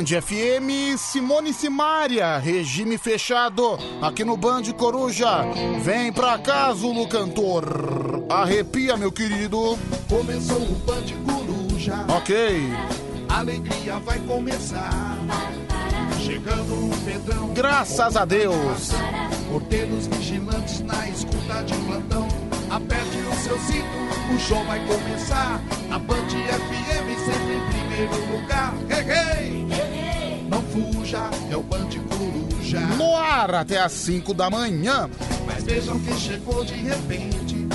Band FM, Simone Simária, regime fechado, aqui no Band Coruja. Vem pra cá, Zulu Cantor. Arrepia, meu querido. Começou o Band Coruja. Ok. Alegria vai começar. Chegando o Pedrão. Graças a Deus. Porteiros vigilantes na escuta de plantão. Aperte o seu cinto, o show vai começar. A Band FM sempre em primeiro lugar. Hey, hey! Não fuja, é o Band Coruja. No ar até às 5 da manhã. Mas vejam quem chegou de repente.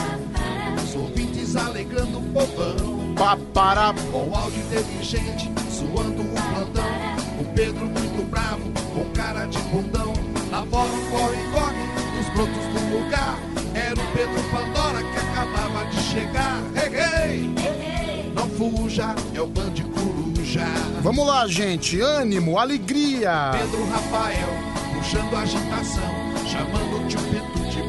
Os ouvintes alegrando o povão. Papará. Com áudio inteligente, suando o plantão. O Pedro muito bravo, com cara de bundão. Fora um corre-corre, os brotos do lugar. Era o Pedro Pandora que acabava de chegar. Hey, hey! Não fuja, é o Band Vamos lá, gente. Ânimo, alegria. Pedro Rafael, puxando a agitação. Chamando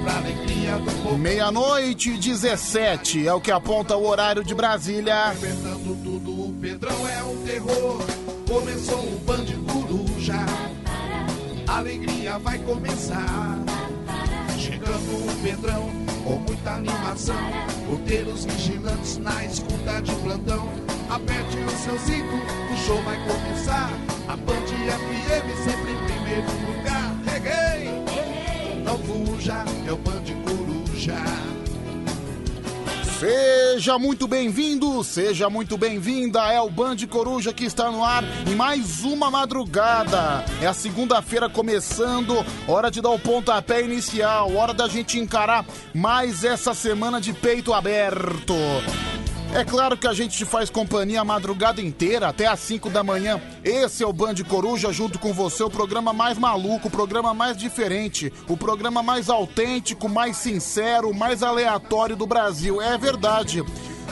pra alegria do povo. Meia-noite 17 é o que aponta o horário de Brasília. Tudo, o Pedrão é um terror. Começou o Band Coruja. Alegria vai começar. Chegando o Pedrão com muita animação. Porteiros vigilantes na escuta de plantão. Aperte o seu cinto, o show vai começar. A Band FM sempre em primeiro lugar. Reguei! Não fuja, é o Band Coruja. Seja muito bem-vindo, seja muito bem-vinda. É o Band Coruja que está no ar em mais uma madrugada. É a segunda-feira começando, hora de dar o pontapé inicial, hora da gente encarar mais essa semana de peito aberto. É claro que a gente te faz companhia a madrugada inteira, até às 5 da manhã. Esse é o Band Coruja, junto com você, o programa mais maluco, o programa mais diferente, o programa mais autêntico, mais sincero, mais aleatório do Brasil. É verdade.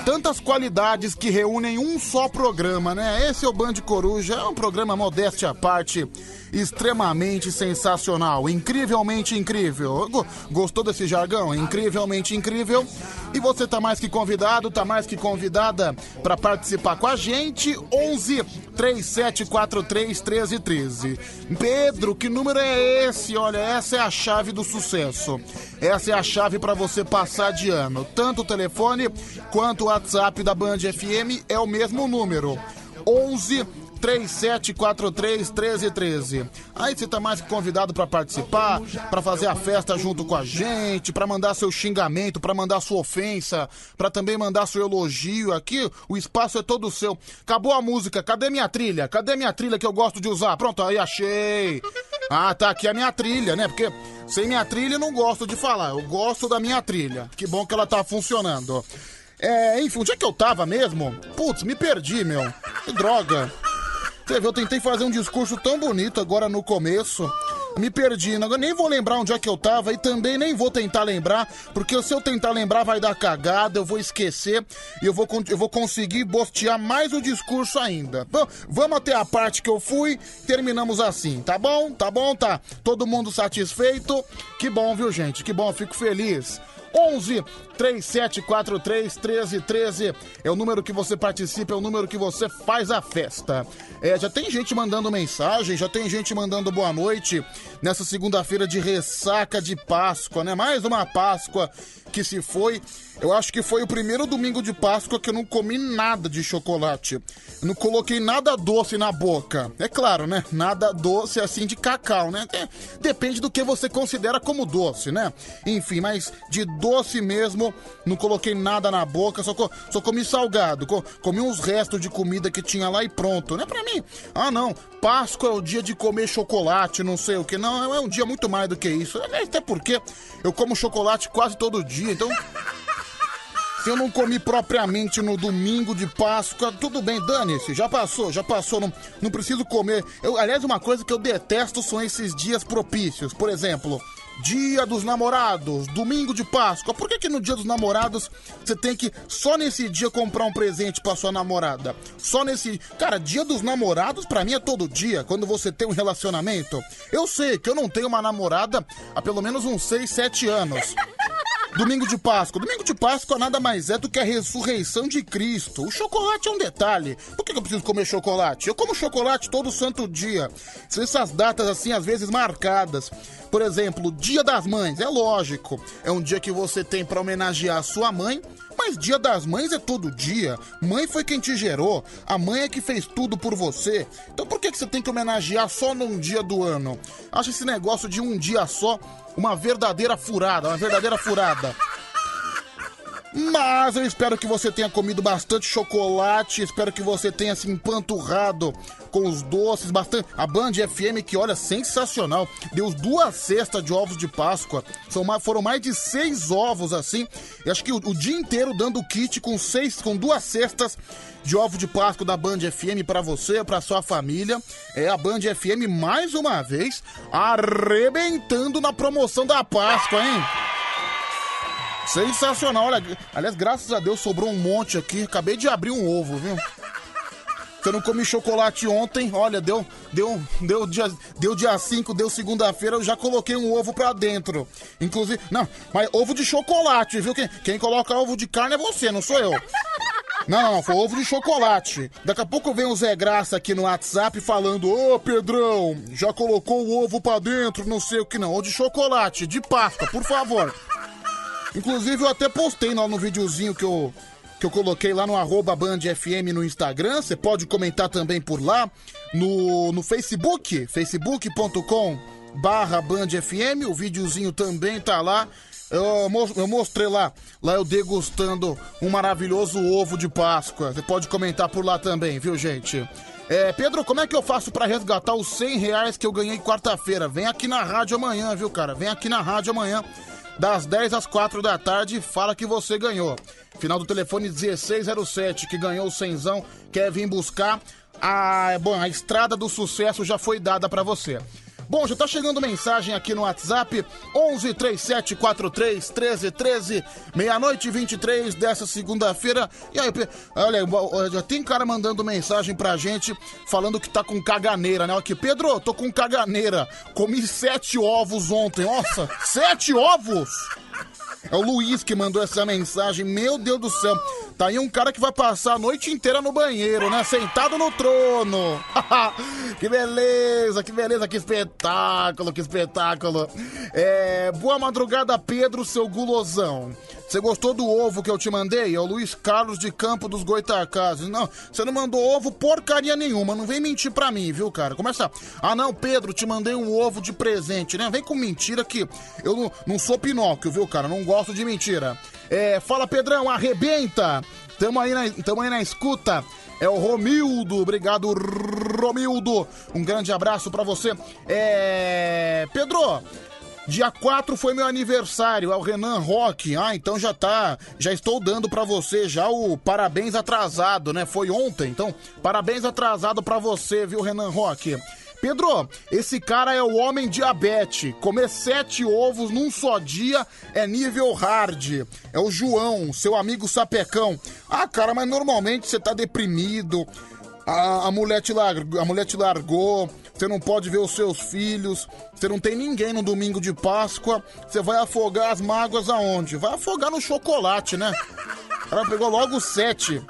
Tantas qualidades que reúnem um só programa, né? Esse é o Band Coruja, é um programa modéstia à parte, extremamente sensacional, incrivelmente incrível. Go- Gostou desse jargão? Incrivelmente incrível. E você tá mais que convidado, tá mais que convidada para participar com a gente. 11 3743 1313. Pedro, que número é esse? Olha, essa é a chave do sucesso. Essa é a chave para você passar de ano. Tanto o telefone quanto o WhatsApp da Band FM é o mesmo número. 11 3743 1313. Aí você tá mais que convidado pra participar, pra fazer a festa junto com a gente, pra mandar seu xingamento, pra mandar sua ofensa, pra também mandar seu elogio. Aqui o espaço é todo seu. Acabou a música, cadê minha trilha? Cadê minha trilha que eu gosto de usar? Pronto, aí achei. Ah, tá aqui a minha trilha, né? Porque sem minha trilha eu não gosto de falar, eu gosto da minha trilha. Que bom que ela tá funcionando. É, enfim, onde é que eu tava mesmo? Putz, me perdi, meu. Que droga. Você viu, eu tentei fazer um discurso tão bonito agora no começo. Me perdi, eu nem vou lembrar onde é que eu tava e também nem vou tentar lembrar, porque se eu tentar lembrar vai dar cagada, eu vou esquecer e eu vou, eu vou conseguir bostear mais o discurso ainda. Bom, vamos até a parte que eu fui, terminamos assim, tá bom? Tá bom, tá? Todo mundo satisfeito? Que bom, viu, gente? Que bom, fico feliz. 11 3743 1313 é o número que você participa, é o número que você faz a festa. É, já tem gente mandando mensagem, já tem gente mandando boa noite nessa segunda-feira de ressaca de Páscoa, né? Mais uma Páscoa que se foi. Eu acho que foi o primeiro domingo de Páscoa que eu não comi nada de chocolate. Eu não coloquei nada doce na boca. É claro, né? Nada doce assim de cacau, né? É, depende do que você considera como doce, né? Enfim, mas de doce mesmo, não coloquei nada na boca, só, co- só comi salgado. Co- comi uns restos de comida que tinha lá e pronto, né? Pra mim, ah não, Páscoa é o dia de comer chocolate, não sei o que. Não, é um dia muito mais do que isso. Até porque eu como chocolate quase todo dia, então. Se eu não comi propriamente no domingo de Páscoa, tudo bem, dane-se, já passou, já passou, não, não preciso comer. Eu, aliás, uma coisa que eu detesto são esses dias propícios. Por exemplo, Dia dos Namorados, domingo de Páscoa. Por que, que no Dia dos Namorados você tem que só nesse dia comprar um presente pra sua namorada? Só nesse. Cara, Dia dos Namorados pra mim é todo dia, quando você tem um relacionamento. Eu sei que eu não tenho uma namorada há pelo menos uns 6, 7 anos. Domingo de Páscoa. Domingo de Páscoa nada mais é do que a ressurreição de Cristo. O chocolate é um detalhe. Por que eu preciso comer chocolate? Eu como chocolate todo santo dia. São essas datas assim, às vezes marcadas. Por exemplo, Dia das Mães, é lógico. É um dia que você tem para homenagear a sua mãe. Mas dia das mães é todo dia. Mãe foi quem te gerou. A mãe é que fez tudo por você. Então por que, que você tem que homenagear só num dia do ano? Acho esse negócio de um dia só uma verdadeira furada, uma verdadeira furada. Mas eu espero que você tenha comido bastante chocolate, espero que você tenha se empanturrado com os doces, bastante. A Band FM, que olha, sensacional, deu duas cestas de ovos de Páscoa. São foram mais de seis ovos assim. Eu acho que o, o dia inteiro dando kit com seis, com duas cestas de ovo de Páscoa da Band FM para você, para sua família. É a Band FM mais uma vez arrebentando na promoção da Páscoa, hein? Sensacional, olha. Aliás, graças a Deus sobrou um monte aqui. Acabei de abrir um ovo, viu? Se eu não comi chocolate ontem, olha, deu, deu, deu dia, deu dia 5, deu segunda-feira, eu já coloquei um ovo pra dentro. Inclusive, não, mas ovo de chocolate, viu? Quem, quem coloca ovo de carne é você, não sou eu. Não, foi ovo de chocolate. Daqui a pouco vem o Zé Graça aqui no WhatsApp falando: Ô Pedrão, já colocou o ovo pra dentro, não sei o que não. Ou de chocolate, de pasta, por favor. Inclusive, eu até postei no, no videozinho que eu, que eu coloquei lá no arroba Band FM no Instagram. Você pode comentar também por lá. No, no Facebook, facebook.com barra Band FM. O videozinho também tá lá. Eu, eu mostrei lá, lá eu degustando um maravilhoso ovo de Páscoa. Você pode comentar por lá também, viu, gente? É, Pedro, como é que eu faço para resgatar os 100 reais que eu ganhei quarta-feira? Vem aqui na rádio amanhã, viu, cara? Vem aqui na rádio amanhã das 10 às 4 da tarde, fala que você ganhou. Final do telefone 1607, que ganhou o cenzão, quer vir buscar. A, bom, a estrada do sucesso já foi dada para você. Bom, já tá chegando mensagem aqui no WhatsApp 11 37 43 13 13, meia-noite 23 dessa segunda-feira. E aí, olha, já tem cara mandando mensagem pra gente falando que tá com caganeira, né? Aqui, Pedro, tô com caganeira. Comi sete ovos ontem. Nossa, sete ovos! É o Luiz que mandou essa mensagem. Meu Deus do céu. Tá aí um cara que vai passar a noite inteira no banheiro, né? Sentado no trono. que beleza, que beleza, que espetáculo, que espetáculo. É, boa madrugada, Pedro, seu gulosão. Você gostou do ovo que eu te mandei? É o Luiz Carlos de Campo dos Goitacazes. Não, você não mandou ovo porcaria nenhuma. Não vem mentir pra mim, viu, cara? Começa. Ah, não, Pedro, te mandei um ovo de presente, né? Vem com mentira que eu não, não sou Pinóquio, viu, cara? Não gosto de mentira. É, fala, Pedrão, arrebenta. Tamo aí na, tamo aí na escuta. É o Romildo, obrigado Romildo. Um grande abraço para você. É, Pedro, Dia 4 foi meu aniversário, é o Renan Rock. Ah, então já tá, já estou dando para você já o parabéns atrasado, né? Foi ontem, então parabéns atrasado para você, viu, Renan Rock? Pedro, esse cara é o homem diabetes. Comer sete ovos num só dia é nível hard. É o João, seu amigo sapecão. Ah, cara, mas normalmente você tá deprimido. A, a, mulher te largou, a mulher te largou, você não pode ver os seus filhos, você não tem ninguém no domingo de Páscoa, você vai afogar as mágoas aonde? Vai afogar no chocolate, né? Ela pegou logo sete.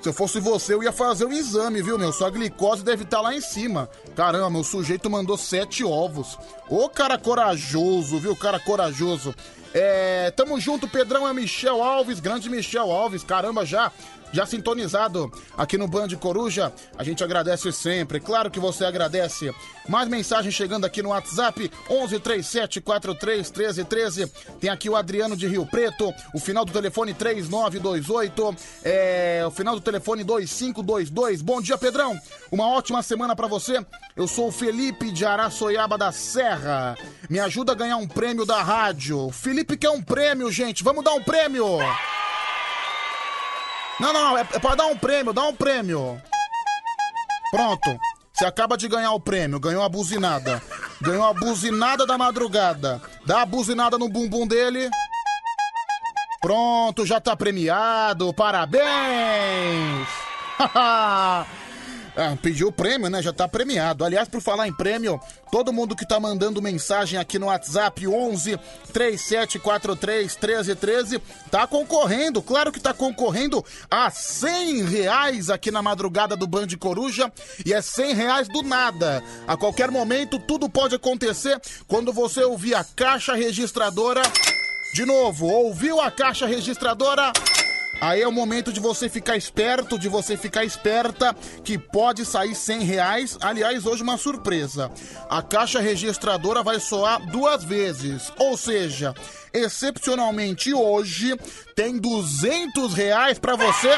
Se eu fosse você, eu ia fazer o um exame, viu, meu? Sua glicose deve estar tá lá em cima. Caramba, meu sujeito mandou sete ovos. Ô cara corajoso, viu? Cara corajoso. É, tamo junto, Pedrão é Michel Alves, grande Michel Alves. Caramba, já já sintonizado aqui no Band Coruja. A gente agradece sempre, claro que você agradece. Mais mensagem chegando aqui no WhatsApp, 1137431313. Tem aqui o Adriano de Rio Preto, o final do telefone 3928, é, o final do telefone 2522. Bom dia, Pedrão. Uma ótima semana para você. Eu sou o Felipe de Araçoiaba da Serra. Me ajuda a ganhar um prêmio da rádio. Felipe quer um prêmio, gente. Vamos dar um prêmio. Não, não, é, é pra dar um prêmio, dá um prêmio. Pronto. Você acaba de ganhar o prêmio, ganhou a buzinada. Ganhou a buzinada da madrugada. Dá a buzinada no bumbum dele. Pronto, já tá premiado. Parabéns! Ah, pediu o prêmio, né? Já tá premiado. Aliás, por falar em prêmio, todo mundo que tá mandando mensagem aqui no WhatsApp 11 3743 1313 tá concorrendo, claro que tá concorrendo a 100 reais aqui na madrugada do Band Coruja e é 100 reais do nada. A qualquer momento, tudo pode acontecer quando você ouvir a caixa registradora. De novo, ouviu a caixa registradora? Aí é o momento de você ficar esperto, de você ficar esperta, que pode sair 100 reais. Aliás, hoje uma surpresa. A caixa registradora vai soar duas vezes. Ou seja, excepcionalmente hoje, tem 200 reais para você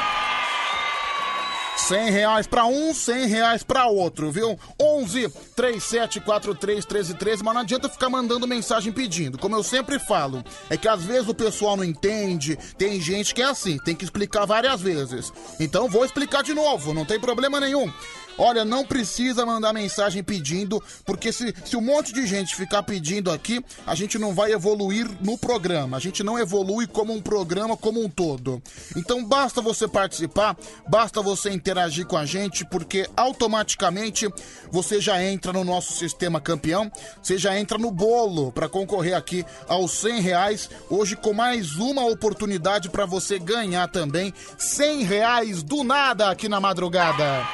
100 reais para um, 100 reais para outro, viu? 11 3743 1313, mas não adianta ficar mandando mensagem pedindo. Como eu sempre falo, é que às vezes o pessoal não entende, tem gente que é assim, tem que explicar várias vezes. Então vou explicar de novo, não tem problema nenhum. Olha, não precisa mandar mensagem pedindo, porque se, se um monte de gente ficar pedindo aqui, a gente não vai evoluir no programa. A gente não evolui como um programa como um todo. Então basta você participar, basta você interagir com a gente, porque automaticamente você já entra no nosso sistema campeão, você já entra no bolo para concorrer aqui aos 100 reais. Hoje com mais uma oportunidade para você ganhar também 100 reais do nada aqui na madrugada.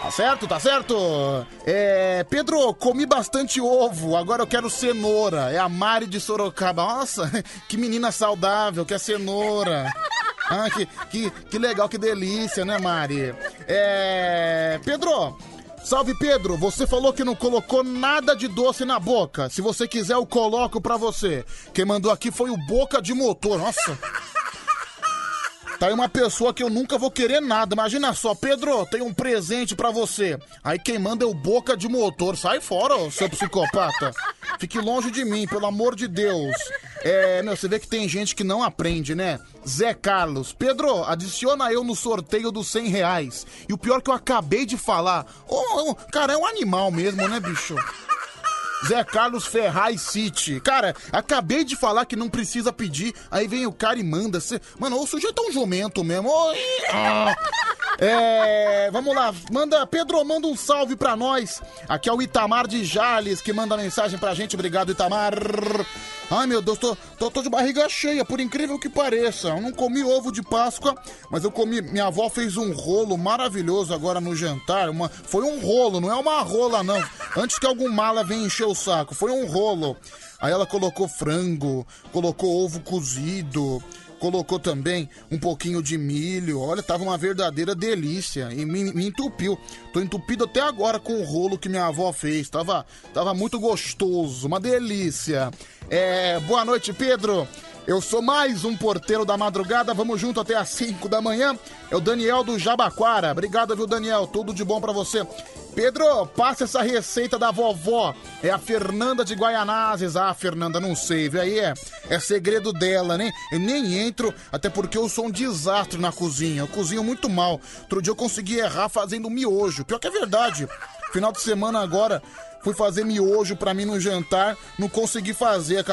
Tá certo, tá certo? É, Pedro, comi bastante ovo, agora eu quero cenoura. É a Mari de Sorocaba. Nossa, que menina saudável, que é cenoura. Ah, que, que, que legal, que delícia, né, Mari? É. Pedro, Salve Pedro, você falou que não colocou nada de doce na boca. Se você quiser, eu coloco pra você. Quem mandou aqui foi o Boca de Motor. Nossa. Tá aí uma pessoa que eu nunca vou querer nada. Imagina só, Pedro, tem um presente para você. Aí quem manda é o boca de motor. Sai fora, ô, seu psicopata. Fique longe de mim, pelo amor de Deus. É, meu, você vê que tem gente que não aprende, né? Zé Carlos. Pedro, adiciona eu no sorteio dos 100 reais. E o pior que eu acabei de falar. Oh, cara, é um animal mesmo, né, bicho? Zé Carlos Ferraz City. Cara, acabei de falar que não precisa pedir, aí vem o cara e manda. Cê... Mano, o sujeito é um jumento mesmo. Ah. É, vamos lá, manda, Pedro, manda um salve pra nós. Aqui é o Itamar de Jales que manda mensagem pra gente. Obrigado, Itamar. Ai meu Deus, tô, tô, tô, de barriga cheia, por incrível que pareça. Eu não comi ovo de Páscoa, mas eu comi. Minha avó fez um rolo maravilhoso agora no jantar. Uma, foi um rolo, não é uma rola, não. Antes que algum mala venha encher o saco, foi um rolo. Aí ela colocou frango, colocou ovo cozido, colocou também um pouquinho de milho. Olha, tava uma verdadeira delícia e me, me, entupiu. Tô entupido até agora com o rolo que minha avó fez. Tava, tava muito gostoso, uma delícia. É, boa noite, Pedro. Eu sou mais um porteiro da madrugada. Vamos junto até às 5 da manhã. É o Daniel do Jabaquara. Obrigado, viu, Daniel? Tudo de bom para você. Pedro, passa essa receita da vovó. É a Fernanda de Guaianazes. Ah, Fernanda, não sei, viu? Aí é, é segredo dela, né? Eu nem entro, até porque eu sou um desastre na cozinha. Eu cozinho muito mal. Outro dia eu consegui errar fazendo miojo. Pior que é verdade. Final de semana agora, fui fazer miojo para mim no jantar, não consegui fazer,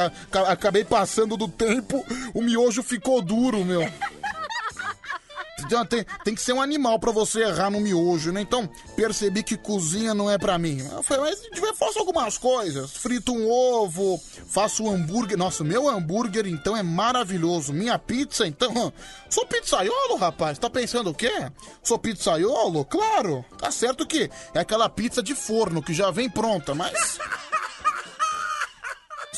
acabei passando do tempo, o miojo ficou duro, meu. Tem, tem que ser um animal para você errar no miojo, né? Então, percebi que cozinha não é para mim. Eu falei, mas faço algumas coisas. Frito um ovo, faço um hambúrguer. Nossa, meu hambúrguer então é maravilhoso. Minha pizza, então. Sou pizzaiolo, rapaz. Tá pensando o quê? Sou pizzaiolo? Claro. Tá certo que é aquela pizza de forno que já vem pronta, mas.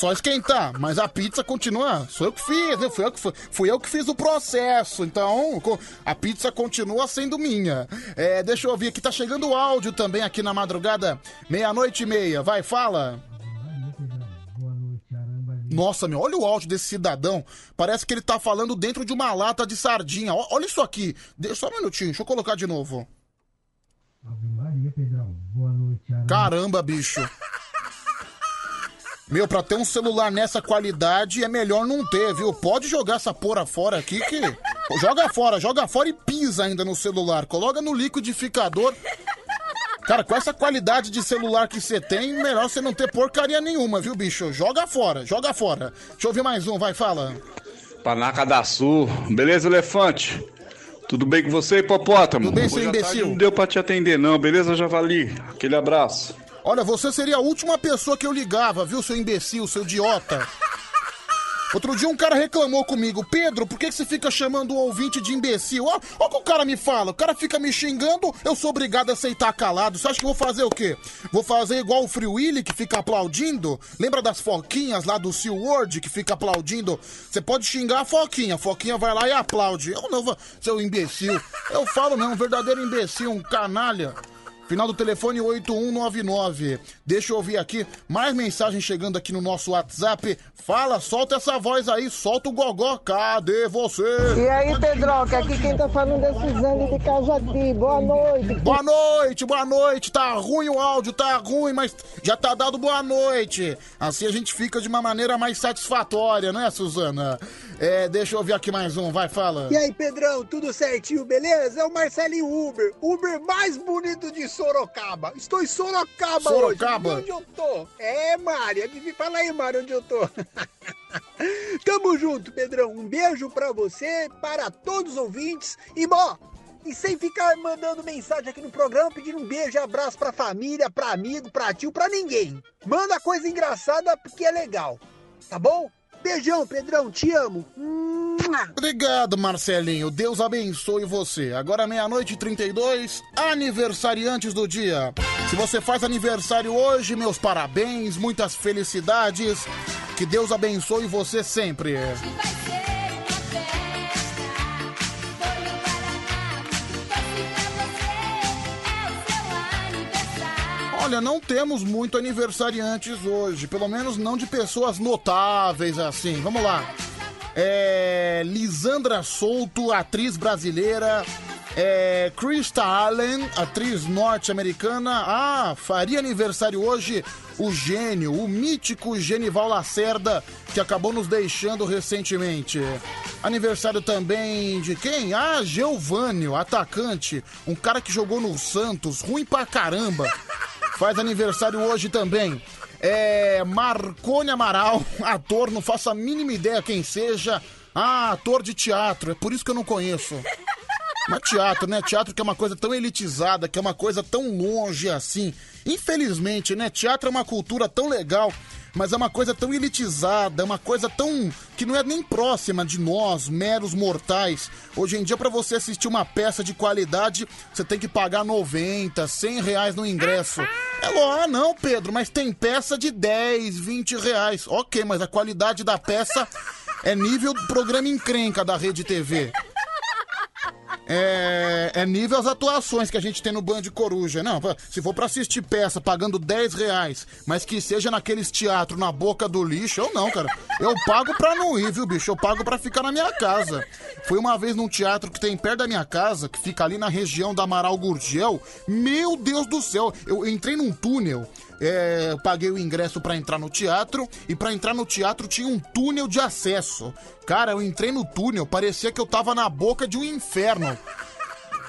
Só esquentar, mas a pizza continua. Sou eu que fiz, né? Fui eu que, fui eu que fiz o processo. Então, a pizza continua sendo minha. É, deixa eu ouvir aqui, tá chegando o áudio também aqui na madrugada, meia-noite e meia. Vai, fala. Nossa, meu, olha o áudio desse cidadão. Parece que ele tá falando dentro de uma lata de sardinha. Olha isso aqui. Só um minutinho, deixa eu colocar de novo. Caramba, bicho. Meu, pra ter um celular nessa qualidade é melhor não ter, viu? Pode jogar essa porra fora aqui que. Joga fora, joga fora e pisa ainda no celular. Coloca no liquidificador. Cara, com essa qualidade de celular que você tem, melhor você não ter porcaria nenhuma, viu, bicho? Joga fora, joga fora. Deixa eu ouvir mais um, vai, fala. Panaca da Sul. Beleza, elefante? Tudo bem com você, hipopótamo? Tudo bem, seu imbecil? Não deu pra te atender, não, beleza, Javali? Aquele abraço. Olha, você seria a última pessoa que eu ligava, viu, seu imbecil, seu idiota? Outro dia um cara reclamou comigo, Pedro, por que você fica chamando o ouvinte de imbecil? Ó o que o cara me fala, o cara fica me xingando, eu sou obrigado a aceitar calado. Você acha que eu vou fazer o quê? Vou fazer igual o Free Willy que fica aplaudindo? Lembra das foquinhas lá do World que fica aplaudindo? Você pode xingar a foquinha, a foquinha vai lá e aplaude. Eu não vou, seu imbecil. Eu falo mesmo, um verdadeiro imbecil, um canalha. Final do telefone 8199. Deixa eu ouvir aqui mais mensagem chegando aqui no nosso WhatsApp. Fala, solta essa voz aí, solta o gogó. Cadê você? E aí, Pedroca, aqui quem tá falando é Suzane de Cajati. Boa noite. Boa noite, boa noite. Tá ruim o áudio, tá ruim, mas já tá dado boa noite. Assim a gente fica de uma maneira mais satisfatória, né, Suzana? É, deixa eu ouvir aqui mais um, vai, fala. E aí, Pedrão, tudo certinho, beleza? É o Marcelinho Uber, Uber mais bonito de Sorocaba. Estou em Sorocaba, Sorocaba? hoje. Onde eu tô? É, adivinha- fala aí, Mário, onde eu tô. Tamo junto, Pedrão. Um beijo pra você, para todos os ouvintes. E, bó, e sem ficar mandando mensagem aqui no programa, pedindo um beijo e abraço pra família, pra amigo, pra tio, pra ninguém. Manda coisa engraçada porque é legal, tá bom? Beijão, Pedrão, te amo. Obrigado, Marcelinho. Deus abençoe você. Agora meia-noite e 32, aniversariantes do dia. Se você faz aniversário hoje, meus parabéns, muitas felicidades. Que Deus abençoe você sempre. Olha, não temos muito aniversariantes hoje, pelo menos não de pessoas notáveis assim. Vamos lá. É, Lisandra Souto, atriz brasileira. É, Krista Allen, atriz norte-americana. Ah, faria aniversário hoje o gênio, o mítico Genival Lacerda, que acabou nos deixando recentemente. Aniversário também de quem? Ah, Geovânio, atacante. Um cara que jogou no Santos, ruim pra caramba. Faz aniversário hoje também. É. Marcone Amaral, ator, não faço a mínima ideia quem seja. Ah, ator de teatro, é por isso que eu não conheço. Mas teatro, né? Teatro que é uma coisa tão elitizada, que é uma coisa tão longe assim. Infelizmente, né? Teatro é uma cultura tão legal, mas é uma coisa tão elitizada, é uma coisa tão. que não é nem próxima de nós, meros mortais. Hoje em dia, pra você assistir uma peça de qualidade, você tem que pagar 90, 100 reais no ingresso. É lógico, ah, não, Pedro, mas tem peça de 10, 20 reais. Ok, mas a qualidade da peça é nível programa encrenca da Rede TV. É, é nível as atuações que a gente tem no Band Coruja. Não, se for pra assistir peça pagando 10 reais, mas que seja naqueles teatros na boca do lixo, eu não, cara. Eu pago pra não ir, viu, bicho? Eu pago pra ficar na minha casa. Fui uma vez num teatro que tem perto da minha casa, que fica ali na região da Amaral Gurgel. Meu Deus do céu, eu entrei num túnel. É, paguei o ingresso pra entrar no teatro e pra entrar no teatro tinha um túnel de acesso. Cara, eu entrei no túnel, parecia que eu tava na boca de um inferno.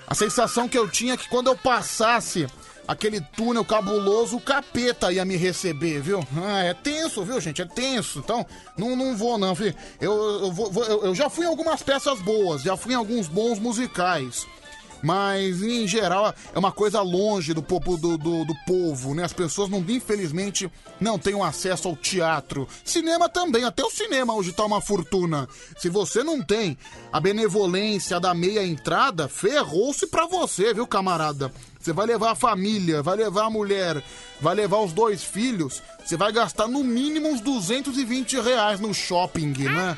A sensação que eu tinha é que quando eu passasse aquele túnel cabuloso, o capeta ia me receber, viu? Ah, é tenso, viu, gente? É tenso. Então, não, não vou, não. Eu, eu, vou- eu, eu já fui em algumas peças boas, já fui em alguns bons musicais. Mas, em geral, é uma coisa longe do, povo- do, do, do povo, né? As pessoas, não, infelizmente, não têm acesso ao teatro. Cinema também, até o cinema hoje tá uma fortuna. Se você não tem a benevolência da meia entrada, ferrou-se pra você, viu, camarada? Você vai levar a família, vai levar a mulher, vai levar os dois filhos, você vai gastar no mínimo uns 220 reais no shopping, né?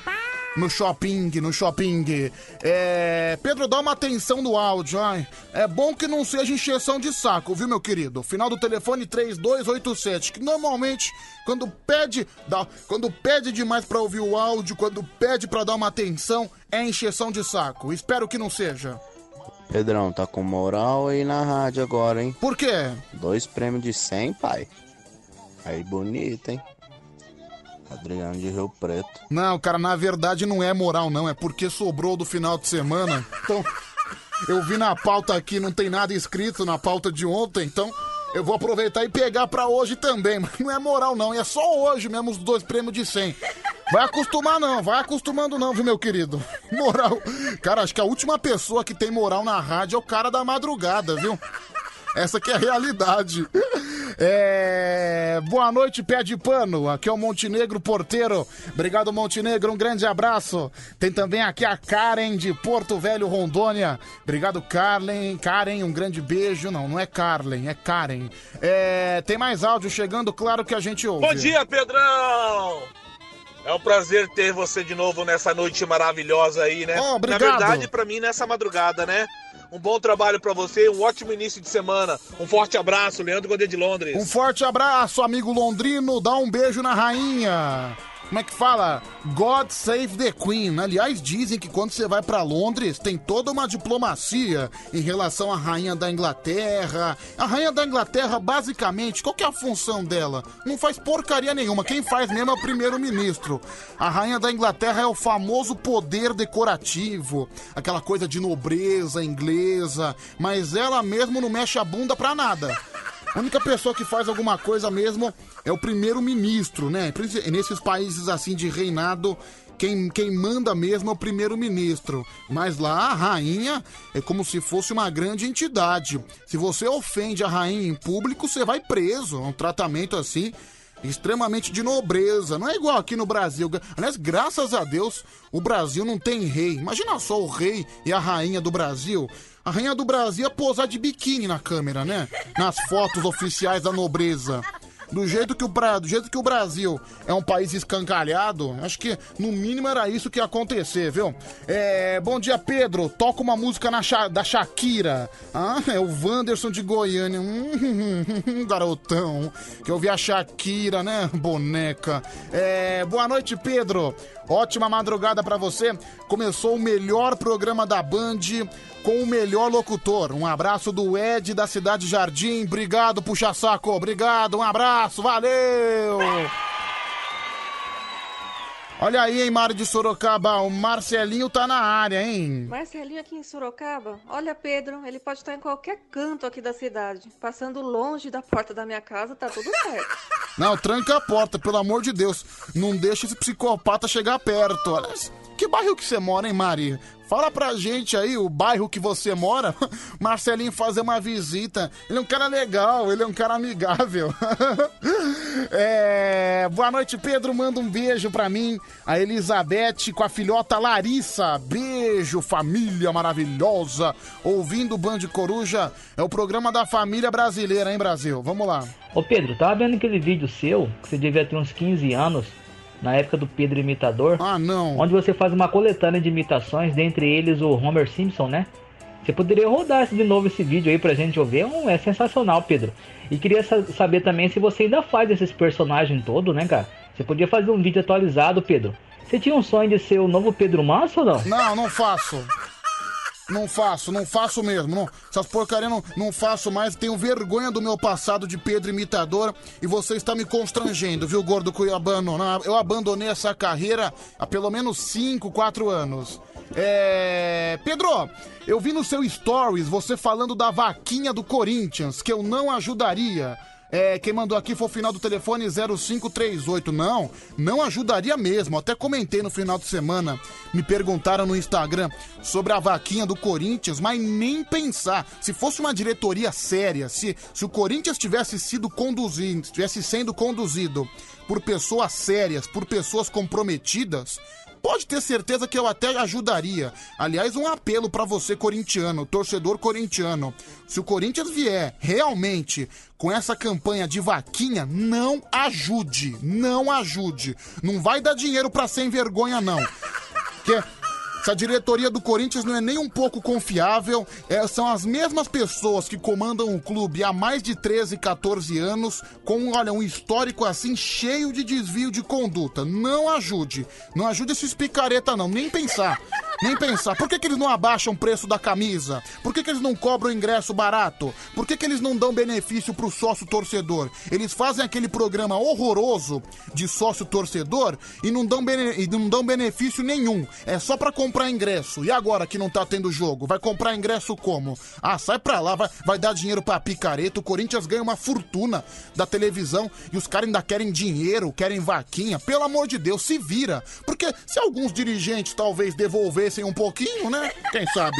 No shopping, no shopping. É. Pedro, dá uma atenção no áudio, ai. É bom que não seja encheção de saco, viu, meu querido? Final do telefone 3287, que normalmente, quando pede. Dá, quando pede demais pra ouvir o áudio, quando pede pra dar uma atenção, é encheção de saco. Espero que não seja. Pedrão, tá com moral aí na rádio agora, hein? Por quê? Dois prêmios de 100, pai. Aí bonito, hein? Adriano de Rio Preto. Não, cara, na verdade não é moral, não. É porque sobrou do final de semana. Então, eu vi na pauta aqui, não tem nada escrito na pauta de ontem, então eu vou aproveitar e pegar pra hoje também. Mas não é moral, não. É só hoje mesmo os dois prêmios de 100. Vai acostumar não, vai acostumando não, viu, meu querido? Moral. Cara, acho que a última pessoa que tem moral na rádio é o cara da madrugada, viu? Essa que é a realidade. É... Boa noite, pé de pano. Aqui é o Montenegro Porteiro. Obrigado, Montenegro. Um grande abraço. Tem também aqui a Karen de Porto Velho, Rondônia. Obrigado, Karen. Karen, um grande beijo. Não, não é Carlen, é Karen. É... Tem mais áudio chegando, claro que a gente ouve. Bom dia, Pedrão! É um prazer ter você de novo nessa noite maravilhosa aí, né? Oh, obrigado. Na verdade, pra mim, nessa madrugada, né? Um bom trabalho pra você, um ótimo início de semana. Um forte abraço, Leandro Godet de Londres. Um forte abraço, amigo londrino. Dá um beijo na rainha. Como é que fala? God save the Queen. Aliás, dizem que quando você vai pra Londres tem toda uma diplomacia em relação à rainha da Inglaterra. A rainha da Inglaterra, basicamente, qual que é a função dela? Não faz porcaria nenhuma. Quem faz mesmo é o primeiro-ministro. A rainha da Inglaterra é o famoso poder decorativo, aquela coisa de nobreza inglesa, mas ela mesmo não mexe a bunda pra nada. A única pessoa que faz alguma coisa mesmo é o primeiro-ministro, né? Nesses países assim de reinado, quem, quem manda mesmo é o primeiro-ministro. Mas lá a rainha é como se fosse uma grande entidade. Se você ofende a rainha em público, você vai preso. É um tratamento assim extremamente de nobreza. Não é igual aqui no Brasil. Aliás, graças a Deus, o Brasil não tem rei. Imagina só o rei e a rainha do Brasil. A rainha do Brasil ia posar de biquíni na câmera, né? Nas fotos oficiais da nobreza. Do jeito, que o, do jeito que o Brasil é um país escancalhado, acho que no mínimo era isso que ia acontecer, viu? É, bom dia, Pedro. Toca uma música na da Shakira. Ah, é o Wanderson de Goiânia. Hum, garotão. Que eu vi a Shakira, né? Boneca. É, boa noite, Pedro. Ótima madrugada pra você. Começou o melhor programa da Band com o melhor locutor. Um abraço do Ed da Cidade Jardim. Obrigado, puxa saco. Obrigado, um abraço, valeu! Olha aí, hein, Mário de Sorocaba, o Marcelinho tá na área, hein? Marcelinho aqui em Sorocaba. Olha, Pedro, ele pode estar em qualquer canto aqui da cidade. Passando longe da porta da minha casa, tá tudo certo. Não, tranca a porta, pelo amor de Deus. Não deixa esse psicopata chegar perto. Olha, que bairro que você mora, hein, Mari? Fala pra gente aí o bairro que você mora. Marcelinho fazer uma visita. Ele é um cara legal, ele é um cara amigável. É, Boa noite, Pedro. Manda um beijo pra mim. A Elizabeth com a filhota Larissa. Beijo, família maravilhosa. Ouvindo o Band Coruja. É o programa da família brasileira, hein, Brasil? Vamos lá. Ô Pedro, tava vendo aquele vídeo seu, que você devia ter uns 15 anos, na época do Pedro Imitador. Ah, não. Onde você faz uma coletânea de imitações, dentre eles o Homer Simpson, né? Você poderia rodar de novo esse vídeo aí pra gente ouvir? É um- É sensacional, Pedro. E queria sa- saber também se você ainda faz esses personagens todos, né, cara? Você podia fazer um vídeo atualizado, Pedro. Você tinha um sonho de ser o novo Pedro Massa ou não? Não, não faço. Não faço, não faço mesmo. Não, essas porcarias não, não faço mais. Tenho vergonha do meu passado de Pedro imitador e você está me constrangendo, viu, gordo cuiabano? Eu abandonei essa carreira há pelo menos 5, 4 anos. É. Pedro, eu vi no seu stories você falando da vaquinha do Corinthians, que eu não ajudaria. É, quem mandou aqui foi o final do telefone 0538. Não, não ajudaria mesmo. Até comentei no final de semana. Me perguntaram no Instagram sobre a vaquinha do Corinthians, mas nem pensar. Se fosse uma diretoria séria, se, se o Corinthians tivesse sido conduzido, estivesse sendo conduzido por pessoas sérias, por pessoas comprometidas, Pode ter certeza que eu até ajudaria. Aliás, um apelo pra você corintiano, torcedor corintiano. Se o Corinthians vier realmente com essa campanha de vaquinha, não ajude, não ajude. Não vai dar dinheiro pra sem vergonha não. Que essa diretoria do Corinthians não é nem um pouco confiável. É, são as mesmas pessoas que comandam o clube há mais de 13, 14 anos, com, olha, um histórico assim cheio de desvio de conduta. Não ajude. Não ajude esses picareta, não. Nem pensar. Nem pensar. Por que, que eles não abaixam o preço da camisa? Por que, que eles não cobram ingresso barato? Por que, que eles não dão benefício pro sócio torcedor? Eles fazem aquele programa horroroso de sócio torcedor e não dão, bene- e não dão benefício nenhum. É só pra comprar ingresso. E agora que não tá tendo jogo? Vai comprar ingresso como? Ah, sai pra lá, vai, vai dar dinheiro pra picareta. O Corinthians ganha uma fortuna da televisão e os caras ainda querem dinheiro, querem vaquinha. Pelo amor de Deus, se vira. Porque se alguns dirigentes talvez devolvessem um pouquinho, né? Quem sabe?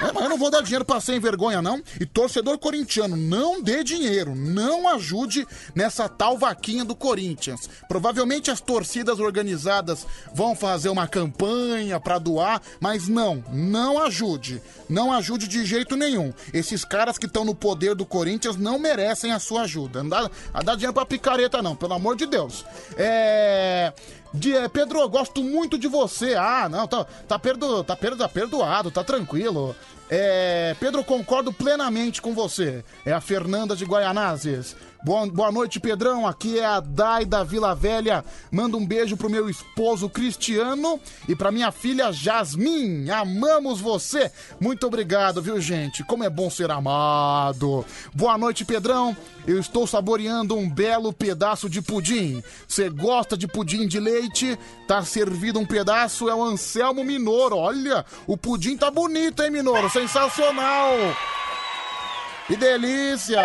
É, mas eu não vou dar dinheiro pra sem vergonha, não. E torcedor corintiano, não dê dinheiro. Não ajude nessa tal vaquinha do Corinthians. Provavelmente as torcidas organizadas vão fazer uma campanha pra doar, mas não, não ajude. Não ajude de jeito nenhum. Esses caras que estão no poder do Corinthians não merecem a sua ajuda. Não dá, não dá dinheiro pra picareta, não, pelo amor de Deus. É. De, é, Pedro, eu gosto muito de você. Ah, não, tá, tá, perdo, tá, perdo, tá perdoado, tá tranquilo. É, Pedro, concordo plenamente com você. É a Fernanda de Guaianazes. Boa, boa noite, Pedrão. Aqui é a Dai da Vila Velha. Manda um beijo pro meu esposo Cristiano e pra minha filha Jasmin. Amamos você. Muito obrigado, viu, gente? Como é bom ser amado. Boa noite, Pedrão. Eu estou saboreando um belo pedaço de pudim. Você gosta de pudim de leite? Tá servido um pedaço, é o Anselmo Minoro. Olha, o pudim tá bonito, hein, Minoro? Sensacional. Que delícia.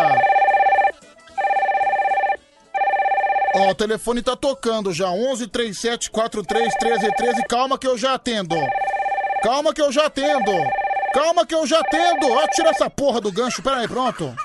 Ó, o telefone tá tocando já. 11 37 43 13 13. Calma que eu já atendo. Calma que eu já atendo. Calma que eu já atendo. Ó, tira essa porra do gancho. Pera aí, pronto.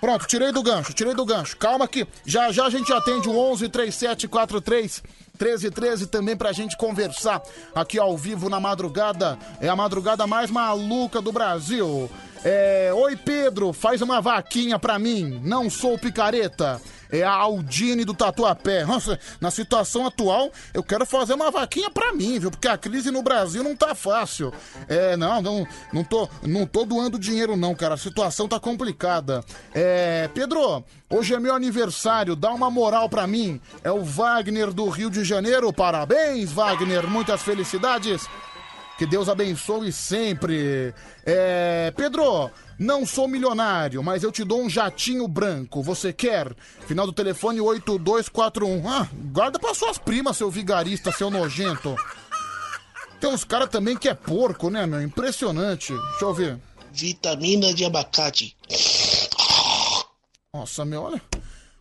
Pronto, tirei do gancho, tirei do gancho. Calma que já já a gente atende o 11 37 43 13 13 também pra gente conversar aqui ao vivo na madrugada. É a madrugada mais maluca do Brasil. É, Oi Pedro, faz uma vaquinha pra mim. Não sou picareta. É a Aldine do Tatuapé. Nossa, na situação atual, eu quero fazer uma vaquinha pra mim, viu? Porque a crise no Brasil não tá fácil. É, não, não, não tô, não tô doando dinheiro não, cara. A situação tá complicada. É, Pedro, hoje é meu aniversário, dá uma moral pra mim. É o Wagner do Rio de Janeiro. Parabéns, Wagner. Muitas felicidades. Que Deus abençoe sempre. É, Pedro, não sou milionário, mas eu te dou um jatinho branco. Você quer? Final do telefone 8241. Ah, guarda pra suas primas, seu vigarista, seu nojento. Tem uns caras também que é porco, né, meu? Impressionante. Deixa eu ver. Vitamina de abacate. Nossa, meu, olha.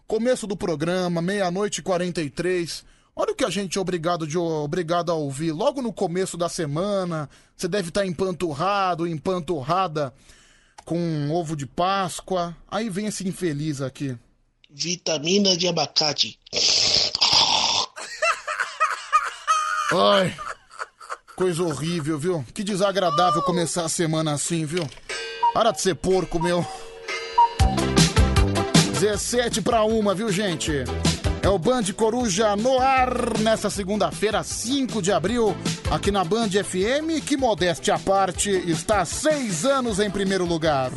Começo do programa, meia-noite e 43. Olha o que a gente é obrigado, de, obrigado a ouvir. Logo no começo da semana, você deve estar empanturrado, empanturrada com um ovo de Páscoa. Aí vem esse infeliz aqui. Vitamina de abacate. Ai, coisa horrível, viu? Que desagradável começar a semana assim, viu? Para de ser porco, meu. 17 para uma, viu, gente? É o Band Coruja no ar nessa segunda-feira, 5 de abril, aqui na Band FM, que modéstia à parte, está há seis anos em primeiro lugar.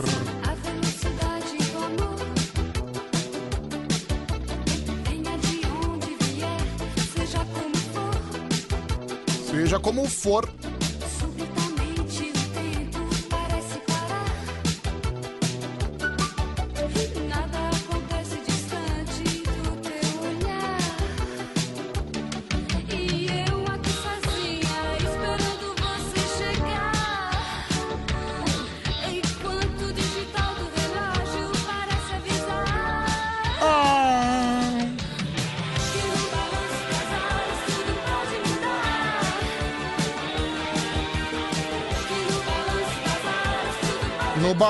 Seja como for.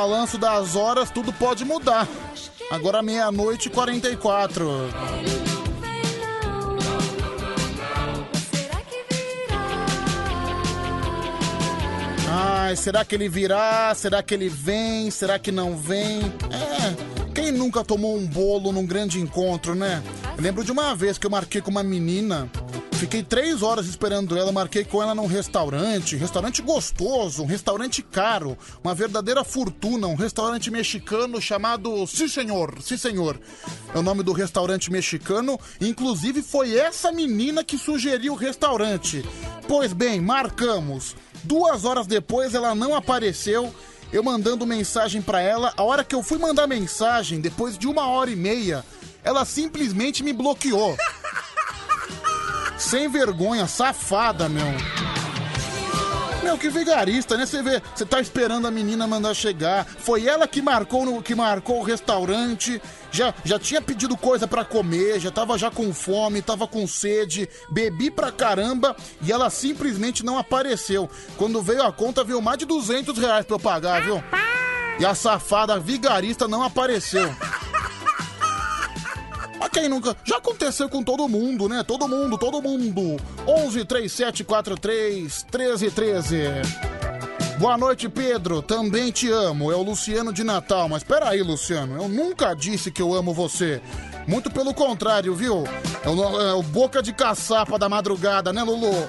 Balanço das horas, tudo pode mudar. Agora meia-noite e 44. Ai, será que ele virá? Será que ele vem? Será que não vem? É, quem nunca tomou um bolo num grande encontro, né? Eu lembro de uma vez que eu marquei com uma menina. Fiquei três horas esperando ela, marquei com ela num restaurante, restaurante gostoso, um restaurante caro, uma verdadeira fortuna, um restaurante mexicano chamado Sim Senhor, Sim Senhor. É o nome do restaurante mexicano, inclusive foi essa menina que sugeriu o restaurante. Pois bem, marcamos. Duas horas depois ela não apareceu. Eu mandando mensagem pra ela. A hora que eu fui mandar mensagem, depois de uma hora e meia, ela simplesmente me bloqueou. Sem vergonha, safada, meu. Meu, que vigarista, né? Você vê, você tá esperando a menina mandar chegar. Foi ela que marcou no, que marcou o restaurante. Já, já tinha pedido coisa pra comer, já tava já com fome, tava com sede, bebi pra caramba e ela simplesmente não apareceu. Quando veio a conta, veio mais de 200 reais pra eu pagar, viu? E a safada vigarista não apareceu. Mas quem nunca? Já aconteceu com todo mundo, né? Todo mundo, todo mundo. 11 3743 1313. Boa noite, Pedro. Também te amo. É o Luciano de Natal. Mas peraí, Luciano. Eu nunca disse que eu amo você. Muito pelo contrário, viu? É o, é o boca de caçapa da madrugada, né, Lulu?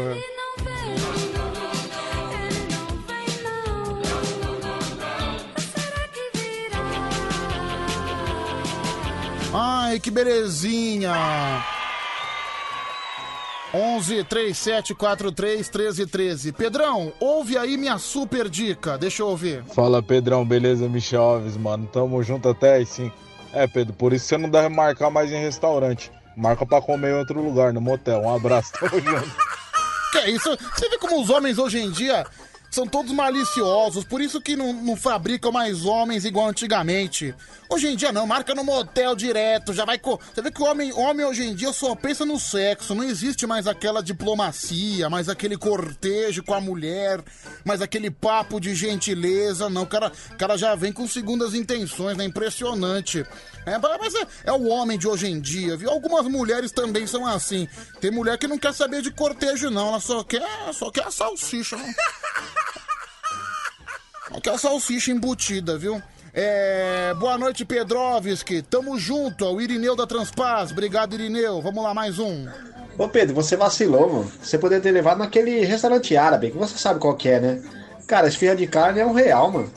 Ai, que belezinha! 11 37 43 13 13. Pedrão, ouve aí minha super dica. Deixa eu ouvir. Fala Pedrão, beleza? Michel Alves, mano. Tamo junto até às 5. É, Pedro, por isso você não deve marcar mais em restaurante. Marca pra comer em outro lugar, no motel. Um abraço, tamo junto. Que é isso? Você vê como os homens hoje em dia são todos maliciosos, por isso que não, não fabricam mais homens igual antigamente. Hoje em dia não, marca no motel direto, já vai. Co... Você vê que o homem, homem hoje em dia só pensa no sexo, não existe mais aquela diplomacia, mais aquele cortejo com a mulher, mais aquele papo de gentileza, não. O cara, cara já vem com segundas intenções, né? Impressionante. É, mas é, é o homem de hoje em dia, viu? Algumas mulheres também são assim. Tem mulher que não quer saber de cortejo, não. Ela só quer, só quer a salsicha. Só quer a salsicha embutida, viu? É, boa noite, Pedrovski. Tamo junto, é o Irineu da Transpaz. Obrigado, Irineu. Vamos lá, mais um. Ô Pedro, você vacilou, mano. Você poderia ter levado naquele restaurante árabe, que você sabe qual que é, né? Cara, esfirra de carne é um real, mano.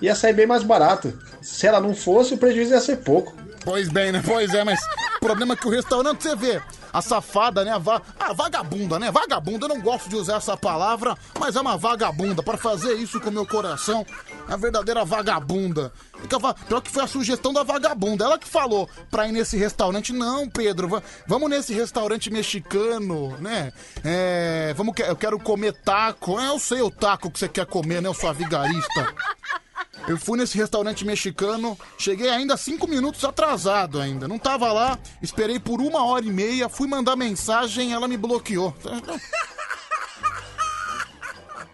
Ia sair bem mais barato. Se ela não fosse, o prejuízo ia ser pouco. Pois bem, né? Pois é, mas o problema é que o restaurante, você vê, a safada, né? A, va... a vagabunda, né? Vagabunda, eu não gosto de usar essa palavra, mas é uma vagabunda. Para fazer isso com meu coração, é a verdadeira vagabunda. Va- Pior que foi a sugestão da vagabunda. Ela que falou pra ir nesse restaurante. Não, Pedro, va- vamos nesse restaurante mexicano, né? É, vamos que... Eu quero comer taco. É, eu sei o taco que você quer comer, né? Eu sou vigarista. Eu fui nesse restaurante mexicano, cheguei ainda cinco minutos atrasado ainda. Não tava lá, esperei por uma hora e meia, fui mandar mensagem, ela me bloqueou.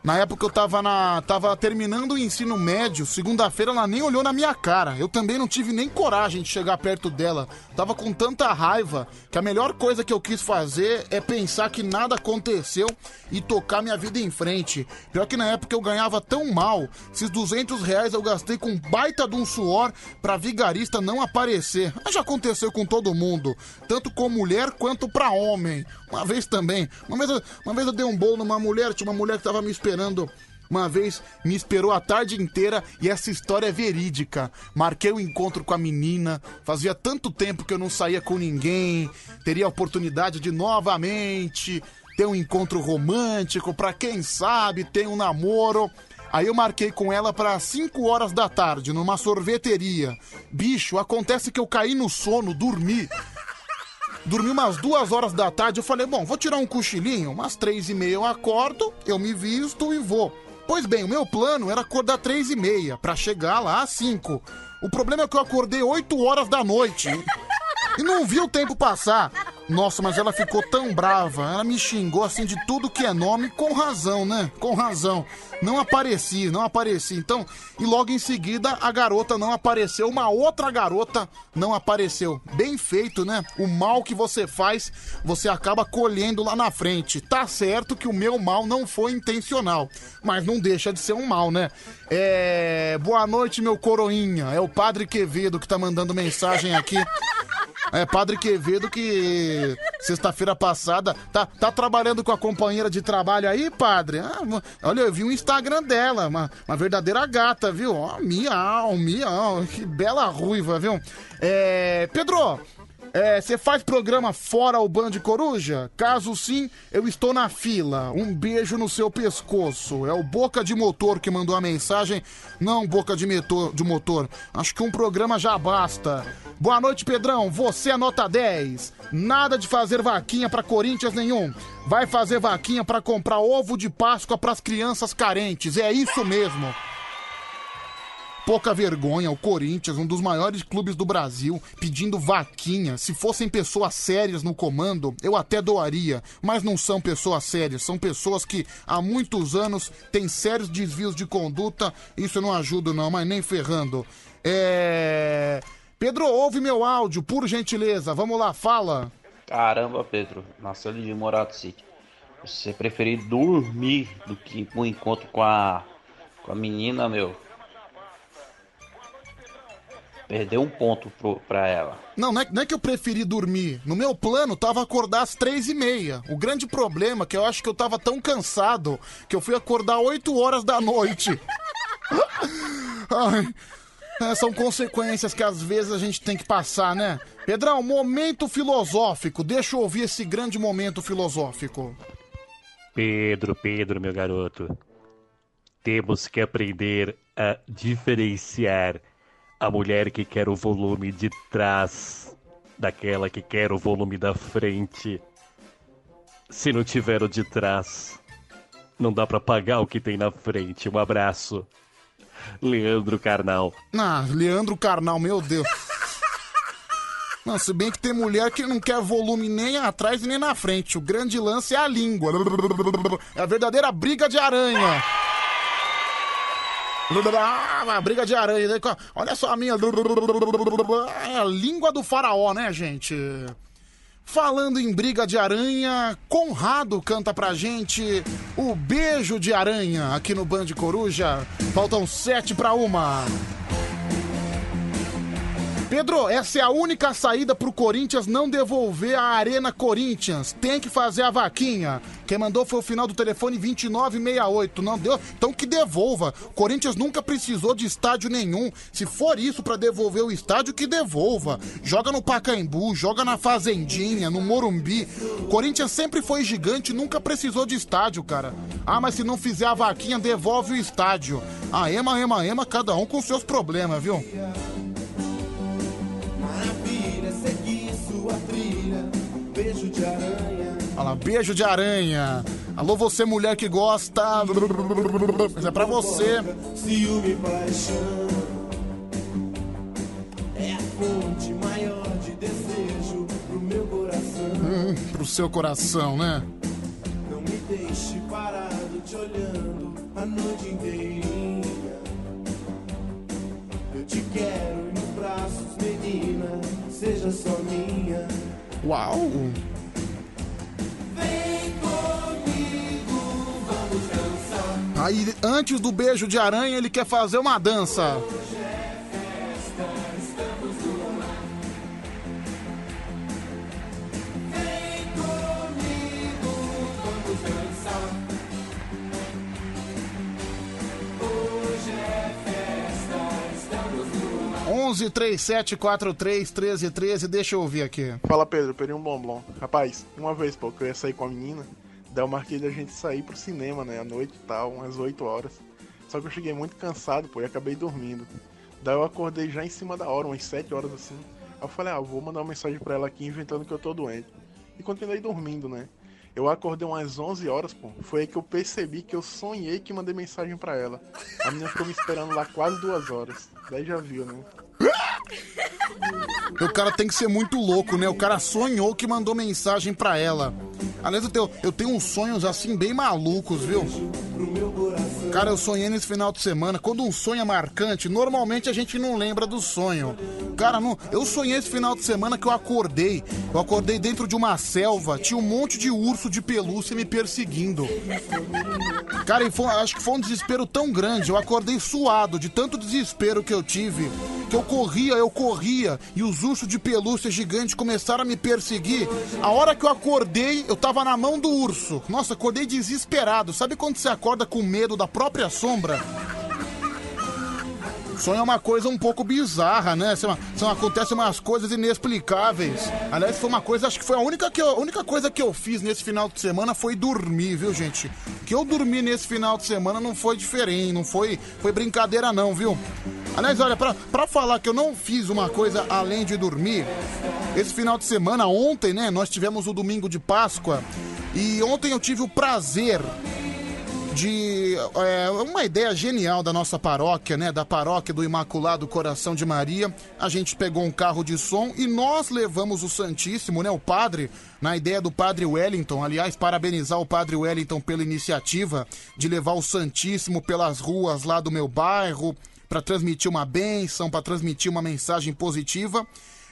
Na época eu tava na. tava terminando o ensino médio, segunda-feira ela nem olhou na minha cara. Eu também não tive nem coragem de chegar perto dela. Tava com tanta raiva que a melhor coisa que eu quis fazer é pensar que nada aconteceu e tocar minha vida em frente. Pior que na época eu ganhava tão mal, esses 200 reais eu gastei com baita de um suor pra vigarista não aparecer. Mas já aconteceu com todo mundo, tanto com mulher quanto pra homem. Uma vez também, uma vez, eu- uma vez eu dei um bolo numa mulher, tinha uma mulher que tava me esperando. Uma vez me esperou a tarde inteira e essa história é verídica. Marquei o encontro com a menina, fazia tanto tempo que eu não saía com ninguém, teria a oportunidade de novamente ter um encontro romântico, pra quem sabe ter um namoro. Aí eu marquei com ela para 5 horas da tarde, numa sorveteria. Bicho, acontece que eu caí no sono, dormi. Dormi umas duas horas da tarde. Eu falei, bom, vou tirar um cochilinho. Umas três e meia eu acordo, eu me visto e vou. Pois bem, o meu plano era acordar três e meia, pra chegar lá às cinco. O problema é que eu acordei 8 horas da noite. E não vi o tempo passar. Nossa, mas ela ficou tão brava. Ela me xingou assim de tudo que é nome, com razão, né? Com razão. Não apareci, não apareci. Então, e logo em seguida a garota não apareceu, uma outra garota não apareceu. Bem feito, né? O mal que você faz, você acaba colhendo lá na frente. Tá certo que o meu mal não foi intencional, mas não deixa de ser um mal, né? É. Boa noite, meu coroinha. É o Padre Quevedo que tá mandando mensagem aqui. É, Padre Quevedo que sexta-feira passada tá, tá trabalhando com a companheira de trabalho aí, padre? Ah, olha, eu vi o Instagram dela, uma, uma verdadeira gata, viu? Ó, miau, miau, que bela ruiva, viu? É, Pedro, é, você faz programa fora o Band Coruja? Caso sim, eu estou na fila. Um beijo no seu pescoço. É o Boca de Motor que mandou a mensagem. Não, Boca de, metor, de Motor. Acho que um programa já basta. Boa noite, Pedrão. Você é nota 10. Nada de fazer vaquinha pra Corinthians nenhum. Vai fazer vaquinha pra comprar ovo de Páscoa pras crianças carentes. É isso mesmo. Pouca vergonha, o Corinthians, um dos maiores clubes do Brasil, pedindo vaquinha. Se fossem pessoas sérias no comando, eu até doaria. Mas não são pessoas sérias, são pessoas que há muitos anos têm sérios desvios de conduta. Isso eu não ajudo, não, mas nem ferrando. É. Pedro, ouve meu áudio, por gentileza. Vamos lá, fala. Caramba, Pedro, nasceu de Morato City. Você preferir dormir do que ir encontro com a, com a menina, meu. Perdeu um ponto pro, pra ela. Não, não é, não é que eu preferi dormir. No meu plano, tava acordar às três e meia. O grande problema é que eu acho que eu tava tão cansado que eu fui acordar 8 horas da noite. Ai, é, são consequências que às vezes a gente tem que passar, né? Pedrão, momento filosófico. Deixa eu ouvir esse grande momento filosófico. Pedro, Pedro, meu garoto. Temos que aprender a diferenciar a mulher que quer o volume de trás daquela que quer o volume da frente. Se não tiver o de trás, não dá pra pagar o que tem na frente. Um abraço. Leandro Carnal. Ah, Leandro Carnal, meu Deus. Não, se bem que tem mulher que não quer volume nem atrás nem na frente. O grande lance é a língua. É a verdadeira briga de aranha. Uma briga de aranha. Olha só a minha. É a língua do faraó, né, gente? Falando em briga de aranha, Conrado canta pra gente o beijo de aranha aqui no Band Coruja. Faltam sete pra uma. Pedro, essa é a única saída pro Corinthians não devolver a Arena Corinthians. Tem que fazer a vaquinha. Quem mandou foi o final do telefone 2968. Não deu? Então que devolva. Corinthians nunca precisou de estádio nenhum. Se for isso pra devolver o estádio, que devolva. Joga no Pacaembu, joga na Fazendinha, no Morumbi. Corinthians sempre foi gigante, nunca precisou de estádio, cara. Ah, mas se não fizer a vaquinha, devolve o estádio. Ah, ema, ema, ema, cada um com seus problemas, viu? Sua trilha. Beijo de aranha. Olha lá, beijo de aranha. Alô, você mulher que gosta. Mas é pra você. Ciúme e paixão. É a fonte maior de desejo pro meu coração. Hum, pro seu coração, né? Não me deixe parado te olhando a noite inteirinha. Eu te quero braços, menina. Seja só minha. Uau! Vem comigo, vamos dançar. Aí, antes do beijo de aranha, ele quer fazer uma dança. Hoje é 11 37 43 13 13, deixa eu ouvir aqui. Fala Pedro, Pedro um Blomblom. Rapaz, uma vez, pô, que eu ia sair com a menina, daí eu marquei da gente sair pro cinema, né, à noite e tal, umas 8 horas. Só que eu cheguei muito cansado, pô, e acabei dormindo. Daí eu acordei já em cima da hora, umas 7 horas assim. Aí eu falei, ah, vou mandar uma mensagem pra ela aqui inventando que eu tô doente. E continuei dormindo, né. Eu acordei umas 11 horas, pô. Foi aí que eu percebi que eu sonhei que mandei mensagem pra ela. A menina ficou me esperando lá quase duas horas. Daí já viu, né? O cara tem que ser muito louco, né? O cara sonhou que mandou mensagem pra ela. Aliás, eu tenho, eu tenho uns sonhos assim bem malucos, viu? Cara, eu sonhei nesse final de semana. Quando um sonho é marcante, normalmente a gente não lembra do sonho. Cara, não, eu sonhei esse final de semana que eu acordei. Eu acordei dentro de uma selva, tinha um monte de urso de pelúcia me perseguindo. Cara, e foi- acho que foi um desespero tão grande. Eu acordei suado de tanto desespero que eu tive. Que eu corria, eu corria. E os ursos de pelúcia gigante começaram a me perseguir. A hora que eu acordei, eu tava na mão do urso. Nossa, acordei desesperado. Sabe quando você acorda com medo da própria sombra? Sonho é uma coisa um pouco bizarra, né? São, são, acontecem umas coisas inexplicáveis. Aliás, foi uma coisa, acho que foi a única, que eu- a única coisa que eu fiz nesse final de semana foi dormir, viu, gente? Que eu dormi nesse final de semana não foi diferente, não foi, foi brincadeira não, viu? Aliás, olha, pra, pra falar que eu não fiz uma coisa além de dormir, esse final de semana, ontem, né, nós tivemos o domingo de Páscoa, e ontem eu tive o prazer de é, uma ideia genial da nossa paróquia, né? Da paróquia do Imaculado Coração de Maria. A gente pegou um carro de som e nós levamos o Santíssimo, né? O padre, na ideia do padre Wellington. Aliás, parabenizar o padre Wellington pela iniciativa de levar o Santíssimo pelas ruas lá do meu bairro para transmitir uma bênção, para transmitir uma mensagem positiva.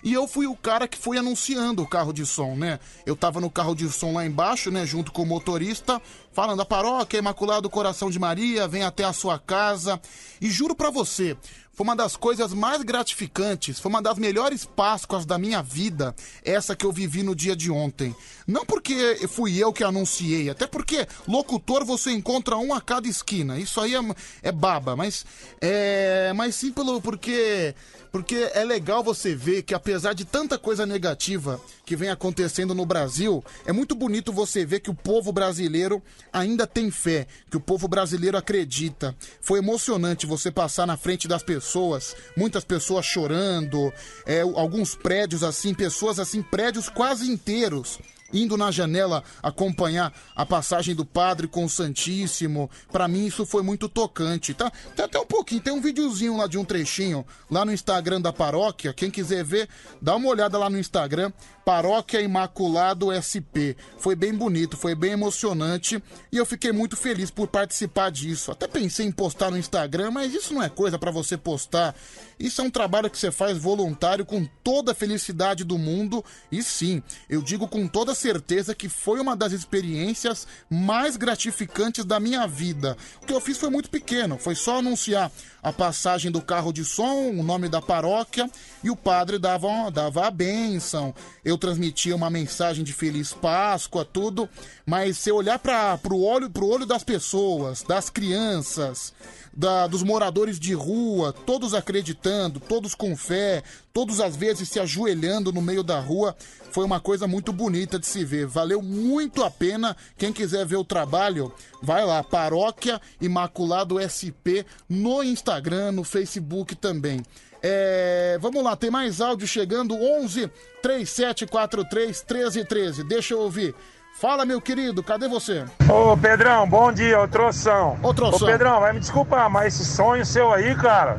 E eu fui o cara que foi anunciando o carro de som, né? Eu tava no carro de som lá embaixo, né? Junto com o motorista, falando a paróquia Imaculado Coração de Maria, vem até a sua casa. E juro pra você, foi uma das coisas mais gratificantes, foi uma das melhores Páscoas da minha vida, essa que eu vivi no dia de ontem. Não porque fui eu que anunciei, até porque locutor você encontra um a cada esquina. Isso aí é, é baba, mas é, mas sim pelo porque porque é legal você ver que apesar de tanta coisa negativa que vem acontecendo no Brasil, é muito bonito você ver que o povo brasileiro ainda tem fé, que o povo brasileiro acredita. Foi emocionante você passar na frente das pessoas, muitas pessoas chorando, é, alguns prédios assim, pessoas assim, prédios quase inteiros indo na janela acompanhar a passagem do padre com o Santíssimo. Pra mim isso foi muito tocante, tá? Tem até um pouquinho, tem um videozinho lá de um trechinho lá no Instagram da paróquia. Quem quiser ver, dá uma olhada lá no Instagram, Paróquia Imaculado SP. Foi bem bonito, foi bem emocionante e eu fiquei muito feliz por participar disso. Até pensei em postar no Instagram, mas isso não é coisa pra você postar. Isso é um trabalho que você faz voluntário com toda a felicidade do mundo e sim, eu digo com toda certeza que foi uma das experiências mais gratificantes da minha vida. O que eu fiz foi muito pequeno, foi só anunciar a passagem do carro de som, o nome da paróquia e o padre dava, dava a bênção. Eu transmitia uma mensagem de Feliz Páscoa, tudo, mas se olhar para o olho, olho das pessoas, das crianças, da- dos moradores de rua, todos acreditando, todos com fé, todos às vezes se ajoelhando no meio da rua, foi uma coisa muito bonita de se ver. Valeu muito a pena. Quem quiser ver o trabalho, vai lá, Paróquia Imaculado SP no Instagram, no Facebook também. É, vamos lá, tem mais áudio chegando 11 3743 1313. Deixa eu ouvir. Fala, meu querido, cadê você? Ô Pedrão, bom dia, ô Troção. Ô, Troção. Pedrão, vai me desculpar, mas esse sonho seu aí, cara,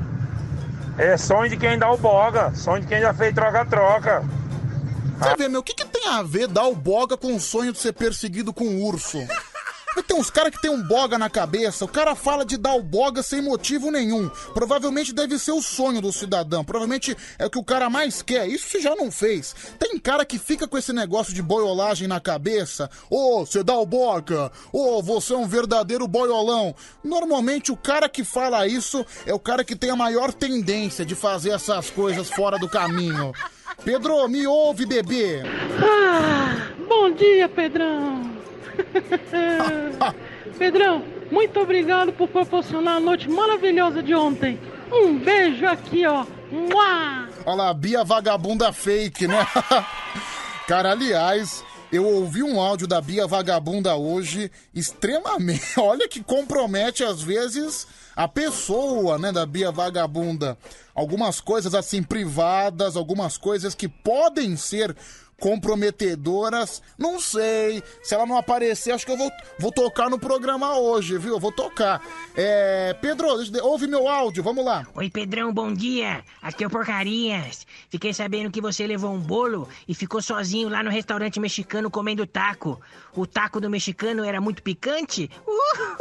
é sonho de quem dá o boga, sonho de quem já fez troca-troca. Você vê, meu, o que, que tem a ver dar o boga com o sonho de ser perseguido com um urso? Tem uns caras que tem um boga na cabeça, o cara fala de dar o boga sem motivo nenhum. Provavelmente deve ser o sonho do cidadão, provavelmente é o que o cara mais quer, isso se já não fez. Tem cara que fica com esse negócio de boiolagem na cabeça, ô, você dá o boga, ô, você é um verdadeiro boiolão. Normalmente o cara que fala isso é o cara que tem a maior tendência de fazer essas coisas fora do caminho. Pedro, me ouve, bebê. Ah, bom dia, Pedrão. Pedrão, muito obrigado por proporcionar a noite maravilhosa de ontem. Um beijo aqui, ó. Mua! Olha lá, Bia Vagabunda Fake, né? Cara, aliás, eu ouvi um áudio da Bia Vagabunda hoje extremamente. Olha que compromete às vezes a pessoa, né, da Bia Vagabunda. Algumas coisas assim privadas, algumas coisas que podem ser comprometedoras. Não sei. Se ela não aparecer, acho que eu vou, vou tocar no programa hoje, viu? Eu vou tocar. É, Pedro, deixa- ouve meu áudio, vamos lá. Oi, Pedrão, bom dia. Aqui é o Porcarias. Fiquei sabendo que você levou um bolo e ficou sozinho lá no restaurante mexicano comendo taco. O taco do mexicano era muito picante?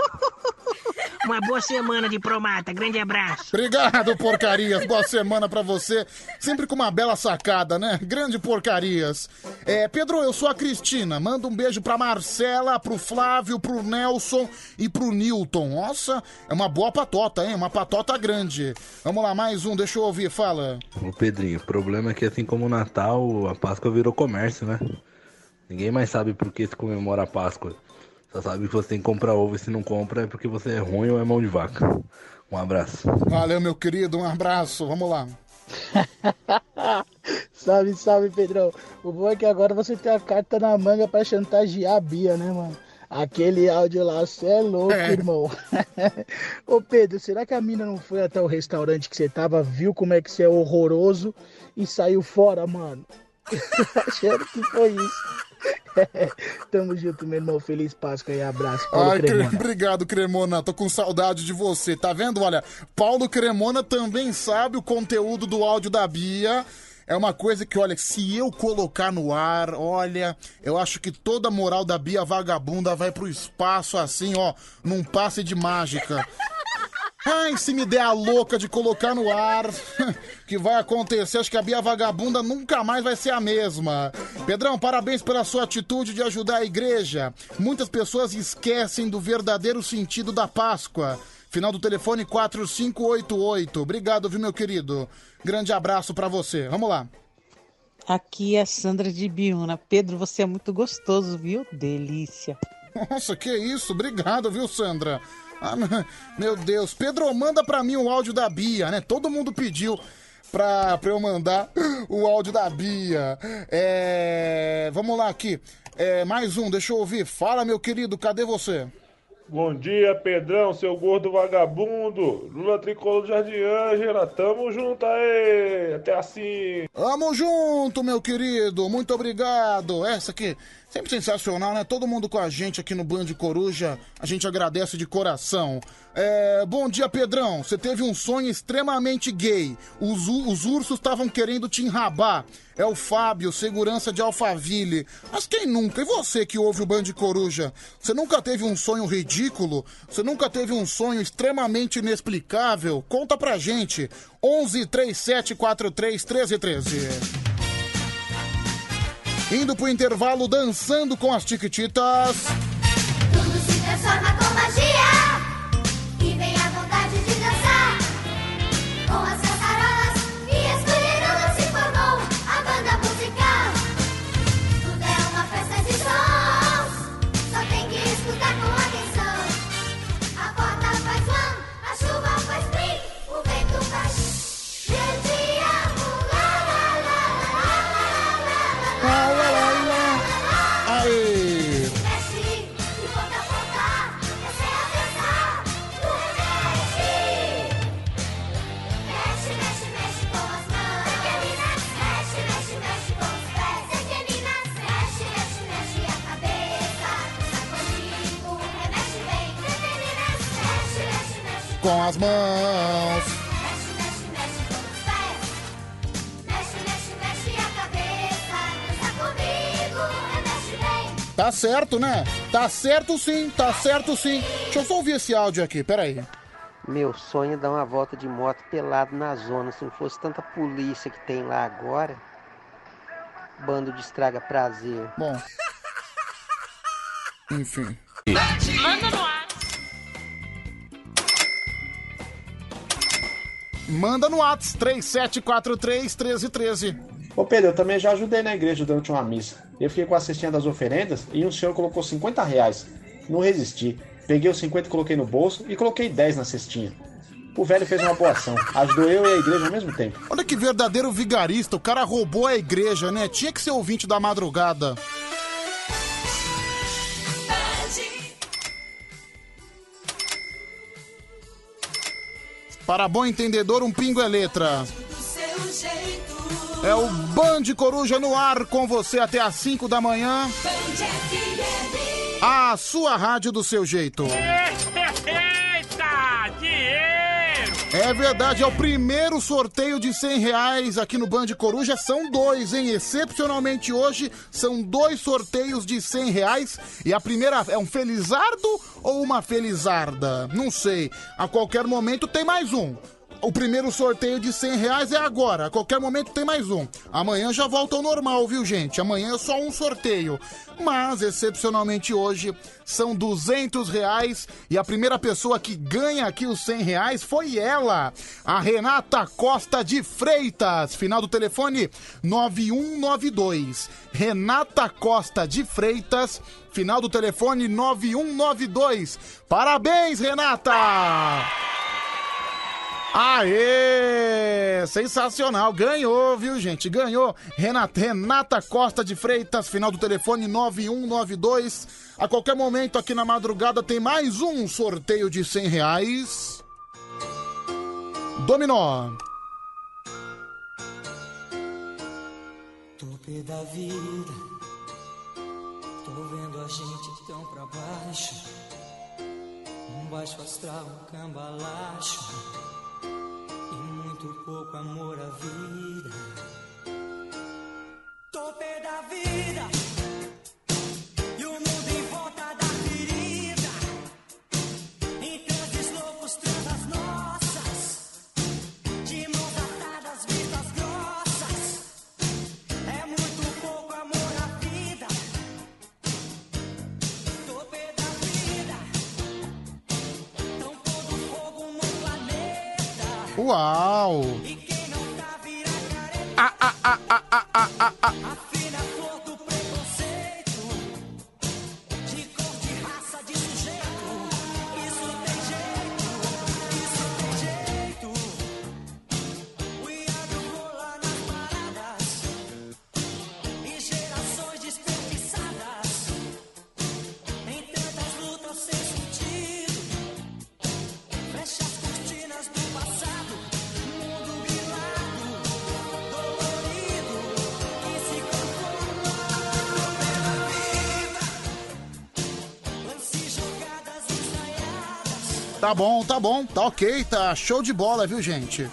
Uma boa semana de promata. Grande abraço. Obrigado, porcarias. Boa semana pra você. Sempre com uma bela sacada, né? Grande porcarias. É, Pedro, eu sou a Cristina. Manda um beijo pra Marcela, pro Flávio, pro Nelson e pro Newton. Nossa, é uma boa patota, hein? Uma patota grande. Vamos lá, mais um, deixa eu ouvir, fala. Ô Pedrinho, o problema é que assim como o Natal, a Páscoa virou comércio, né? Ninguém mais sabe por que se comemora a Páscoa. Só sabe que você tem que comprar ovo e se não compra é porque você é ruim ou é mão de vaca. Um abraço. Valeu, meu querido, um abraço. Vamos lá. Salve, salve, Pedrão. O bom é que agora você tem a carta na manga pra chantagear a Bia, né, mano? Aquele áudio lá, você é louco, É. irmão. Ô, Pedro, será que a mina não foi até o restaurante que você tava, viu como é que você é horroroso e saiu fora, mano? Achando que foi isso. Tamo junto, meu irmão. Feliz Páscoa e abraço. Paulo Ai, cre- Cremona. obrigado, Cremona. Tô com saudade de você. Tá vendo? Olha, Paulo Cremona também sabe o conteúdo do áudio da Bia. É uma coisa que, olha, se eu colocar no ar, olha, eu acho que toda a moral da Bia vagabunda vai pro espaço assim, ó, num passe de mágica. Ai, se me der a louca de colocar no ar, que vai acontecer, acho que a Bia Vagabunda nunca mais vai ser a mesma. Pedrão, parabéns pela sua atitude de ajudar a igreja. Muitas pessoas esquecem do verdadeiro sentido da Páscoa. Final do telefone 4588. Obrigado, viu, meu querido? Grande abraço pra você. Vamos lá. Aqui é a Sandra de Biúna. Pedro, você é muito gostoso, viu? Delícia. Nossa, que isso? Obrigado, viu, Sandra? Ah, meu Deus. Pedro, manda pra mim o áudio da Bia, né? Todo mundo pediu pra, pra eu mandar o áudio da Bia. É... Vamos lá aqui. É, mais um, deixa eu ouvir. Fala, meu querido, cadê você? Bom dia, Pedrão, seu gordo vagabundo. Lula Tricolor do Jardim Ângela, tamo junto aí. Até assim. Tamo junto, meu querido. Muito obrigado. Essa aqui, sempre sensacional, né? Todo mundo com a gente aqui no Band Coruja. A gente agradece de coração. É, bom dia, Pedrão. Você teve um sonho extremamente gay. Os, os ursos estavam querendo te enrabar. É o Fábio, segurança de Alphaville. Mas quem nunca? E você que ouve o Band Coruja? Você nunca teve um sonho ridículo? Você nunca teve um sonho extremamente inexplicável? Conta pra gente. 11 37 43 13 13. Indo pro intervalo dançando com as Tiquititas. Tudo se transforma com magia E vem a vontade de dançar Com as Com as mãos. Mexe, mexe, mexe com os pés. Mexe, mexe, mexe a cabeça. Dança comigo, remexe bem. Tá certo, né? Tá certo sim, tá certo sim. Deixa eu só ouvir esse áudio aqui, peraí. Meu sonho é dar uma volta de moto pelado na zona. Se não fosse tanta polícia que tem lá agora. Bando de estraga prazer. Bom. Enfim. Manda no ar. Manda no Whats 3743 1313. Ô Pedro, eu também já ajudei na igreja durante uma missa. Eu fiquei com a cestinha das oferendas e um senhor colocou 50 reais. Não resisti. Peguei os 50 e coloquei no bolso e coloquei 10 na cestinha. O velho fez uma boa ação. Ajudou eu e a igreja ao mesmo tempo. Olha que verdadeiro vigarista, o cara roubou a igreja, né? Tinha que ser ouvinte da madrugada. Para bom entendedor, um pingo é letra. É o Band Coruja no ar com você até às 5 da manhã. A sua rádio do seu jeito. É verdade, é o primeiro sorteio de 100 reais aqui no Band Coruja. São dois, hein? Excepcionalmente hoje, são dois sorteios de 100 reais. E a primeira é um felizardo ou uma felizarda? Não sei. A qualquer momento tem mais um. O primeiro sorteio de 100 reais é agora. A qualquer momento tem mais um. Amanhã já volta ao normal, viu, gente? Amanhã é só um sorteio. Mas, excepcionalmente hoje, são 200 reais. E a primeira pessoa que ganha aqui os 100 reais foi ela, a Renata Costa de Freitas. Final do telefone 9192. Renata Costa de Freitas. Final do telefone 9192. Parabéns, Renata! Aê! Sensacional! Ganhou, viu, gente? Ganhou. Renata, Renata Costa de Freitas, final do telefone 9192. A qualquer momento aqui na madrugada tem mais um sorteio de 100 reais. Dominó. Tope da vida, tô vendo a gente tão pra baixo. Um baixo astral, um cambalacho. Muito pouco amor à vida. Tope da vida. Uau! Ah, ah, ah, ah, ah, ah, ah, Tá bom, tá bom, tá ok, tá show de bola, viu, gente?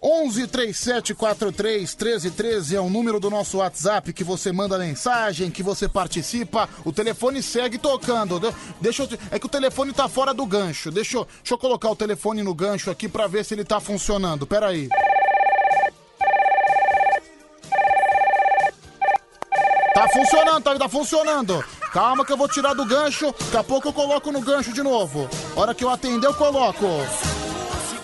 11 37 43 13 13 é o número do nosso WhatsApp que você manda mensagem, que você participa. O telefone segue tocando. De- Deixa eu, é que o telefone tá fora do gancho. Deixa eu, deixa eu colocar o telefone no gancho aqui pra ver se ele tá funcionando. Pera aí. Tá funcionando, tá, tá funcionando. Calma que eu vou tirar do gancho. Daqui a pouco eu coloco no gancho de novo. Hora que eu atender, eu coloco.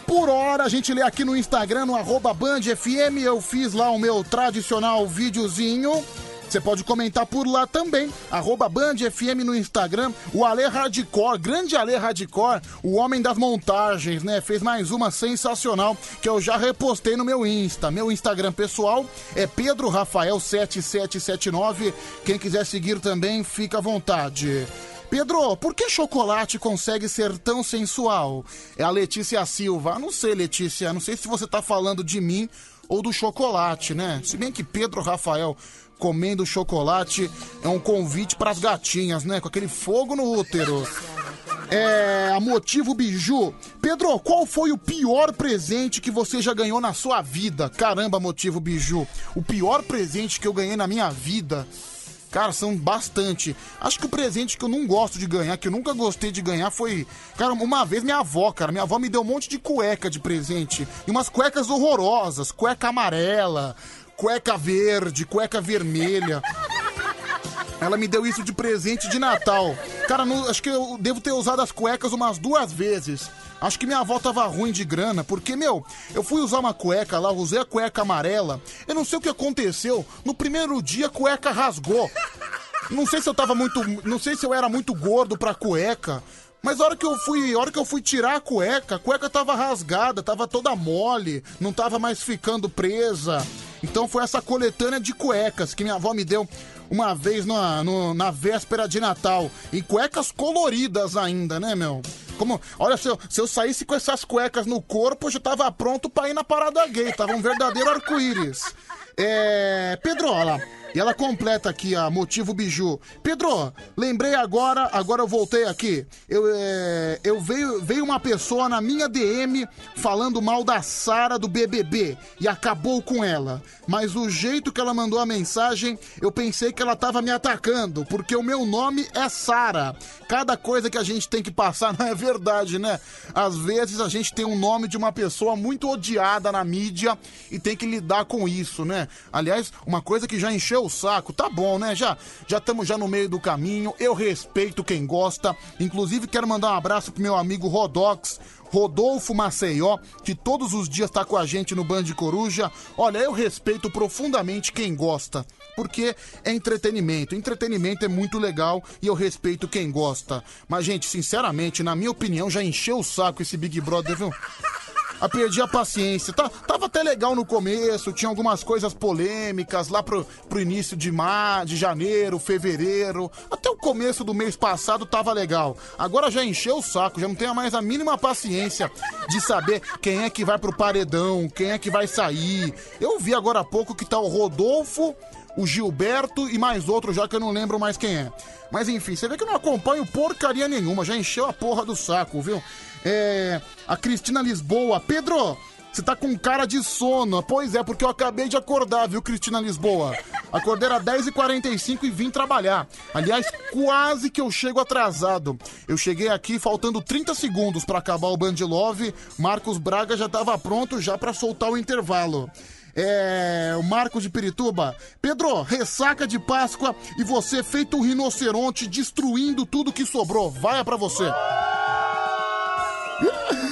Por hora, a gente lê aqui no Instagram, no arroba Band FM. Eu fiz lá o meu tradicional videozinho. Você pode comentar por lá também. Arroba Band FM no Instagram. O Ale Hardcore, grande Ale Hardcore, o homem das montagens, né? Fez mais uma sensacional que eu já repostei no meu Insta. Meu Instagram pessoal é Pedro Rafael 7779. Quem quiser seguir também, fica à vontade. Pedro, por que chocolate consegue ser tão sensual? É a Letícia Silva. Ah, Não sei, Letícia, não sei se você tá falando de mim ou do chocolate, né? Se bem que Pedro Rafael comendo chocolate é um convite para as gatinhas, né? Com aquele fogo no útero. É, a Motivo Biju. Pedro, qual foi o pior presente que você já ganhou na sua vida? Caramba, Motivo Biju. O pior presente que eu ganhei na minha vida. Cara, são bastante. Acho que o presente que eu não gosto de ganhar, que eu nunca gostei de ganhar, foi. Cara, uma vez minha avó, cara. Minha avó me deu um monte de cueca de presente. E umas cuecas horrorosas. Cueca amarela, cueca verde, cueca vermelha. Ela me deu isso de presente de Natal. Cara, não- acho que eu devo ter usado as cuecas umas duas vezes. Acho que minha avó tava ruim de grana, porque, meu, eu fui usar uma cueca lá, usei a cueca amarela. Eu não sei o que aconteceu. No primeiro dia a cueca rasgou. Não sei se eu tava muito. Não sei se eu era muito gordo pra cueca. Mas a hora que eu fui, a hora que eu fui tirar a cueca, a cueca tava rasgada, tava toda mole, não tava mais ficando presa. Então foi essa coletânea de cuecas que minha avó me deu uma vez na, no- na véspera de Natal. E cuecas coloridas ainda, né, meu? Como, olha, se eu, se eu saísse com essas cuecas no corpo, eu já tava pronto pra ir na parada gay. Tava um verdadeiro arco-íris. É. Pedro, olha lá. E ela completa aqui a motivo biju. Pedro, lembrei agora, agora eu voltei aqui. Eu, é, eu veio, veio uma pessoa na minha DM falando mal da Sara do BBB e acabou com ela. Mas o jeito que ela mandou a mensagem, eu pensei que ela tava me atacando, porque o meu nome é Sara. Cada coisa que a gente tem que passar não é verdade, né? Às vezes a gente tem um nome de uma pessoa muito odiada na mídia e tem que lidar com isso, né? Aliás, uma coisa que já encheu o saco, tá bom, né? Já já estamos já no meio do caminho. Eu respeito quem gosta. Inclusive quero mandar um abraço pro meu amigo Rodox. Rodolfo Maceió, que todos os dias tá com a gente no Band Coruja. Olha, eu respeito profundamente quem gosta, porque é entretenimento. Entretenimento é muito legal e eu respeito quem gosta. Mas, gente, sinceramente, na minha opinião, já encheu o saco esse Big Brother, viu? Ah, perdi a paciência. Tá, tava até legal no começo, tinha algumas coisas polêmicas lá pro, pro início de mar, de janeiro, fevereiro. Até o começo do mês passado tava legal. Agora já encheu o saco, já não tenho mais a mínima paciência de saber quem é que vai pro paredão, quem é que vai sair. Eu vi agora há pouco que tá o Rodolfo, o Gilberto e mais outro já que eu não lembro mais quem é. Mas enfim, você vê que eu não acompanho porcaria nenhuma, já encheu a porra do saco, viu? É. A Cristina Lisboa. Pedro, você tá com cara de sono. Pois é, porque eu acabei de acordar, viu, Cristina Lisboa? Acordei às 10h45 e vim trabalhar. Aliás, quase que eu chego atrasado. Eu cheguei aqui faltando 30 segundos pra acabar o Band Love. Marcos Braga já tava pronto já pra soltar o intervalo. É. O Marco de Pirituba. Pedro, ressaca de Páscoa e você feito um rinoceronte destruindo tudo que sobrou. Vai pra você.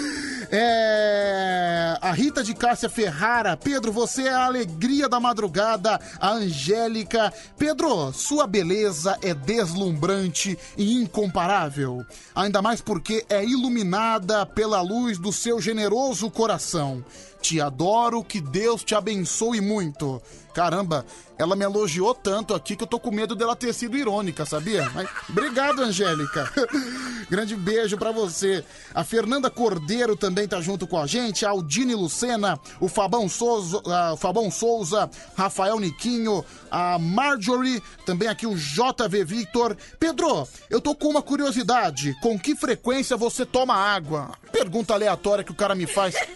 É. A Rita de Cássia Ferrara. Pedro, você é a alegria da madrugada. A Angélica. Pedro, sua beleza é deslumbrante e incomparável. Ainda mais porque é iluminada pela luz do seu generoso coração. Te adoro, que Deus te abençoe muito. Caramba, ela me elogiou tanto aqui que eu tô com medo dela ter sido irônica, sabia? Mas obrigado, Angélica. Grande beijo pra você. A Fernanda Cordeiro também tá junto com a gente, a Aldine Lucena, o Fabão Souza, o Fabão Souza, Rafael Niquinho, a Marjorie, também aqui o JV Victor. Pedro, eu tô com uma curiosidade. Com que frequência você toma água? Pergunta aleatória que o cara me faz.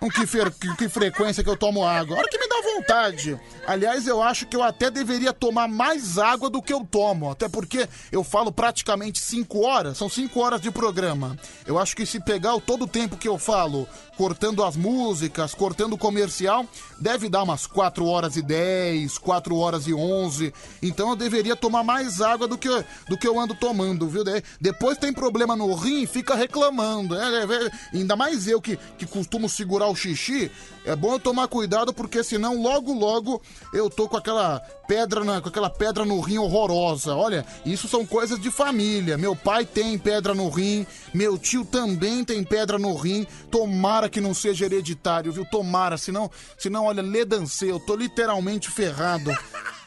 Com que, fer- que- frequência que eu tomo água? A hora que me dá vontade. Aliás, eu acho que eu até deveria tomar mais água do que eu tomo. Até porque eu falo praticamente 5 horas. São 5 horas de programa. Eu acho que se pegar o todo o tempo que eu falo, cortando as músicas, cortando o comercial, deve dar umas 4 horas e 10, 4 horas e 11. Então eu deveria tomar mais água do que, do que eu ando tomando, viu? De- Depois tem problema no rim, fica reclamando. É, é, é, ainda mais eu que, que costumo segurar o xixi. É bom eu tomar cuidado porque senão logo logo eu tô com aquela pedra na, com aquela pedra no rim horrorosa. Olha, isso são coisas de família. Meu pai tem pedra no rim, meu tio também tem pedra no rim. Tomara que não seja hereditário, viu? Tomara, senão, senão olha, ledancei, eu tô literalmente ferrado.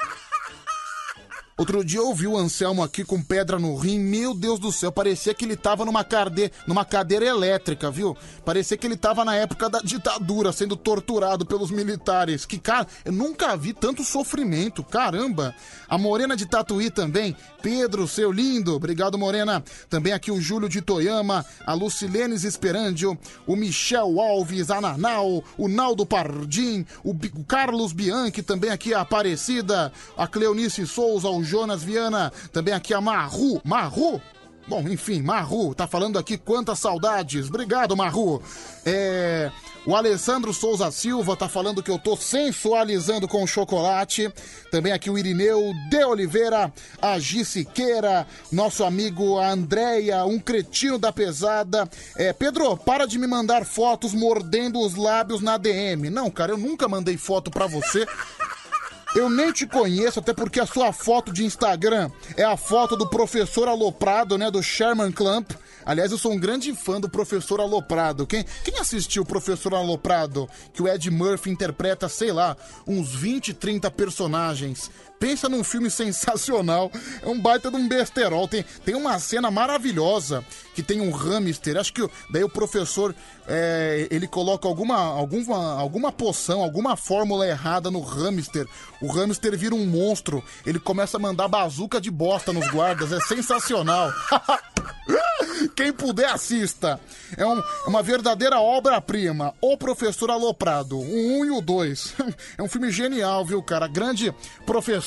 Outro dia eu vi o Anselmo aqui com pedra no rim, meu Deus do céu, parecia que ele tava numa, carde... numa cadeira elétrica, viu? Parecia que ele tava na época da ditadura, sendo torturado pelos militares. Que, cara, eu nunca vi tanto sofrimento, caramba. A Morena de Tatuí também, Pedro, seu lindo, obrigado Morena. Também aqui o Júlio de Toyama, a Lucilenes Esperandio, o Michel Alves, a Nanau, o Naldo Pardim, o, Bi- o Carlos Bianchi, também aqui a Aparecida, a Cleonice Souza, o Jonas Viana, também aqui a Marru, Marru, Bom, enfim, Marru, tá falando aqui quantas saudades. Obrigado, Marru. É, o Alessandro Souza Silva tá falando que eu tô sensualizando com chocolate. Também aqui o Irineu de Oliveira, a Gi Siqueira, nosso amigo a Andréia, um cretino da pesada. É, Pedro, para de me mandar fotos mordendo os lábios na DM. Não, cara, eu nunca mandei foto pra você. Eu nem te conheço, até porque a sua foto de Instagram é a foto do professor aloprado, né, do Sherman Clamp. Aliás, eu sou um grande fã do Professor Aloprado. Quem, quem assistiu o Professor Aloprado? Que o Ed Murphy interpreta, sei lá, uns 20, 30 personagens. Pensa num filme sensacional. É um baita de um besterol. Tem, tem uma cena maravilhosa que tem um hamster. Acho que daí o professor é, ele coloca alguma, alguma, alguma poção, alguma fórmula errada no hamster. O hamster vira um monstro. Ele começa a mandar bazuca de bosta nos guardas. É sensacional. Quem puder, assista. É, um- é uma verdadeira obra-prima. O Professor Aloprado. O 1 e o 2. É um filme genial, viu, cara? Grande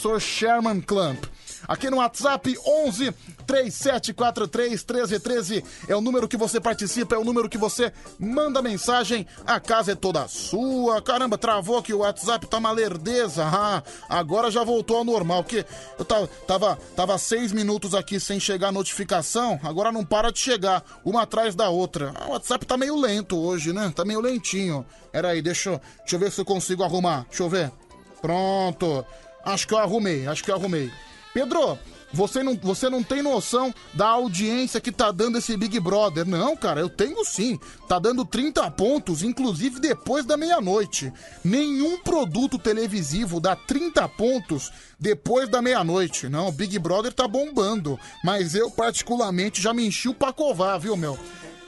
professor Sherman Clamp. Aqui no WhatsApp, 11 3743 1313 é o número que você participa, é o número que você manda mensagem. A casa é toda sua. Caramba, travou aqui o WhatsApp, tá uma lerdeza. Ah, agora já voltou ao normal, porque eu tava, tava, tava seis minutos aqui sem chegar a notificação, agora não para de chegar, uma atrás da outra. Ah, o WhatsApp tá meio lento hoje, né? Tá meio lentinho. Era aí, deixa, deixa eu ver se eu consigo arrumar. Deixa eu ver. Pronto. Acho que eu arrumei, acho que eu arrumei. Pedro, você não, você não tem noção da audiência que tá dando esse Big Brother. Não, cara, eu tenho sim. Tá dando 30 pontos, inclusive depois da meia-noite. Nenhum produto televisivo dá 30 pontos depois da meia-noite. Não, o Big Brother tá bombando. Mas eu, particularmente, já me enchi o pacovar, viu, meu?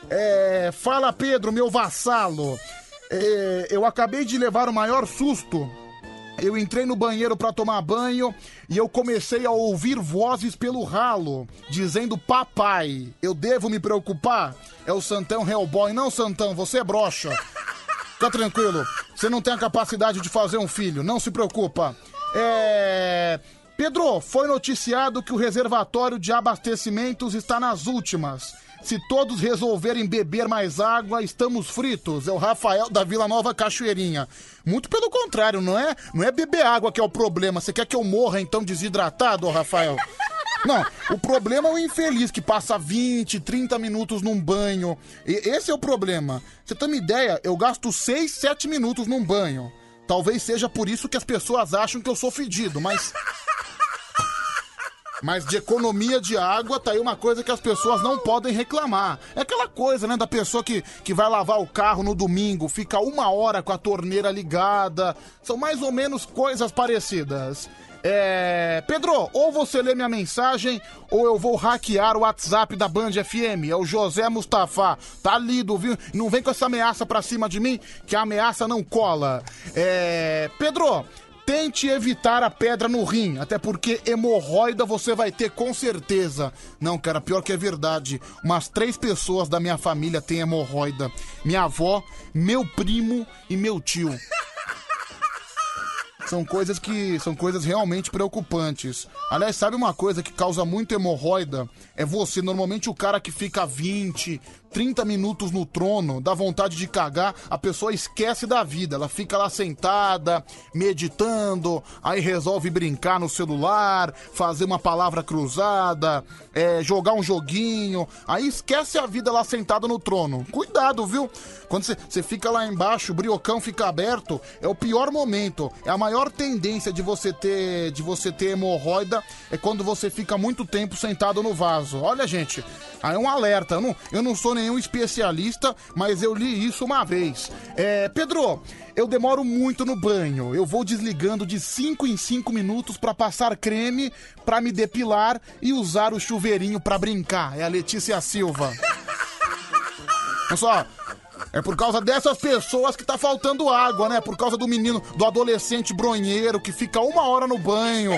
É, fala, Pedro, meu vassalo. É, eu acabei de levar o maior susto. Eu entrei no banheiro pra tomar banho e eu comecei a ouvir vozes pelo ralo, dizendo papai. Eu devo me preocupar? É o Santão Hellboy. Não, Santão, você é broxa. Fica tranquilo. Você não tem a capacidade de fazer um filho. Não se preocupa. É. Pedro, foi noticiado que o reservatório de abastecimentos está nas últimas. Se todos resolverem beber mais água, estamos fritos. É o Rafael da Vila Nova Cachoeirinha. Muito pelo contrário, não é? Não é beber água que é o problema. Você quer que eu morra então desidratado, Rafael? Não, o problema é o infeliz que passa 20, 30 minutos num banho. E esse é o problema. Você tem uma ideia? Eu gasto 6, 7 minutos num banho. Talvez seja por isso que as pessoas acham que eu sou fedido, mas. Mas de economia de água, tá aí uma coisa que as pessoas não podem reclamar. É aquela coisa, né, da pessoa que, que vai lavar o carro no domingo, fica uma hora com a torneira ligada. São mais ou menos coisas parecidas. É. Pedro, ou você lê minha mensagem, ou eu vou hackear o WhatsApp da Band FM. É o José Mustafa. Tá lido, viu? Não vem com essa ameaça pra cima de mim, que a ameaça não cola. É. Pedro. Tente evitar a pedra no rim, até porque hemorroida você vai ter com certeza. Não, cara, pior que é verdade. Umas três pessoas da minha família têm hemorroida: minha avó, meu primo e meu tio. São coisas que são coisas realmente preocupantes. Aliás, sabe uma coisa que causa muito hemorroida? É você, normalmente o cara que fica 20, 30 minutos no trono, dá vontade de cagar, a pessoa esquece da vida. Ela fica lá sentada, meditando, aí resolve brincar no celular, fazer uma palavra cruzada, é, jogar um joguinho, aí esquece a vida lá sentado no trono. Cuidado, viu? Quando você- fica lá embaixo, o briocão fica aberto, é o pior momento. É a maior tendência de você ter de você ter hemorroida é quando você fica muito tempo sentado no vaso. Olha, gente, aí é um alerta. Eu não, eu não sou nenhum especialista, mas eu li isso uma vez. É, Pedro, eu demoro muito no banho. Eu vou desligando de 5 em 5 minutos pra passar creme, pra me depilar e usar o chuveirinho pra brincar. É a Letícia Silva. Olha só, é por causa dessas pessoas que tá faltando água, né? Por causa do menino, do adolescente bronheiro que fica uma hora no banho,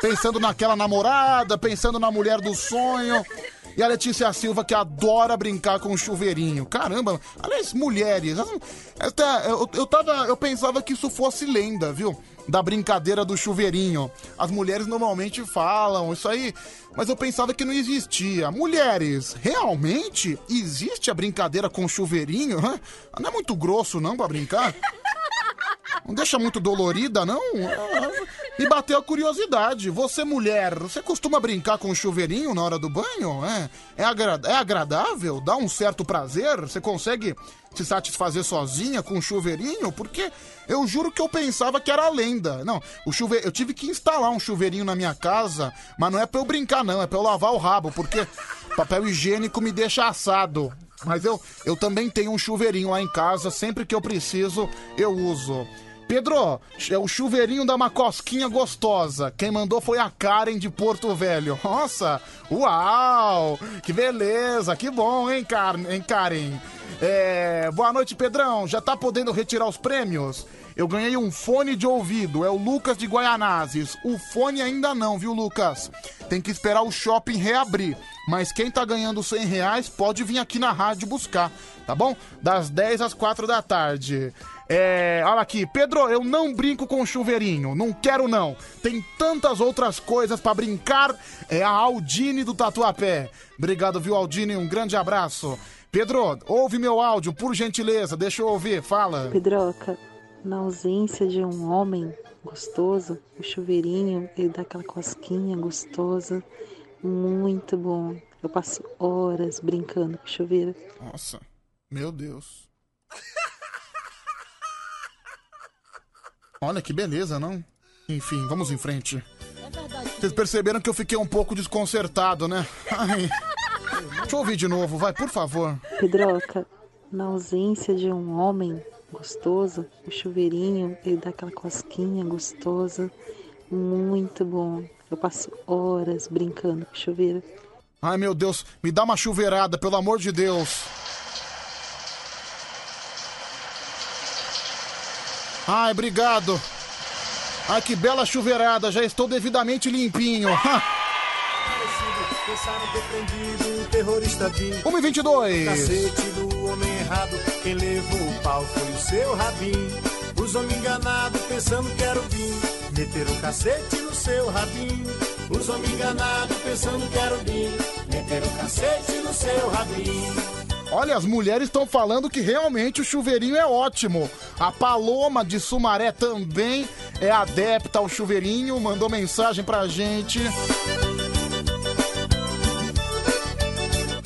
pensando naquela namorada, pensando na mulher do sonho. E a Letícia Silva que adora brincar com o chuveirinho. Caramba, aliás, mulheres. até, eu, eu, tava, eu pensava que isso fosse lenda, viu? Da brincadeira do chuveirinho. As mulheres normalmente falam isso aí, mas eu pensava que não existia. Mulheres, realmente existe a brincadeira com chuveirinho? Não é muito grosso, não, pra brincar? Não deixa muito dolorida, não? Me bateu a curiosidade. Você, mulher, você costuma brincar com o chuveirinho na hora do banho? É, é, agra- é agradável? Dá um certo prazer? Você consegue se satisfazer sozinha com o chuveirinho? Porque eu juro que eu pensava que era lenda. Não, o chuve... eu tive que instalar um chuveirinho na minha casa, mas não é pra eu brincar, não. É pra eu lavar o rabo, porque papel higiênico me deixa assado. Mas eu, eu também tenho um chuveirinho lá em casa. Sempre que eu preciso, eu uso. Pedro, é o chuveirinho dá uma cosquinha gostosa. Quem mandou foi a Karen de Porto Velho. Nossa, uau! Que beleza, que bom, hein, Car hein Karen? É, boa noite, Pedrão. Já tá podendo retirar os prêmios? Eu ganhei um fone de ouvido, é o Lucas de Guaianazes. O fone ainda não, viu, Lucas? Tem que esperar o shopping reabrir. Mas quem tá ganhando 100 reais pode vir aqui na rádio buscar, tá bom? Das 10 às 4 da tarde. É, olha aqui, Pedro, eu não brinco com chuveirinho, não quero não. Tem tantas outras coisas pra brincar. É a Aldine do Tatuapé. Obrigado, viu, Aldine? Um grande abraço. Pedro, ouve meu áudio, por gentileza, deixa eu ouvir, fala. Pedroca, na ausência de um homem gostoso, o chuveirinho, ele dá aquela cosquinha gostosa, muito bom. Eu passo horas brincando com o chuveiro. Nossa, meu Deus. Olha que beleza, não? Enfim, vamos em frente. Vocês perceberam que eu fiquei um pouco desconcertado, né? Ai. Deixa eu ouvir de novo, vai, por favor. Pedroca, na ausência de um homem gostoso, o chuveirinho, ele dá aquela cosquinha gostosa, muito bom. Eu passo horas brincando com o chuveiro. Ai, meu Deus, me dá uma chuveirada, pelo amor de Deus. Ai, obrigado. Ai, que bela chuveirada, já estou devidamente limpinho. Pensaram ter prendido o terrorista Bin. 1 e 22. Errado, quem levou o pau foi o seu rabinho. Os homens enganados pensando que era o Bin. Meteram o cacete no seu rabinho. Os homens enganados pensando que era o Bin. Meteram o cacete no seu rabinho. Olha, as mulheres estão falando que realmente o chuveirinho é ótimo. A Paloma de Sumaré também é adepta ao chuveirinho, mandou mensagem pra gente.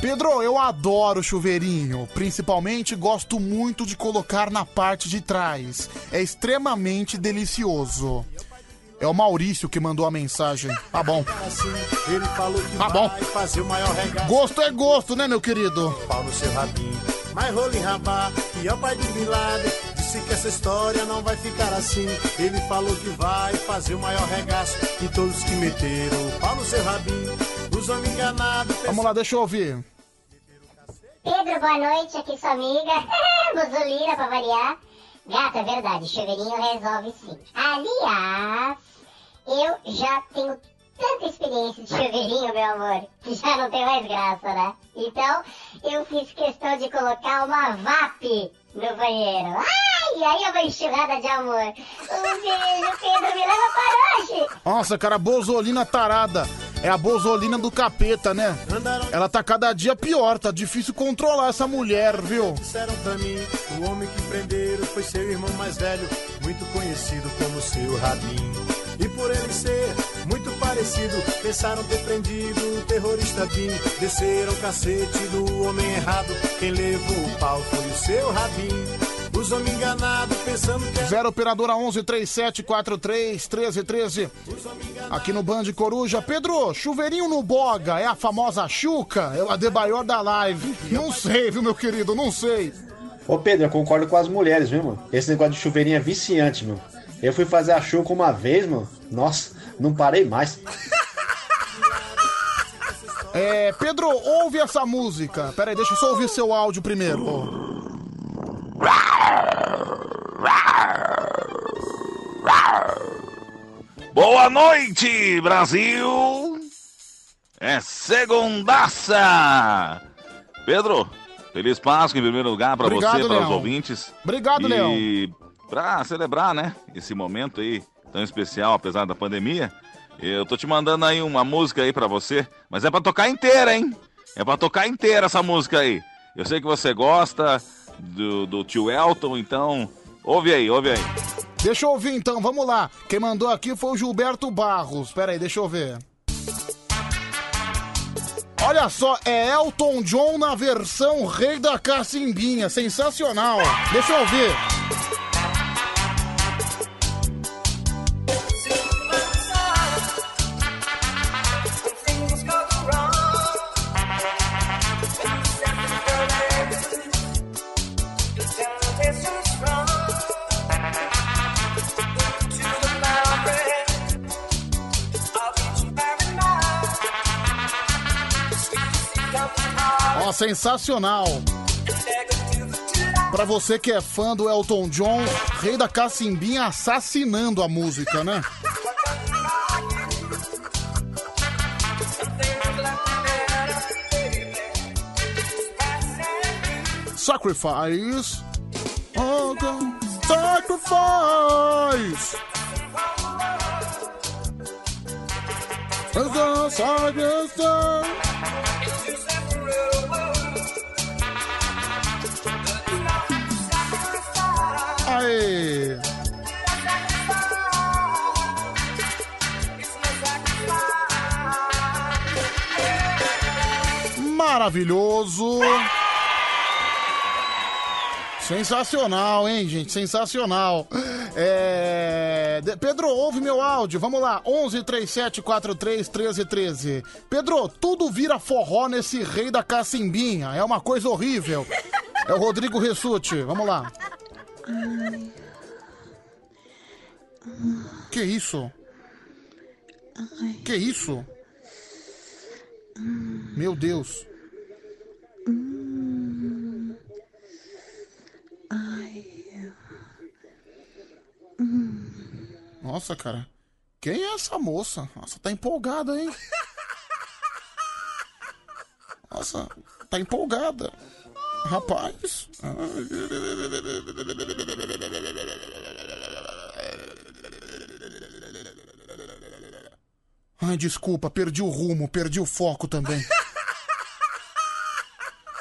Pedro, eu adoro chuveirinho. Principalmente gosto muito de colocar na parte de trás. É extremamente delicioso. É o Maurício que mandou a mensagem. Tá bom. Tá bom. Gosto é gosto, né, meu querido? Pau no seu rabinho. Mas Rolim Rabá, que é o pai de Laden, disse que essa história não vai ficar assim. Ele falou que vai fazer o maior regaço. E todos que meteram o pau no seu rabinho, enganados. Vamos lá, deixa eu ouvir. Pedro, boa noite, aqui sua amiga. Buzolina pra variar. Gata, é verdade, chuveirinho resolve sim. Aliás, eu já tenho tanta experiência de chuveirinho, meu amor, que já não tem mais graça, né? Então, eu fiz questão de colocar uma VAP no banheiro. Ai, aí é uma enxurrada de amor. Um beijo, Pedro, me leva para hoje. Nossa, cara, Bozolina tarada. É a Bozolina do capeta, né? Ela tá cada dia pior, tá difícil controlar essa mulher, viu? Disseram pra mim, o homem que prenderam foi seu irmão mais velho, muito conhecido como seu Rabinho. Por ele ser muito parecido, pensaram ter prendido o terrorista Bin. Desceram o cacete do homem errado, quem levou o pau foi o seu Rabinho. Os homens enganados pensando que. Zero operadora 11 3743 1313. Aqui no Band Coruja. Pedro, chuveirinho no boga é a famosa chuca? É o Adebayor da live. Não sei, viu, meu querido? Não sei. Ô Pedro, eu concordo com as mulheres, viu, mano? Esse negócio de chuveirinho é viciante, meu. Eu fui fazer a chuca uma vez, mano. Nossa, não parei mais. É, Pedro, ouve essa música. Pera aí, deixa eu só ouvir seu áudio primeiro. Boa noite, Brasil! É segundaça! Pedro, feliz Páscoa em primeiro lugar para você, para os ouvintes. Obrigado, e Leão. Para celebrar, né, esse momento aí tão especial, apesar da pandemia, eu tô te mandando aí uma música aí para você, mas é para tocar inteira, hein? É para tocar inteira essa música aí. Eu sei que você gosta do, do tio Elton, então ouve aí, ouve aí. Deixa eu ouvir então, vamos lá. Quem mandou aqui foi o Gilberto Barros. Pera aí, deixa eu ver. Olha só, é Elton John na versão Rei da Cacimbinha. Sensacional. Deixa eu ouvir. Sensacional. Pra você que é fã do Elton John, rei da cacimbinha assassinando a música, né? Sacrifice. Oh. Sacrifice. Sacrifice. Maravilhoso! Sensacional, hein, gente? Sensacional. É... Pedro, ouve meu áudio. Vamos lá. 11 37 43 13 13. Pedro, tudo vira forró nesse rei da cacimbinha. É uma coisa horrível. É o Rodrigo Ressuti. Vamos lá. Que isso? Que isso? Meu Deus. Nossa, cara. Quem é essa moça? Nossa, tá empolgada, hein? Nossa, tá empolgada. Rapaz. Ai, desculpa, perdi o rumo, perdi o foco também.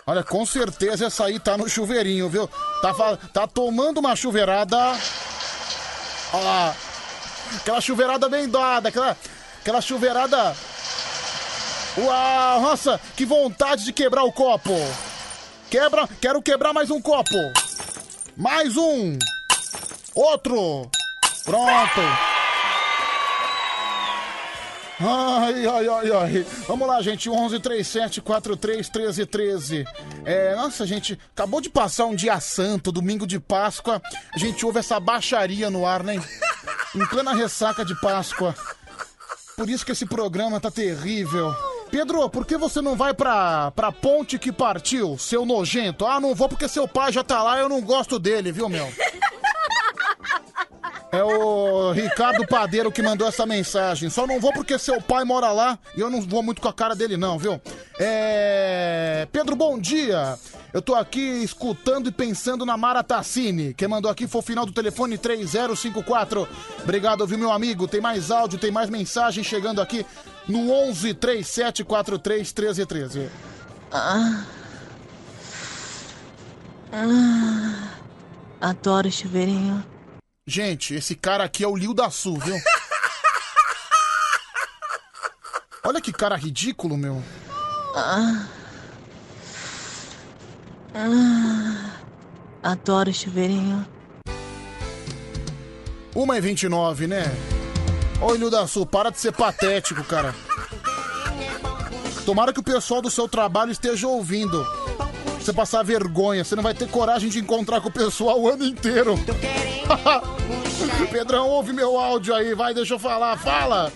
Olha, com certeza essa aí tá no chuveirinho, viu? Tá, tá tomando uma chuveirada. Olha lá. Aquela chuveirada bem dada, aquela, aquela chuveirada. Uau, nossa, que vontade de quebrar o copo. Quebra, quero quebrar mais um copo. Mais um. Outro. Pronto. Ai, ai, ai, ai. Vamos lá, gente. 11 37 43 13 13. É, nossa, gente, acabou de passar um dia santo, domingo de Páscoa. A gente ouve essa baixaria no ar, né? Em plena ressaca de Páscoa. Por isso que esse programa tá terrível. Pedro, por que você não vai pra, pra ponte que partiu, seu nojento? Ah, não vou porque seu pai já tá lá e eu não gosto dele, viu, meu? É o Ricardo Padeiro que mandou essa mensagem. Só não vou porque seu pai mora lá e eu não vou muito com a cara dele, não, viu? É. Pedro, bom dia. Eu tô aqui escutando e pensando na Mara Tassini. Quem mandou aqui foi o final do telefone 3054. Obrigado, viu, meu amigo? Tem mais áudio, tem mais mensagem chegando aqui no 11 3743 1313. Ah. Ah. Adoro chuveirinho. Gente, esse cara aqui é o Lio da Sul, viu? Olha que cara ridículo, meu. Ah. Ah. Adoro chuveirinho. 1 e 29, né? Ô, Ilho da Sul, para de ser patético, cara. Tomara que o pessoal do seu trabalho esteja ouvindo. Você passar vergonha, você não vai ter coragem de encontrar com o pessoal o ano inteiro. Pedrão, ouve meu áudio aí, vai, deixa eu falar, fala!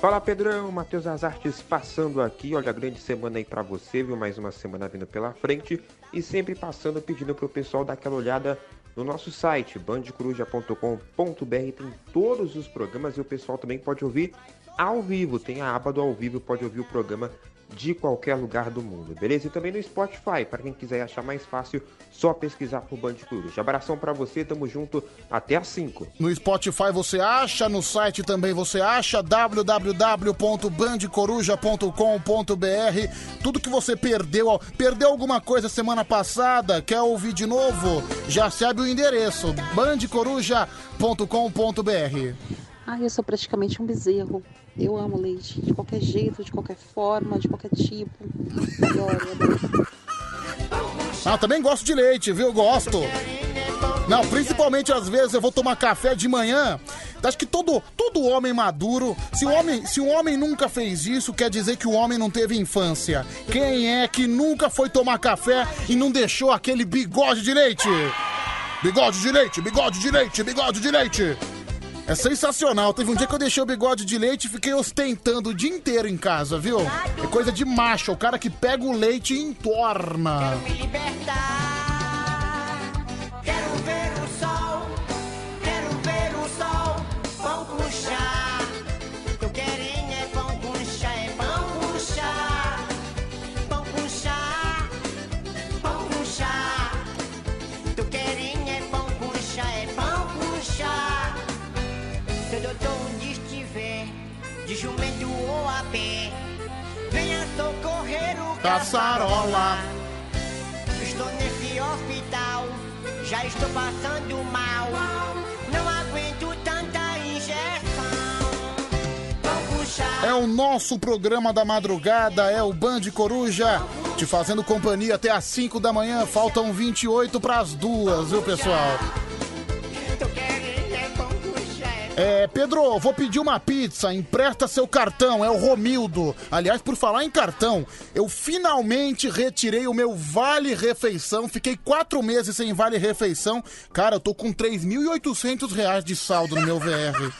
Fala Pedrão, Matheus das Artes passando aqui. Olha, grande semana aí pra você, viu? Mais uma semana vindo pela frente. E sempre passando pedindo pro pessoal dar aquela olhada no nosso site, bandecoruja.com.br. Tem todos os programas e o pessoal também pode ouvir ao vivo. Tem a aba do ao vivo, pode ouvir o programa de qualquer lugar do mundo, beleza? E também no Spotify, para quem quiser achar mais fácil, só pesquisar por Band Coruja. Abração pra você, tamo junto, até às 5. No Spotify você acha, no site também você acha, www.bandecoruja.com.br. Tudo que você perdeu, ó, perdeu alguma coisa semana passada, quer ouvir de novo, já sabe o endereço, bandecoruja.com.br. Ai, eu sou praticamente um bezerro. Eu amo leite, de qualquer jeito, de qualquer forma, de qualquer tipo. Adoro. Ah, também gosto de leite, viu? Gosto. Não, principalmente às vezes eu vou tomar café de manhã. Acho que todo, todo homem maduro, se o homem, se o homem nunca fez isso, quer dizer que o homem não teve infância. Quem é que nunca foi tomar café e não deixou aquele bigode de leite? Bigode de leite, bigode de leite, bigode de leite. É sensacional. Teve um dia que eu deixei o bigode de leite e fiquei ostentando o dia inteiro em casa, viu? É coisa de macho, o cara que pega o leite e entorna. Quero o Caçarola. Estou nesse hospital, já estou passando mal. Não aguento tanta injeção. É o nosso programa da madrugada, é o Band Coruja, te fazendo companhia até às 5 da manhã. Faltam 28 para as duas, viu, pessoal? É, Pedro, vou pedir uma pizza, empresta seu cartão, é o Romildo. Aliás, por falar em cartão, eu finalmente retirei o meu Vale Refeição. Fiquei quatro meses sem Vale Refeição. Cara, eu tô com 3.800 reais de saldo no meu VR.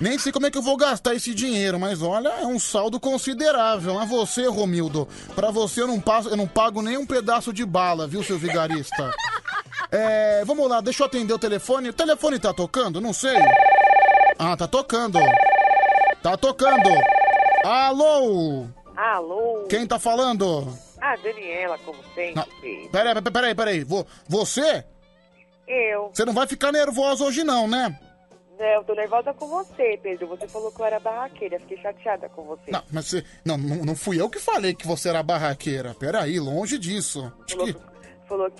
Nem sei como é que eu vou gastar esse dinheiro, mas olha, é um saldo considerável. É você, Romildo. Pra você eu não, passo, eu não pago nem um pedaço de bala, viu, seu vigarista? É, vamos lá, deixa eu atender o telefone. O telefone tá tocando? Não sei. Ah, tá tocando. Tá tocando. Alô? Alô? Quem tá falando? Ah, Daniela, como sempre. Não, Peraí, peraí, peraí, peraí. Vo- Você? Eu. Você não vai ficar nervosa hoje não, né? Não, eu tô nervosa com você, Pedro. Você falou que eu era barraqueira. Fiquei chateada com você. Não, mas você... Não, não, não fui eu que falei que você era barraqueira. Peraí, longe disso. Acho que... Falou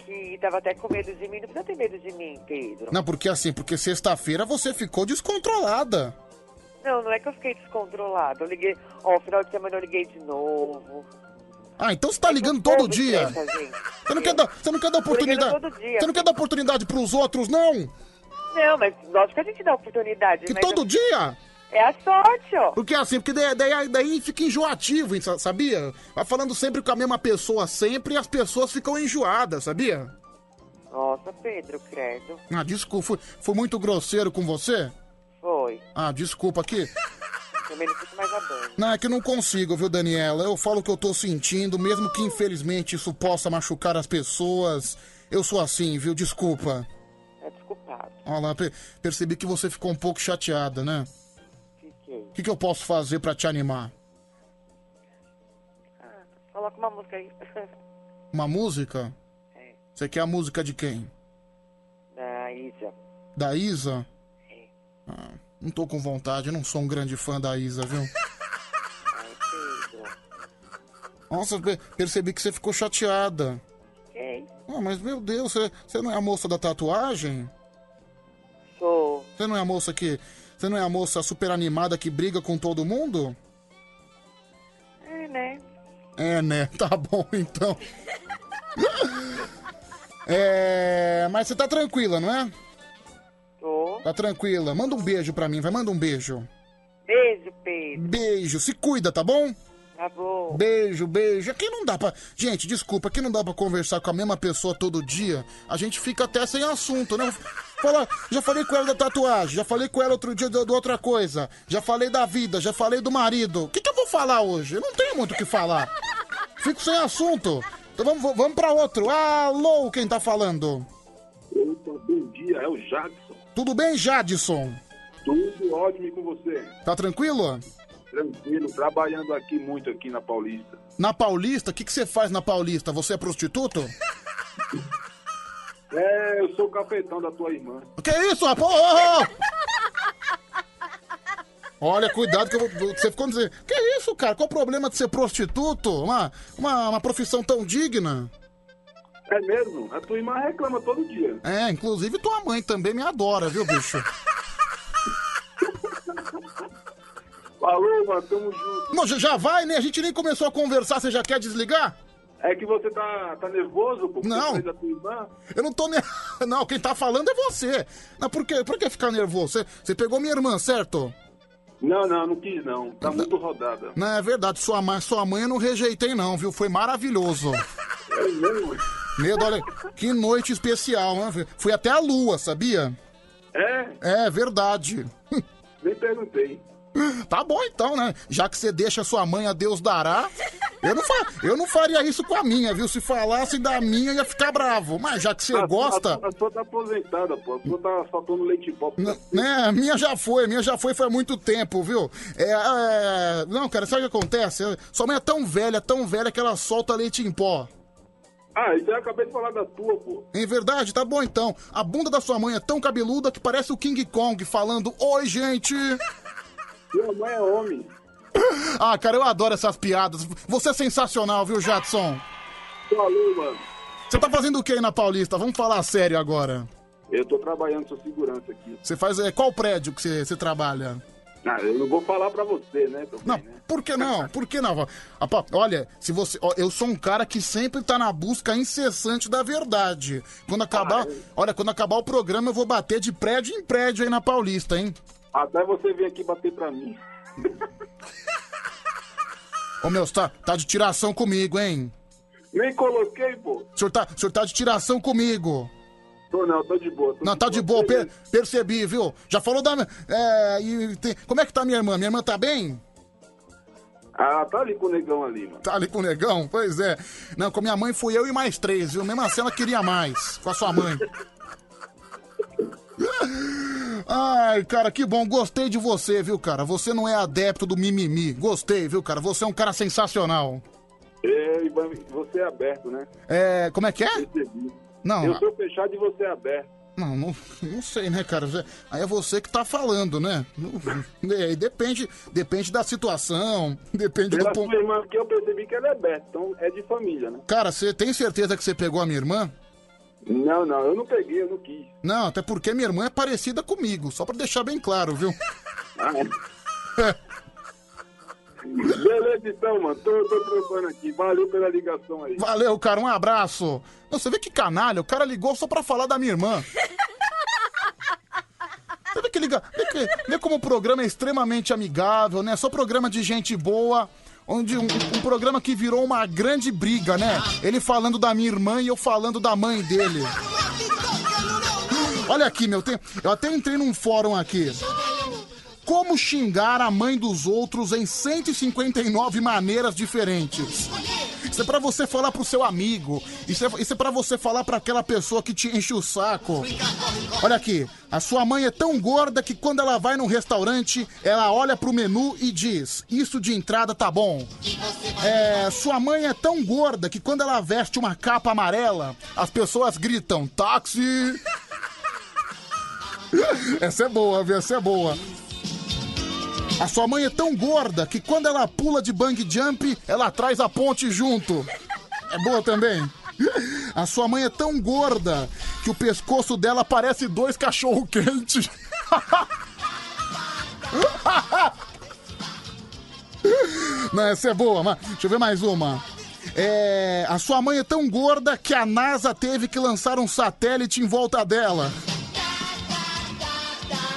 que tava até com medo de mim. Não precisa ter medo de mim, Pedro. Não, porque assim, porque sexta-feira você ficou descontrolada. Não, não é que eu fiquei descontrolada. Eu liguei... Ó, final de semana eu liguei de novo. Ah, então você tá ligando todo dia. Você não quer dar, você não quer dar oportunidade. todo dia. Você não quer dar oportunidade pros outros, não? Não, mas lógico que a gente dá oportunidade. Que todo eu- dia? É a sorte, ó. Porque assim, porque daí, daí, daí fica enjoativo, sabia? Vai falando sempre com a mesma pessoa sempre e as pessoas ficam enjoadas, sabia? Nossa, Pedro, credo. Ah, desculpa, fui, fui muito grosseiro com você? Foi. Ah, desculpa aqui. Também não fico mais a banho. Não, é que eu não consigo, viu, Daniela? Eu falo o que eu tô sentindo, mesmo que infelizmente isso possa machucar as pessoas. Eu sou assim, viu? Desculpa. É desculpado. Olha lá, pe- percebi que você ficou um pouco chateada, né? O que, que eu posso fazer pra te animar? Coloca uma música aí. Uma música? É. Você quer a música de quem? da Isa. Da Isa? Ah, não tô com vontade, eu não sou um grande fã da Isa, viu? Nossa, pe- percebi que você ficou chateada. Ok. Ah, mas meu Deus, você, você não é a moça da tatuagem? Sou. Você não é a moça que. Você não é a moça super animada que briga com todo mundo? É, né? É, né? Tá bom, então. É. Mas você tá tranquila, não é? Tô. Tá tranquila. Manda um beijo pra mim, vai, manda um beijo. Beijo, Pedro. Beijo, se cuida, tá bom? Tá bom. Beijo, beijo. Aqui não dá pra. Gente, desculpa, aqui não dá pra conversar com a mesma pessoa todo dia. A gente fica até sem assunto, né? Fala, já falei com ela da tatuagem, já falei com ela outro dia de, de outra coisa, já falei da vida, já falei do marido. O que, que eu vou falar hoje? Eu não tenho muito o que falar. Fico sem assunto. Então vamos, vamos pra outro. Alô, quem tá falando? Opa, bom dia, é o Jadson. Tudo bem, Jadson? Tudo ótimo e com você? Tá tranquilo? Tranquilo, trabalhando aqui muito aqui na Paulista. Na Paulista, o que, que você faz na Paulista? Você é prostituto? É, eu sou o cafetão da tua irmã. Que isso, rapaz? Olha, cuidado que eu vou- você ficou dizendo. Que isso, cara? Qual o problema de ser prostituto? Uma, uma, uma profissão tão digna? É mesmo? A tua irmã reclama todo dia. É, inclusive tua mãe também me adora, viu, bicho? Falou, mano, tamo junto. Não, já- vai, né? A gente nem começou a conversar, você já quer desligar? É que você tá, tá nervoso porque Não. você fez a tua irmã? Eu não tô ne... Não, quem tá falando é você. Não, por, quê? por que ficar nervoso? Você, você pegou minha irmã, certo? Não, não, não quis não. Tá muito rodada. Não, é verdade. Sua mãe, sua mãe eu não rejeitei, não, viu? Foi maravilhoso. É mesmo? Medo, olha, que noite especial, né? Fui até a lua, sabia? É? É verdade. Nem perguntei. Tá bom então, né? Já que você deixa sua mãe a Deus dará, eu não, fa- eu não faria isso com a minha, viu? Se falasse da minha, ia ficar bravo. Mas já que você gosta. A, a sua tá aposentada, pô. A sua tá faltando leite em pó. Né, a minha já foi, a minha já foi faz muito tempo, viu? É, é, não, cara, sabe o que acontece? Sua mãe é tão velha, tão velha que ela solta leite em pó. Ah, isso eu acabei de falar da tua, pô. Em verdade, tá bom então. A bunda da sua mãe é tão cabeluda que parece o King Kong falando: Oi, gente! Sua mãe é homem. Ah, cara, eu adoro essas piadas. Você é sensacional, viu, Jadson? Falou, mano. Você tá fazendo o que aí na Paulista? Vamos falar sério agora. Eu tô trabalhando, sou segurança aqui. Você faz. é, qual prédio que você, você trabalha? Ah, eu não vou falar pra você, né? também, Não, né? por que não? Por que não? Apa, Olha, se você, ó, eu sou um cara que sempre tá na busca incessante da verdade. Quando acabar, olha, quando acabar o programa eu vou bater de prédio em prédio aí na Paulista, hein? Até você vir aqui bater pra mim. Ô meu, você tá, tá de tiração comigo, hein? Nem coloquei, pô. O senhor tá, o senhor tá de tiração comigo. Tô não, tô de boa. tô Não, tá de boa, per- percebi, viu? Já falou da. É, e tem- como é que tá minha irmã? Minha irmã tá bem? Ah, tá ali com o negão ali, mano. Tá ali com o negão? Pois é. Não, com minha mãe fui eu e mais três, viu? Mesmo assim ela queria mais. Com a sua mãe. Ai, cara, que bom. Gostei de você, viu, cara? Você não é adepto do mimimi. Gostei, viu, cara? Você é um cara sensacional. É, Ivan, você é aberto, né? É. Como é que é? Percebi. Não, Eu sou fechado e você é aberto. Não, não, não sei, né, cara? Aí é você que tá falando, né? É, depende, depende da situação, depende Pela do ponto. irmã, que eu percebi que ela é aberta, então é de família, né? Cara, você tem certeza que você pegou a minha irmã? Não, não, eu não peguei, eu não quis. Não, até porque minha irmã é parecida comigo, só pra deixar bem claro, viu? Ah, é. Beleza, então, mano. Tô, tô trampando aqui. Valeu pela ligação aí. Valeu, cara, um abraço. Não, você vê que canalha, o cara ligou só pra falar da minha irmã. Você vê que liga. Vê, que- vê como o programa é extremamente amigável, né? Só programa de gente boa. Onde um, um programa que virou uma grande briga, né? Ele falando da minha irmã e eu falando da mãe dele. Olha aqui, meu, tem, eu até entrei num fórum aqui. Como xingar a mãe dos outros em 159 maneiras diferentes. Isso é pra você falar pro seu amigo. Isso é, isso é pra você falar pra aquela pessoa que te enche o saco. Olha aqui, a sua mãe é tão gorda que quando ela vai num restaurante, ela olha pro menu e diz: Isso de entrada tá bom. É, sua mãe é tão gorda que quando ela veste uma capa amarela, as pessoas gritam: Táxi! Essa é boa, viu? Essa é boa. A sua mãe é tão gorda que quando ela pula de bang jump, ela traz a ponte junto. É boa também. A sua mãe é tão gorda que o pescoço dela parece dois cachorro quentes. Não, essa é boa, mas deixa eu ver mais uma. É, a sua mãe é tão gorda que a NASA teve que lançar um satélite em volta dela.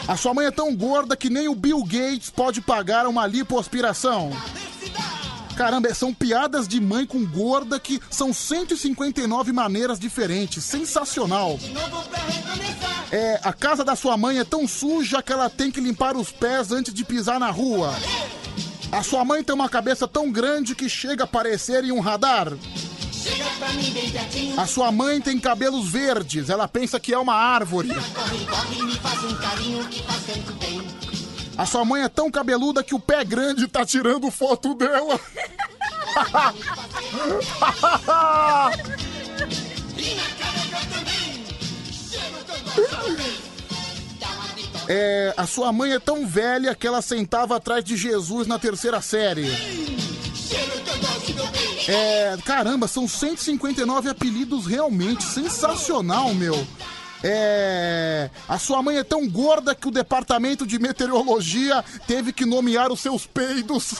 A sua mãe é tão gorda que nem o Bill Gates pode pagar uma lipoaspiração. Caramba, são piadas de mãe com gorda que são 159 maneiras diferentes. Sensacional. É, a casa da sua mãe é tão suja que ela tem que limpar os pés antes de pisar na rua. A sua mãe tem uma cabeça tão grande que chega a parecer em um radar. Chega pra mim bem pertinho. A sua mãe tem cabelos verdes, ela pensa que é uma árvore. Corre, corre, me faz um carinho que faz tanto bem. A sua mãe é tão cabeluda que o pé grande tá tirando foto dela. É, a sua mãe é tão velha que ela sentava atrás de Jesus na terceira série. É, caramba, são 159 apelidos realmente. Sensacional, meu. É, a sua mãe é tão gorda que o departamento de meteorologia teve que nomear os seus peidos.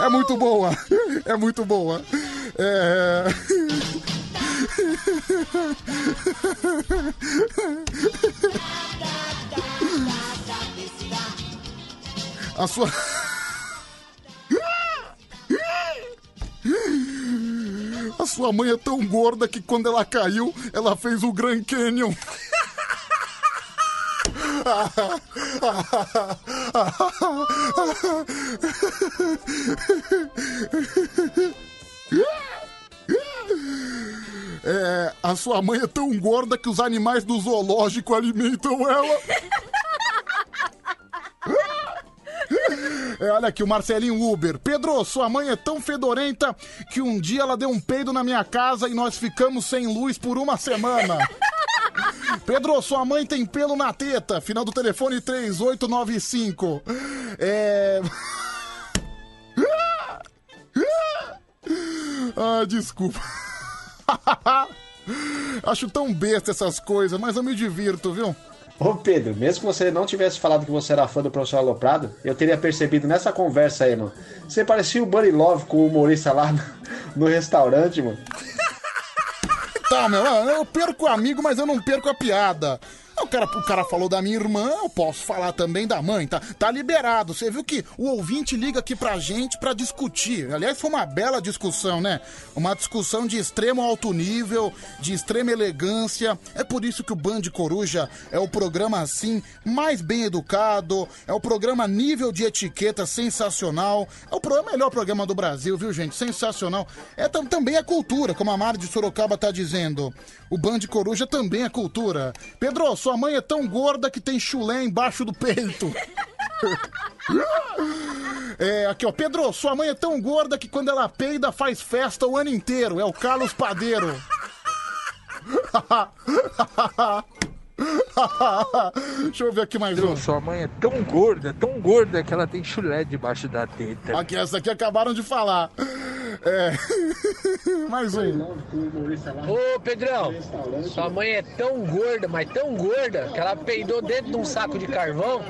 É muito boa. É muito boa. É... A sua. A sua mãe é tão gorda que quando ela caiu, ela fez o Grand Canyon. É, a sua mãe é tão gorda que os animais do zoológico alimentam ela. É, olha aqui, o Marcelinho Uber. Pedro, sua mãe é tão fedorenta que um dia ela deu um peido na minha casa e nós ficamos sem luz por uma semana. Pedro, sua mãe tem pelo na teta. Final do telefone 3895. É. Ah, desculpa. Acho tão besta essas coisas, mas eu me divirto, viu? Ô Pedro, mesmo que você não tivesse falado que você era fã do professor Aloprado, eu teria percebido nessa conversa aí, mano. Você parecia o Buddy Love com o humorista lá no, no restaurante, mano. Tá, meu, eu perco o amigo, mas eu não perco a piada. O cara, o cara falou da minha irmã, eu posso falar também da mãe, tá, tá liberado. Você viu que o ouvinte liga aqui pra gente pra discutir. Aliás, foi uma bela discussão, né? Uma discussão de extremo alto nível, de extrema elegância. É por isso que o Band Coruja é o programa assim mais bem educado, é o programa nível de etiqueta sensacional. É o pro- melhor programa do Brasil, viu, gente? Sensacional. É tam- também é cultura, como a Mari de Sorocaba tá dizendo. O Band Coruja também é cultura. Pedro, sua mãe é tão gorda que tem chulé embaixo do peito. É, aqui, ó. Pedro, sua mãe é tão gorda que quando ela peida faz festa o ano inteiro. É o Carlos Padeiro. Deixa eu ver aqui mais um. Sua mãe é tão gorda, tão gorda que ela tem chulé debaixo da teta. Aqui, essa aqui acabaram de falar. É. mais um. Ô Pedrão, sua mãe é tão gorda, mas tão gorda, que ela peidou dentro de um saco de carvão,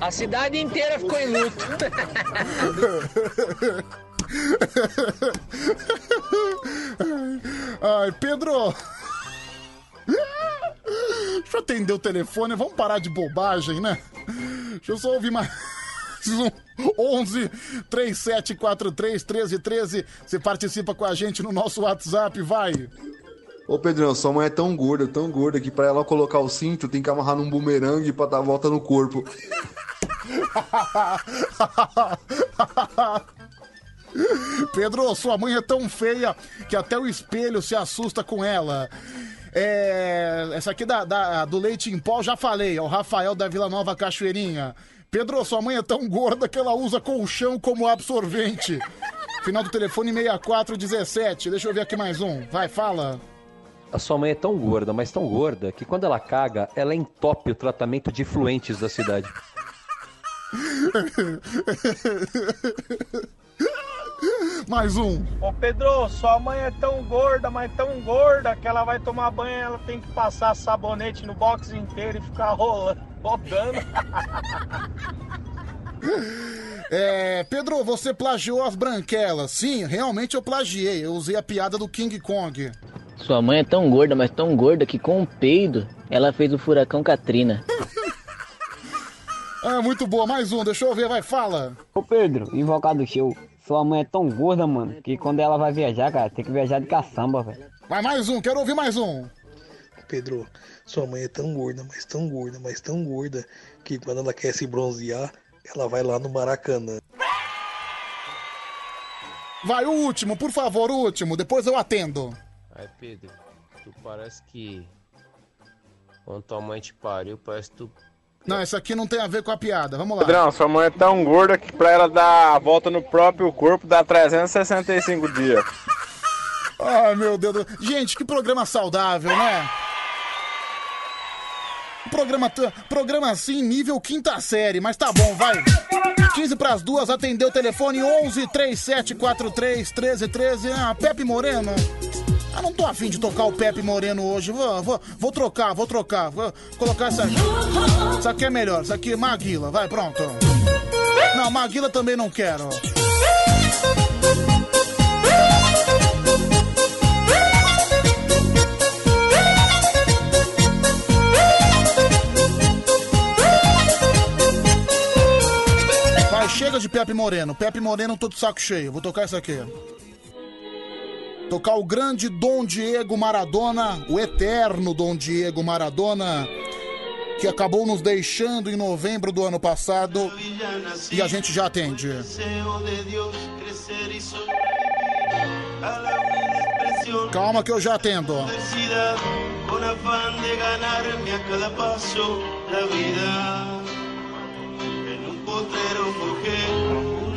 a cidade inteira ficou em luto. Ai, Pedro! Deixa eu atender o telefone, vamos parar de bobagem, né? Deixa eu só ouvir mais um. 11 3743 1313. Você participa com a gente no nosso WhatsApp, vai. Ô Pedrão, sua mãe é tão gorda, tão gorda, que pra ela colocar o cinto tem que amarrar num bumerangue pra dar a volta no corpo. Pedro, sua mãe é tão feia que até o espelho se assusta com ela. É, essa aqui da, da- do leite em pó, já falei, é o Rafael da Vila Nova Cachoeirinha. Pedro, sua mãe é tão gorda que ela usa colchão como absorvente. Final do telefone 6417. Deixa eu ver aqui mais um. Vai, fala. A sua mãe é tão gorda, mas tão gorda, que quando ela caga, ela entope o tratamento de fluentes da cidade. Mais um. Ô Pedro, sua mãe é tão gorda, mas tão gorda que ela vai tomar banho ela tem que passar sabonete no box inteiro e ficar rolando, rodando. É, Pedro, você plagiou as branquelas. Sim, realmente eu plagiei. Eu usei a piada do King Kong. Sua mãe é tão gorda, mas tão gorda que com um peido ela fez o furacão Katrina. Ah, muito boa. Mais um. Deixa eu ver, vai, fala. Ô Pedro, invocado show. Sua mãe é tão gorda, mano, que quando ela vai viajar, cara, tem que viajar de caçamba, velho. Vai mais um, quero ouvir mais um. Pedro, sua mãe é tão gorda, mas tão gorda, mas tão gorda, que quando ela quer se bronzear, ela vai lá no Maracanã. Vai, o último, por favor, o último. Depois eu atendo. Aí, Pedro, tu parece que Quando tua mãe te pariu, parece tu. Não, isso aqui não tem a ver com a piada. Vamos lá. Pedrão, sua mãe é tão gorda que pra ela dar a volta no próprio corpo dá 365 dias. Ai, meu Deus. do- Gente, que programa saudável, né? Programa, programa assim, nível quinta série, mas tá bom, vai. 15 pras duas, atendeu o telefone 11 3743 1313. Ah, Pepe Moreno. Ah, não tô afim de tocar o Pepe Moreno hoje. Vou, vou, vou trocar, vou trocar. Vou colocar essa aqui. Isso aqui é melhor. Isso aqui é Maguila. Vai, pronto. Não, Maguila também não quero. Vai, chega de Pepe Moreno. Pepe Moreno, tô de saco cheio. Vou tocar isso aqui. Tocar o grande Dom Diego Maradona, o eterno Dom Diego Maradona, que acabou nos deixando em novembro do ano passado e a gente já atende. Calma que eu já atendo.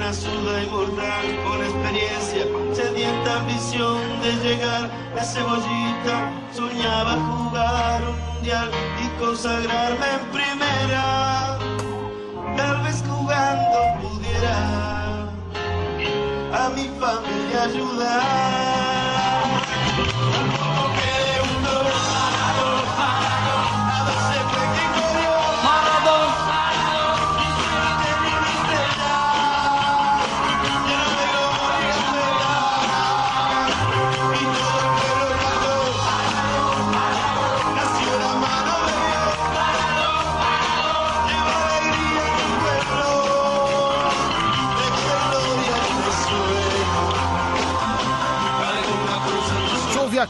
Una zurda inmortal con experiencia, sedienta ambición de llegar a cebollita. Soñaba jugar un mundial y consagrarme en primera. Tal vez jugando pudiera a mi familia ayudar.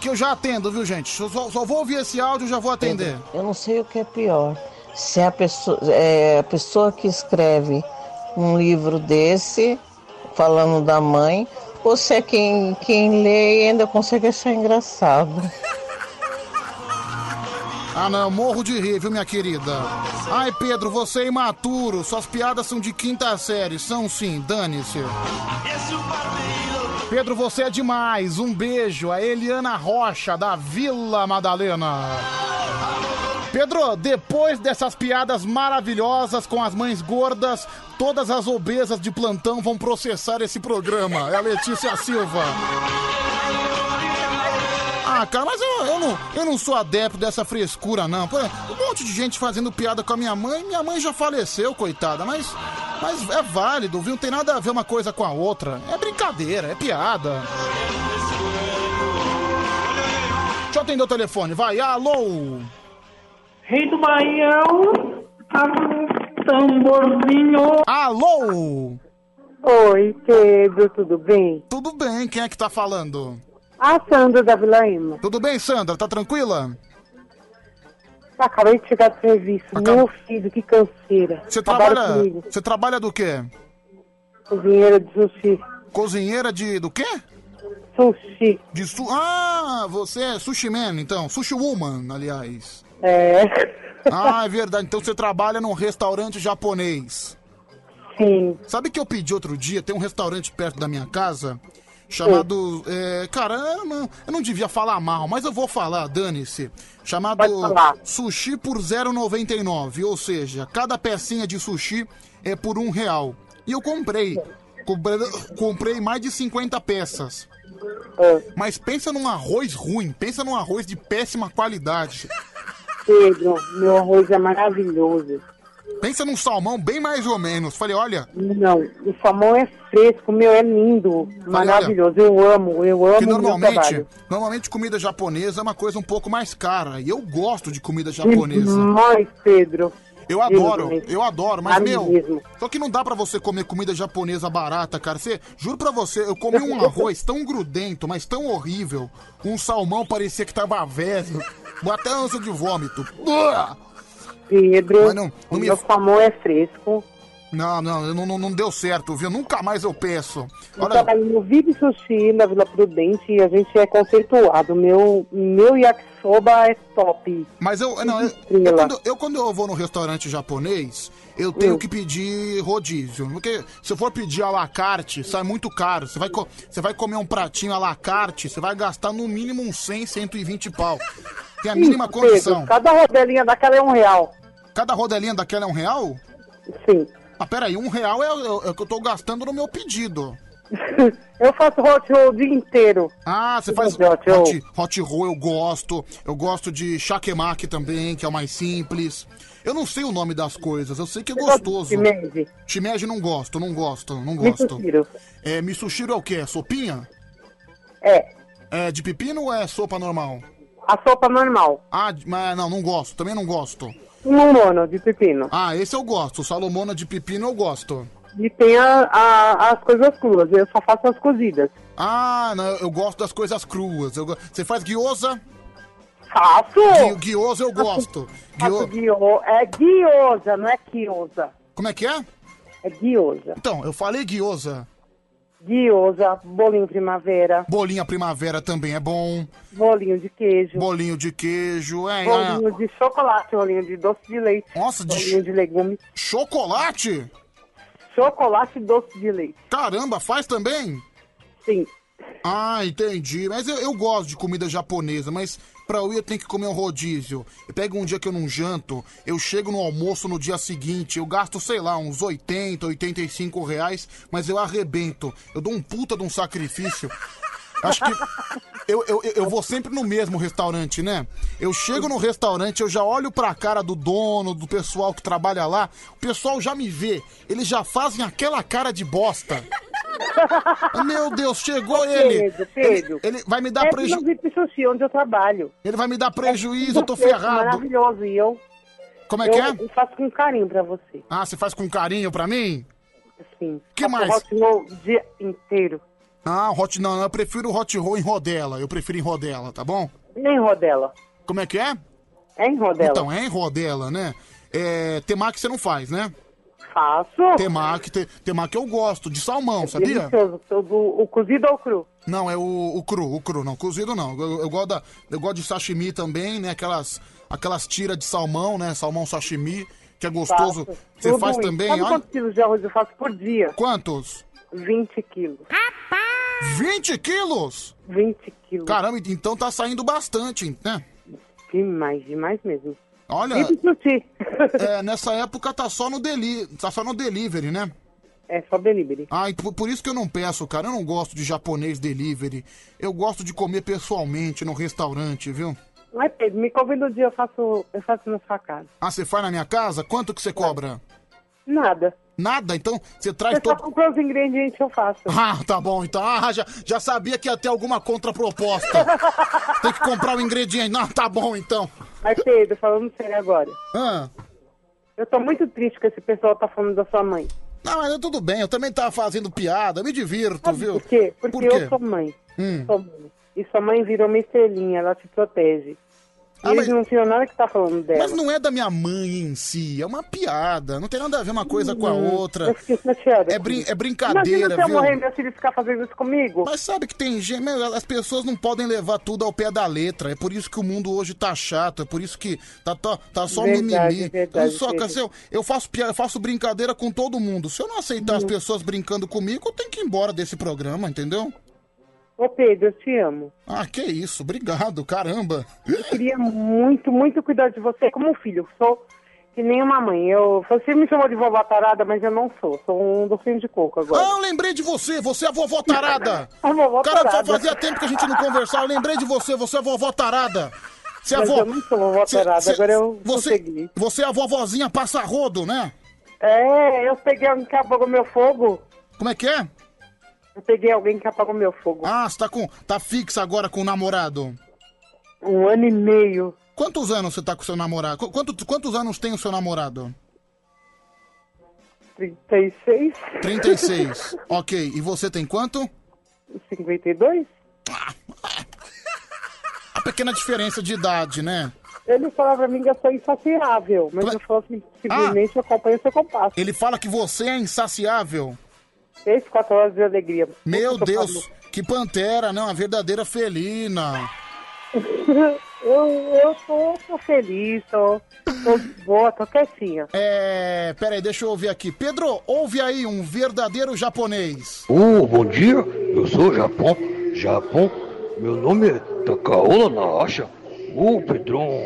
Eu já atendo, viu, gente? Eu só, só vou ouvir esse áudio e já vou atender. Eu não sei o que é pior. Se a pessoa, é, a pessoa que escreve um livro desse, falando da mãe, ou se é quem, quem lê e ainda consegue achar engraçado. Ah, não, morro de rir, viu, minha querida? Ai, Pedro, você é imaturo. Suas piadas são de quinta série. São sim, dane-se. Pedro, você é demais. Um beijo. A Eliana Rocha, da Vila Madalena. Pedro, depois dessas piadas maravilhosas com as mães gordas, todas as obesas de plantão vão processar esse programa. É a Letícia Silva. Ah, cara, mas eu, eu, não, eu não sou adepto dessa frescura, não. Pô, um monte de gente fazendo piada com a minha mãe. Minha mãe já faleceu, coitada. Mas, mas é válido, viu? Não tem nada a ver uma coisa com a outra. É brincadeira, é piada. Deixa eu atender o telefone, vai. Alô? Rei do Baião, tamborzinho. Alô? Oi, Pedro, tudo bem? Tudo bem, quem é que tá falando? A Sandra da Vila Ema. Tudo bem, Sandra? Tá tranquila? Acabei de chegar do serviço. Meu filho, que canseira. Você Trabalha. Você trabalha do quê? Cozinheira de sushi. Cozinheira de. do quê? Sushi. De su... Ah, você é sushi man, então. Sushi woman, aliás. É. Ah, é verdade. Então você trabalha num restaurante japonês. Sim. Sabe que eu pedi outro dia? Tem um restaurante perto da minha casa chamado. é, cara, eu não, eu não devia falar mal, mas eu vou falar, dane-se. Chamado Sushi por 0,99. Ou seja, cada pecinha de sushi é por um real. E eu comprei. Comprei, comprei mais de 50 peças. Mas pensa num arroz ruim, pensa num arroz de péssima qualidade. Pedro, meu arroz é maravilhoso. Pensa num salmão bem mais ou menos. Falei, olha, Não, o salmão é fresco, meu é lindo, Falei, maravilhoso. Eu amo, eu amo que normalmente, normalmente comida japonesa é uma coisa um pouco mais cara. E eu gosto de comida japonesa. Demais, Pedro. Eu adoro, Deus, eu adoro, mas meu, mesmo. só que não dá pra você comer comida japonesa barata, cara. Você, juro pra você, eu comi um arroz tão grudento, mas tão horrível, um salmão parecia que tava velho, até ânsia de vômito. Uah! Pedro, Mas não- não o me- meu salmão é fresco, Não, não, não, não, deu certo, viu? Nunca mais eu peço. Eu Olha, trabalho no Vive Sushi, na Vila Prudente, e a gente é conceituado. Meu, meu yakisoba é top. mas eu, não, eu, eu quando, eu quando eu vou no restaurante japonês, eu tenho que pedir rodízio. Porque se eu for pedir à la carte, sai muito caro. Você vai, você vai comer um pratinho à la carte, você vai gastar no mínimo uns 100, 120 pau. Tem a mínima Isso, condição. Pedro, cada rodelinha daquela é um real. Cada rodelinha daquela é um real? Sim. Ah, peraí, um real é, é- é o que eu tô gastando no meu pedido. Eu faço hot roll o dia inteiro. Ah, você faz Hot roll. hot, hot roll, eu gosto. Eu gosto de shakemaki também, que é o mais simples. Eu não sei o nome das coisas, eu sei que é gostoso. shimeji? Shimeji não gosto, não gosto, não gosto. Mitsushiro. É, misushiro é o quê? É sopinha? É. É de pepino ou é sopa normal? A sopa normal. Ah, mas não, não gosto, também não gosto. Mono de pepino. Ah, esse eu gosto, salomona de pepino eu gosto. E tem a, a- as coisas cruas, eu só faço as cozidas. Ah, não, eu gosto das coisas cruas. Eu Você faz gyoza? Faço! Gui- Gyoza eu gosto. Faço Gyo- guio... É guiosa, não é quiosa. Como é que é? É guiosa. Então, eu falei gyoza. Guiosa, bolinho primavera, Bolinha primavera também é bom. bolinho de queijo, Bolinho de queijo, é. bolinho é. de chocolate, bolinho de doce de leite, Nossa, de bolinho de legumes, Chocolate? chocolate e doce de leite. Caramba, faz também? Sim. Ah, entendi. Mas eu, eu gosto de comida japonesa, mas pra eu ir eu tenho que comer um rodízio. Eu pego um dia que eu não janto, eu chego no almoço no dia seguinte, eu gasto, sei lá, uns 80, 85 reais, mas eu arrebento. Eu dou um puta de um sacrifício. Acho que eu, eu, eu- vou sempre no mesmo restaurante, né? Eu chego no restaurante, eu já olho pra cara do dono, do pessoal que trabalha lá, o pessoal já me vê, eles já fazem aquela cara de bosta. Meu Deus, chegou ele. Pedro, Pedro. Ele, ele vai me dar é prejuízo. onde eu trabalho. Ele vai me dar prejuízo, eu tô é ferrado. Maravilhoso, e eu... Como é que eu, é? Eu faço com carinho pra você. Ah, você faz com carinho pra mim? Sim. Que Faço mais? hot roll o dia inteiro. Ah, hot não, eu prefiro hot roll em rodela. Eu prefiro em rodela, tá bom? Nem rodela. Como é que é? É em rodela. Então, é em rodela, né? É, temaki você não faz, né? Faço. Temaki, te, temaki eu gosto, de salmão, sabia? Delicioso. O, o cozido ou o cru? Não, é o, o cru, o cru, não, cozido não. Eu, eu gosto da, eu gosto de sashimi também, né? Aquelas, aquelas tiras de salmão, né? Salmão sashimi, que é gostoso. Faço. Você Tudo faz isso. também, Sabe olha. quantos quilos de arroz eu faço por dia? Quantos? 20 quilos. 20 quilos? 20 quilos. Caramba, então tá saindo bastante, né? Demais, demais mesmo. Olha, Sushi. é, nessa época tá só no deli, tá só no delivery, né? É só delivery. Ah, por, por isso que eu não peço, cara. Eu não gosto de japonês delivery. Eu gosto de comer pessoalmente no restaurante, viu? Mas Pedro, me convida um dia, eu faço, eu faço na sua casa. Ah, você faz na minha casa? Quanto que você cobra? Nada. Nada? Então você traz Você só todo. comprou os ingredientes, eu faço. Ah, tá bom, então. Ah, já, já sabia que ia ter alguma contraproposta. Tem que comprar o ingrediente. Não, tá bom, então. Mas Pedro, falando sério agora. Ah. Eu tô muito triste que esse pessoal tá falando da sua mãe. Não, mas tudo bem, eu também tava fazendo piada, eu me divirto, viu? Por quê? Porque Por quê? eu sou mãe. Hum. Sou mãe. E sua mãe virou uma estrelinha, ela te protege. Ah, eles mas- não tinham nada que tá falando dela. Mas não é da minha mãe em si, é uma piada. Não tem nada a ver uma coisa com a Hum, outra. Eu fiquei chateada. É, brin é brincadeira, Imagina se eu viu? morrer meu filho ficar fazendo isso comigo. Mas sabe que tem gente, as pessoas não podem levar tudo ao pé da letra. É por isso que o mundo hoje tá chato, é por isso que tá, tá, tá só Verdade, mimimi. verdade, Só, Pedro. Cassio, eu faço piada, eu faço brincadeira com todo mundo. Se eu não aceitar Hum. as pessoas brincando comigo, eu tenho que ir embora desse programa, entendeu? Ô Pedro, eu te amo. Ah, que isso, obrigado, caramba. Eu queria muito, muito cuidar de você como um filho. Eu sou que nem uma mãe. Eu, você me chamou de vovó tarada, mas eu não sou. Sou um docinho de coco agora. Ah, eu lembrei de você, você é a vovó tarada. A vovó Cara, só tarada. fazia tempo que a gente não conversava. Eu lembrei de você, você é a vovó tarada. Você é a Mas vo- eu não sou vovó Cê- tarada, cê- agora eu você, consegui. você é a vovozinha passa-rodo, né? É, eu peguei que apagou meu fogo. Como é que é? Eu peguei alguém que apagou meu fogo. Ah, você tá, com, tá fixa agora com o namorado. Um ano e meio. Quantos anos você tá com o seu namorado? Qu- Quanto, quantos anos tem o seu namorado? 36? 36. ok, e você tem quanto? 52? A pequena diferença de idade, né? Ele fala pra mim que eu sou insaciável, mas eu falo assim, simplesmente eu acompanho seu compasso. Ele fala que você é insaciável. Três, quatro horas de alegria. Meu Deus, que pantera, não, a verdadeira felina. eu, eu tô, tô feliz, tô, tô de boa, tô quietinha. É, peraí, deixa eu ouvir aqui. Pedro, ouve aí um verdadeiro japonês. Oh, bom dia, eu sou Japão. Japão, meu nome é Takaola Naasha. Ô, Pedrão,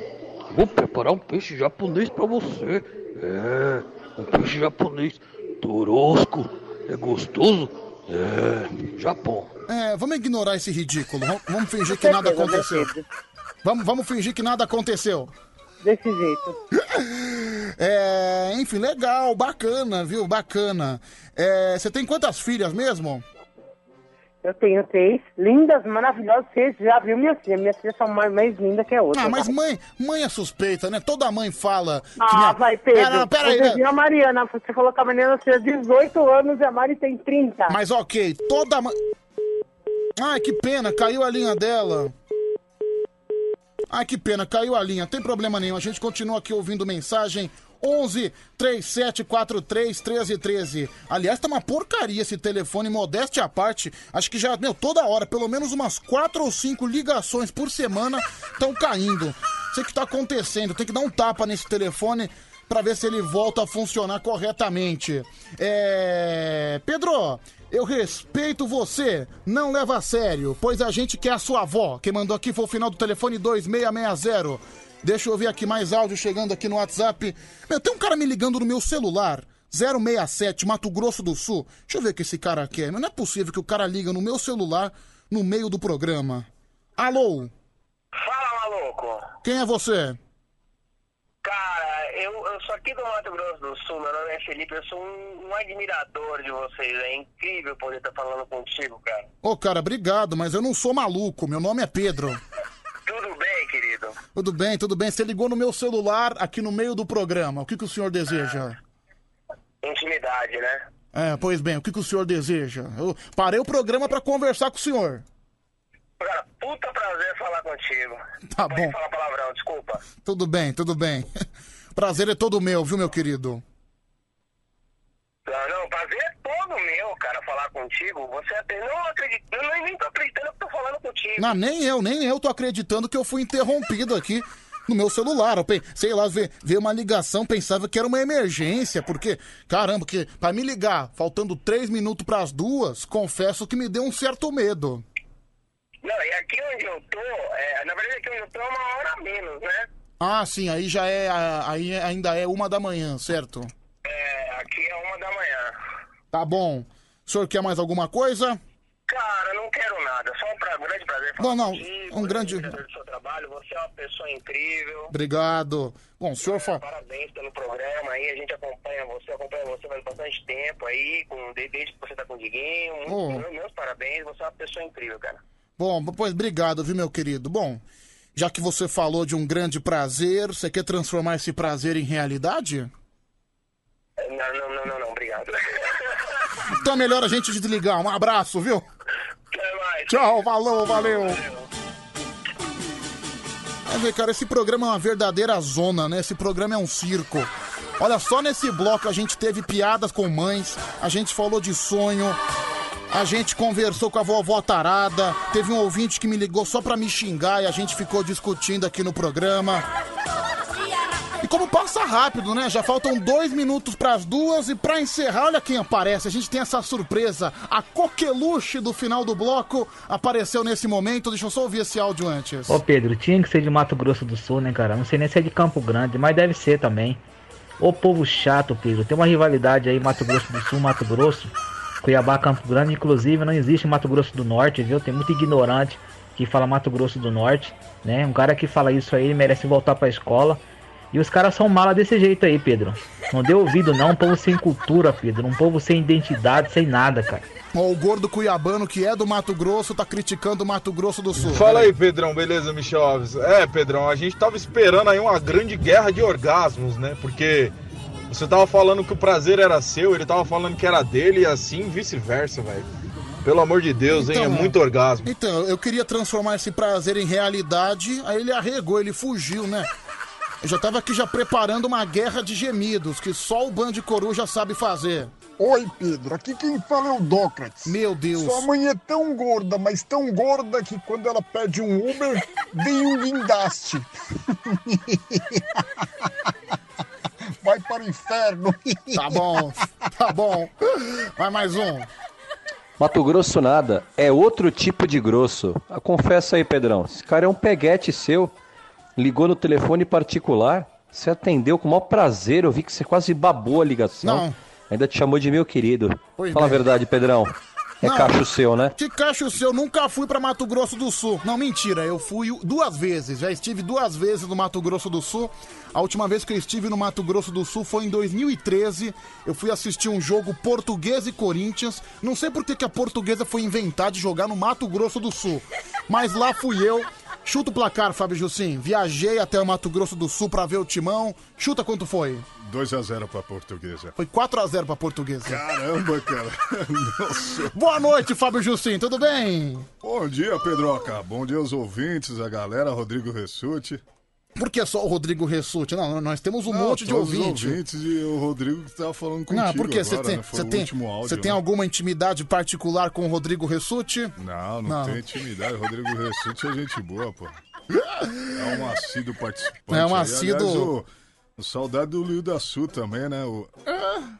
vou preparar um peixe japonês pra você. É, um peixe japonês. Torosco, é gostoso? É, Japão. É, vamos ignorar esse ridículo. Vamos, vamos fingir que nada aconteceu. Vamos, vamos fingir que nada aconteceu. Desse jeito. É, enfim, legal, bacana, viu? Bacana. É, você tem quantas filhas mesmo? Eu tenho três, lindas, maravilhosas. Você já viu minha filha? Minhas filhas são mais, mais lindas que a outra. Ah, mas mãe, mãe é suspeita, né? Toda mãe fala. que Ah, minha- vai, Pedro. Não, pera aí, você viu a Mariana, você falou que a Mariana tinha 18 anos e a Mari tem 30. Mas ok, toda mãe. Ai, que pena, caiu a linha dela. Ai, que pena, caiu a linha. Tem problema nenhum, a gente continua aqui ouvindo mensagem. 11 3743 1313. Aliás, tá uma porcaria esse telefone, modéstia à parte. Acho que já, meu, toda hora, pelo menos umas quatro ou cinco ligações por semana estão caindo. Sei que tá acontecendo, tem que dar um tapa nesse telefone pra ver se ele volta a funcionar corretamente. É. Pedro, eu respeito você, não leva a sério, pois a gente quer a sua avó. Quem mandou aqui foi o final do telefone 2660. Deixa eu ver aqui mais áudio chegando aqui no WhatsApp. Meu, tem um cara me ligando no meu celular. 067, Mato Grosso do Sul. Deixa eu ver o que esse cara quer. Mas não é possível que o cara liga no meu celular no meio do programa. Alô? Fala, maluco. Quem é você? Cara, eu, eu sou aqui do Mato Grosso do Sul, meu nome é Felipe, eu sou um, um admirador de vocês. É incrível poder estar falando contigo, cara. Ô, cara, obrigado, mas eu não sou maluco. Meu nome é Pedro. Tudo bem, querido? Tudo bem, tudo bem. Você ligou no meu celular aqui no meio do programa. O que, que o senhor deseja? Intimidade, né? É, pois bem, o que, que o senhor deseja? Eu parei o programa pra conversar com o senhor. Cara, puta prazer falar contigo. Tá Pode bom. falar palavrão, desculpa. Tudo bem, tudo bem. Prazer é todo meu, viu, meu querido? Não, não, prazer é todo meu, cara, falar contigo. Você até não acredita, eu nem, tô acreditando que tô falando contigo. Não, nem eu, nem eu tô acreditando que eu fui interrompido aqui no meu celular. Eu, pe- sei lá, ver, ver uma ligação, pensava que era uma emergência, porque, caramba, que pra me ligar, faltando três minutos pras duas, confesso que me deu um certo medo. Não, e aqui onde eu tô, é, na verdade aqui onde eu tô é uma hora a menos, né? Ah, sim, aí já é, aí ainda é uma da manhã, certo? É, aqui é uma da manhã. Tá bom. O senhor quer mais alguma coisa? Cara, não quero nada, só um pra, grande prazer falar Não, não, contigo, um grande- do seu trabalho, você é uma pessoa incrível. Obrigado. Bom, o senhor fa... Parabéns pelo programa aí, a gente acompanha você, acompanha você faz bastante tempo aí, com, de- desde que você tá com o Diguinho. Muito- Oh. Meus parabéns, você é uma pessoa incrível, cara. Bom, pois obrigado, viu, meu querido? Bom, já que você falou de um grande prazer, você quer transformar esse prazer em realidade? Não, não, não, não, não, obrigado. Então é melhor a gente desligar. Um abraço, viu? Tchau, falou, valeu. Mas, cara, esse programa é uma verdadeira zona, né? Esse programa é um circo. Olha, só nesse bloco a gente teve piadas com mães, a gente falou de sonho, a gente conversou com a vovó tarada, teve um ouvinte que me ligou só pra me xingar e a gente ficou discutindo aqui no programa. E como passa rápido, né? Já faltam dois minutos pras duas e pra encerrar, olha quem aparece. A gente tem essa surpresa. A coqueluche do final do bloco apareceu nesse momento. Deixa eu só ouvir esse áudio antes. Ô Pedro, tinha que ser de Mato Grosso do Sul, né, cara? Não sei nem se é de Campo Grande, mas deve ser também. Ô povo chato, Pedro. Tem uma rivalidade aí, Mato Grosso do Sul, Mato Grosso. Cuiabá, Campo Grande. Inclusive, não existe Mato Grosso do Norte, viu? Tem muito ignorante que fala Mato Grosso do Norte, né? Um cara que fala isso aí, ele merece voltar pra escola. E os caras são mala desse jeito aí, Pedro. Não deu ouvido, não. Um povo sem cultura, Pedro. Um povo sem identidade, sem nada, cara. Ó, o gordo cuiabano que é do Mato Grosso tá criticando o Mato Grosso do Sul. Fala aí, Pedrão, beleza, Michel Alves? É, Pedrão, a gente tava esperando aí uma grande guerra de orgasmos, né? Porque você tava falando que o prazer era seu, ele tava falando que era dele e assim vice-versa, velho. Pelo amor de Deus, hein? É Então, muito orgasmo. Então, eu queria transformar esse prazer em realidade, aí ele arregou, ele fugiu, né? Eu já tava aqui já preparando uma guerra de gemidos que só o Band Coruja sabe fazer. Oi, Pedro. Aqui quem fala é o Dócrates. Meu Deus. Sua mãe é tão gorda, mas tão gorda que quando ela pede um Uber, vem um guindaste. Vai para o inferno. Tá bom, tá bom. Vai mais um. Mato Grosso nada, é outro tipo de grosso. Ah, confessa aí, Pedrão. Esse cara é um peguete seu. Ligou no telefone particular. Você atendeu com o maior prazer. Eu vi que você quase babou a ligação. Não. Ainda te chamou de meu querido. Pois Fala bem. a verdade, Pedrão. É Não. cacho seu, né? Que cacho seu, nunca fui pra Mato Grosso do Sul. Não, mentira, eu fui duas vezes. Já estive duas vezes no Mato Grosso do Sul. A última vez que eu estive no Mato Grosso do Sul foi em 2013. Eu fui assistir um jogo Português e Corinthians. Não sei por que, que a portuguesa foi inventar de jogar no Mato Grosso do Sul. Mas lá fui eu. Chuta o placar, Fábio Jussim. Viajei até o Mato Grosso do Sul pra ver o timão. Chuta quanto foi? 2x0 pra portuguesa. Foi 4x0 pra portuguesa. Caramba, cara. Nossa. Boa noite, Fábio Jussim, tudo bem? Bom dia, Pedroca. Bom dia aos ouvintes, a galera, Rodrigo Ressuti. Por que só o Rodrigo Ressuti? Não, nós temos um Não, monte de os ouvintes. ouvintes e o Rodrigo que tava falando contigo Não, porque você tem, né? Foi o tem, último áudio, você tem né? alguma intimidade particular com o Rodrigo Ressuti? Não, não, Não. tem intimidade. Rodrigo Ressuti é gente boa, pô. É um assíduo participante. É um aí. assíduo- Aliás, o, o saudade do Lio da Sul também, né? O...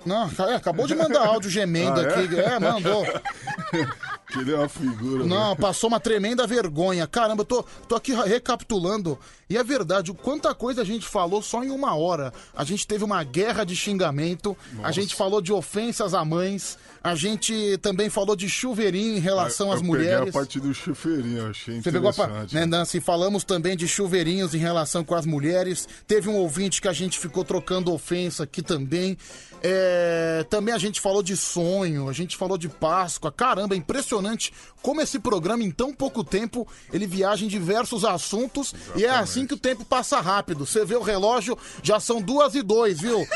Não, é, acabou de mandar áudio gemendo Ah, é? aqui. É, mandou. que ele é uma figura. Não, né? passou uma tremenda vergonha. Caramba, eu tô, tô aqui recapitulando. E é verdade, o quanta coisa a gente falou só em uma hora. A gente teve uma guerra de xingamento, a gente falou de ofensas a mães, a gente também falou de chuveirinho em relação eu às peguei mulheres. a parte do chufeirinho, eu achei Você pegou a né, Nancy? Falamos também de chuveirinhos em relação com as mulheres. Teve um ouvinte que a gente ficou trocando ofensa aqui também. É, também a gente falou de sonho, a gente falou de Páscoa. Caramba, é impressionante como esse programa, em tão pouco tempo, ele viaja em diversos assuntos. E é assim que o tempo passa rápido. Você vê o relógio, já são duas e dois, viu?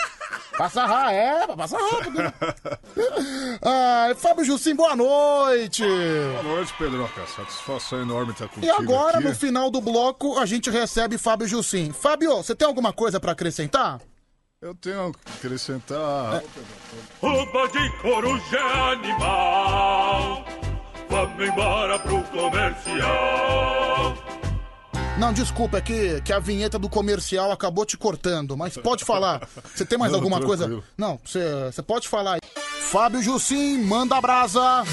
Passa rápido, é, passa rápido. Ai, Fábio Jussim, boa noite. Boa noite, Pedroca. Satisfação enorme estar contigo E agora, aqui. no final do bloco, a gente recebe Fábio Jussim. Fábio, você tem alguma coisa pra acrescentar? Eu tenho que acrescentar... Roupa de coruja é animal. Vamos embora pro comercial. Não, desculpa, é que, que a vinheta do comercial acabou te cortando, mas pode falar. Você tem mais Não, alguma tranquilo. coisa? Não, você você pode falar aí. Fábio Jussim, manda brasa.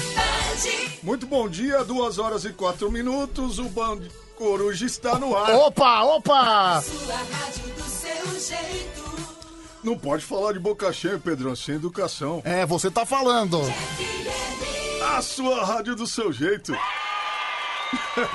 Muito bom dia, duas horas e quatro minutos. O Band Coruja está no ar. Opa, opa! Sua rádio do seu jeito. Não pode falar de boca cheia, Pedrão, sem educação. É, você tá falando. A sua rádio do seu jeito.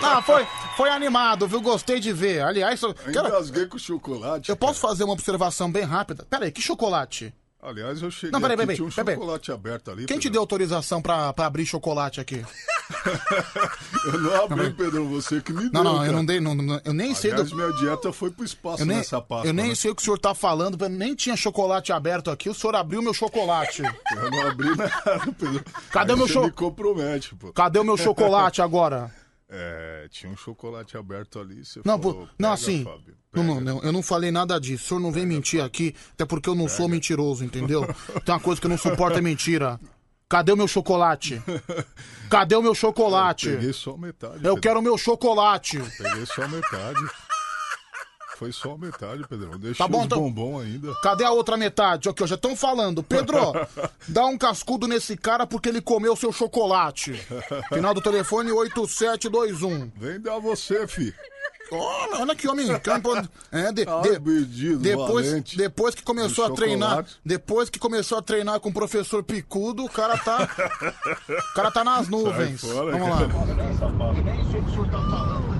Ah, foi, foi animado, viu? Gostei de ver. Aliás, eu, quero- Engasguei com chocolate. eu posso fazer uma observação bem rápida? Pera aí, que chocolate? Aliás, eu cheguei Não, peraí, aqui, peraí, tinha um peraí. chocolate aberto ali. Quem te deu autorização pra, pra abrir chocolate aqui? Eu não abri, Pedro, você que me deu. Não, não, eu não dei, não, não- eu nem sei do... Aliás, minha dieta foi pro espaço Eu nem, nessa pasta. eu nem né? sei o que o senhor tá falando, nem tinha chocolate aberto aqui, o senhor abriu meu chocolate. Eu não abri nada, Pedro. Cadê Aí meu você cho- me compromete, pô. Cadê o meu chocolate agora? É, tinha um chocolate aberto ali. Você Não, falou, pô, não "Pega, assim. Fábio." Não, não, não, eu não falei nada disso. O senhor não vem mentir aqui, até porque eu não sou mentiroso, entendeu? Tem uma coisa que eu não suporto é mentira. Cadê o meu chocolate? Cadê o meu chocolate? Eu peguei só metade. Eu Pedro. quero o meu chocolate. Peguei só metade. Foi só metade, Pedrão. Deixei Tá bom, os então- bombom ainda. Cadê a outra metade? Aqui, ó, já estão falando. Pedro, dá um cascudo nesse cara porque ele comeu seu chocolate. Final do telefone 8721. Vem dar você, fi. Olha, olha que homem. campo- É, de- de- depois, valente. depois que começou a treinar, chocolate. depois que começou a treinar com o professor Picudo, o cara tá, o cara tá nas nuvens. Sai fora, Vamos lá.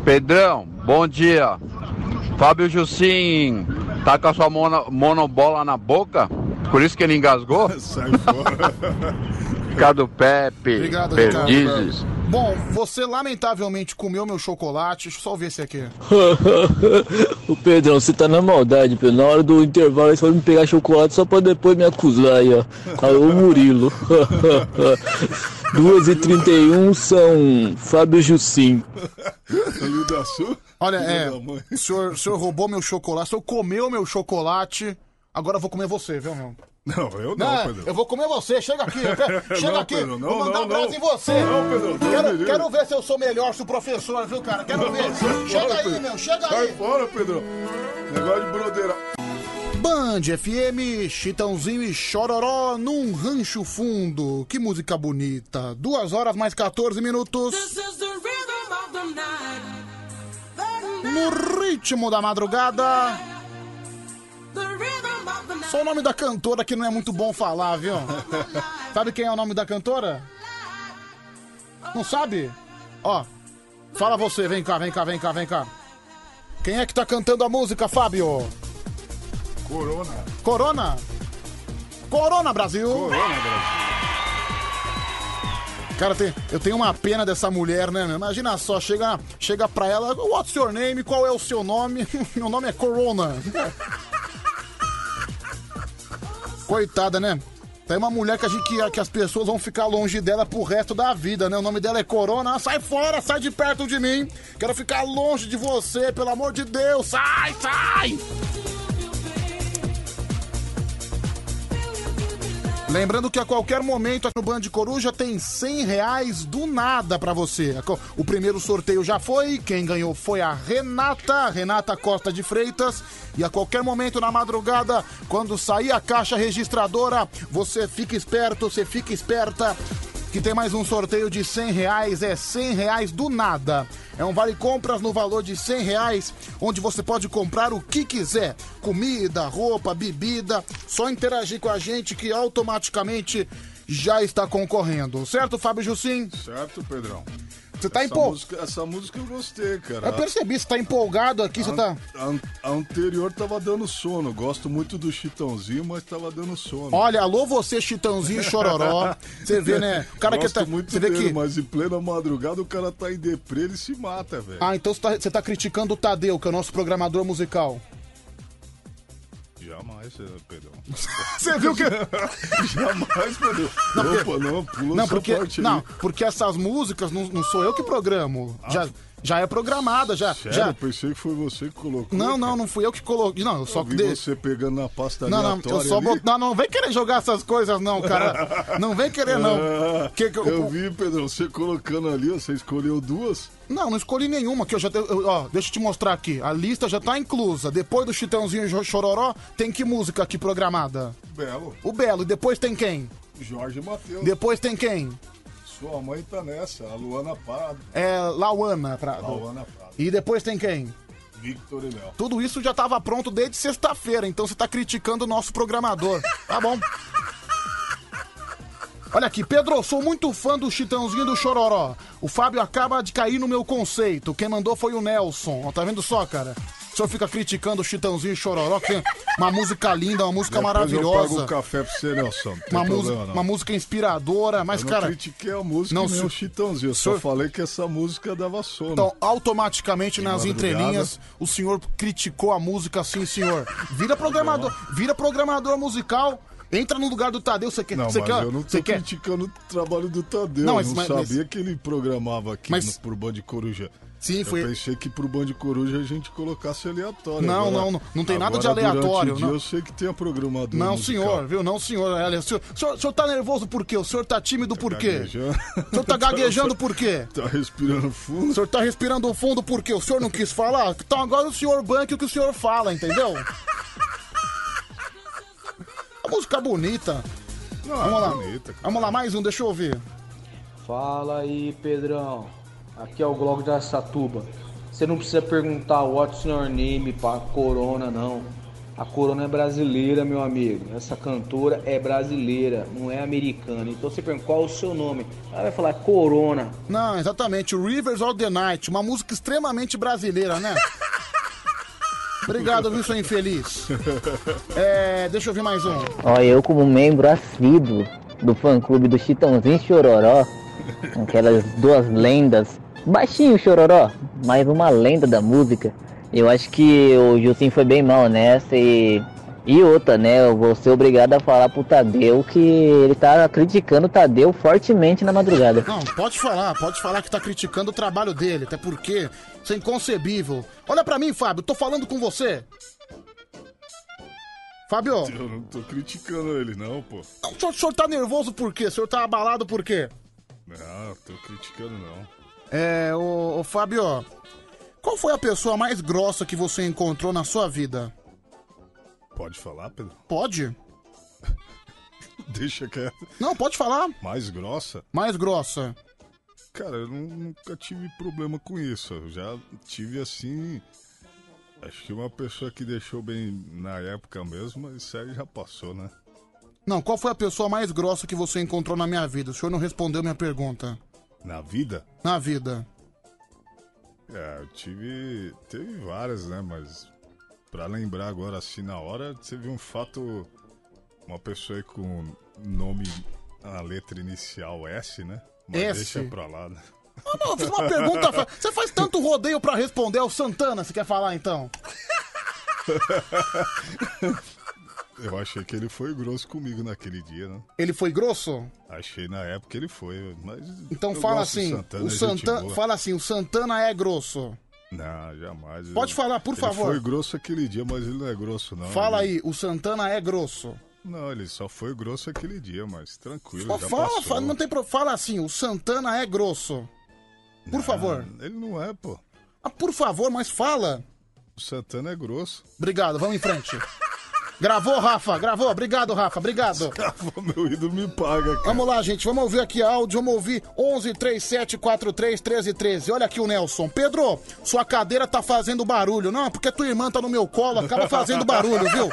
Pedrão, bom dia. Fábio Jussim tá com a sua mono- monobola na boca? Por isso que ele engasgou? Sai fora. Ricardo Pepe, Obrigado, Perdizes. Bom, você lamentavelmente comeu meu chocolate. Deixa eu só ver esse aqui. Ô Pedrão, você tá na maldade, Pedro. Na hora do intervalo, eles foram me pegar chocolate só pra depois me acusar aí, ó. Alô, Murilo. 2h31 são Fábio Jussim. Olha, é. O senhor, o senhor roubou meu chocolate, o senhor comeu meu chocolate. Agora eu vou comer você, viu, meu? Não, eu não, Não, Pedro. eu vou comer você, chega aqui, quero- chega Não, aqui, Pedro, não, vou mandar não, um abraço em você. Não, Pedro, quero, quero ver se eu sou melhor se o professor, viu, cara? Quero ver. Chega Fora, aí, Pedro. meu, chega Sai aí. fora, Pedro. Negócio de brodeira. Band FM, Chitãozinho e Chororó num rancho fundo. Que música bonita. Duas horas mais 14 minutos. No ritmo da madrugada. Só o nome da cantora que não é muito bom falar, viu? Sabe quem é o nome da cantora? Não sabe? Ó, fala você, vem cá, vem cá, vem cá, vem cá. Quem é que tá cantando a música, Fábio? Corona. Corona? Corona Brasil! Corona, Brasil. Cara, tem- eu tenho uma pena dessa mulher, né? Imagina só, chega, chega pra ela, what's your name? Qual é o seu nome? Meu nome é Corona. Coitada, né? Tem uma mulher que, a gente, que, que as pessoas vão ficar longe dela pro resto da vida, né? O nome dela é Corona. Sai fora, sai de perto de mim. Quero ficar longe de você, pelo amor de Deus. Sai, sai! Lembrando que a qualquer momento aqui no Band Coruja tem 100 reais do nada pra você. O primeiro sorteio já foi, quem ganhou foi a Renata, Renata Costa de Freitas. E a qualquer momento na madrugada, quando sair a caixa registradora, você fica esperto, você fica esperta. Que tem mais um sorteio de 100 reais, é 100 reais do nada. É um vale compras no valor de 100 reais, onde você pode comprar o que quiser: comida, roupa, bebida. Só interagir com a gente que automaticamente já está concorrendo. Certo, Fábio Jussim? Certo, Pedrão. Você tá essa empol- música, essa música eu gostei, cara. Eu percebi, você tá empolgado aqui, você tá. A, an- a anterior tava dando sono. Gosto muito do Chitãozinho, mas tava dando sono. Olha, alô você, Chitãozinho e Chororó. Você vê, né? O cara que Gosto tá. muito Você vê dele, que. mas em plena madrugada o cara tá em deprê, ele se mata, velho. Ah, então você tá, você tá criticando o Tadeu, que é o nosso programador musical. Jamais, eh, Pedrão. Você viu que. Jamais, Pedro. Não, Opa, não, pula Não, porque, parte não, porque essas músicas não, não sou eu que programo. Já, já é programada, já. Sério? já... Eu pensei que foi você que colocou. Não, não, não fui eu que coloquei. Não, eu só Eu vi dei- você pegando na pasta Não, não, eu só bot... não, não vem querer jogar essas coisas, não, cara. Não vem querer, não. Ah, Que que eu- vi, Pedro, você colocando ali, você escolheu duas. Não, não escolhi nenhuma, que eu já Ó, deixa eu te mostrar aqui. A lista já tá inclusa. Depois do Chitãozinho e Chororó, tem que música aqui programada? Belo. O Belo. E depois tem quem? Jorge Matheus. Depois tem quem? Sua mãe tá nessa, a Luana Prado. É Lauana Prado. Lauana Prado. E depois tem quem? Victor e Léo. Tudo isso já tava pronto desde sexta-feira, então você tá criticando o nosso programador. Tá bom. Olha aqui, Pedro, sou muito fã do Chitãozinho e do Chororó. O Fábio acaba de cair no meu conceito. Quem mandou foi o Nelson. Ó, tá vendo só, cara? O senhor fica criticando o Chitãozinho e Chororó, que é uma música linda, uma música Depois Eu pago maravilhosa. o café pra você, Nelson. Não tem Uma, problema, música, não. uma música inspiradora, mas, eu não cara. critiquei a música não, não, nem se- o Chitãozinho. Eu só senhor- falei que essa música dava sono. Então, automaticamente nas madrugada. entrelinhas, o senhor criticou a música, sim, senhor. Vira programador, vira programador musical, entra no lugar do Tadeu, você quer, Não, você mas quer, eu não tô você quer. criticando o trabalho do Tadeu. Não, mas- não mas- sabia mas- que ele programava aqui Mas- no, por Band Coruja. Sim, foi- Eu pensei que pro Band Coruja a gente colocasse aleatório. Não, Agora- não, não, não tem nada de agora, aleatório, Durante o dia não. eu sei que tem a programadora Não, musical. senhor, viu? Não, senhor. O senhor, o senhor, o senhor tá nervoso por quê? O senhor tá tímido por quê? gaguejando. O senhor tá gaguejando por quê? Tá respirando fundo. O senhor tá respirando fundo por quê? O senhor não quis falar? Então agora o senhor banque o que o senhor fala, entendeu? A música bonita. Não, Vamos lá. bonita. Vamos lá, mais um, deixa eu ouvir. Fala aí, Pedrão. Aqui é o Globo da Satuba. Você não precisa perguntar what's your name pra Corona, não. A Corona é brasileira, meu amigo. Essa cantora é brasileira, não é americana. Então você pergunta qual é o seu nome. Ela vai falar Corona. Não, exatamente. o Rivers of the Night, uma música extremamente brasileira, né? Obrigado, viu, seu infeliz. É, deixa eu ouvir mais um. Ó, eu como membro assíduo do fã-clube do Chitãozinho e Chororó, aquelas duas lendas, baixinho Chororó, mas uma lenda da música. Eu acho que o Justin foi bem mal nessa e E outra, né? Eu vou ser obrigado a falar pro Tadeu que ele tá criticando o Tadeu fortemente na madrugada. Não, pode falar, pode falar que tá criticando o trabalho dele, até porque isso é inconcebível. Olha pra mim, Fábio, tô falando com você. Fábio, Eu não tô criticando ele, não, pô. o senhor, o senhor tá nervoso por quê? O senhor tá abalado por quê? Não, tô criticando, não. É, ô, ô Fábio, qual foi a pessoa mais grossa que você encontrou na sua vida? Pode falar, Pedro? Pode? Deixa quieto. Não, pode falar. Mais grossa? Mais grossa. Cara, eu nu- nunca tive problema com isso. Eu já tive assim. Acho que uma pessoa que deixou bem na época mesmo, mas isso aí já passou, né? Não, qual foi a pessoa mais grossa que você encontrou na minha vida? O senhor não respondeu minha pergunta. Na vida? Na vida. É, eu tive. Teve várias, né? Mas pra lembrar agora assim na hora, teve um fato. Uma pessoa aí com nome a letra inicial S, né? Mas S? deixa pra lá, né? Ah, não, eu fiz uma pergunta. Você faz tanto rodeio pra responder. É o Santana, você quer falar então? Eu achei que ele foi grosso comigo naquele dia, né? Ele foi grosso? Achei na época que ele foi, mas. Então fala assim, Santana, o é Santana, fala assim, o Santana é grosso. Não, jamais. Pode falar, por ele favor. foi grosso aquele dia, mas ele não é grosso, não. Fala Ele- aí, o Santana é grosso. Não, ele só foi grosso aquele dia, mas tranquilo. Ó, já fala, fala, não tem pro... fala assim, o Santana é grosso. Por favor. Ele não é, pô. Ah, por favor, mas fala. O Santana é grosso. Obrigado, vamos em frente. Gravou, Rafa? Gravou? Obrigado, Rafa. Obrigado. Gravou, meu ídolo me paga, cara. Vamos lá, gente. Vamos ouvir aqui áudio. Vamos ouvir 11 37 43 13 13. Olha aqui o Nelson. Pedro, sua cadeira tá fazendo barulho. Não, porque tua irmã tá no meu colo, acaba fazendo barulho, viu?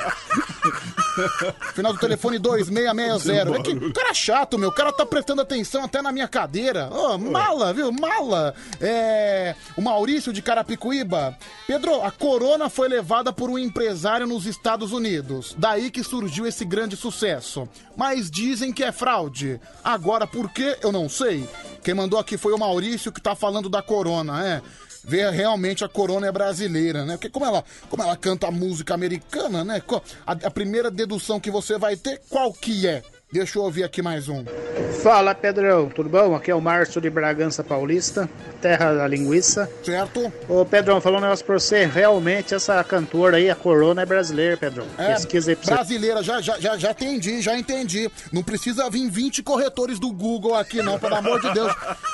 Final do telefone 2660. É que cara chato, meu. O cara tá prestando atenção até na minha cadeira. Ô, mala, viu? Mala. É. O Maurício de Carapicuíba. Pedro, a corona foi levada por um empresário nos Estados Unidos. Daí que surgiu esse grande sucesso. Mas dizem que é fraude. Agora, por quê? Eu não sei. Quem mandou aqui foi o Maurício que tá falando da corona, é ver realmente a corona é brasileira, né? Porque como ela, como ela canta música americana, né? A, a primeira dedução que você vai ter, qual que é? Deixa eu ouvir aqui mais um. Fala Pedrão, tudo bom? Aqui é o Márcio de Bragança Paulista, terra da linguiça. Certo. Ô Pedrão, falando um negócio pra você, realmente essa cantora aí, a Corona, é brasileira, Pedrão. É, Pesquisa aí pra você. brasileira, já, já, já, já entendi, já entendi. Não precisa vir 20 corretores do Google aqui, não, pelo amor de Deus.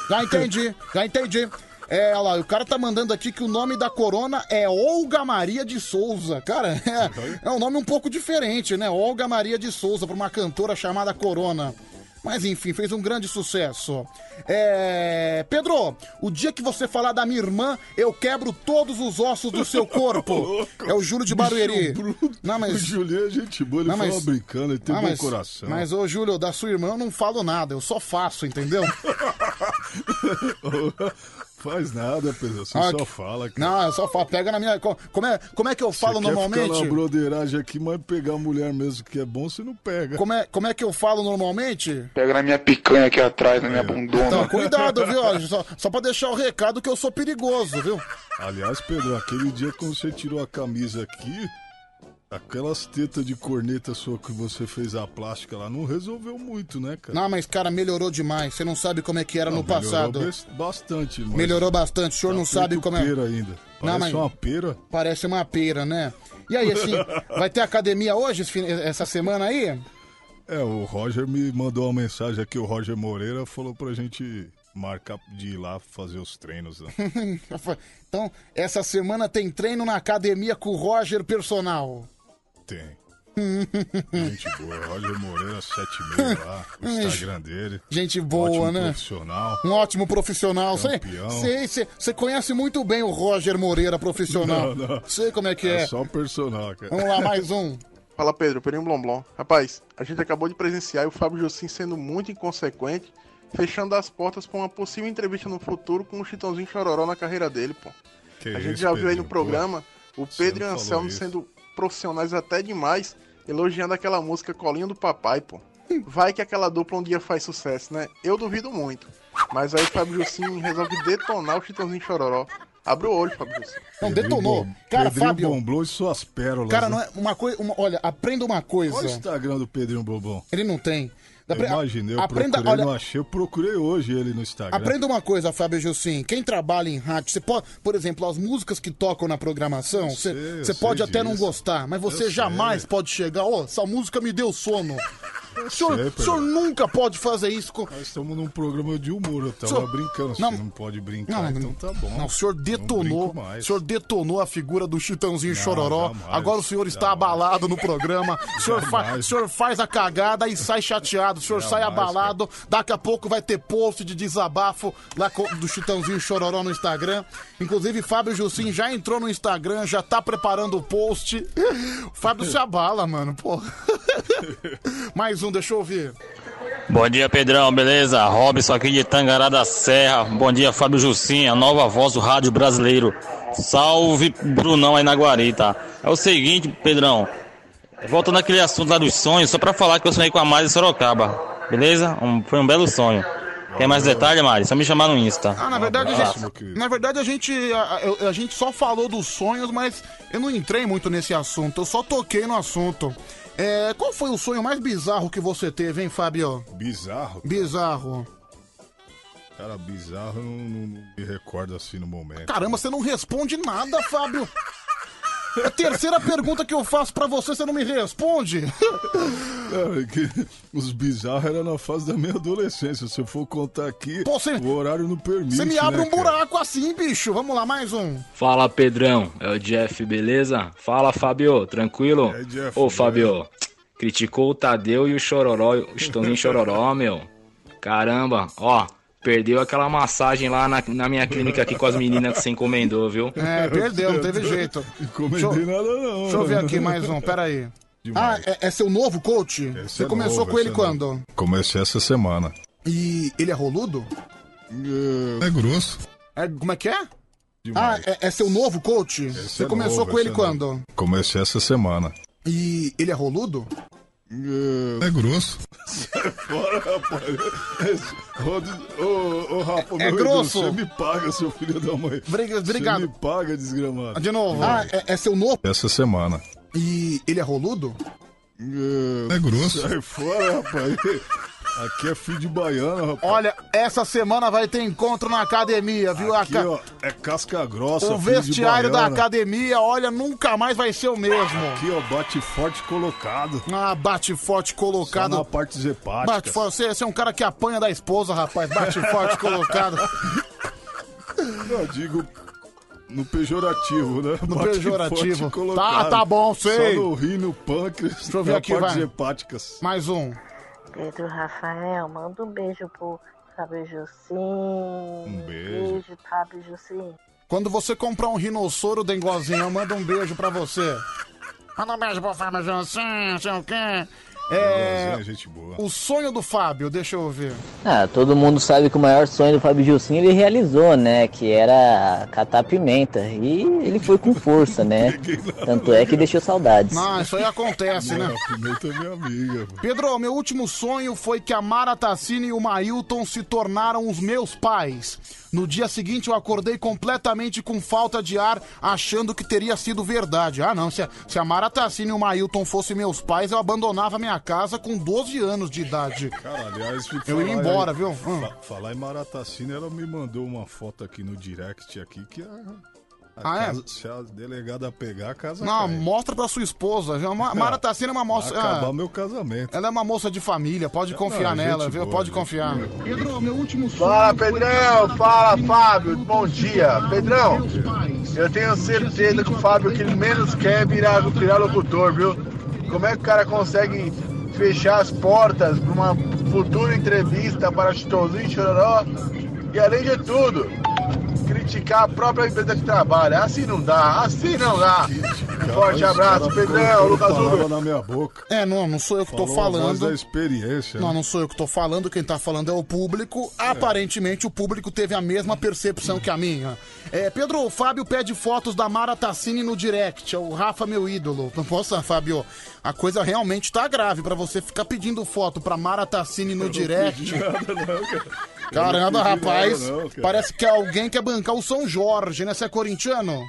Já entendi, já entendi. É, olha lá, o cara tá mandando aqui que o nome da corona é Olga Maria de Souza. Cara, é, é um nome um pouco diferente, né? Olga Maria de Souza, pra uma cantora chamada Corona. Mas enfim, fez um grande sucesso. É. Pedro, o dia que você falar da minha irmã, eu quebro todos os ossos do seu corpo. É o Júlio de Barueri. Não, mas. O Julinho é gente boa, ele Não, fala mas- brincando, ele tem Ah, bom mas, coração. Mas, ô Júlio, da sua irmã eu não falo nada, eu só faço, entendeu? Faz nada, Pedro, você Ah, só fala. Cara. Não, eu só falo, pega na minha. co- Como é, como é que eu falo Você quer ficar normalmente? na broderagem aqui, mas pegar a mulher mesmo que é bom, você não pega. Como é, como é que eu falo normalmente? Pega na minha picanha aqui atrás, na minha bundona. Então, cuidado, viu? Só, só pra deixar o recado que eu sou perigoso, viu? Aliás, Pedro, aquele dia que você tirou a camisa aqui, aquelas tetas de corneta sua que você fez a plástica lá, não resolveu muito, né, cara? Não, mas cara, melhorou demais. Você não sabe como é que era Não, no passado. Melhorou bastante, mas Melhorou bastante. O senhor tá não sabe como é. pera ainda. Não, Parece mas- uma pera. Parece uma pera, né? E aí, assim, vai ter academia hoje, essa semana aí? É, o Roger me mandou uma mensagem aqui, o Roger Moreira falou pra gente marcar de ir lá fazer os treinos. Né? então, essa semana tem treino na academia com o Roger Personal. Tem. Gente boa, Roger Moreira 76 lá, o Instagram dele. Gente boa, Ótimo né? profissional. Um ótimo profissional. Sei, Campeão. sei, sei, você conhece muito bem o Roger Moreira, profissional. Não, não. Sei como é que é. É só personal, cara. Vamos lá, mais um. Fala Pedro, Pedrinho Blomblom. Rapaz, a gente acabou de presenciar o Fábio Jossim sendo muito inconsequente, fechando as portas para uma possível entrevista no futuro com o Chitãozinho Chororó na carreira dele, pô. Que a gente isso, já viu aí no programa o Pedro e o falou Anselmo isso. sendo profissionais até demais, elogiando aquela música Colinho do Papai, pô. Vai que aquela dupla um dia faz sucesso, né? Eu duvido muito. Mas aí o Fábio Jossim resolve detonar o Chitãozinho Chororó. Abre o olho, Fábio José. Não, detonou. Cara, Pedrinho Fábio. Bomblou e suas pérolas. Cara, né? não é uma coisa. uma- olha, aprenda uma coisa. Olha o Instagram do Pedrinho Bobão. Ele não tem. Eu Apre- imaginei, eu aprenda, procurei, olha, não achei. Eu procurei hoje ele no Instagram. Aprenda uma coisa, Fábio Jussim. Quem trabalha em rádio, você pode, por exemplo, as músicas que tocam na programação, você sei, eu você pode até não disso. gostar, mas você Eu jamais sei. pode chegar, ó, essa música me deu sono. O senhor, sei, o senhor nunca pode fazer isso com. Nós estamos num programa de humor, eu tava Senhor- brincando. Não. não, pode brincar, Não, então tá bom. Não, o senhor detonou. O senhor detonou a figura do Chitãozinho Não, Chororó. jamais, Agora o senhor está abalado no programa. O senhor, fa- Jamais. o senhor faz a cagada e sai chateado. O senhor sai Jamais, abalado. Daqui a pouco vai ter post de desabafo lá do Chitãozinho Chororó no Instagram. Inclusive, Fábio Jussim já entrou no Instagram, já tá preparando o post. O Fábio se abala, mano, pô. Mais um, deixa eu ouvir. Bom dia, Pedrão, beleza? Robson aqui de Tangará da Serra. Bom dia, Fábio Jussim, a nova voz do rádio brasileiro. Salve, Brunão aí na Guarita. É o seguinte, Pedrão. Voltando àquele assunto lá dos sonhos, só pra falar que eu sonhei com a Mari Sorocaba. Beleza? Um- foi um belo sonho. Quer mais detalhe, Mari? Só me chamar no Insta. Ah, na verdade, a gente, na verdade a gente, a, a- a gente só falou dos sonhos, mas eu não entrei muito nesse assunto. Eu só toquei no assunto. É, qual foi o sonho mais bizarro que você teve, hein, Fábio? Bizarro? Bizarro. Cara, bizarro, eu não, não- me recordo assim no momento. Caramba, você não responde nada, Fábio. É a terceira pergunta que eu faço pra você, você não me responde. Cara, é que os bizarros eram na fase da minha adolescência. Se eu for contar aqui, o horário não permite. Você me abre né, um cara? buraco assim, bicho. Vamos lá, mais um. Fala Pedrão, é o Jeff, beleza? Fala Fabio, tranquilo? É, Jeff, Ô Fabio, criticou o Tadeu e o Chororó, o Chitãozinho Chororó, meu. Caramba, ó, perdeu aquela massagem lá na, na minha clínica aqui com as meninas que você encomendou, viu? É, perdeu, não teve jeito. Encomendei nada não. Deixa eu ver aqui mais um, pera aí. Ah, é, é seu novo coach? você é começou novo, com ele esse é quando? Comecei essa semana. E ele é roludo? É grosso. É, como é que é? Demais. Ah, é, é seu novo coach? você é começou novo, com ele esse quando? Comecei essa semana. E ele é roludo? É grosso. Sai fora, rapaz. Ô, ô, ô, Rafa, É meu grosso? Deus, Você me paga, seu filho da mãe. Briga- Obrigado. Você me paga, desgramado. De novo. Ah, é, é seu novo? Essa semana. E ele é roludo? É grosso. Sai fora, rapaz. Aqui é filho de baiano, rapaz. Olha, essa semana vai ter encontro na academia, viu? Aqui, ó, é casca grossa, O filho de vestiário da baiana. academia, olha, nunca mais vai ser o mesmo. Aqui, ó, bate forte colocado. Ah, bate forte colocado. Só na parte hepáticas. Bate forte. Você, você é um cara que apanha da esposa, rapaz. Bate forte colocado. Não, digo no pejorativo, né? No Bate pejorativo. Tá, tá bom, sei. Só no rim, no pâncreas, Deixa eu ver aqui, partes vai. hepáticas. Mais um. Pedro Rafael, manda um beijo pro Fábio Jussim. Um beijo. Beijo, Fábio Jussim. Quando você comprar um rinossoro dengozinho, manda um beijo pra você. Manda um beijo pro Fábio Jansen, sei o quê. É. Gente boa. O sonho do Fábio, deixa eu ver. Ah, todo mundo sabe que o maior sonho do Fábio Gilcinho ele realizou, né? Que era catar pimenta. E ele foi com força, né? Tanto é que deixou saudades. Não, isso aí acontece, né? A pimenta é minha amiga. Pedro, meu último sonho foi que a Mara Tassini e o Mailton se tornaram os meus pais. No dia seguinte eu acordei completamente com falta de ar, achando que teria sido verdade. Ah, não, se a, se a Mara Tassini e o Mailton fossem meus pais, eu abandonava minha casa com 12 anos de idade. Cara, aliás, Eu ia embora, em- viu? Hum. fa- Falar em Maratacina, ela me mandou uma foto aqui no direct aqui que a, a Ah, é? casa- se a delegada pegar, a casa Não, cai. mostra pra sua esposa. A Ma- Mara Tassini é uma moça. Vai acabar ah, meu casamento. Ela é uma moça de família, pode confiar Não, nela, viu? boa, Pode confiar. boa. Pedro, meu último Fala Pedrão, fala Fábio, bom dia. Pedrão, eu tenho certeza que o Fábio que ele menos quer é virar, virar locutor, viu? Como é que o cara consegue fechar as portas para uma futura entrevista para Chitãozinho e Chororó? E além de tudo, criticar a própria empresa que trabalha. Assim não dá, assim não dá. Forte abraço, Pedrão, Lucas na minha boca. É, não, não sou eu que tô Falou voz falando. da experiência. Não, né? não sou eu que tô falando, quem tá falando é o público. Aparentemente o público teve a mesma percepção que a minha. É, Pedro, o Fábio pede fotos da Mara Tassini no direct, é o Rafa meu ídolo. Nossa, Fábio, a coisa realmente tá grave pra você ficar pedindo foto pra Mara Tassini no direct. Nada não, cara. Caramba, rapaz. não, cara. parece que alguém quer bancar o São Jorge, né? Você é corintiano?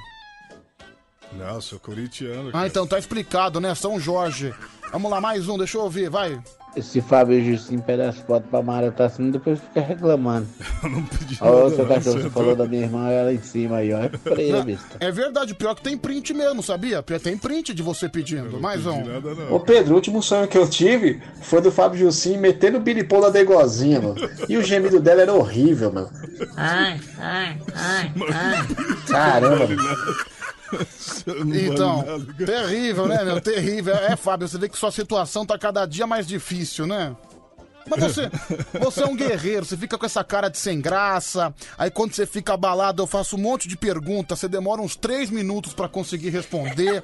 Não, sou corintiano. Ah, então tá explicado, né? São Jorge. Vamos lá, mais um, deixa eu ouvir, vai. Esse Fábio Jussim pede as fotos pra Mara tá assim, depois fica reclamando. Eu não pedi Olha o nada, seu não, cachorro, você falou da minha irmã, ela em cima aí, ó. É freira, Não, besta. É verdade, pior que tem print mesmo, sabia? Pior Tem print de você pedindo. Mais um. Ô Pedro, o último sonho que eu tive foi do Fábio Jussim metendo o biripão da Degozinha, mano. E o gemido dela era horrível, mano. Ai, ai, ai, ai. Caramba, Então, terrível, né, meu? Terrível. É, Fábio, você vê que sua situação tá cada dia mais difícil, né? Mas você, você é um guerreiro, você fica com essa cara de sem graça. Aí quando você fica abalado, eu faço um monte de perguntas, você demora uns três minutos pra conseguir responder.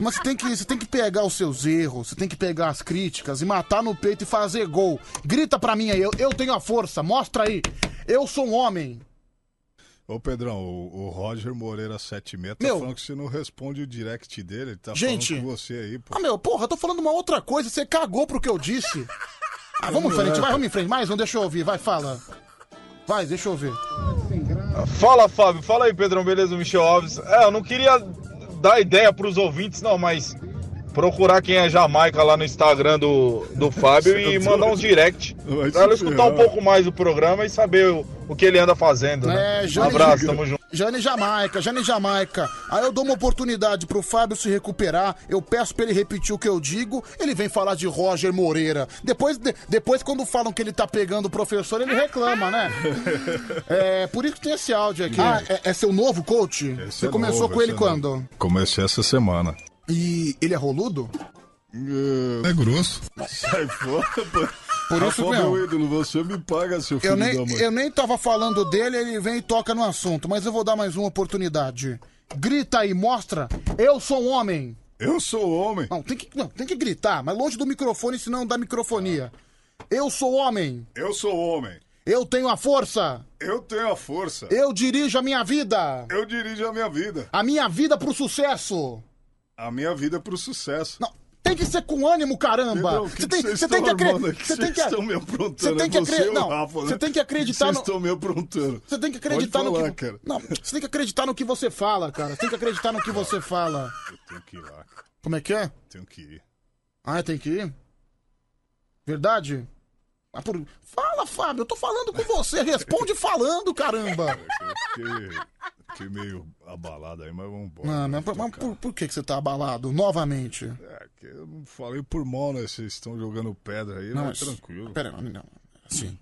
Mas você tem, que, você tem que pegar os seus erros, você tem que pegar as críticas e matar no peito e fazer gol. Grita pra mim aí, eu, eu tenho a força, mostra aí. Eu sou um homem. Ô Pedrão, o, o Roger Moreira 76 tá Meu. falando que você não responde o direct dele, ele tá Gente. falando com você aí, pô. Ah, meu, porra, eu tô falando uma outra coisa, você cagou pro que eu disse. Ah, vamos em frente, vai, vamos em frente. Mais um, deixa eu ouvir, vai, fala. Vai, deixa eu ouvir. Fala, Fábio. Fala aí, Pedrão. Beleza, Michel Alves. É, eu não queria dar ideia pros ouvintes, não, mas procurar quem é Jamaica lá no Instagram do, do Fábio e mandar uns direct. Pra ela escutar um pouco mais do programa e saber o, o que ele anda fazendo. Né? É, um Jane, abraço, tamo junto. Jane Jamaica, Jane Jamaica. Aí eu dou uma oportunidade pro Fábio se recuperar. Eu peço pra ele repetir o que eu digo. Ele vem falar de Roger Moreira. Depois, de- depois quando falam que ele tá pegando o professor, ele reclama, né? É, por isso que tem esse áudio aqui. Ah, é, é seu novo coach? Você é começou novo, com ele esse é quando? Comecei essa semana. E ele é roludo? É grosso. Sai fora, pô. Por isso Rafa, mesmo. meu ídolo, você me paga, seu filho Eu nem, da mãe. eu nem tava falando dele, ele vem e toca no assunto, mas eu vou dar mais uma oportunidade. Grita aí, mostra. Eu sou um homem. Eu sou homem. Não, tem que, não, tem que gritar, mas longe do microfone, senão dá microfonia. Eu sou homem. Eu sou homem. Eu tenho a força. Eu tenho a força. Eu dirijo a minha vida. Eu dirijo a minha vida. A minha vida pro sucesso. A minha vida pro sucesso. Não, tem que ser com ânimo, caramba. Você tem, que acreditar. Você tem que Vocês estão me aprontando, Você tem é que acreditar. né? você tem que acreditar Vocês no. estão me aprontando. Você tem que acreditar Pode falar, no que. cara. Não, você tem que acreditar no que você fala, cara. Você tem que acreditar no que você fala. Eu tenho que ir lá. cara. Como é que é? Tenho que ir. Ah, tem que ir? Verdade? Por... Fala, Fábio, eu tô falando com você. Responde falando, caramba. Fiquei meio abalado aí, mas vamos embora. Não, mas, mas por, por que, que você tá abalado novamente? É, que eu não falei por mal, né? Vocês estão jogando pedra aí, Não, mas mas- tranquilo. Pera, não, não. Assim,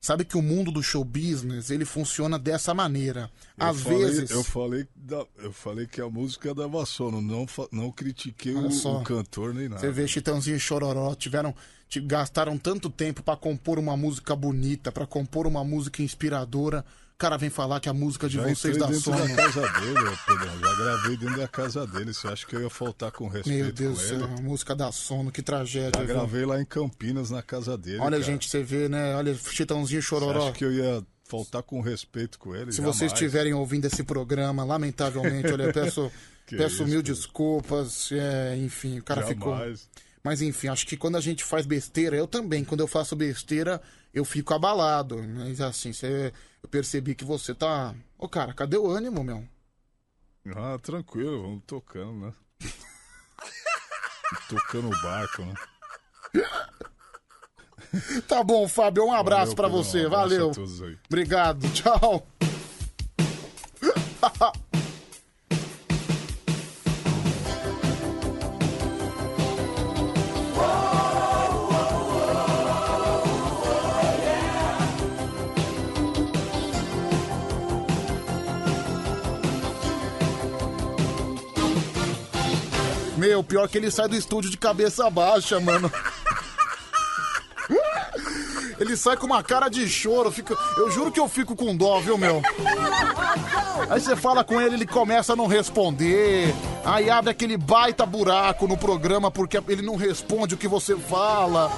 sabe que o mundo do show business, ele funciona dessa maneira. Eu Às falei- vezes... Eu falei, da- eu falei que a música dava sono, não, não critiquei o, o cantor nem nada. Você vê Chitãozinho e Chororó tiveram gastaram tanto tempo pra compor uma música bonita, pra compor uma música inspiradora. O cara vem falar que a música de Já vocês dá dentro sono. da casa dele, ô Pedrão. Já gravei dentro da casa dele. Você acha que eu ia faltar com respeito Meu Deus do céu, a música dá sono, que tragédia. Já viu? gravei lá em Campinas, na casa dele. Olha, cara. gente, você vê, né? Olha, Chitãozinho e Você Chororó. acha que eu ia faltar com respeito com ele? Se vocês Jamais. estiverem ouvindo esse programa, lamentavelmente, olha, eu peço, peço isso, mil cara. desculpas. é, enfim, o cara ficou. Mas enfim, acho que quando a gente faz besteira, eu também, quando eu faço besteira, eu fico abalado. Mas assim, você, eu percebi que você tá. Ô, cara, cadê o ânimo, meu? Ah, tranquilo, vamos tocando, né? tocando o barco, né? Tá bom, Fábio, um abraço Pedrão, você. um abraço Valeu. Obrigado, tchau. Meu, pior que ele sai do estúdio de cabeça baixa, mano. Ele sai com uma cara de choro. Fica... Eu juro que eu fico com dó, viu, meu? Aí você fala com ele, ele começa a não responder. Aí abre aquele baita buraco no programa porque ele não responde o que você fala.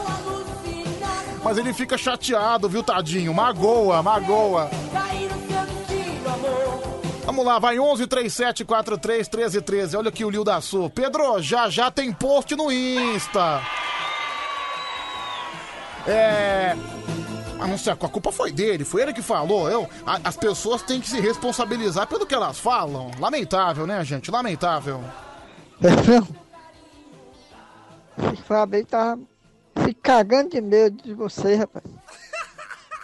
Mas ele fica chateado, viu, tadinho? Magoa, magoa. Vamos lá, vai 11 37 43 13 13. Olha aqui o Lil da Sul. Pedro, já já tem post no Insta. É. Mas não sei, a culpa foi dele, foi ele que falou. Eu, a- as pessoas têm que se responsabilizar pelo que elas falam. Lamentável, né, gente? Lamentável. Esse Fábio aí tá se cagando de medo de você, rapaz.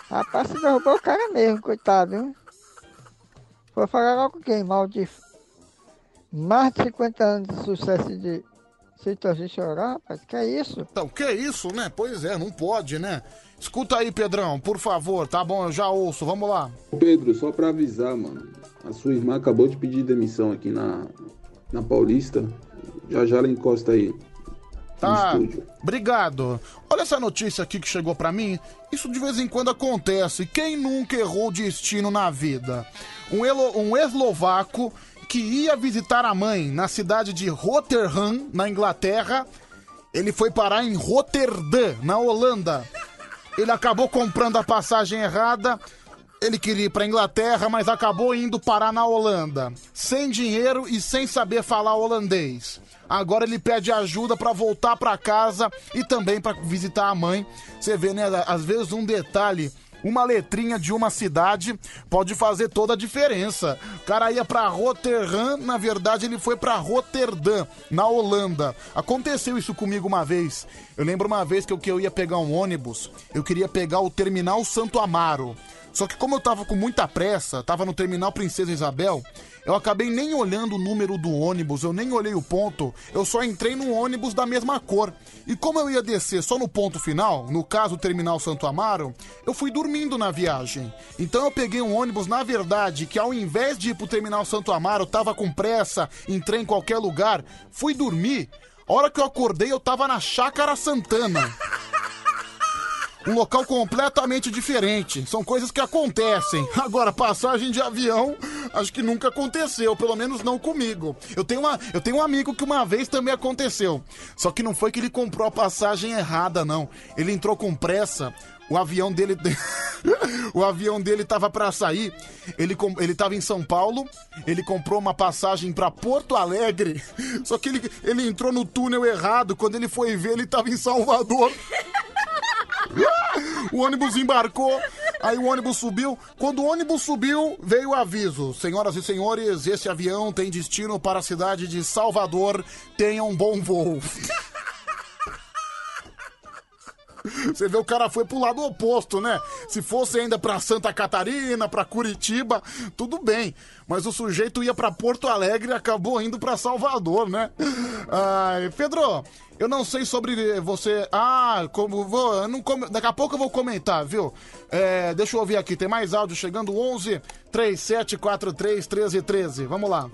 Rapaz, você derrubou o cara mesmo, coitado, viu? Vou falar logo quem, maldito. Mais de 50 anos de sucesso de Citãozinho Choró, rapaz, que é isso? Então, que isso, né? Pois é, não pode, né? Escuta aí, Pedrão, por favor, tá bom, eu já ouço, vamos lá. Pedro, só pra avisar, mano. A sua irmã acabou de pedir demissão aqui na, na Paulista. Já já ela encosta aí. Tá, obrigado. Olha essa notícia aqui que chegou pra mim. Isso de vez em quando acontece. Quem nunca errou o destino na vida? Um, elo- um eslovaco que ia visitar a mãe na cidade de Rotterdam, na Inglaterra, ele foi parar em Rotterdam, na Holanda. Ele acabou comprando a passagem errada. Ele queria ir pra Inglaterra, mas acabou indo parar na Holanda. Sem dinheiro e sem saber falar holandês. Agora ele pede ajuda pra voltar pra casa e também pra visitar a mãe. Você vê, né? Às vezes um detalhe, uma letrinha de uma cidade pode fazer toda a diferença. O cara ia pra Rotterdam, na verdade ele foi pra Rotterdam, na Holanda. Aconteceu isso comigo uma vez. Eu lembro uma vez que eu, que eu ia pegar um ônibus, eu queria pegar o terminal Santo Amaro. Só que como eu tava com muita pressa, tava no terminal Princesa Isabel, eu acabei nem olhando o número do ônibus, eu nem olhei o ponto, eu só entrei num ônibus da mesma cor. E como eu ia descer só no ponto final, no caso o terminal Santo Amaro, eu fui dormindo na viagem. Então eu peguei um ônibus, na verdade, que ao invés de ir pro terminal Santo Amaro, tava com pressa, entrei em qualquer lugar, fui dormir. A hora que eu acordei, eu tava na Chácara Santana. Um local completamente diferente. São coisas que acontecem. Agora, passagem de avião, acho que nunca aconteceu, pelo menos não comigo. Eu tenho, uma, eu tenho um amigo que uma vez também aconteceu. Só que não foi que ele comprou a passagem errada, não. Ele entrou com pressa. O avião dele. o avião dele tava pra sair. Ele, com- ele tava em São Paulo. Ele comprou uma passagem pra Porto Alegre. Só que ele, ele entrou no túnel errado. Quando ele foi ver, ele tava em Salvador. O ônibus embarcou, aí o ônibus subiu. Quando o ônibus subiu, veio o aviso: Senhoras e senhores, esse avião tem destino para a cidade de Salvador. Tenham um bom voo. Você vê, o cara foi pro lado oposto, né? Se fosse ainda pra Santa Catarina, pra Curitiba, tudo bem. Mas o sujeito ia pra Porto Alegre e acabou indo pra Salvador, né? Ai, Pedro, eu não sei sobre você. Ah, como vou. Não come- Daqui a pouco eu vou comentar, viu? É, deixa eu ouvir aqui, tem mais áudio chegando: 11 3743 1313. Vamos lá.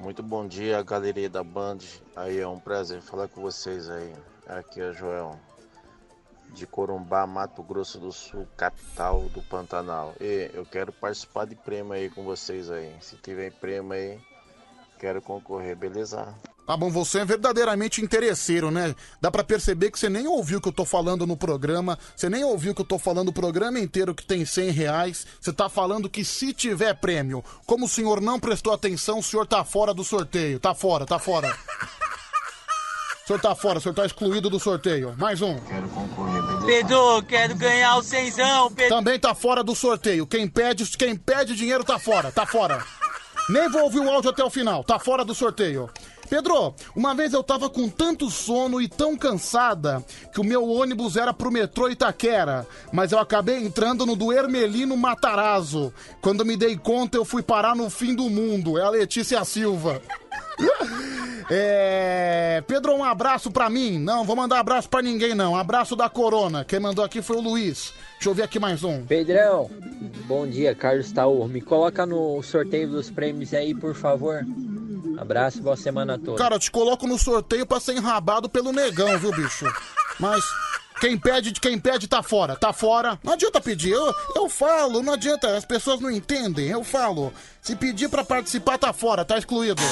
Muito bom dia, galeria da Band. Aí é um prazer falar com vocês aí. Aqui é Joel, de Corumbá, Mato Grosso do Sul, capital do Pantanal. E eu quero participar de prêmio aí com vocês aí. Se tiver prêmio aí, quero concorrer, beleza? Tá bom, você é verdadeiramente interesseiro, né? Dá pra perceber que você nem ouviu o que eu tô falando no programa, você nem ouviu que eu tô falando o programa inteiro que tem 100 reais, você tá falando que se tiver prêmio, como o senhor não prestou atenção, o senhor tá fora do sorteio, tá fora, tá fora. O senhor tá fora, o senhor tá excluído do sorteio. Mais um. Pedro, quero ganhar o cenzão, Pedro. Também tá fora do sorteio. Quem pede, quem pede dinheiro tá fora, tá fora. Nem vou ouvir o áudio até o final, tá fora do sorteio. Pedro, uma vez eu tava com tanto sono e tão cansada que o meu ônibus era pro metrô Itaquera, mas eu acabei entrando no do Hermelino Matarazzo. Quando me dei conta, eu fui parar no fim do mundo. É a Letícia Silva. É... Pedro, um abraço pra mim. Não, vou mandar abraço pra ninguém, não. Abraço da Corona. Quem mandou aqui foi o Luiz. Deixa eu ver aqui mais um. Pedrão, bom dia, Carlos Taur. Me coloca no sorteio dos prêmios aí, por favor. Abraço, boa semana toda. Cara, eu te coloco no sorteio pra ser enrabado pelo negão, viu, bicho? Mas quem pede, quem pede tá fora, tá fora. Não adianta pedir, eu, eu falo, não adianta, as pessoas não entendem, eu falo. Se pedir pra participar, tá fora, tá excluído.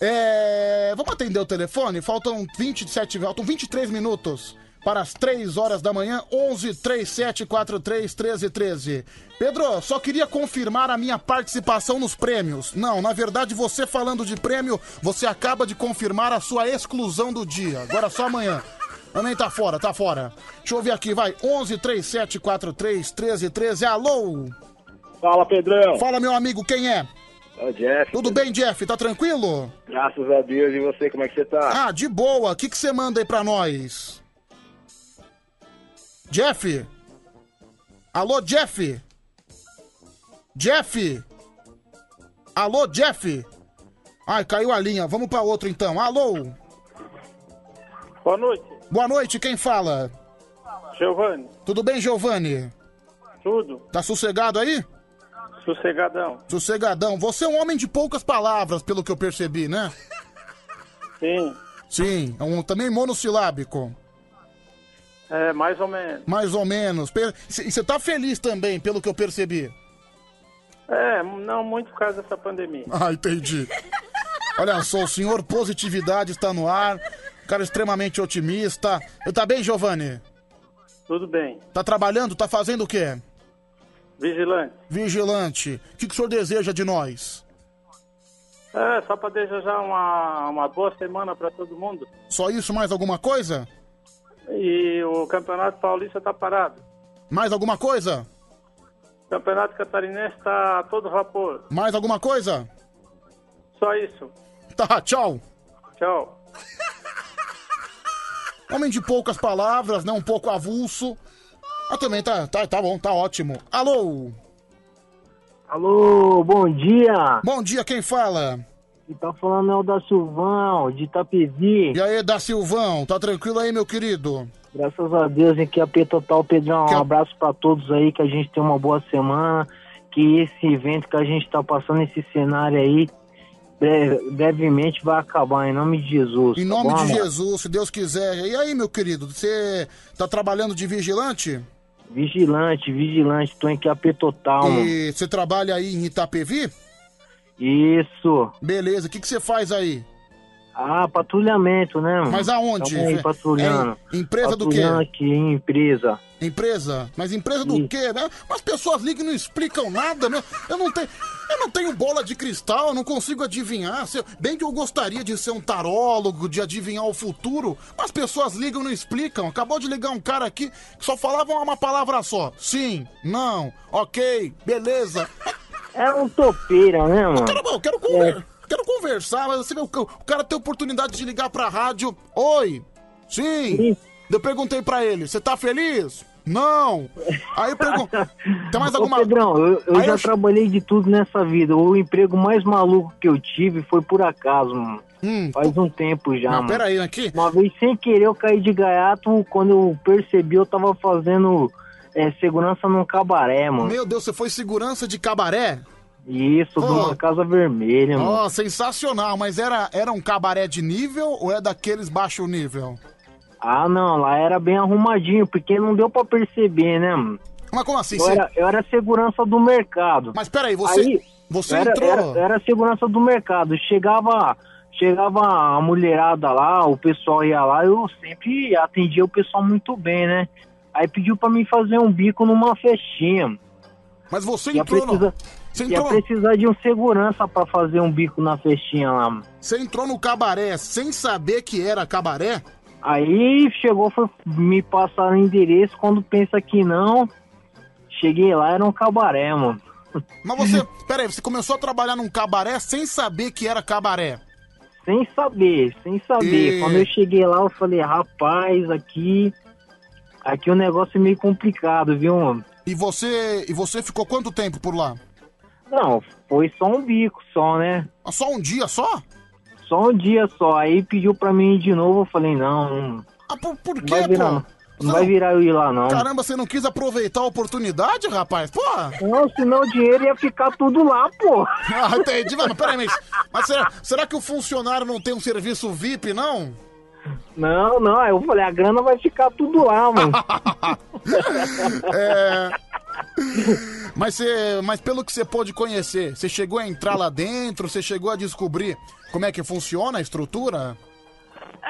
É. Vamos atender o telefone? Faltam 27, faltam 23 minutos para as 3 horas da manhã, 11 37 43 13 13. Pedro, só queria confirmar a minha participação nos prêmios. Não, na verdade, você falando de prêmio, você acaba de confirmar a sua exclusão do dia. Agora só amanhã. Também tá fora, tá fora. Deixa eu ver aqui, vai. 11 37 43 13 13. Alô? Fala, Pedrão. Fala, meu amigo, quem é? É o Jeff. Tudo bem, Jeff? Tá tranquilo? Graças a Deus. E você, como é que você tá? Ah, de boa. O que que você manda aí pra nós? Jeff? Alô, Jeff? Jeff? Alô, Jeff? Ai, caiu a linha. Vamos pra outro então. Alô? Boa noite. Boa noite, quem fala? Giovanni. Tudo bem, Giovanni? Tudo. Tá sossegado aí? Sossegadão. Sossegadão. Você é um homem de poucas palavras, pelo que eu percebi, né? Sim. Sim, é um, também monossilábico. É, mais ou menos. Mais ou menos. E você tá feliz também, pelo que eu percebi. É, não muito por causa dessa pandemia. Ah, entendi. Olha só, o senhor Positividade está no ar. Cara extremamente otimista. Tá bem, Giovanni? Tudo bem. Tá trabalhando? Tá fazendo o quê? Vigilante. Vigilante. O que, que o senhor deseja de nós? É, só pra desejar uma, uma boa semana pra todo mundo. Só isso, mais alguma coisa? E o Campeonato Paulista tá parado. Mais alguma coisa? O Campeonato Catarinense tá todo vapor. Mais alguma coisa? Só isso. Tá, tchau. Tchau. Homem de poucas palavras, né? Um pouco avulso. Ah, também tá, tá, tá bom, tá ótimo. Alô? Alô, bom dia. Bom dia, quem fala? Quem tá falando é o da Silvão, de Itapevi. E aí, da Silvão, tá tranquilo aí, meu querido? Graças a Deus, em QAP Total, Pedrão. Um abraço pra todos aí, que a gente tenha uma boa semana. Que esse evento que a gente tá passando, esse cenário aí, bre- brevemente vai acabar, em nome de Jesus. Em tá nome bom, de amor? Jesus, se Deus quiser. E aí, meu querido, você tá trabalhando de vigilante? Vigilante, vigilante, tô em QAP Total, mano. E você trabalha aí em Itapevi? Isso. Beleza, o que, que você faz aí? Ah, patrulhamento, né, mano? Mas aonde? É- patrulhando. é empresa do quê? Patrulhando aqui, em empresa. Empresa? Mas empresa do quê? né? As pessoas ligam e não explicam nada, né? Eu não tenho, eu não tenho bola de cristal, eu não consigo adivinhar. Eu- Bem que eu gostaria de ser um tarólogo, de adivinhar o futuro, mas as pessoas ligam e não explicam. Acabou de ligar um cara aqui que só falava uma palavra só. Sim, não, ok, beleza. É um topeira, né, mano? Cara, eu quero, conver- quero conversar, mas você vê, o ca- o cara tem oportunidade de ligar pra rádio. Oi, sim. Eu perguntei pra ele, você tá feliz? Não. Aí eu pergunto, tem mais alguma... Ô, Pedrão, eu, eu já eu- trabalhei de tudo nessa vida. O emprego mais maluco que eu tive foi por acaso, mano. Faz um tempo já, Hum, Não, mano. pera aí, aqui. Uma vez sem querer eu caí de gaiato, quando eu percebi eu tava fazendo é, segurança num cabaré, mano. Meu Deus, você foi segurança de cabaré? Isso, de uma casa vermelha, mano. Ó, sensacional, mas era, era um cabaré de nível ou é daqueles baixo nível? Ah, não, lá era bem arrumadinho, porque não deu pra perceber, né, mano? Mas como assim? Eu Você- era, eu era segurança do mercado. Mas peraí, você, Aí, você era, entrou... Era, era segurança do mercado. Chegava, chegava a mulherada lá, o pessoal ia lá, eu sempre atendia o pessoal muito bem, né? Aí pediu pra mim fazer um bico numa festinha. Mas você ia entrou precisar, você ia entrou- precisar de um segurança pra fazer um bico na festinha lá. mano. Você entrou no cabaré sem saber que era cabaré? Aí chegou, foi me passar o endereço, quando pensa que não, cheguei lá, era um cabaré, mano. Mas você, peraí, você começou a trabalhar num cabaré sem saber que era cabaré? Sem saber, sem saber. E- Quando eu cheguei lá, eu falei, rapaz, aqui. Aqui o negócio é meio complicado, viu, mano? E você, e você ficou quanto tempo por lá? Não, foi só um bico só, né? Só um dia só? Só um dia só. Aí pediu pra mim ir de novo, eu falei, não. Ah, por, por quê, vai virar, pô? não. Não vai virar eu ir lá, não. Caramba, você não quis aproveitar a oportunidade, rapaz? Porra! Não, senão o dinheiro ia ficar tudo lá, pô. Ah, entendi. Mas peraí, mas, mas será, será que o funcionário não tem um serviço VIP, não? Não, não. Aí eu falei, a grana vai ficar tudo lá, mano. É... Mas, você, mas pelo que você pôde conhecer, você chegou a entrar lá dentro, você chegou a descobrir como é que funciona a estrutura?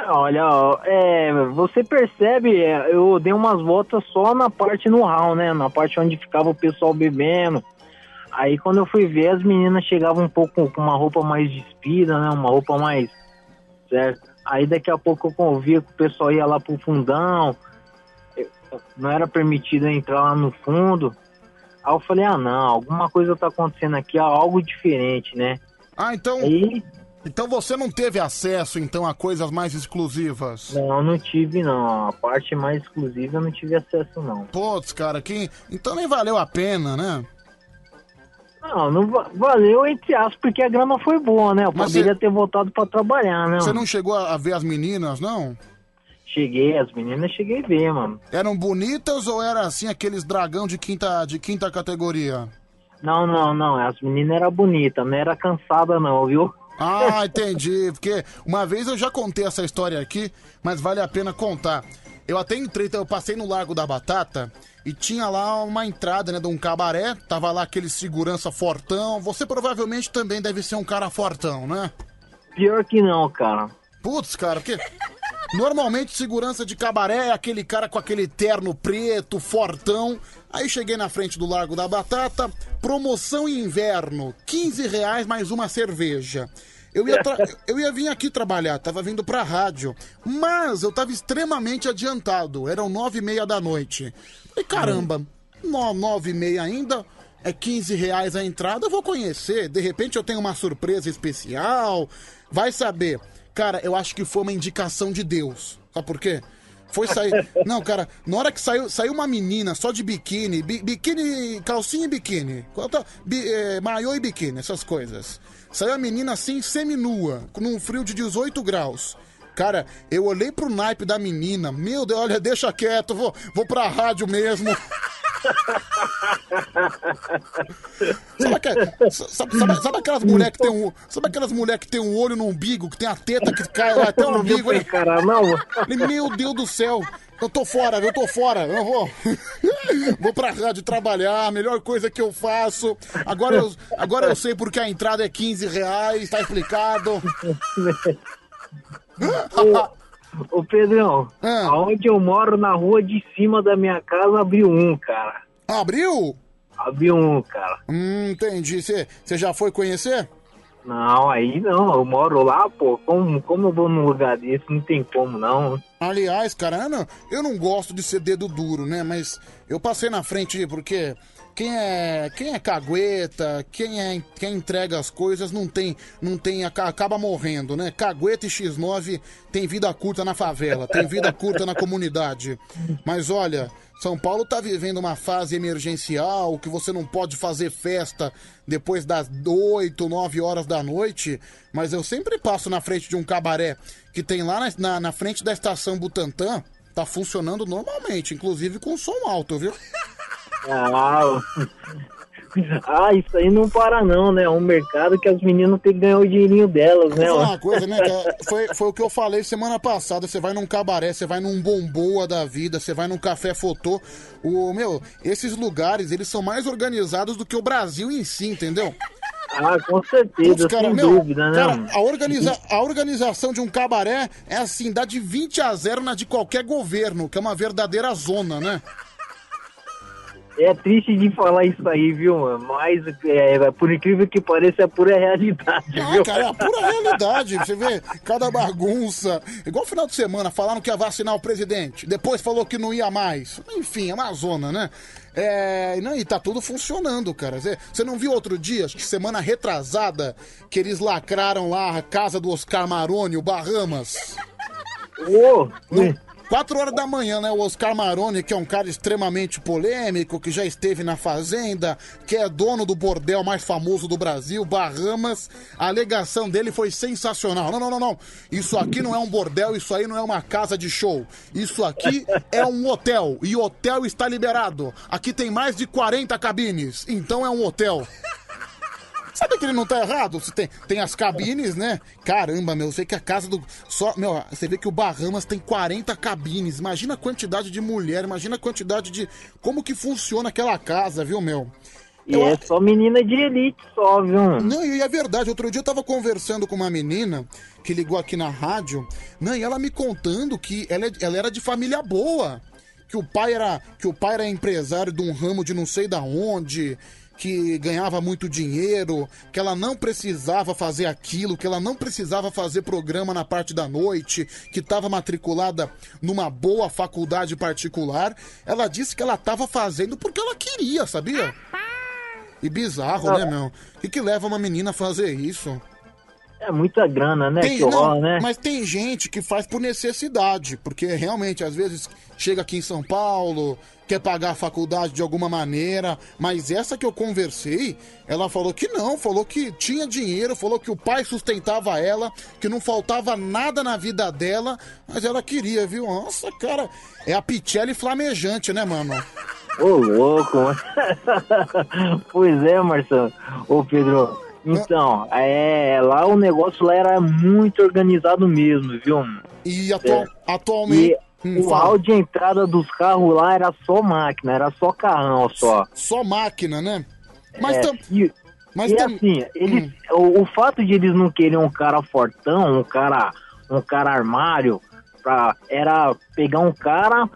Olha, ó, é, você percebe, é, eu dei umas voltas só na parte no hall, né? Na parte onde ficava o pessoal bebendo. Aí quando eu fui ver, as meninas chegavam um pouco com uma roupa mais despida, né? Uma roupa mais certa. Aí daqui a pouco eu convia que o pessoal ia lá pro fundão, não era permitido entrar lá no fundo. Aí eu falei, ah não, alguma coisa tá acontecendo aqui, algo diferente, né? Ah, então. Aí, Então você não teve acesso então a coisas mais exclusivas? não, não tive não. A parte mais exclusiva eu não tive acesso não. Putz, cara, que. Então nem valeu a pena, né? Não, não va- valeu entre aspas, porque a grana foi boa, né? Eu Mas poderia você- ter voltado pra trabalhar, né? Você não chegou a a ver as meninas, não? Cheguei, as meninas cheguei a ver, mano. Eram bonitas ou era assim aqueles dragão de quinta, de quinta categoria? Não, não, não. As meninas eram bonitas, não era cansada não, viu? Ah, entendi. Porque uma vez eu já contei essa história aqui, mas vale a pena contar. Eu até entrei, então, eu passei no Largo da Batata e tinha lá uma entrada, né, de um cabaré. Tava lá aquele segurança fortão. Você provavelmente também deve ser um cara fortão, né? Pior que não, cara. Putz, cara, porque normalmente segurança de cabaré é aquele cara com aquele terno preto, fortão. Aí cheguei na frente do Largo da Batata, promoção inverno, 15 reais mais uma cerveja. Eu ia, tra- eu ia vir aqui trabalhar, tava vindo pra rádio, mas eu tava extremamente adiantado, eram nove e meia da noite. E caramba, no- nove e meia ainda, é 15 reais a entrada, eu vou conhecer, de repente eu tenho uma surpresa especial, vai saber. Cara, eu acho que foi uma indicação de Deus, sabe por quê? Foi sair. Não, cara, na hora que saiu, saiu uma menina só de biquíni, bi- biquíni, calcinha e biquíni. Quanto, bi, é, maiô e biquíni, essas coisas. Saiu a menina assim, seminua, com um frio de 18 graus. Cara, eu olhei pro naipe da menina, meu Deus, olha, deixa quieto, vou, vou pra rádio mesmo. Sabe, sabe- sabe- sabe aquelas mulheres que tem um. Sabe aquelas mulheres que tem um olho no umbigo, que tem a teta que cai lá até o umbigo? Ele, não? ele, meu Deus do céu, eu tô fora, eu tô fora, eu vou. vou pra rádio trabalhar, melhor coisa que eu faço. Agora eu, agora eu sei porque a entrada é 15 reais, tá explicado. Ô, ô, Pedrão, Ah. aonde eu moro, na rua de cima da minha casa, abriu um, cara. Abriu? Abriu um, cara. Hum, entendi. Você já foi conhecer? Não, aí não, eu moro lá, pô. Como, como eu vou num lugar desse? Não tem como, não. Aliás, cara, eu não, eu não gosto de ser dedo duro, né? Mas eu passei na frente porque quem é, quem é cagueta, quem, é, quem entrega as coisas não tem, não tem, aca- acaba morrendo, né? Cagueta e X9 tem vida curta na favela, tem vida curta na comunidade. Mas olha, São Paulo tá vivendo uma fase emergencial que você não pode fazer festa depois das 8, 9 horas da noite. Mas eu sempre passo na frente de um cabaré que tem lá na, na, na frente da estação Butantã. Tá funcionando normalmente, inclusive com som alto, viu? Ah, ah, isso aí não para não, né? É um mercado que as meninas têm que ganhar o dinheirinho delas, né? Vou falar uma coisa, né? cara? Foi, foi o que eu falei semana passada. Você vai num cabaré, você vai num bomboa da vida, você vai num café fotô. O, meu, esses lugares, eles são mais organizados do que o Brasil em si, entendeu? Ah, com certeza, Putz, cara, sem meu, dúvida, né? cara, a, organiza, a organização de um cabaré é assim, dá de 20 a 0 na de qualquer governo, que é uma verdadeira zona, né? É triste de falar isso aí, viu, mano? Mas, é, por incrível que pareça, é pura realidade, Ah, viu? cara, é a pura realidade. Você vê cada bagunça. Igual final de semana, falaram que ia vacinar o presidente. Depois falou que não ia mais. Enfim, é uma zona, né? É, não, e tá tudo funcionando, cara. Você- não viu outro dia, acho que semana retrasada, que eles lacraram lá a casa do Oscar Maroni, o Bahamas? No- Quatro horas da manhã, né? O Oscar Maroni, que é um cara extremamente polêmico, que já esteve na Fazenda, que é dono do bordel mais famoso do Brasil, Bahamas. A alegação dele foi sensacional. Não, não, não, não. Isso aqui não é um bordel, isso aí não é uma casa de show. Isso aqui é um hotel. E o hotel está liberado. Aqui tem mais de 40 cabines. Então é um hotel. Sabe que ele não tá errado? Você tem, tem as cabines, né? Caramba, meu, eu sei que a casa do. Só, meu, você vê que o Bahamas tem 40 cabines. Imagina a quantidade de mulher, imagina a quantidade de. Como que funciona aquela casa, viu, meu? E é só menina de elite só, viu? Não, e é verdade. Outro dia eu tava conversando com uma menina que ligou aqui na rádio, não, e ela me contando que ela, é- ela era de família boa. Que o pai era, que o pai era empresário de um ramo de não sei da onde. Que ganhava muito dinheiro, que ela não precisava fazer aquilo, que ela não precisava fazer programa na parte da noite, que estava matriculada numa boa faculdade particular. Ela disse que ela estava fazendo porque ela queria, sabia? E bizarro, né, meu? O que, que leva uma menina a fazer isso? É muita grana, né? Tem, que não, né? Mas tem gente que faz por necessidade, porque realmente, às vezes, chega aqui em São Paulo, quer pagar a faculdade de alguma maneira, mas essa que eu conversei, ela falou que não, falou que tinha dinheiro, falou que o pai sustentava ela, que não faltava nada na vida dela, mas ela queria, viu? Nossa, cara, é a Pichelli flamejante, né, mano? Ô, louco, mano. pois é, Marcelo. Ô, Pedro. Então, é, lá o negócio lá era muito organizado mesmo, viu? E atual- atualmente. E Hum, o fala. hall de entrada dos carros lá era só máquina, era só carrão só. Só máquina, né? Mas É, tam- e, mas e tam- Hum. assim, eles, o, o fato de eles não querem um cara fortão, um cara, um cara armário, pra, era pegar um cara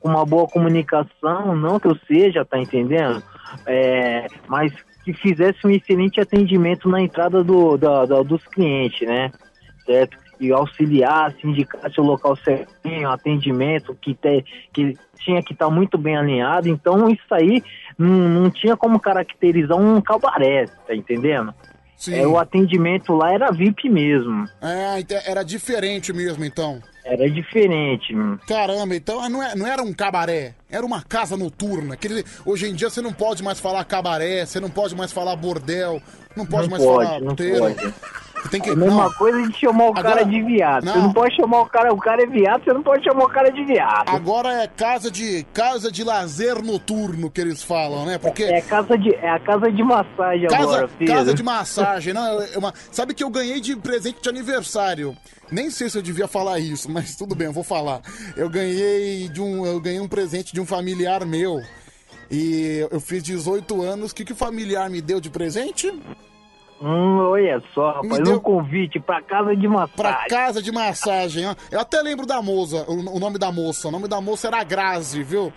com uma boa comunicação, não que eu seja, tá entendendo? É, mas que fizesse um excelente atendimento na entrada do, dos clientes, né? Certo? E auxiliasse, indicasse o local certinho, atendimento, que, te, que tinha que estar muito bem alinhado. Então, isso aí não, não tinha como caracterizar um cabaré, tá entendendo? Sim. É, o atendimento lá era VIP mesmo. É, então era diferente mesmo, então. Era diferente. Caramba, então não, é- não era um cabaré, era uma casa noturna. Dizer, hoje em dia você não pode mais falar cabaré, você não pode mais falar bordel, não pode Não mais pode, falar não pode. Tem que, É a mesma não, coisa de chamar o Agora- cara de viado. Você Não. não pode chamar o cara, o cara é viado, você não pode chamar o cara de viado. Agora é casa de casa de lazer noturno que eles falam, né? Porque É casa de, é a casa de massagem Casa, agora, filho. casa de massagem, não, é uma, sabe que eu ganhei de presente de aniversário. Nem sei se eu devia falar isso, mas tudo bem, eu vou falar. Eu ganhei de um, eu ganhei um presente de um familiar meu. E eu fiz 18 anos. O que, que o familiar me deu de presente? Hum, olha só, rapaz, deu- um convite pra casa de massagem. Pra casa de massagem, ó. Eu até lembro da moça, o, o nome da moça. O nome da moça era Grazi, viu?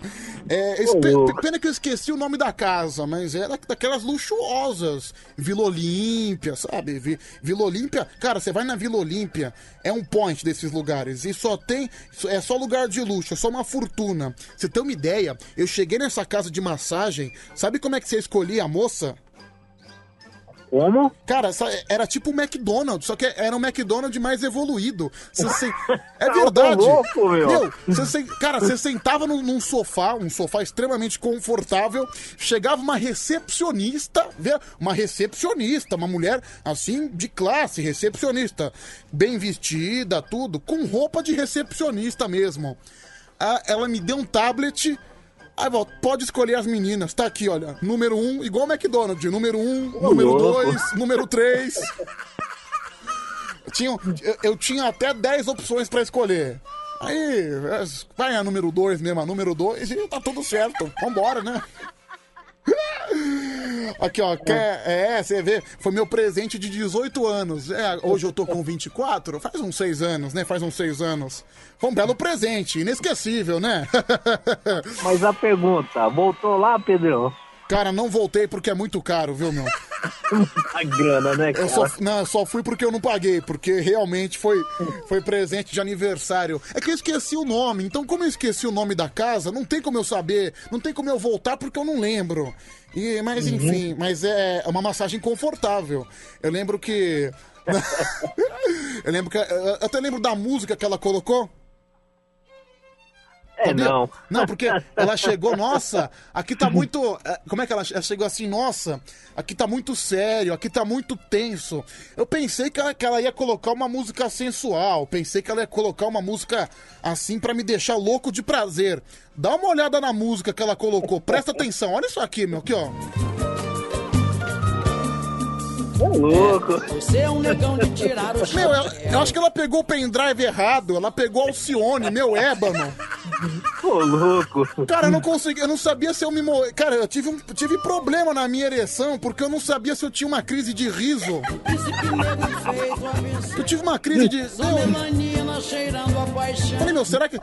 É, es- Ô, pe- louco. pena que eu esqueci o nome da casa, mas era daquelas luxuosas. Vila Olímpia, sabe? Vi- Vila Olímpia, cara, você vai na Vila Olímpia, é um point desses lugares. E só tem. É só lugar de luxo, é só uma fortuna. Você tem uma ideia? Eu cheguei nessa casa de massagem, sabe como é que você escolhia a moça? Como? Cara, era tipo um McDonald's, só que era um McDonald's mais evoluído. Você se- É verdade. Tá louco, meu. você se- Cara, você sentava num, num sofá, um sofá extremamente confortável, chegava uma recepcionista, uma recepcionista, uma mulher assim de classe, recepcionista, bem vestida, tudo, com roupa de recepcionista mesmo. Ah, Ela me deu um tablet. Aí, volta, pode escolher as meninas. Tá aqui, olha. Número um, igual o McDonald's. Número um, número louco. dois, número três. Eu tinha, eu, eu tinha até 10 opções pra escolher. Aí, é, vai a número 2 mesmo, a número 2 e tá tudo certo. Vambora, né? Aqui, ó, quer, é, você vê, foi meu presente de 18 anos. É, hoje eu tô com 24, faz uns 6 anos, né? Faz uns 6 anos. Foi um belo presente, inesquecível, né? Mas a pergunta, voltou lá, Pedrão? Cara, não voltei porque é muito caro, viu, meu? A grana, né, cara? Eu só, não, eu só fui porque eu não paguei, porque realmente foi, foi presente de aniversário. É que eu esqueci o nome, então como eu esqueci o nome da casa, não tem como eu saber, não tem como eu voltar porque eu não lembro. E, mas Uhum. enfim, mas é uma massagem confortável. Eu lembro que. eu lembro que. Eu até lembro da música que ela colocou. É, não. Não, porque ela chegou, nossa, aqui tá muito. eh, Como é que ela, ela chegou assim? Nossa, aqui tá muito sério, aqui tá muito tenso. Eu pensei que ela, que ela ia colocar uma música sensual, pensei que ela ia colocar uma música assim pra me deixar louco de prazer. Dá uma olhada na música que ela colocou, presta atenção, olha isso aqui, meu, aqui, ó. Ô, louco. Você é um negão de tirar o Meu, eu, eu acho que ela pegou o pendrive errado, ela pegou Alcione, meu ébano. Ô, louco. Cara, eu não consegui, eu não sabia se eu me morri. Cara, eu tive, um, tive problema na minha ereção porque eu não sabia se eu tinha uma crise de riso. Eu tive uma crise de. Meu, falei, meu, será que.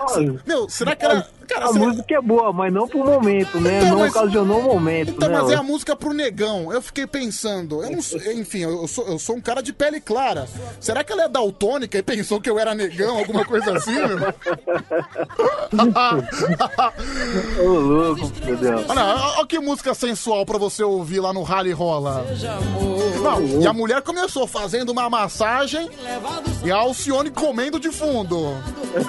Meu, será que era. a música é boa, mas não pro momento, né? Então, não mas- ocasionou o momento, Então, né? mas é a música pro negão. Eu fiquei pensando, eu não sou- enfim, eu sou, eu sou um cara de pele clara. Será que ela é daltônica e pensou que eu era negão, alguma coisa assim, meu? Ô, louco, meu Deus. Olha, olha que música sensual pra você ouvir lá no Rally Rola. Não, e a mulher começou fazendo uma massagem e a Alcione comendo de fundo.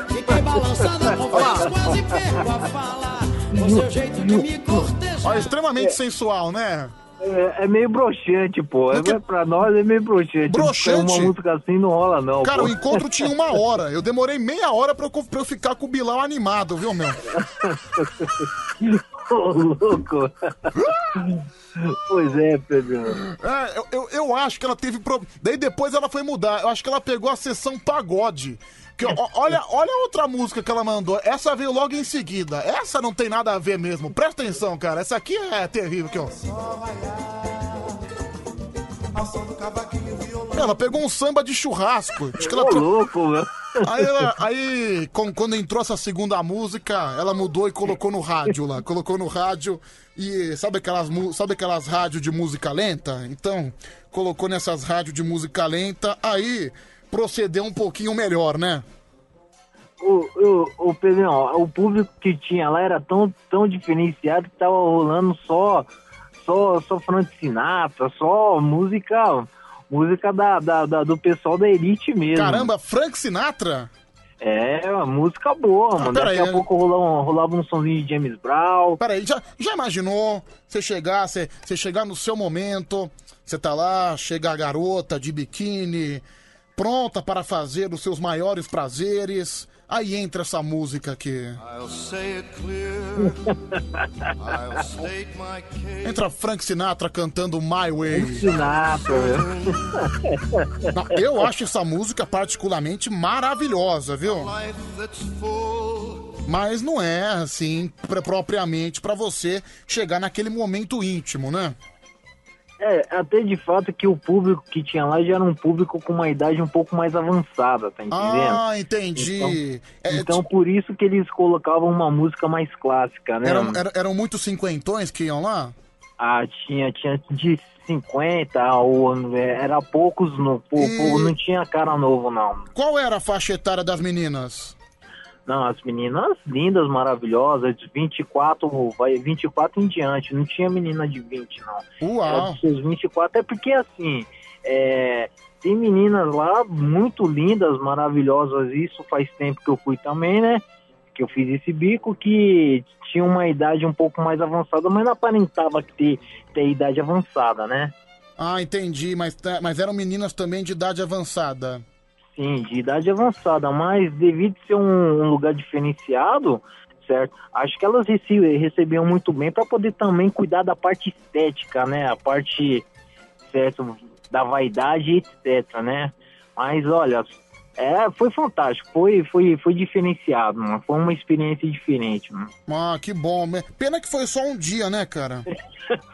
Fiquei balançando a conversa, quase perco a fala. Com seu jeito de me cortejar. Olha, extremamente sensual, né? É, é meio broxante, pô. É, pra nós é meio broxante. Broxante? Uma música assim não rola, não. Cara, pô. o encontro tinha uma hora. Eu demorei meia hora pra eu, pra eu ficar com o Bilal animado, viu, meu? Ô, louco. pois é, Pedro. É, eu, eu, eu acho que ela teve problema. Daí depois ela foi mudar. Eu acho que ela pegou a sessão pagode. Que, ó, olha, olha a outra música que ela mandou. Essa veio logo em seguida. Essa não tem nada a ver mesmo. Presta atenção, cara. Essa aqui é terrível. Aqui, ó. Ela pegou um samba de churrasco. Acho que ela tro- louco, meu. Aí, ela- aí, com- quando entrou essa segunda música, ela mudou e colocou no rádio lá. Colocou no rádio e sabe aquelas, sabe aquelas rádios de música lenta? Então, colocou nessas rádios de música lenta, aí procedeu um pouquinho melhor, né? O, o, o Pedrão, o público que tinha lá era tão, tão diferenciado que tava rolando só, só, só Frank Sinatra, só música, música da, da, da- do pessoal da elite mesmo. Caramba, Frank Sinatra? É, uma música boa, mano. pera Daqui aí, a pouco rolava, um- rolava um somzinho de James Brown. Peraí, já, já imaginou você chegar, você, você chegar no seu momento, você tá lá, chega a garota de biquíni, pronta para fazer os seus maiores prazeres, aí entra essa música aqui. I'll say it clear. I'll state my case. Entra Frank Sinatra cantando My Way. Sinatra, Não, eu acho essa música particularmente maravilhosa, viu? Mas não é assim propriamente pra você chegar naquele momento íntimo, né? É, até de fato que o público que tinha lá já era um público com uma idade um pouco mais avançada, tá entendendo? Ah, entendi. Então, É, então por isso que eles colocavam uma música mais clássica, né? Eram, eram, eram muitos cinquentões que iam lá? Ah, tinha, tinha de 50 ou é, era poucos, no, E- não tinha cara novo, não. Qual era a faixa etária das meninas? Não, as meninas lindas, maravilhosas, de 24, vai 24 em diante, não tinha menina de 20, não. Uau. Era dos seus 24, é porque assim, é, tem meninas lá muito lindas, maravilhosas, isso faz tempo que eu fui também, né? Que eu fiz esse bico, que tinha uma idade um pouco mais avançada, mas não aparentava ter, ter idade avançada, né? Ah, entendi, mas, tá- mas eram meninas também de idade avançada. Sim, de idade avançada, mas devido ser um, um lugar diferenciado, certo? Acho que elas rece- recebiam muito bem para poder também cuidar da parte estética, né? A parte, certo, da vaidade, etc, né? Mas olha, é, foi fantástico, foi, foi, foi diferenciado, mano. Foi uma experiência diferente, mano. Ah, que bom. Pena que foi só um dia, né, cara?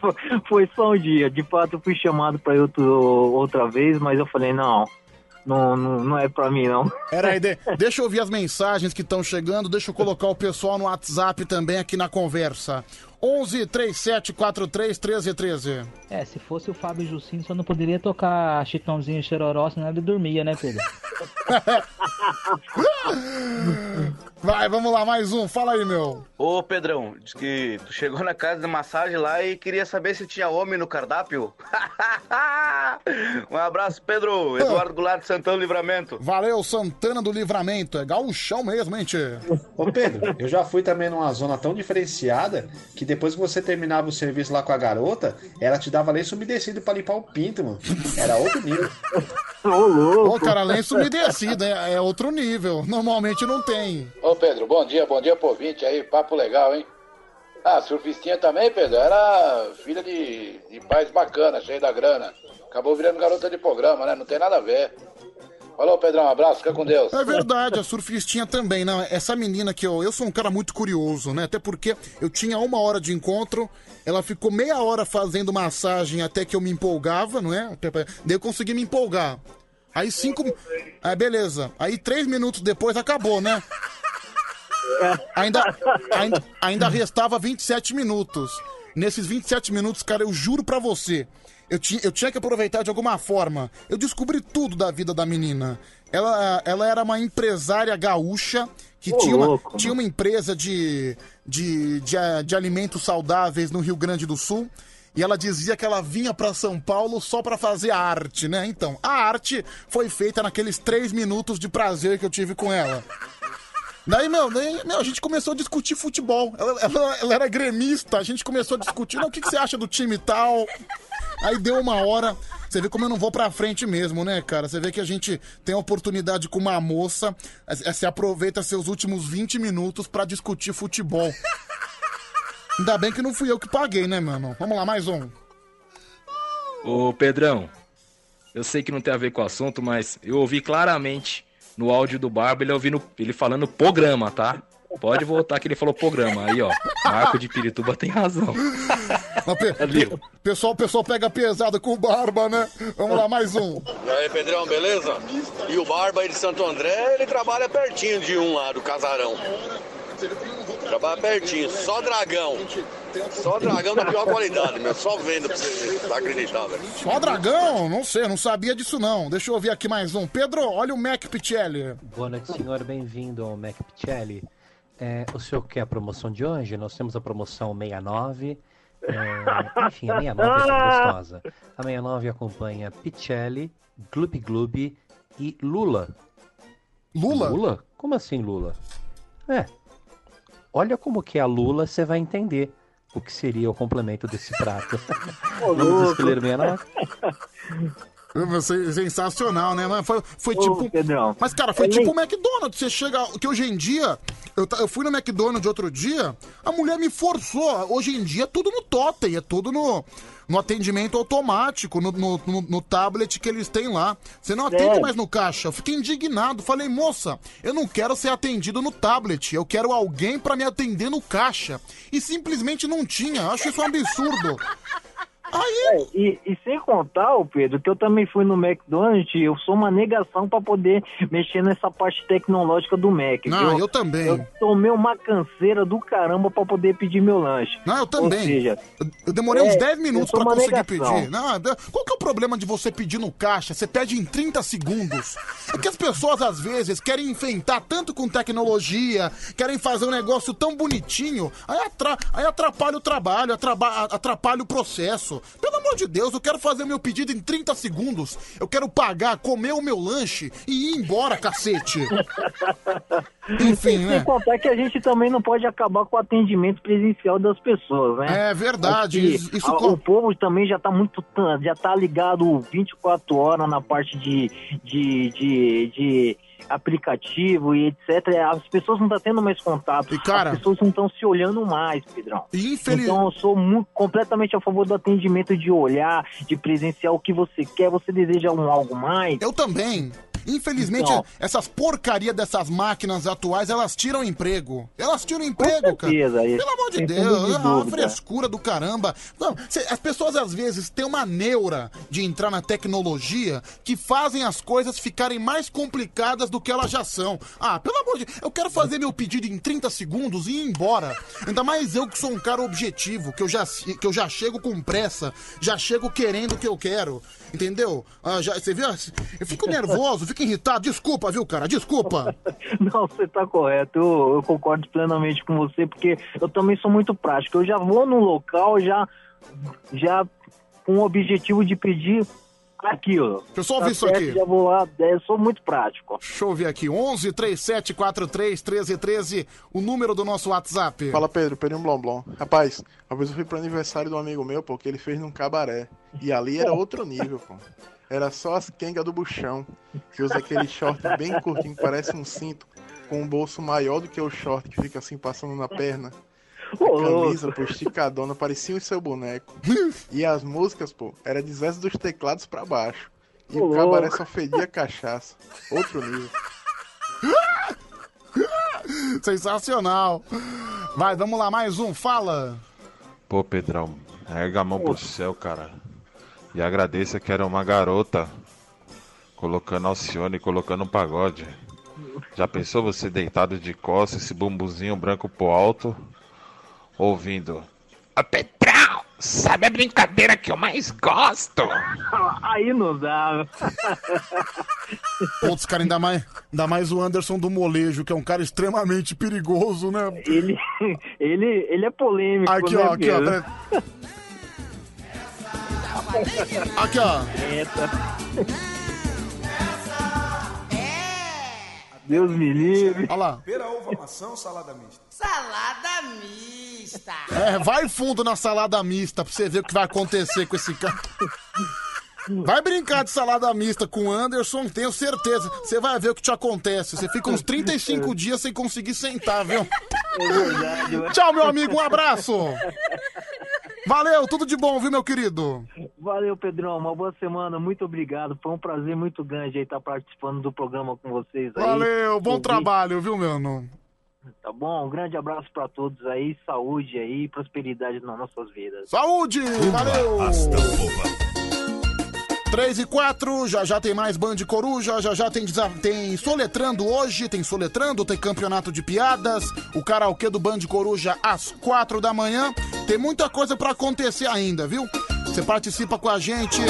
Foi- Foi só um dia. De fato, eu fui chamado para outro, outra vez, mas eu falei, não, não, não, não é para mim, não. Peraí, de, deixa eu ouvir as mensagens que estão chegando, deixa eu colocar o pessoal no WhatsApp também aqui na conversa. 11 37 43 13 13. É, se fosse o Fábio Jucinho, só não poderia tocar Chitãozinho e Chororó, senão ele dormia, né, Pedro? Vai, vamos lá, mais um. Fala aí, meu. Ô Pedrão, diz que tu chegou na casa de massagem lá e queria saber se tinha homem no cardápio. um abraço, Pedro. Eduardo Goulart de Santana Livramento. Valeu, Santana do Livramento. É gauchão mesmo, hein, tchê? Ô Pedro, eu já fui também numa zona tão diferenciada que depois que você terminava o serviço lá com a garota, ela te dava lenço umedecido pra limpar o pinto, mano. Era outro nível. Ô, louco. Ô, cara, lenço umedecido, é, é outro nível. Normalmente não tem. Ô Pedro, bom dia, bom dia pro ouvinte aí, papo legal, hein? Ah, surfistinha também, Pedro, era filha de, de pais bacana, cheio da grana. Acabou virando garota de programa, né? Não tem nada a ver. Falou, Pedrão, um abraço, fica com Deus. É verdade, a surfistinha também. Não, essa menina que eu, eu sou um cara muito curioso, né? Até porque eu tinha uma hora de encontro, ela ficou meia hora fazendo massagem até que eu me empolgava, não é? Daí eu consegui me empolgar. Aí cinco. Ah, beleza. Aí três minutos depois acabou, né? ainda, ainda, ainda restava 27 minutos. Nesses 27 minutos, cara, eu juro pra você, eu tinha, eu tinha que aproveitar de alguma forma. Eu descobri tudo da vida da menina. Ela, ela era uma empresária gaúcha que Ô, tinha, uma, louco. tinha uma empresa de, de, de, a- de alimentos saudáveis no Rio Grande do Sul. E ela dizia que ela vinha pra São Paulo só pra fazer arte, né? Então, a arte foi feita naqueles três minutos de prazer que eu tive com ela. Daí, meu, daí, meu, a gente começou a discutir futebol. Ela, ela- ela era gremista, a gente começou a discutir, não, o que, que você acha do time e tal? Aí deu uma hora, você vê como eu não vou pra frente mesmo, né, cara? Você vê que a gente tem a oportunidade com uma moça, você aproveita seus últimos 20 minutos pra discutir futebol. Ainda bem que não fui eu que paguei, né, mano? Vamos lá, mais um. Ô Pedrão, eu sei que não tem a ver com o assunto, mas eu ouvi claramente no áudio do Barba ele, ouvindo, ele falando programa, tá? Pode voltar que ele falou programa. Aí, ó, Marco de Pirituba tem razão. Pe- pessoal, pessoal pega pesado com barba, né? Vamos lá, mais um. E aí, Pedrão, beleza? E o Barba aí de Santo André, ele trabalha pertinho de um lá, do casarão. Trabalha pertinho, só dragão. Só dragão da pior qualidade, meu. Só vendo pra você acreditar, velho. Só dragão? Não sei, não sabia disso não. Deixa eu ouvir aqui mais um. Pedro, olha o Mac Pichelli. Boa noite, senhor. Bem-vindo ao Mac Pichelli. É, o senhor quer a promoção de hoje? Nós temos a promoção 69. É, enfim, a 69 é gostosa. A 69 acompanha Pichelli, Gloob Gloob e Lula. Lula? Lula? Como assim Lula? É. Olha como que é a Lula, você vai entender o que seria o complemento desse prato. Vamos louco. escolher 69? Sen- Sensacional, né? Mas foi, foi Ô, tipo. Pedrão, Mas, cara, foi eu tipo nem- o McDonald's. Você chega. Que hoje em dia. Eu, eu fui no McDonald's outro dia, a mulher me forçou. Hoje em dia é tudo no totem, é tudo no, no atendimento automático, no, no, no- no tablet que eles têm lá. Você não atende É. mais no caixa. Eu fiquei indignado. Falei, moça, eu não quero ser atendido no tablet. Eu quero alguém pra me atender no caixa. E simplesmente não tinha. Eu acho isso um absurdo. É, e, e sem contar, ô Pedro, que eu também fui no McDonald's, eu sou uma negação pra poder mexer nessa parte tecnológica do Mac. Não, viu? eu também. Eu tomei uma canseira do caramba pra poder pedir meu lanche. Não, eu também. Ou seja, Eu- Eu demorei é, uns 10 minutos eu uma conseguir negação. pedir. Não, qual que é o problema de você pedir no caixa? Você pede em 30 segundos. É que as pessoas, às vezes, querem inventar tanto com tecnologia, querem fazer um negócio tão bonitinho, aí, atra- aí atrapalha o trabalho, atrapalha o processo. Pelo amor de Deus, eu quero fazer meu pedido em 30 segundos. Eu quero pagar, comer o meu lanche e ir embora, cacete. Enfim, sem né? contar que a gente também não pode acabar com o atendimento presencial das pessoas, né? É verdade, isso- isso a- O povo também já tá muito, já tá ligado 24 horas na parte de, de, de, de aplicativo e etc. As pessoas não estão tendo mais contato. cara- As pessoas não estão se olhando mais, Pedrão. Infeliz- Então eu sou mu- completamente a favor do atendimento de olhar, de presenciar o que você quer. Você deseja um algo mais? Eu também. Infelizmente, Então. essas porcaria dessas máquinas atuais, elas tiram emprego. Elas tiram emprego, cara. Pelo amor de Deus, de é uma frescura do caramba. Não, cê- as pessoas às vezes têm uma neura de entrar na tecnologia que fazem as coisas ficarem mais complicadas do que elas já são. Ah, pelo amor de eu quero fazer meu pedido em 30 segundos e ir embora. Ainda mais eu que sou um cara objetivo, que eu já, que eu já chego com pressa, já chego querendo o que eu quero. Entendeu? Ah, já, você viu? Eu fico nervoso, fico irritado. Desculpa, viu, cara? Desculpa. Não, você tá correto. Eu, eu concordo plenamente com você, porque eu também sou muito prático. Eu já vou no local já, já com o objetivo de pedir aquilo. Deixa eu só Tá ouvir isso certo? aqui. Já vou lá, é, eu sou muito prático. Deixa eu ver aqui. 11 37 43 13 13, o número do nosso WhatsApp. Fala Pedro, Pedro Blomblom. Rapaz, uma vez eu fui pro aniversário de um amigo meu, pô, que ele fez num cabaré. E ali era outro nível, pô. Era só as quengas do buchão, que usa aquele short bem curtinho, parece um cinto, com um bolso maior do que o short que fica assim passando na perna. A camisa, pô, esticadona, parecia o seu boneco. E as músicas, pô, era de Zé dos teclados pra baixo. E Ô, o cabaré só fedia cachaça. Outro nível. Sensacional. Vai, vamos lá, mais um. Fala. Pô, Pedrão, erga a mão pro céu, cara. E agradeça que era uma garota colocando Alcione, colocando um pagode. Já pensou você deitado de costas, esse bumbuzinho branco pro alto, ouvindo. Ô Petrão, sabe a brincadeira que eu mais gosto? Aí não dá. Putz, cara, ainda mais, ainda mais o Anderson do Molejo, que é um cara extremamente perigoso, né? Ele, ele, ele é polêmico, Aqui, né, ó, aqui, ó. Né? Aqui, ó. Eita. Deus me livre. Olha lá. Pera, uva, maçã ou salada mista? Salada mista. É, vai fundo na salada mista pra você ver o que vai acontecer com esse cara. Vai brincar de salada mista com o Anderson, tenho certeza. Você vai ver o que te acontece. Você fica uns 35 dias sem conseguir sentar, viu? É verdade, Tchau, meu amigo, um abraço. Valeu, tudo de bom, viu, meu querido? Valeu, Pedrão. Uma boa semana. Muito obrigado. Foi um prazer muito grande aí estar participando do programa com vocês aí. Valeu, bom Ouvi. trabalho, viu, mano? Tá bom? Um grande abraço pra todos aí. Saúde aí e prosperidade nas nossas vidas. Saúde! Valeu! 3 e 4, já já tem mais Band Coruja, já já tem, tem Soletrando hoje, tem Soletrando, tem Campeonato de Piadas, o karaokê do Band Coruja às 4 da manhã. Tem muita coisa pra acontecer ainda, viu? Você participa com a gente,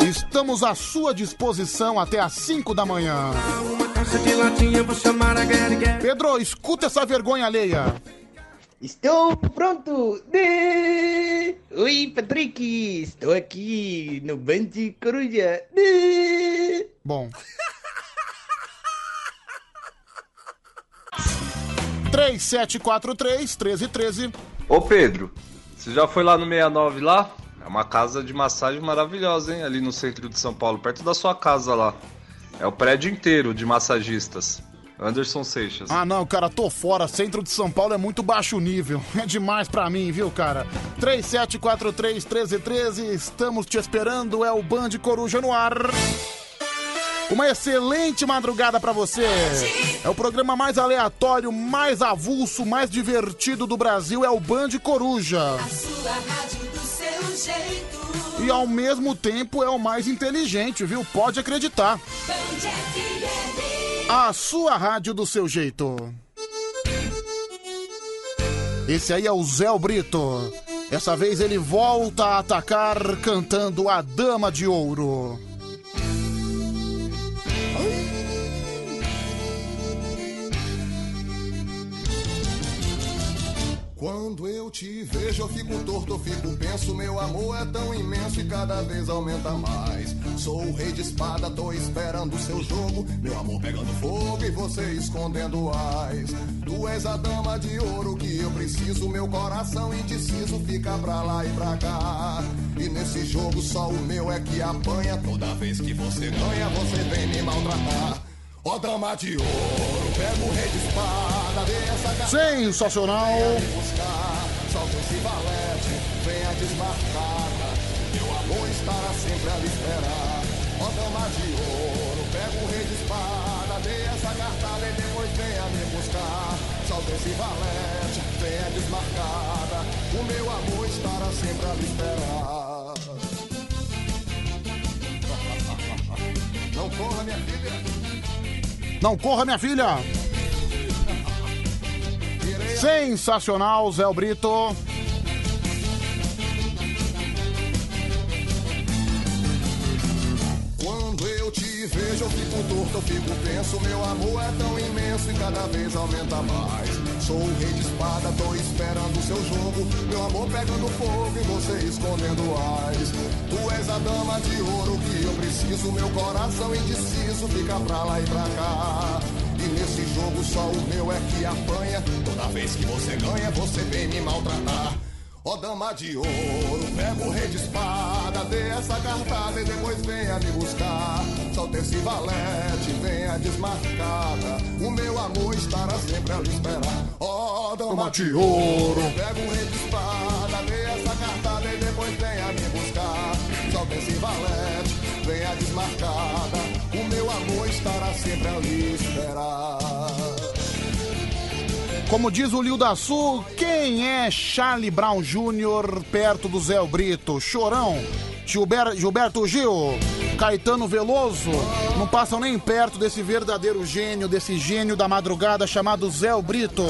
estamos à sua disposição até às 5 da manhã. Pedro, escuta essa vergonha alheia. Estou pronto! De... Oi, Patrick! Estou aqui no Band Coruja. De... Bom. 3743 1313. Ô Pedro, você já foi lá no 69 lá? É uma casa de massagem maravilhosa, hein? Ali no centro de São Paulo, perto da sua casa lá. É o prédio inteiro de massagistas. Anderson Seixas. Ah, não, cara, tô fora. Centro de São Paulo é muito baixo nível. É demais pra mim, viu, cara? 3743-1313, estamos te esperando. É o Band Coruja no ar. Uma excelente madrugada pra você. É o programa mais aleatório, mais avulso, mais divertido do Brasil. É o Band Coruja. Sua rádio do seu jeito. E ao mesmo tempo é o mais inteligente, viu? Pode acreditar. Band FM. A sua rádio do seu jeito. Esse aí é o Zé Brito. Dessa vez ele volta a atacar cantando a Dama de Ouro. Quando eu te vejo, eu fico torto, eu fico penso. Meu amor é tão imenso e cada vez aumenta mais. Sou o rei de espada, tô esperando o seu jogo. Meu amor pegando fogo e você escondendo as. Tu és a dama de ouro que eu preciso. Meu coração indeciso fica pra lá e pra cá. E nesse jogo só o meu é que apanha. Toda vez que você ganha, você vem me maltratar. Ó dama de ouro, pega o rei de espada, dê essa garrafa. Sensacional. Me buscar, solta esse valete, venha desmarcada. Meu amor estará sempre a lhe esperar. Ó dama de ouro, pega o rei de espada, dê essa cartada e depois venha me buscar. Solta esse valete, venha desmarcada. O meu amor estará sempre a lhe esperar. Não corra, minha filha. Não corra, minha filha! Sensacional, Zé Brito. Vejo, eu fico torto, eu fico tenso. Meu amor é tão imenso e cada vez aumenta mais. Sou o rei de espada, tô esperando o seu jogo. Meu amor pegando fogo e você escondendo as. Tu és a dama de ouro que eu preciso. Meu coração indeciso fica pra lá e pra cá. E nesse jogo só o meu é que apanha. Toda vez que você ganha, você vem me maltratar. Ó dama de ouro, pega o rei de espada, dê essa cartada e depois venha me buscar. Solta esse valete, venha desmarcada. O meu amor estará sempre a lhe esperar. Ó dama de ouro, pega o rei de espada, dê essa cartada e depois venha me buscar. Solta esse valete, venha desmarcada. O meu amor estará sempre a lhe esperar. Como diz o Lio da Sul, quem é Charlie Brown Jr. perto do Zé Brito? Chorão? Gilber- Gilberto Gil? Caetano Veloso, não passam nem perto desse verdadeiro gênio, desse gênio da madrugada chamado Zé Brito.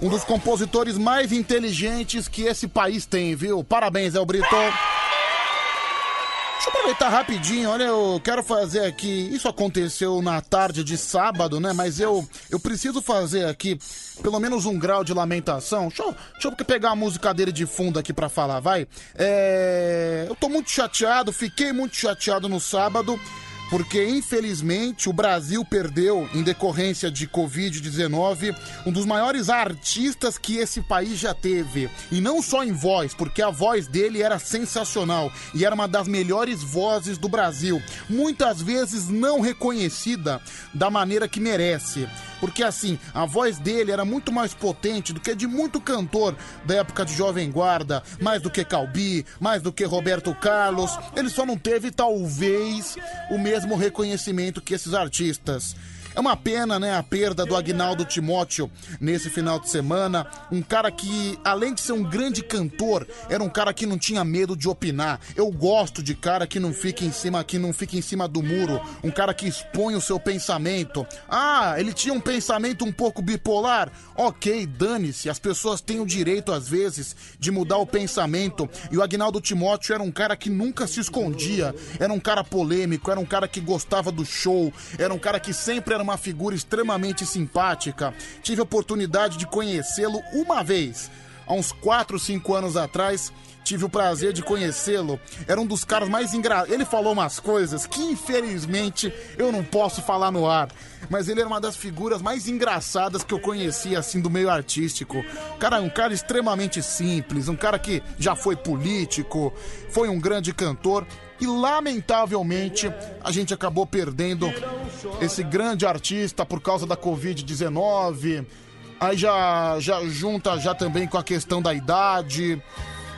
Um dos compositores mais inteligentes que esse país tem, viu? Parabéns, Zé Brito. Deixa eu aproveitar rapidinho, olha, eu quero fazer aqui. Isso aconteceu na tarde de sábado, né? Mas eu, eu preciso fazer aqui pelo menos um grau de lamentação. Deixa eu, deixa eu pegar a música dele de fundo aqui pra falar, vai. É, eu tô muito chateado, fiquei muito chateado no sábado. Porque, infelizmente, o Brasil perdeu, em decorrência de Covid-19, um dos maiores artistas que esse país já teve. E não só em voz, porque a voz dele era sensacional e era uma das melhores vozes do Brasil. Muitas vezes não reconhecida da maneira que merece. Porque assim, a voz dele era muito mais potente do que de muito cantor da época de Jovem Guarda, mais do que Calbi, mais do que Roberto Carlos. Ele só não teve, talvez, o mesmo reconhecimento que esses artistas. É uma pena, né, a perda do Agnaldo Timóteo nesse final de semana. Um cara que, além de ser um grande cantor, era um cara que não tinha medo de opinar. Eu gosto de cara que não fica em cima, que não fica em cima do muro. Um cara que expõe o seu pensamento. Ah, ele tinha um pensamento um pouco bipolar. Ok, dane-se. As pessoas têm o direito, às vezes, de mudar o pensamento. E o Agnaldo Timóteo era um cara que nunca se escondia. Era um cara polêmico, era um cara que gostava do show. Era um cara que sempre era uma figura extremamente simpática. Tive a oportunidade de conhecê-lo uma vez, há uns 4, 5 anos atrás. Tive o prazer de conhecê-lo. Era um dos caras mais engraçados. Ele falou umas coisas que, infelizmente, eu não posso falar no ar. Mas ele era uma das figuras mais engraçadas que eu conhecia, assim, do meio artístico. Cara, um cara extremamente simples, um cara que já foi político, foi um grande cantor e lamentavelmente a gente acabou perdendo esse grande artista por causa da Covid-19. Aí já, já junta já também com a questão da idade.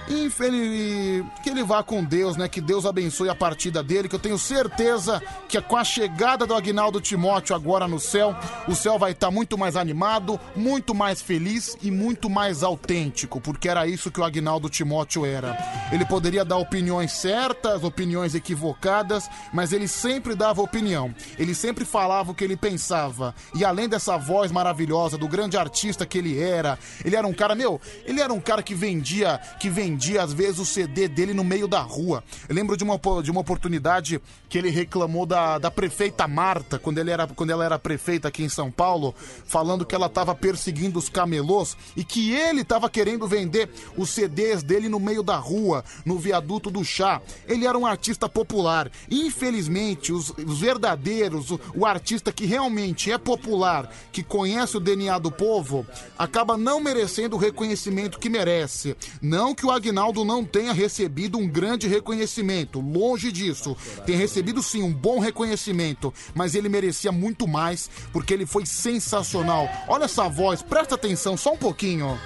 Infeliz... Que ele vá com Deus, né? Que Deus abençoe a partida dele, que eu tenho certeza que com a chegada do Agnaldo Timóteo agora no céu, o céu vai estar muito mais animado, muito mais feliz e muito mais autêntico, porque era isso que o Agnaldo Timóteo era. Ele poderia dar opiniões certas, opiniões equivocadas, mas ele sempre dava opinião. Ele sempre falava o que ele pensava. E além dessa voz maravilhosa do grande artista que ele era, ele era um cara, meu, ele era um cara que vendia, que vendia às vezes o CD dele no meio da rua. Eu lembro de uma, de uma oportunidade que ele reclamou da, da prefeita Marta, quando, ele era, quando ela era prefeita aqui em São Paulo, falando que ela estava perseguindo os camelôs e que ele estava querendo vender os CDs dele no meio da rua, no viaduto do chá. Ele era um artista popular. Infelizmente, os, os verdadeiros, o, o artista que realmente é popular, que conhece o DNA do povo, acaba não merecendo o reconhecimento que merece. Não que o Agnaldo não tenha recebido um grande reconhecimento, longe disso. Tem recebido sim um bom reconhecimento, mas ele merecia muito mais porque ele foi sensacional. Olha essa voz, presta atenção só um pouquinho.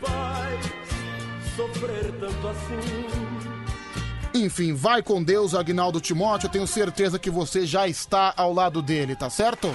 faz sofrer tanto assim. Enfim, vai com Deus, Agnaldo Timóteo. Eu tenho certeza que você já está ao lado dele, tá certo?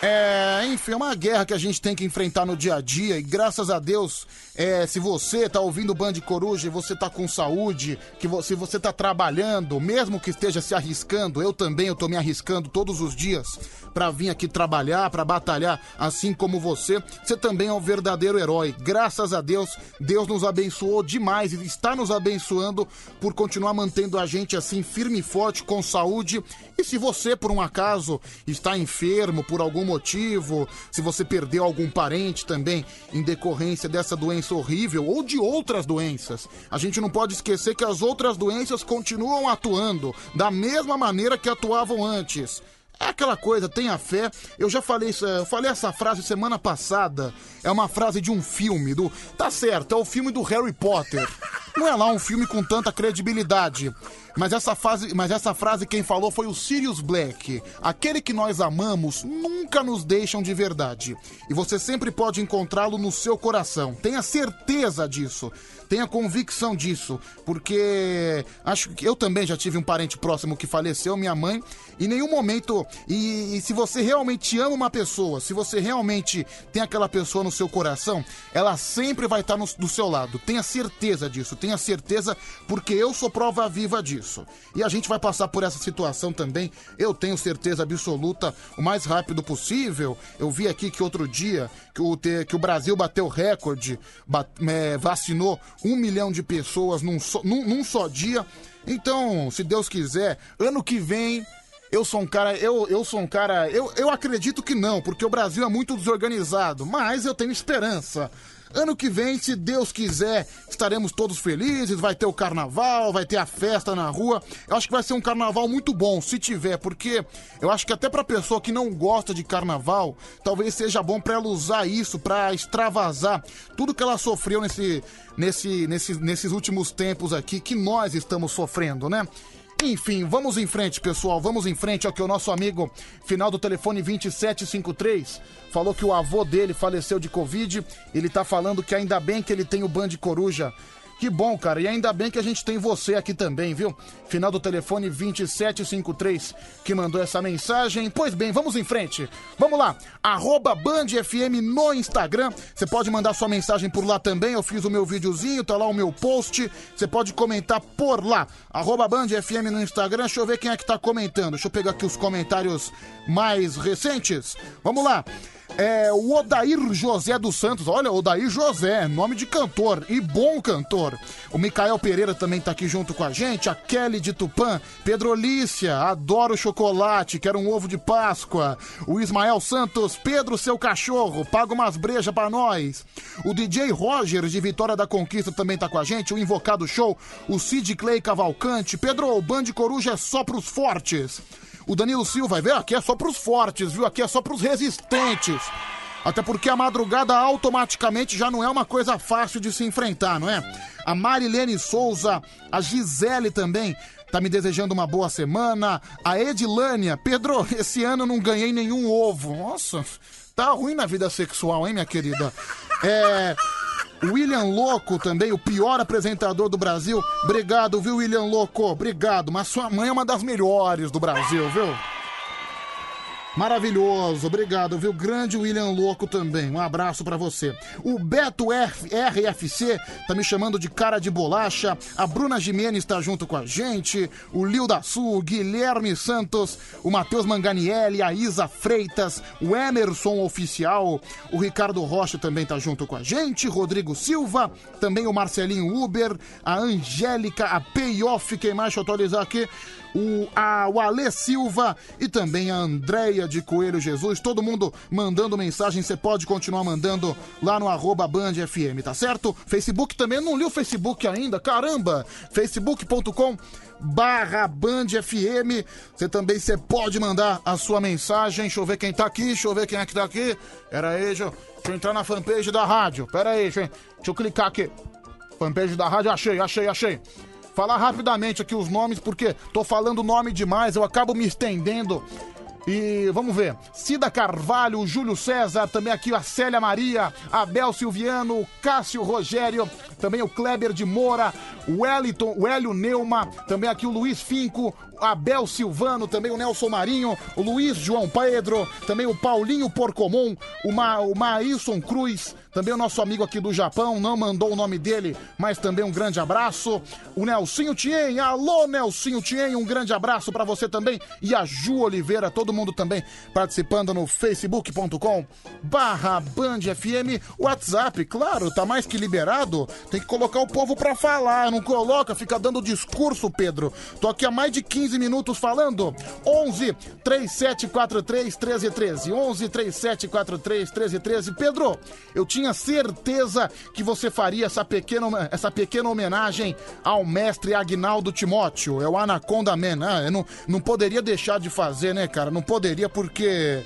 É, enfim, é uma guerra que a gente tem que enfrentar no dia a dia e graças a Deus, é, se você tá ouvindo o Band Coruja e você tá com saúde, que se você tá trabalhando, mesmo que esteja se arriscando, eu também eu tô me arriscando todos os dias pra vir aqui trabalhar, pra batalhar, assim como você, você também é um verdadeiro herói. Graças a Deus, Deus nos abençoou demais e está nos abençoando por continuar mantendo a gente assim firme e forte com saúde. E se você por um acaso está enfermo por algum motivo, se você perdeu algum parente também em decorrência dessa doença horrível ou de outras doenças, a gente não pode esquecer que as outras doenças continuam atuando da mesma maneira que atuavam antes. É aquela coisa, tenha fé. Eu já falei isso, eu falei essa frase semana passada. É uma frase de um filme do. Tá certo, é o filme do Harry Potter. Não é lá um filme com tanta credibilidade. Mas essa, fase, mas essa frase quem falou foi o Sirius Black. Aquele que nós amamos nunca nos deixam de verdade. E você sempre pode encontrá-lo no seu coração. Tenha certeza disso. Tenha convicção disso. Porque acho que eu também já tive um parente próximo que faleceu, minha mãe. Em nenhum momento. E, e se você realmente ama uma pessoa, se você realmente tem aquela pessoa no seu coração, ela sempre vai estar no, do seu lado. Tenha certeza disso. Tenha certeza, porque eu sou prova viva disso. E a gente vai passar por essa situação também, eu tenho certeza absoluta, o mais rápido possível. Eu vi aqui que outro dia que o, que o Brasil bateu recorde, bat- é, vacinou um milhão de pessoas num só, num- num só dia. Então, se Deus quiser, ano que vem. Eu sou um cara, eu, eu sou um cara, eu, eu acredito que não, porque o Brasil é muito desorganizado, mas eu tenho esperança. Ano que vem, se Deus quiser, estaremos todos felizes, vai ter o carnaval, vai ter a festa na rua. Eu acho que vai ser um carnaval muito bom, se tiver, porque eu acho que até pra pessoa que não gosta de carnaval, talvez seja bom pra ela usar isso pra extravasar tudo que ela sofreu nesse, nesse, nesse, nesses últimos tempos aqui, que nós estamos sofrendo, né? Enfim, vamos em frente, pessoal. Vamos em frente ao que o nosso amigo, final do telefone 2753, falou que o avô dele faleceu de Covid. Ele tá falando que ainda bem que ele tem o Band Coruja. Que bom, cara. E ainda bem que a gente tem você aqui também, viu? Final do telefone 2753 que mandou essa mensagem. Pois bem, vamos em frente. Vamos lá. Arroba Band FM no Instagram. Você pode mandar sua mensagem por lá também. Eu fiz o meu videozinho, tá lá o meu post. Você pode comentar por lá. Arroba Band FM no Instagram. Deixa eu ver quem é que tá comentando. Deixa eu pegar aqui os comentários mais recentes. Vamos lá. É o Odair José dos Santos. Olha, Odair José, nome de cantor e bom cantor. O Micael Pereira também tá aqui junto com a gente. A Kelly de Tupã. Pedro Olícia, adoro chocolate, quero um ovo de Páscoa. O Ismael Santos, Pedro, seu cachorro, paga umas brejas pra nós. O DJ Roger de Vitória da Conquista também tá com a gente. O Invocado Show, o Sid Clay Cavalcante. Pedro, o Band Coruja é só pros fortes. O Danilo Silva, vai ver, aqui é só pros fortes, viu? Aqui é só pros resistentes. Até porque a madrugada automaticamente já não é uma coisa fácil de se enfrentar, não é? A Marilene Souza, a Gisele também, tá me desejando uma boa semana. A Edilânia, Pedro, esse ano não ganhei nenhum ovo. Nossa, tá ruim na vida sexual, hein, minha querida? É. William Louco também, o pior apresentador do Brasil. Obrigado, viu, William Louco? Obrigado. Mas sua mãe é uma das melhores do Brasil, viu? Maravilhoso, obrigado, viu? Grande William Louco também. Um abraço pra você. O Beto F- RFC tá me chamando de cara de bolacha. A Bruna Jimenez tá junto com a gente. O Lil da Sul, o Guilherme Santos, o Matheus Manganielli, a Isa Freitas, o Emerson Oficial, o Ricardo Rocha também tá junto com a gente. Rodrigo Silva, também o Marcelinho Uber, a Angélica, a Payoff, quem mais? Deixa eu atualizar aqui o, a, o Alê Silva e também a Andréia de Coelho Jesus. Todo mundo mandando mensagem. Você pode continuar mandando lá no arroba Band FM, tá certo? Facebook também. Não li o Facebook ainda. Caramba! facebook.com barra Band FM. Você também você pode mandar a sua mensagem. Deixa eu ver quem tá aqui. Deixa eu ver quem é que tá aqui. Pera aí, deixa eu, deixa eu entrar na fanpage da rádio. Pera aí, deixa eu, deixa eu clicar aqui. Fanpage da rádio, achei, achei, achei falar rapidamente aqui os nomes, porque tô falando nome demais, eu acabo me estendendo. E vamos ver. Cida Carvalho, Júlio César, também aqui a Célia Maria, Abel Silviano, Cássio Rogério, também o Kleber de Moura, o Wellington, o Hélio Neuma, também aqui o Luiz Finco, Abel Silvano, também o Nelson Marinho, o Luiz João Pedro, também o Paulinho Porcomon, o, Ma, o Maílson Cruz, também o nosso amigo aqui do Japão, não mandou o nome dele, mas também um grande abraço. O Nelsinho Tien, alô Nelsinho Tien, um grande abraço pra você também. E a Ju Oliveira, todo mundo também participando no facebook.com barra Band FM. WhatsApp, claro, tá mais que liberado. Tem que colocar o povo pra falar, não coloca, fica dando discurso, Pedro. Tô aqui há mais de 15 minutos falando. 11 3743 1313. 11 3743 1313. Pedro, eu tinha certeza que você faria essa pequena, essa pequena homenagem ao mestre Agnaldo Timóteo. É o Anaconda Man. Ah, eu não, não poderia deixar de fazer, né, cara? Não poderia porque.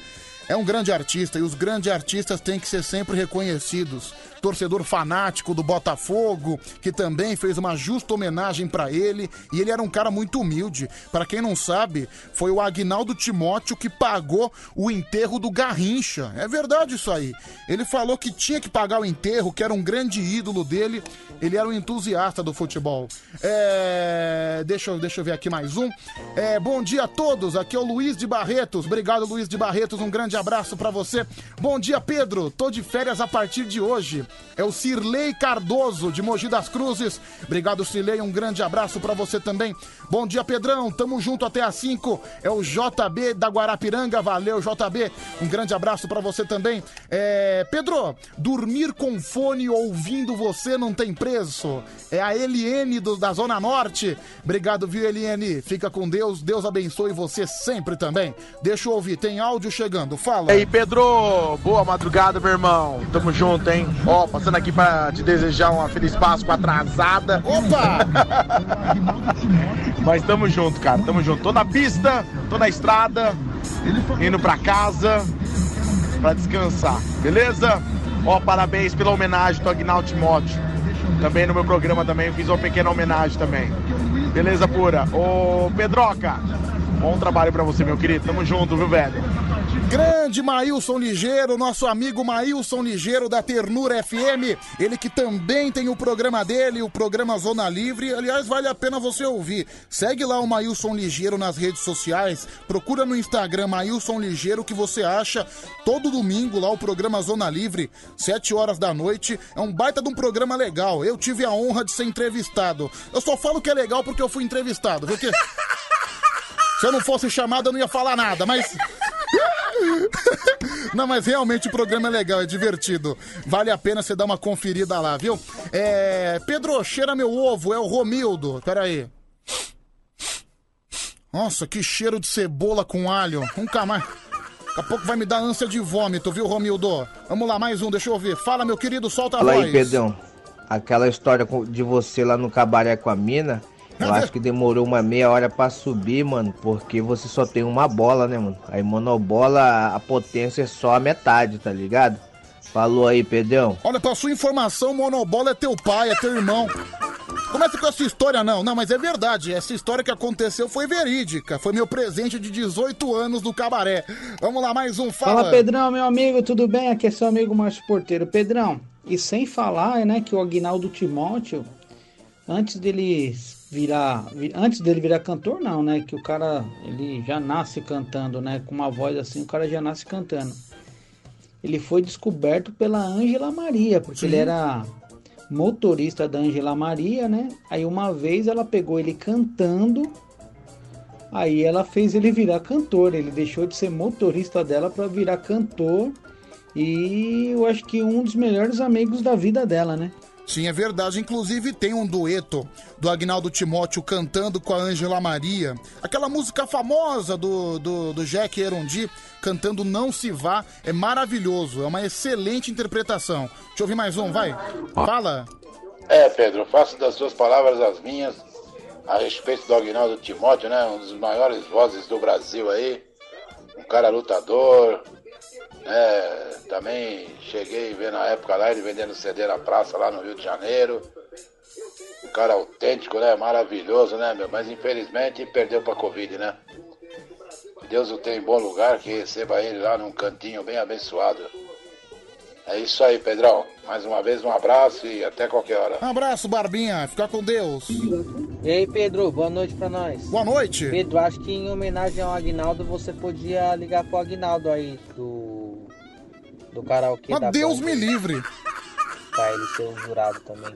É um grande artista e os grandes artistas têm que ser sempre reconhecidos. Torcedor fanático do Botafogo, que também fez uma justa homenagem pra ele, e ele era um cara muito humilde. Pra quem não sabe, foi o Agnaldo Timóteo que pagou o enterro do Garrincha. É verdade isso aí. Ele falou que tinha que pagar o enterro, que era um grande ídolo dele. Ele era um entusiasta do futebol. É... Deixa, eu, deixa eu ver aqui mais um. É, bom dia a todos. Aqui é o Luiz de Barretos. Obrigado, Luiz de Barretos. Um grande abraço pra você. Bom dia, Pedro. Tô de férias a partir de hoje. É o Cirlei Cardoso, de Mogi das Cruzes. Obrigado, Cirlei. Um grande abraço pra você também. Bom dia, Pedrão. Tamo junto até às 5. É o JB da Guarapiranga. Valeu, JB. Um grande abraço pra você também. É... Pedro, dormir com fone ouvindo você não tem preço. É a Eliene do- da Zona Norte. Obrigado, viu, Eliene? Fica com Deus. Deus abençoe você sempre também. Deixa eu ouvir. Tem áudio chegando. Fala. E aí, Pedro, boa madrugada, meu irmão. Tamo junto, hein? Ó, passando aqui pra te desejar uma feliz Páscoa atrasada. Opa! Mas tamo junto, cara, tamo junto. Tô na pista, tô na estrada, indo pra casa pra descansar, beleza? Ó, parabéns pela homenagem do Agnaldo Timóteo. Também no meu programa também fiz uma pequena homenagem também. Beleza pura? Ô, Pedroca, bom trabalho pra você, meu querido. Tamo junto, viu, velho? Grande Maílson Ligeiro, nosso amigo Maílson Ligeiro da Ternura FM, ele que também tem o programa dele, o programa Zona Livre. Aliás, vale a pena você ouvir. Segue lá o Maílson Ligeiro nas redes sociais, procura no Instagram Maílson Ligeiro que você acha todo domingo lá o programa Zona Livre, 7 horas da noite. É um baita de um programa legal. Eu tive a honra de ser entrevistado. Eu só falo que é legal porque eu fui entrevistado, viu? Que... Se eu não fosse chamado, eu não ia falar nada, mas. Não, mas realmente o programa é legal, é divertido. Vale a pena você dar uma conferida lá, viu? É. Pedro, cheira meu ovo, é o Romildo. Pera aí. Nossa, que cheiro de cebola com alho. Nunca mais. Daqui a pouco vai me dar ânsia de vômito, viu, Romildo? Vamos lá, mais um, deixa eu ver. Fala, meu querido, solta a Fala voz. aí, Pedrão. Aquela história de você lá no cabaré com a mina, eu acho que demorou uma meia hora pra subir, mano, porque você só tem uma bola, né, mano? Aí monobola, a potência é só a metade, tá ligado? Falou aí, Pedrão. Olha, pra sua informação, Monobola é teu pai, é teu irmão. Começa com essa história, não. Não, mas é verdade. Essa história que aconteceu foi verídica. Foi meu presente de 18 anos do cabaré. Vamos lá, mais um. Fala, Fala, Pedrão, meu amigo, tudo bem? Aqui é seu amigo Márcio Porteiro. Pedrão, e sem falar, né, que o Agnaldo Timóteo, antes dele virar, vi- antes dele virar cantor, não, né, que o cara, ele já nasce cantando, né, com uma voz assim, o cara já nasce cantando. Ele foi descoberto pela Ângela Maria, porque Sim. ele era motorista da Ângela Maria, né? Aí uma vez ela pegou ele cantando Aí ela fez ele virar cantor, ele deixou de ser motorista dela para virar cantor e eu acho que um dos melhores amigos da vida dela, né? Sim, é verdade. Inclusive tem um dueto do Agnaldo Timóteo cantando com a Ângela Maria. Aquela música famosa do, do, do Jack Erondi cantando Não Se Vá. É maravilhoso. É uma excelente interpretação. Deixa eu ouvir mais um, vai. Fala. É, Pedro, faço das suas palavras as minhas a respeito do Aguinaldo Timóteo, né? Um dos maiores vozes do Brasil aí. Um cara lutador. Né? Também cheguei a ver na época lá ele vendendo CD na praça lá no Rio de Janeiro. Um cara autêntico, né? Maravilhoso, né, meu? Mas infelizmente perdeu pra Covid, né? Deus o tenha em bom lugar, que receba ele lá num cantinho bem abençoado. É isso aí, Pedrão. Mais uma vez, um abraço e até qualquer hora. Um abraço, Barbinha. Fica com Deus. E aí, Pedro, boa noite pra nós. Boa noite. Pedro, acho que em homenagem ao Agnaldo, você podia ligar pro Agnaldo aí, do. Do karaokê Mas da Deus banda, me livre. Pra ele ser um jurado também.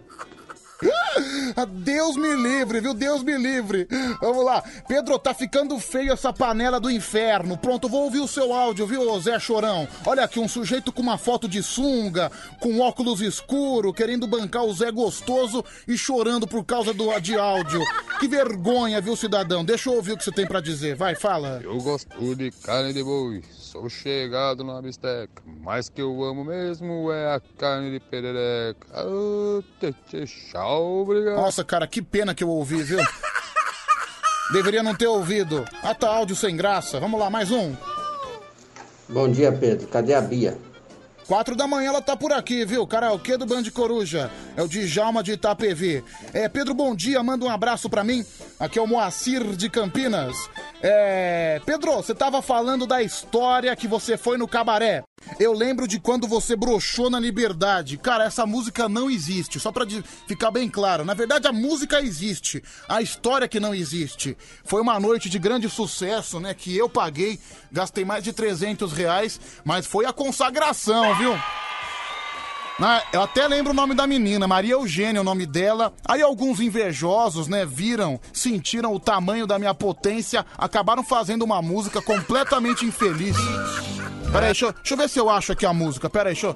Ah, Deus me livre, viu? Deus me livre. Vamos lá. Pedro, tá ficando feio essa panela do inferno. Pronto, vou ouvir o seu áudio, viu, Zé Chorão? Olha aqui, um sujeito com uma foto de sunga, com óculos escuro, querendo bancar o Zé gostoso e chorando por causa do, de áudio. Que vergonha, viu, cidadão? Deixa eu ouvir o que você tem pra dizer. Vai, fala. Eu gosto de carne de boi, sou chegado na bisteca, mas que eu amo mesmo é a carne de perereca. Ah, tchê, tchau, obrigado. Nossa, cara, que pena que eu ouvi, viu? Deveria não ter ouvido. Ah, tá áudio sem graça. Vamos lá, mais um. Bom dia, Pedro. Cadê a Bia? Quatro da manhã ela tá por aqui, viu? Karaokê do Band Coruja. É o Djalma de Itapevi. É, Pedro, bom dia. Manda um abraço pra mim. Aqui é o Moacir de Campinas. É, Pedro, você tava falando da história que você foi no cabaré. Eu lembro de quando você broxou na liberdade. Cara, essa música não existe. Só pra ficar bem claro. Na verdade, a música existe. A história que não existe. Foi uma noite de grande sucesso, né? Que eu paguei. Gastei mais de 300 reais. Mas foi a consagração, viu? Na- eu até lembro o nome da menina, Maria Eugênia, o nome dela. Aí alguns invejosos, né, viram, sentiram o tamanho da minha potência, acabaram fazendo uma música completamente infeliz. Peraí, deixa, deixa eu ver se eu acho aqui a música. Peraí, deixa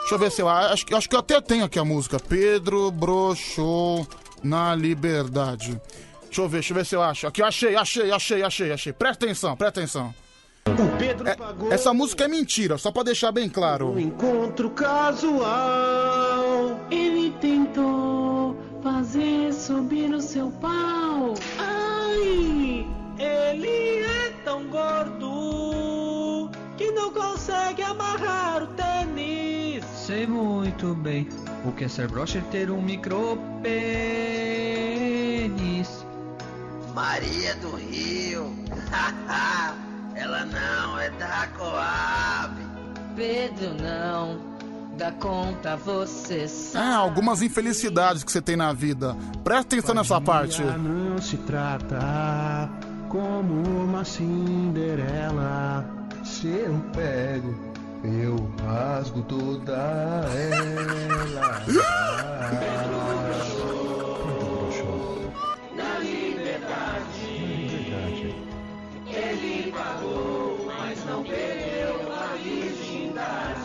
deixa eu ver se eu acho. Acho que eu até tenho aqui a música. Pedro broxou na liberdade. Deixa eu ver, deixa eu ver se eu acho. Aqui, achei, achei, achei, achei, achei. Presta atenção, presta atenção. É- essa música é mentira, só pra deixar bem claro. Encontro casual. Ele tentou fazer subir o seu pau. Ai, ele é tão gordo que não consegue amarrar o tênis. Sei muito bem o que é ser broxa ter um micro pênis. Maria do Rio. Ela não é da Coab. Pedro, não. Dá conta, você sabe. É, algumas infelicidades que você tem na vida. Presta atenção nessa parte. Não se trata como uma Cinderela. Se eu pego, eu rasgo toda ela. pagou, mas não perdeu a virgindade.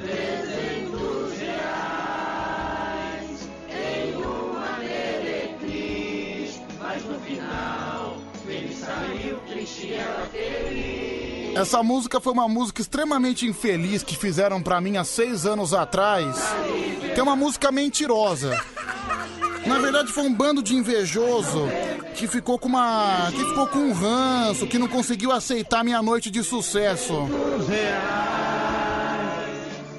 300 reais em uma meretriz, mas no final ele saiu triste e ela feliz. Essa música foi uma música extremamente infeliz que fizeram pra mim há seis anos atrás. Que é uma música mentirosa. Na verdade, foi um bando de invejoso que ficou com uma. que ficou com um ranço, que não conseguiu aceitar minha noite de sucesso.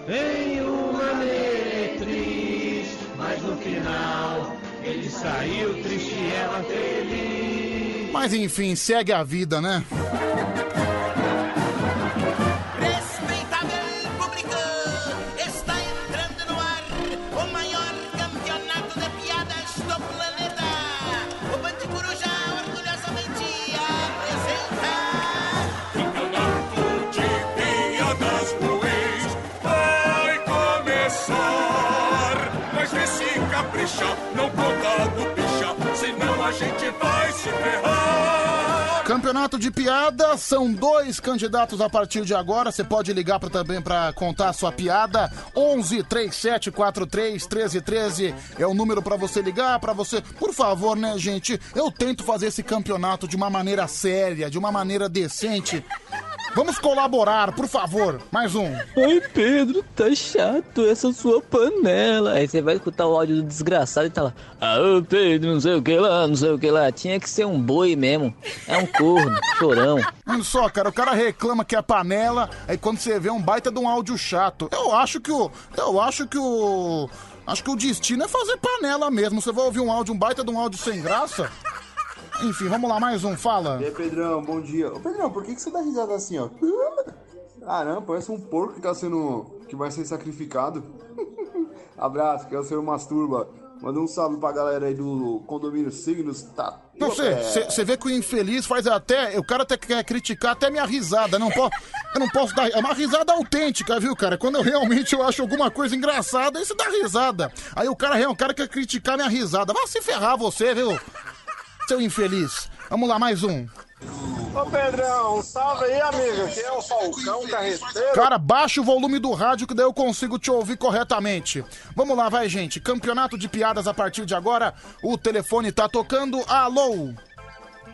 em uma meretriz, mas no final ele saiu triste e ela feliz. Mas enfim, segue a vida, né? A gente vai se ferrar. Campeonato de piada, são dois candidatos a partir de agora. Você pode ligar pra, também para contar a sua piada. 11 37 43 13 13 é o número pra você ligar, pra você. Por favor, né, gente? Eu tento fazer esse campeonato de uma maneira séria, de uma maneira decente. Vamos colaborar, por favor. Mais um. Ai, Pedro, tá chato essa sua panela. Aí você vai escutar o áudio do desgraçado e tá lá. Ah, Pedro, não sei o que lá, não sei o que lá. Tinha que ser um boi mesmo. É um corno, chorão. Olha só, cara, o cara reclama que é panela, aí quando você vê um baita de um áudio chato. Eu acho que o. Eu acho que o. Acho que o destino é fazer panela mesmo. Você vai ouvir um áudio, um baita de um áudio sem graça. Enfim, vamos lá, mais um, fala. E aí, Pedrão, bom dia. Ô, Pedrão, por que, que você dá risada assim, ó? Caramba, parece um porco que tá sendo. que vai ser sacrificado. Abraço, que é o senhor Masturba. Manda um salve pra galera aí do condomínio Signos. Tá. Não, você, você vê que o infeliz faz até. O cara até quer criticar até minha risada. Não po, eu não posso dar. É uma risada autêntica, viu, cara? Quando eu realmente eu acho alguma coisa engraçada, aí você dá risada. Aí o cara, o cara quer criticar minha risada. Vai se ferrar você, viu? Seu infeliz. Vamos lá, mais um. Ô Pedrão, salve aí, amigo. Aqui é o Falcão Carreteiro. Cara, baixa o volume do rádio que daí eu consigo te ouvir corretamente. Vamos lá, vai, gente. Campeonato de piadas a partir de agora. O telefone tá tocando. Alô?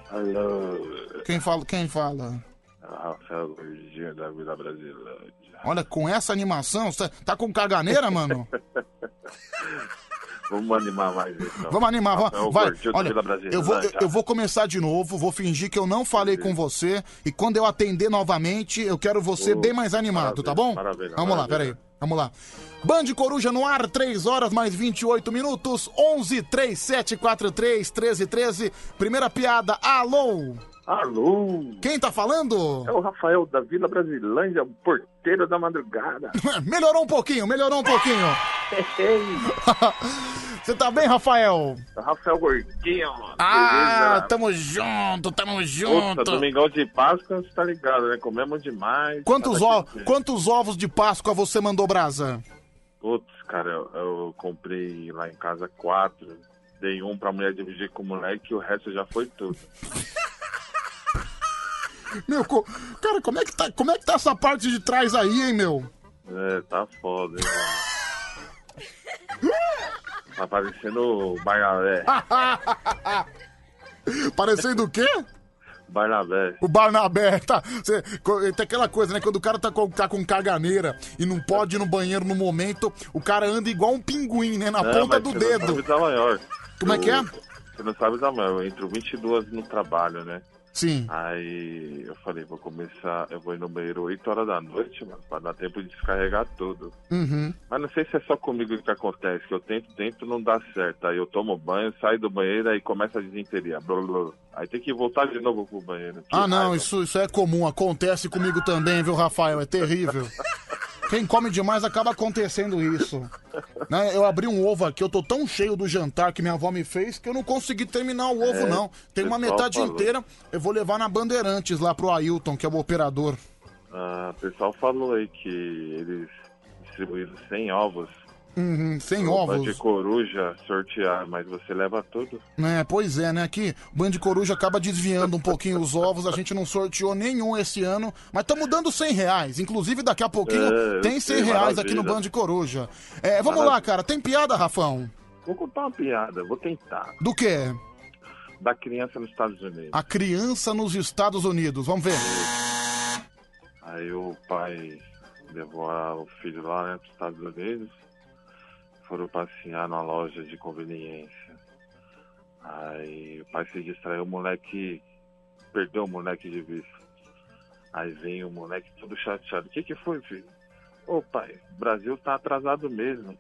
Alô, Quem fala? Quem fala? Rafael Gordinho da Vila Brasilândia. Olha, com essa animação, você tá com caganeira, mano? Vamos animar mais isso. então. Vamos animar, Rafael vamos. Vai, Gordinho da olha, eu vou, eu, eu vou começar de novo, vou fingir que eu não falei com você e quando eu atender novamente, eu quero você Oh, bem mais animado, tá bom? maravilha, Vamos lá, maravilha. peraí. Vamos lá. Band Coruja no ar, 3 horas mais 28 minutos, 11 3 7 4 3 13 13. Primeira piada, alô? Alô? Quem tá falando? É o Rafael da Vila Brasilândia, porteiro da madrugada. melhorou um pouquinho, melhorou um pouquinho. Você tá bem, Rafael? Rafael Gordinho, mano. Ah, Beleza? tamo junto, tamo Puta, junto. domingão de Páscoa, você tá ligado, né? Comemos demais. Quantos, o- quantos ovos de Páscoa você mandou brasa? Putz, cara, eu, eu comprei lá em casa quatro. Dei um pra mulher dividir com o moleque e o resto já foi tudo. Meu, co- cara, como é, que tá, como é que tá essa parte de trás aí, hein, meu? É, tá foda, hein, mano. Tá parecendo o Barnabé. Parecendo o quê? Barnabé. O Barnabé, tá. cê- tem aquela coisa, né? Quando o cara tá com, tá com caganeira e não pode ir no banheiro no momento, o cara anda igual um pinguim, né? Na É, ponta do dedo. Não sabe da maior. Como é que é? Você não sabe da maior. Eu entro 22 no trabalho, né? Sim. Aí eu falei, vou começar, eu vou ir no banheiro 8 horas da noite, mano, pra dar tempo de descarregar tudo. Uhum. Mas não sei se é só comigo que acontece, que eu tento, tento, não dá certo. Aí eu tomo banho, saio do banheiro, aí começa a desinteria. Blá, blá, blá. Aí tem que voltar de novo pro banheiro. Que Ah, não, raiva. isso, isso é comum. Acontece comigo também, viu, Rafael? É terrível. Quem come demais acaba acontecendo isso. Né, Eu abri um ovo aqui, eu tô tão cheio do jantar que minha avó me fez que eu não consegui terminar o ovo, É, não. Tem uma metade falou. inteira, eu vou levar na Bandeirantes lá pro Ailton, que é o operador. Ah, o pessoal falou aí que eles distribuíram 100 ovos. Uhum, sem ovos. de coruja sortear, mas você leva tudo. É, pois é, né? Aqui, o Band Coruja acaba desviando um pouquinho os ovos. A gente não sorteou nenhum esse ano, mas estamos dando 100 reais. Inclusive, daqui a pouquinho É, tem 100 sei, reais aqui no maravilha. Band Coruja. É, vamos lá, Maravilha. cara. Tem piada, Rafão? Vou contar uma piada, vou tentar. Do quê? Da criança nos Estados Unidos. A criança nos Estados Unidos. Vamos ver. Aí o pai levou o filho lá, né, para os Estados Unidos. Foram passear na loja de conveniência. Aí o pai se distraiu, o moleque perdeu o moleque de vista. Aí vem o moleque todo chateado. O que que foi, filho? Ô pai, o Brasil tá atrasado mesmo.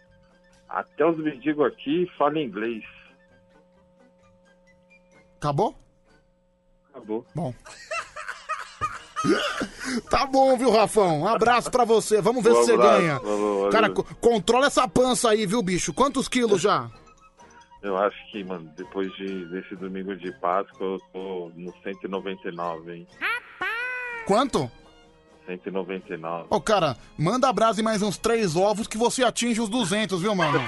Até os mendigos aqui falam inglês. Acabou? Acabou. Bom. Tá bom, viu, Rafão? Um abraço pra você. Vamos ver Um se você abraço, ganha. falou, valeu. Cara, co- controla essa pança aí, viu, bicho? Quantos quilos já? Eu acho que, mano, depois de, desse domingo de Páscoa, eu tô no 199, hein? Quanto? 199. Ô, cara, manda a brasa e mais uns três ovos que você atinge os 200, viu, mano?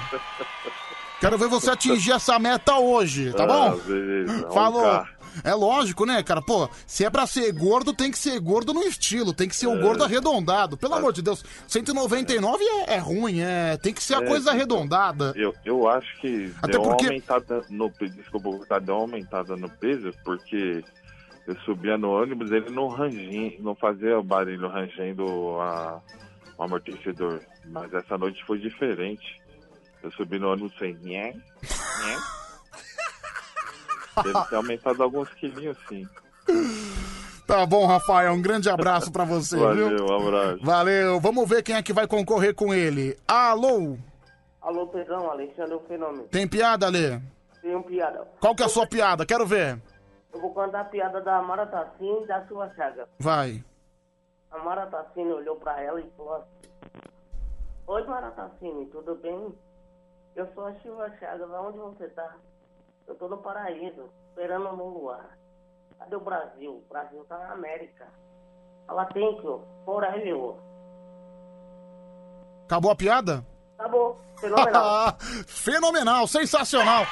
Quero ver você atingir essa meta hoje, tá Ah, bom? beleza. vamos Falou. cá. É lógico, né, cara? Pô, se é pra ser gordo, tem que ser gordo no estilo, tem que ser o É. gordo arredondado. Pelo amor de Deus, 199 é, é ruim, é. Tem que ser a É, coisa arredondada. Eu, eu acho que Até deu porque- uma aumentada no desculpa, deu uma aumentada no peso, porque eu subia no ônibus, ele não rangia, não fazia o barulho rangendo a, o amortecedor. Mas essa noite foi diferente. Eu subi no ônibus sem nhé, nhé. Deve ter aumentado alguns quilinhos, sim. Tá bom, Rafael, um grande abraço pra você, Valeu, viu? um abraço. Valeu, vamos ver quem é que vai concorrer com ele. Alô? Alô, Pedrão, Alexandre é o Fenômeno. Tem piada, Lê? Tem piada. Qual que é a sua piada? Quero ver. Eu vou contar a piada da Amara Tassini e da sua chaga. Vai. A Mara Tassini olhou pra ela e falou assim: Oi, Mara Tassini, tudo bem? Eu sou a Silva Chagas, aonde você tá? Eu tô no paraíso, esperando no luar. Cadê o Brasil? O Brasil tá na América. Ela tem que, forever. Acabou a piada? Bom, fenomenal. Fenomenal, sensacional.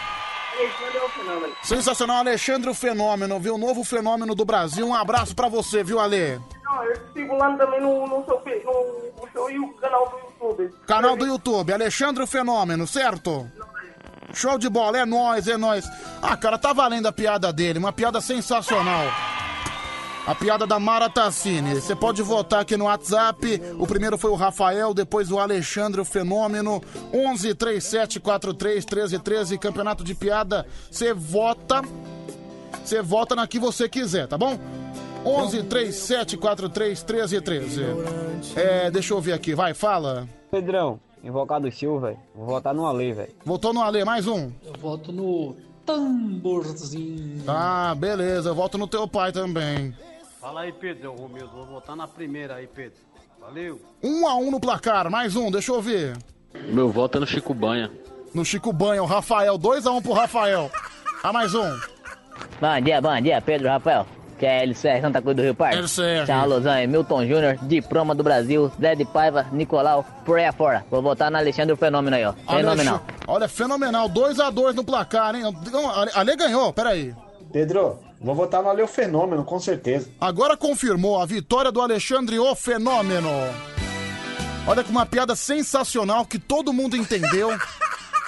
Alexandre é o fenômeno. Sensacional, Alexandre o Fenômeno, viu? O novo fenômeno do Brasil. Um abraço pra você, viu, Ale? Não, eu sigo lá também no, no, seu, no, no seu e o canal do YouTube. Canal do YouTube, Alexandre o Fenômeno, certo? Show de bola, é nóis, é nóis. Ah, cara, tá valendo a piada dele, uma piada sensacional. A piada da Mara Tassini. Você pode votar aqui no WhatsApp. O primeiro foi o Rafael, depois o Alexandre, o Fenômeno. 11 37 43 13 13. Campeonato de piada. Você vota. Você vota na que você quiser, tá bom? 11 37 43 13 13. É, deixa eu ver aqui, vai, fala. Pedrão, invocado Silva, velho. Vou votar no Ale, velho. Votou no Ale, mais um. Eu voto no tamborzinho. Ah, beleza, eu voto no teu pai também. Fala aí, Pedro, Romildo. Vou votar na primeira aí, Pedro. Valeu. Um a um no placar, mais um, deixa eu ver. Meu voto é no Chico Banha. No Chico Banha, o Rafael, 2 a 1 um pro Rafael. Ah, mais um. Bom dia, bom dia, Pedro Rafael. Que é LCR Santa Cruz do Rio Parque. LCR. Chama Losanha, Milton Júnior, Diploma do Brasil, Zé de Paiva, Nicolau, por aí afora. Vou votar no Alexandre o Fenômeno aí, ó. Fenomenal. Olha, olha, fenomenal, 2 a 2 no placar, hein? Ale- Ale ganhou, peraí. Pedro, vou votar no Ale o Fenômeno, com certeza. Agora confirmou a vitória do Alexandre o Fenômeno. Olha que uma piada sensacional que todo mundo entendeu.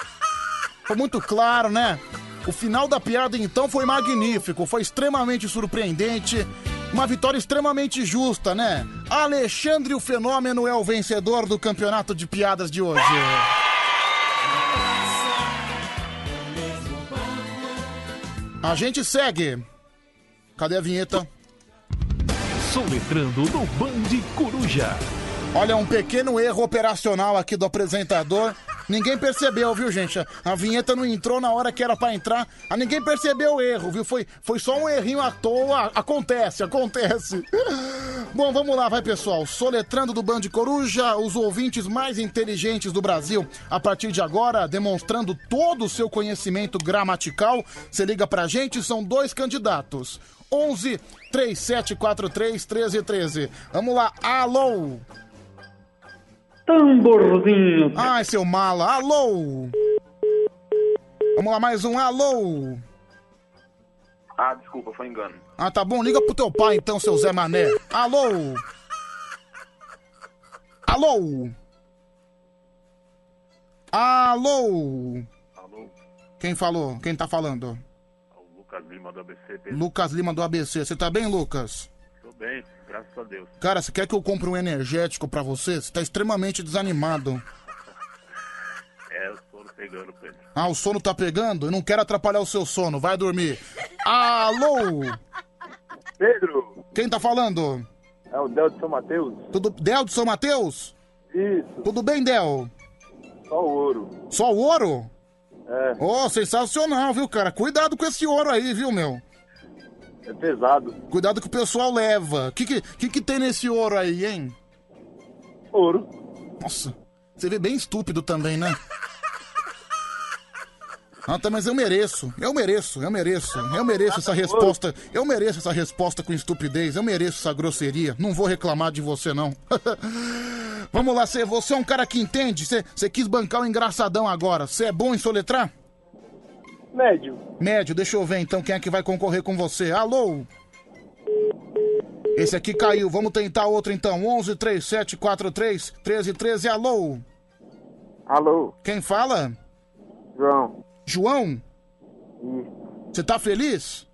Foi muito claro, né? O final da piada então foi magnífico, foi extremamente surpreendente. Uma vitória extremamente justa, né? Alexandre o Fenômeno é o vencedor do campeonato de piadas de hoje. A gente segue. Cadê a vinheta? Soletrando no Band Coruja. Olha, um pequeno erro operacional aqui do apresentador. Ninguém percebeu, viu, gente? A vinheta não entrou na hora que era pra entrar. Ah, ninguém percebeu o erro, viu? Foi, foi só um errinho à toa. Acontece, acontece. Bom, vamos lá, vai, pessoal. Soletrando do Band Coruja, os ouvintes mais inteligentes do Brasil. A partir de agora, demonstrando todo o seu conhecimento gramatical. Você liga pra gente, são dois candidatos. 11 3743 1313. Vamos lá, alô! Tamborzinho. Ai, seu mala, alô! Vamos lá, mais um alô! Ah, desculpa, foi engano. Ah, tá bom, liga pro teu pai então, seu Zé Mané. Alô! Alô! Alô! Alô, Quem falou? Quem tá falando? Lucas Lima do ABC. Pedro. Lucas Lima do ABC. Você tá bem, Lucas? Tô bem, graças a Deus. Cara, você quer que eu compre um energético pra você? Você tá extremamente desanimado. É, o sono pegando, Pedro. Ah, o sono tá pegando? Eu não quero atrapalhar o seu sono. Vai dormir. Alô! Pedro, Quem tá falando? é o Del de São Mateus? Tudo... Del de São Mateus? Isso. Tudo bem, Del? Só o ouro. Só o ouro? É. Ô, sensacional, viu, cara? Cuidado com esse ouro aí, viu, meu? É pesado. Cuidado que o pessoal leva. O que que, que que tem nesse ouro aí, hein? Ouro. Nossa, você vê bem estúpido também, né? Ah, tá, mas eu mereço, eu mereço, eu mereço, eu mereço essa resposta, eu mereço essa resposta com estupidez, eu mereço essa grosseria, não vou reclamar de você não. Vamos lá, você, você é um cara que entende, você, você quis bancar o engraçadão agora, você é bom em soletrar? Médio. Médio, deixa eu ver então quem é que vai concorrer com você. Alô? Esse aqui caiu, vamos tentar outro então. 11 37 43 13 13, alô? Alô? Quem fala? João. João? Você tá feliz?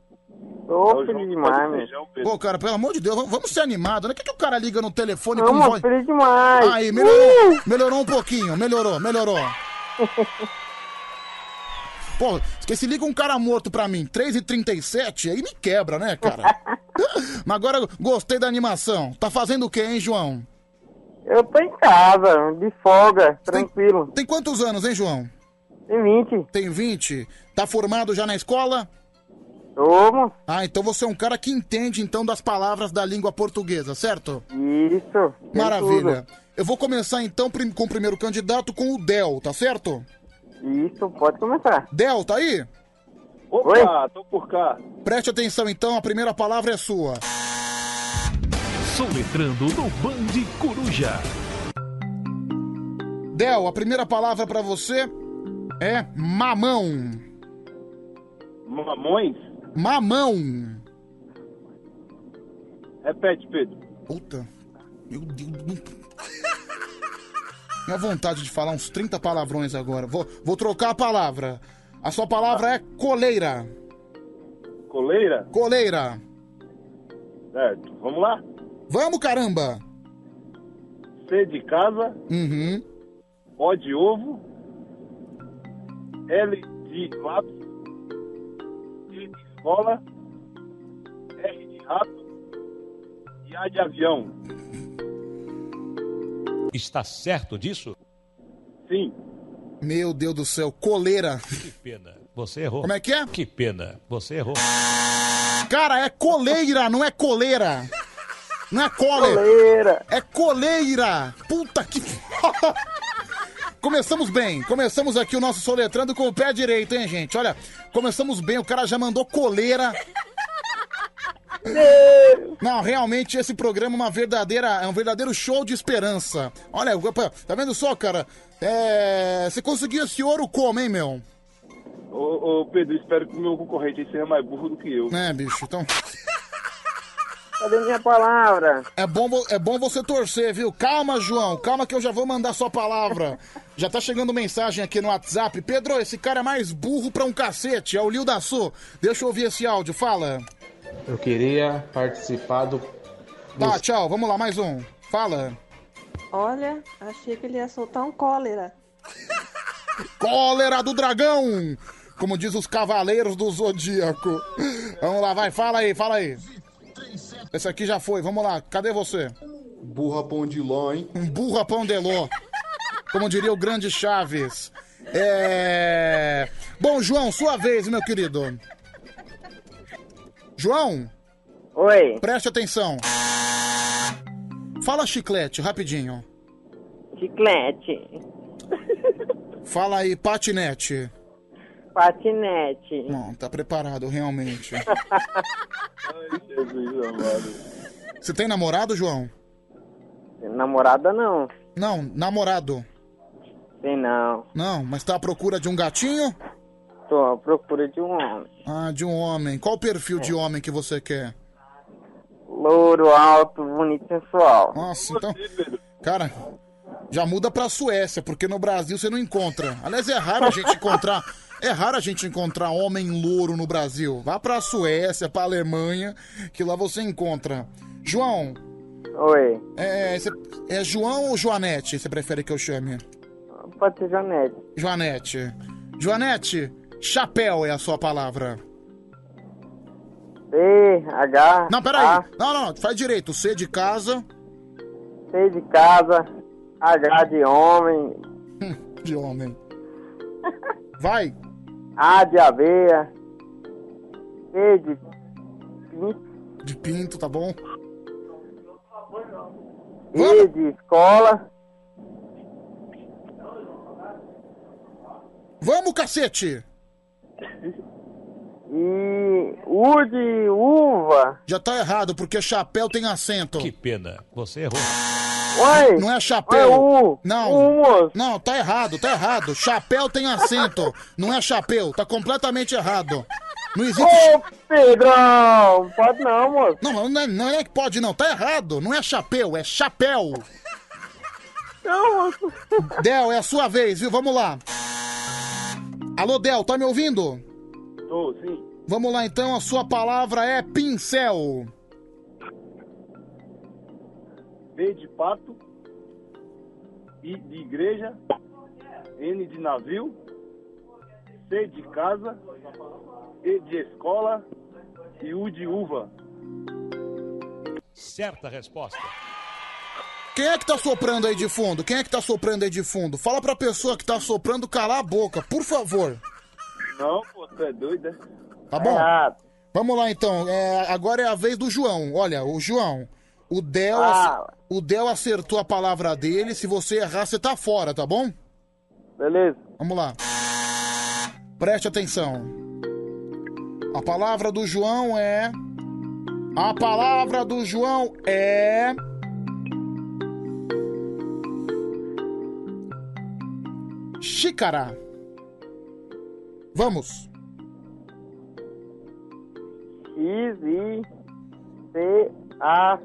Tô feliz demais, meu. Pô, cara, pelo amor de Deus, vamos- ser animados, né? Por que, que o cara liga no telefone Não, com voz... feliz demais. Aí, melhorou, melhorou um pouquinho, melhorou, melhorou. Pô, que se liga um cara morto pra mim, 3h37, aí me quebra, né, cara? Mas agora gostei da animação. Tá fazendo o quê, hein, João? Eu tô em casa, de folga, tranquilo. Tem quantos anos, hein, João? Tem 20. Tem 20. Tá formado já na escola? Tô, Ah, então você é um cara que entende, então, das palavras da língua portuguesa, certo? Isso. tem Maravilha. Eu vou começar, então, com o primeiro candidato, com o Del, tá certo? Isso, pode começar. Del, tá aí? Opa, tô por cá. Preste atenção, então, a primeira palavra é sua. Soletrando no Band Coruja. Del, a primeira palavra pra você é mamão. Mamões? Mamão. Repete, Pedro. Puta. Meu Deus. Minha vontade de falar uns 30 palavrões agora. Vou, vou trocar a palavra. A sua palavra é coleira. Coleira? Coleira. Certo, vamos lá? Vamos, caramba! C de casa, Uhum. O de ovo, L de lápis, E de escola, R de rato e A de avião. Está certo disso? Sim. Meu Deus do céu, coleira. Que pena. Você errou. Como é que é? Que pena. Você errou. Cara, é coleira, não é coleira. Não é cólera. Coleira. É coleira. Puta que. Começamos bem, começamos aqui o nosso soletrando com o pé direito, hein, gente? Olha, começamos bem, o cara já mandou coleira. Não, realmente esse programa é uma verdadeira, é um verdadeiro show de esperança. Olha, tá vendo só, cara? É, você conseguiu esse ouro como, hein, meu? Ô, ô, Pedro, espero que o meu concorrente seja mais burro do que eu. É, bicho, então. Cadê minha palavra? É bom, é bom você torcer, viu? Calma, João, calma que eu já vou mandar sua palavra. Já tá chegando mensagem aqui no WhatsApp. Pedro, esse cara é mais burro pra um cacete, é o Lil da Sul. Deixa eu ouvir esse áudio, fala. Eu queria participar do. Tá, tchau, vamos lá, mais um. Fala. Olha, achei que ele ia soltar um cólera. Cólera do dragão! Como diz os cavaleiros do zodíaco. Vamos lá, vai, fala aí, fala aí. Esse aqui já foi, vamos lá, cadê você? Burra pão de ló, hein? Um burra pão de ló. Como diria o grande Chaves. É. Bom, João, sua vez, meu querido. João? Oi. Preste atenção. Fala chiclete, rapidinho. Chiclete. Fala aí, patinete. Patinete. Não, tá preparado, realmente. Ai, Jesus amado. Você tem namorado, João? Namorada não. Não, namorado. Tem não. Não, mas tá à procura de um gatinho? Tô à procura de um homem. Ah, de um homem. Qual o perfil de homem que você quer? Louro, alto, bonito, sensual. Nossa, então. Cara, já muda pra Suécia, porque no Brasil você não encontra. Aliás, é raro a gente encontrar. É raro a gente encontrar homem louro no Brasil. Vá pra Suécia, pra Alemanha, que lá você encontra. João. Oi. É, cê- é João ou Joanete? Você prefere que eu chame? Pode ser Janete. Joanete. Joanete, chapéu é a sua palavra. C, H. Não, peraí. A, Não, não, faz direito. C de casa. C de casa. H de homem. De homem. Vai. A de aveia. P de pinto. De pinto, tá bom? E de escola. Vamos, cacete! E U de uva. Já tá errado, porque chapéu tem acento. Que pena. Você errou. Ué, Não é chapéu. ué, U. Não. U. Não, tá errado, tá errado. Chapéu tem acento. Não é chapéu, tá completamente errado. Não existe. Ô, Pedrão! Pode não, moço. Não, não é, não é que pode não, tá errado. Não é chapéu, é chapéu. Não, moço. Del, é a sua vez, viu? Vamos lá. Alô, Del, tá me ouvindo? Tô, sim. Vamos lá então, a sua palavra é pincel. B de pato, I de igreja, N de navio, C de casa, E de escola e U de uva. Certa resposta. Quem é que tá soprando aí de fundo? Quem é que tá soprando aí de fundo? Fala pra pessoa que tá soprando calar a boca, por favor. Não, pô, tu é doido, é? Tá bom? Vamos lá então. É, agora é a vez do João. Olha, o João. O Del, Ah. o Del acertou a palavra dele. Se você errar, você tá fora, tá bom? Beleza. Vamos lá. Preste atenção. A palavra do João é. A palavra do João é. Xícara. Vamos. X, I, C, A.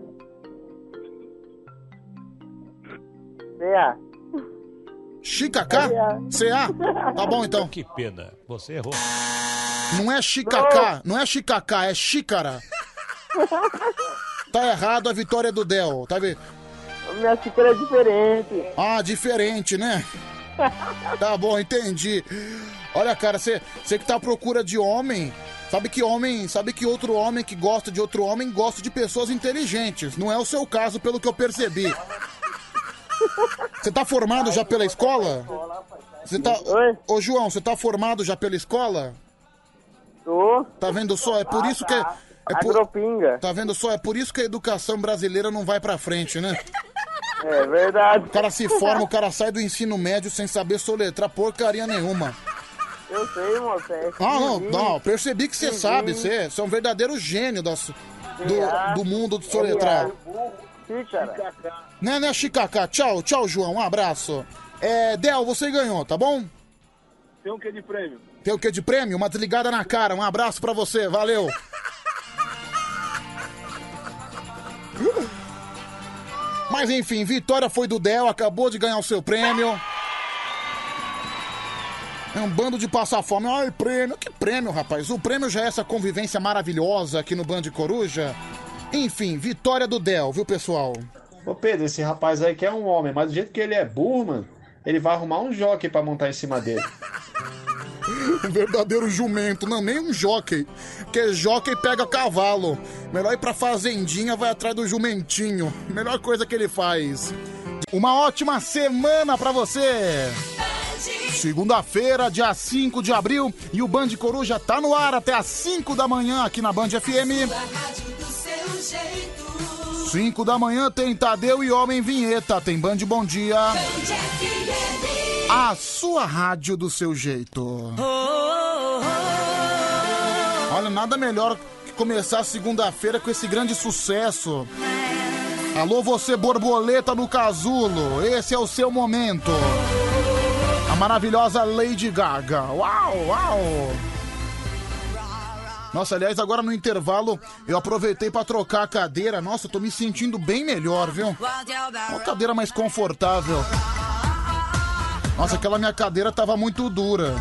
C, A. Xicacá? CA? Tá bom então. Que pena. Você errou. Não é chicacá, não é chicacá, é xícara. tá errado a vitória do Del, tá vendo? Minha xícara é diferente. Ah, diferente, né? Tá bom, entendi. Olha, cara, você que tá à procura de homem, sabe que homem, sabe que outro homem que gosta de outro homem gosta de pessoas inteligentes. Não é o seu caso, pelo que eu percebi. Você tá formado já pela escola? Você tá. Ô, João, você tá formado já pela escola? Tô. Tá vendo só? É por Ah, isso que. tá. É por... Tá vendo só? É por isso que a educação brasileira não vai pra frente, né? É verdade. O cara se forma, o cara sai do ensino médio sem saber soletrar porcaria nenhuma. Eu sei, moço. É Ah, não, não, percebi que você sabe, você, você é um verdadeiro gênio das, Ah. do, do mundo do soletrar. Xícara. Né, né, Chicacá? Tchau, tchau, João, um abraço. É, Del, você ganhou, tá bom? Tem um que de prêmio? Tem o que de prêmio? Uma desligada na cara, um abraço pra você, valeu. Mas enfim, vitória foi do Del, acabou de ganhar o seu prêmio. É um bando de passar fome. Ai, prêmio. Que prêmio, rapaz? O prêmio já é essa convivência maravilhosa aqui no Band Coruja. Enfim, vitória do Del, viu, pessoal? Ô Pedro, esse rapaz aí que é um homem, mas do jeito que ele é burro, mano, ele vai arrumar um jockey pra montar em cima dele. Um verdadeiro jumento, não, nem um jockey. Porque jockey pega cavalo. Melhor ir pra fazendinha, vai atrás do jumentinho. Melhor coisa que ele faz. Uma ótima semana pra você! Segunda-feira, dia 5 de abril, e o Band Coruja tá no ar até às 5 da manhã aqui na Band FM. 5 da manhã tem Tadeu e Homem Vinheta, tem Band Bom Dia. A sua rádio do seu jeito. Olha, nada melhor que começar a segunda-feira com esse grande sucesso. Alô, você borboleta no casulo, esse é o seu momento. A maravilhosa Lady Gaga. Uau, uau! Nossa, aliás, agora no intervalo eu aproveitei pra trocar a cadeira. Nossa, eu tô me sentindo bem melhor, viu? Uma cadeira mais confortável. Nossa, aquela minha cadeira tava muito dura.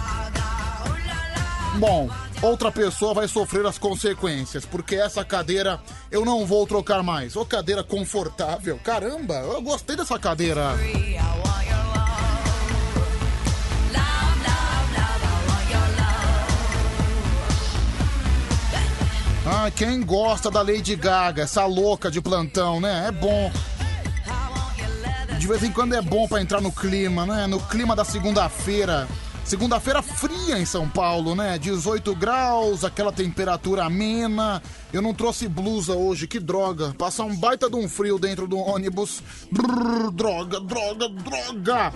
Bom, outra pessoa vai sofrer as consequências, porque essa cadeira eu não vou trocar mais. Ô, cadeira confortável. Caramba, eu gostei dessa cadeira. Ah, quem gosta da Lady Gaga, essa louca de plantão, né? É bom. De vez em quando é bom pra entrar no clima, né? No clima da segunda-feira. Segunda-feira fria em São Paulo, né? 18 graus, aquela temperatura amena. Eu não trouxe blusa hoje, que droga. Passar um baita de um frio dentro do ônibus. Brrr, droga, droga, droga.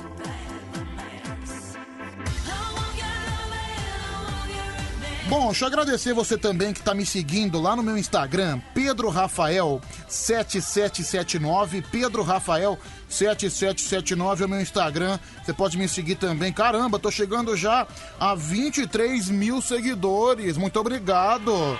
Bom, deixa eu agradecer você também que tá me seguindo lá no meu Instagram, Pedro Rafael 7779, Pedro Rafael 7779 é o meu Instagram. Você pode me seguir também. Caramba, tô chegando já a 23 mil seguidores. Muito obrigado.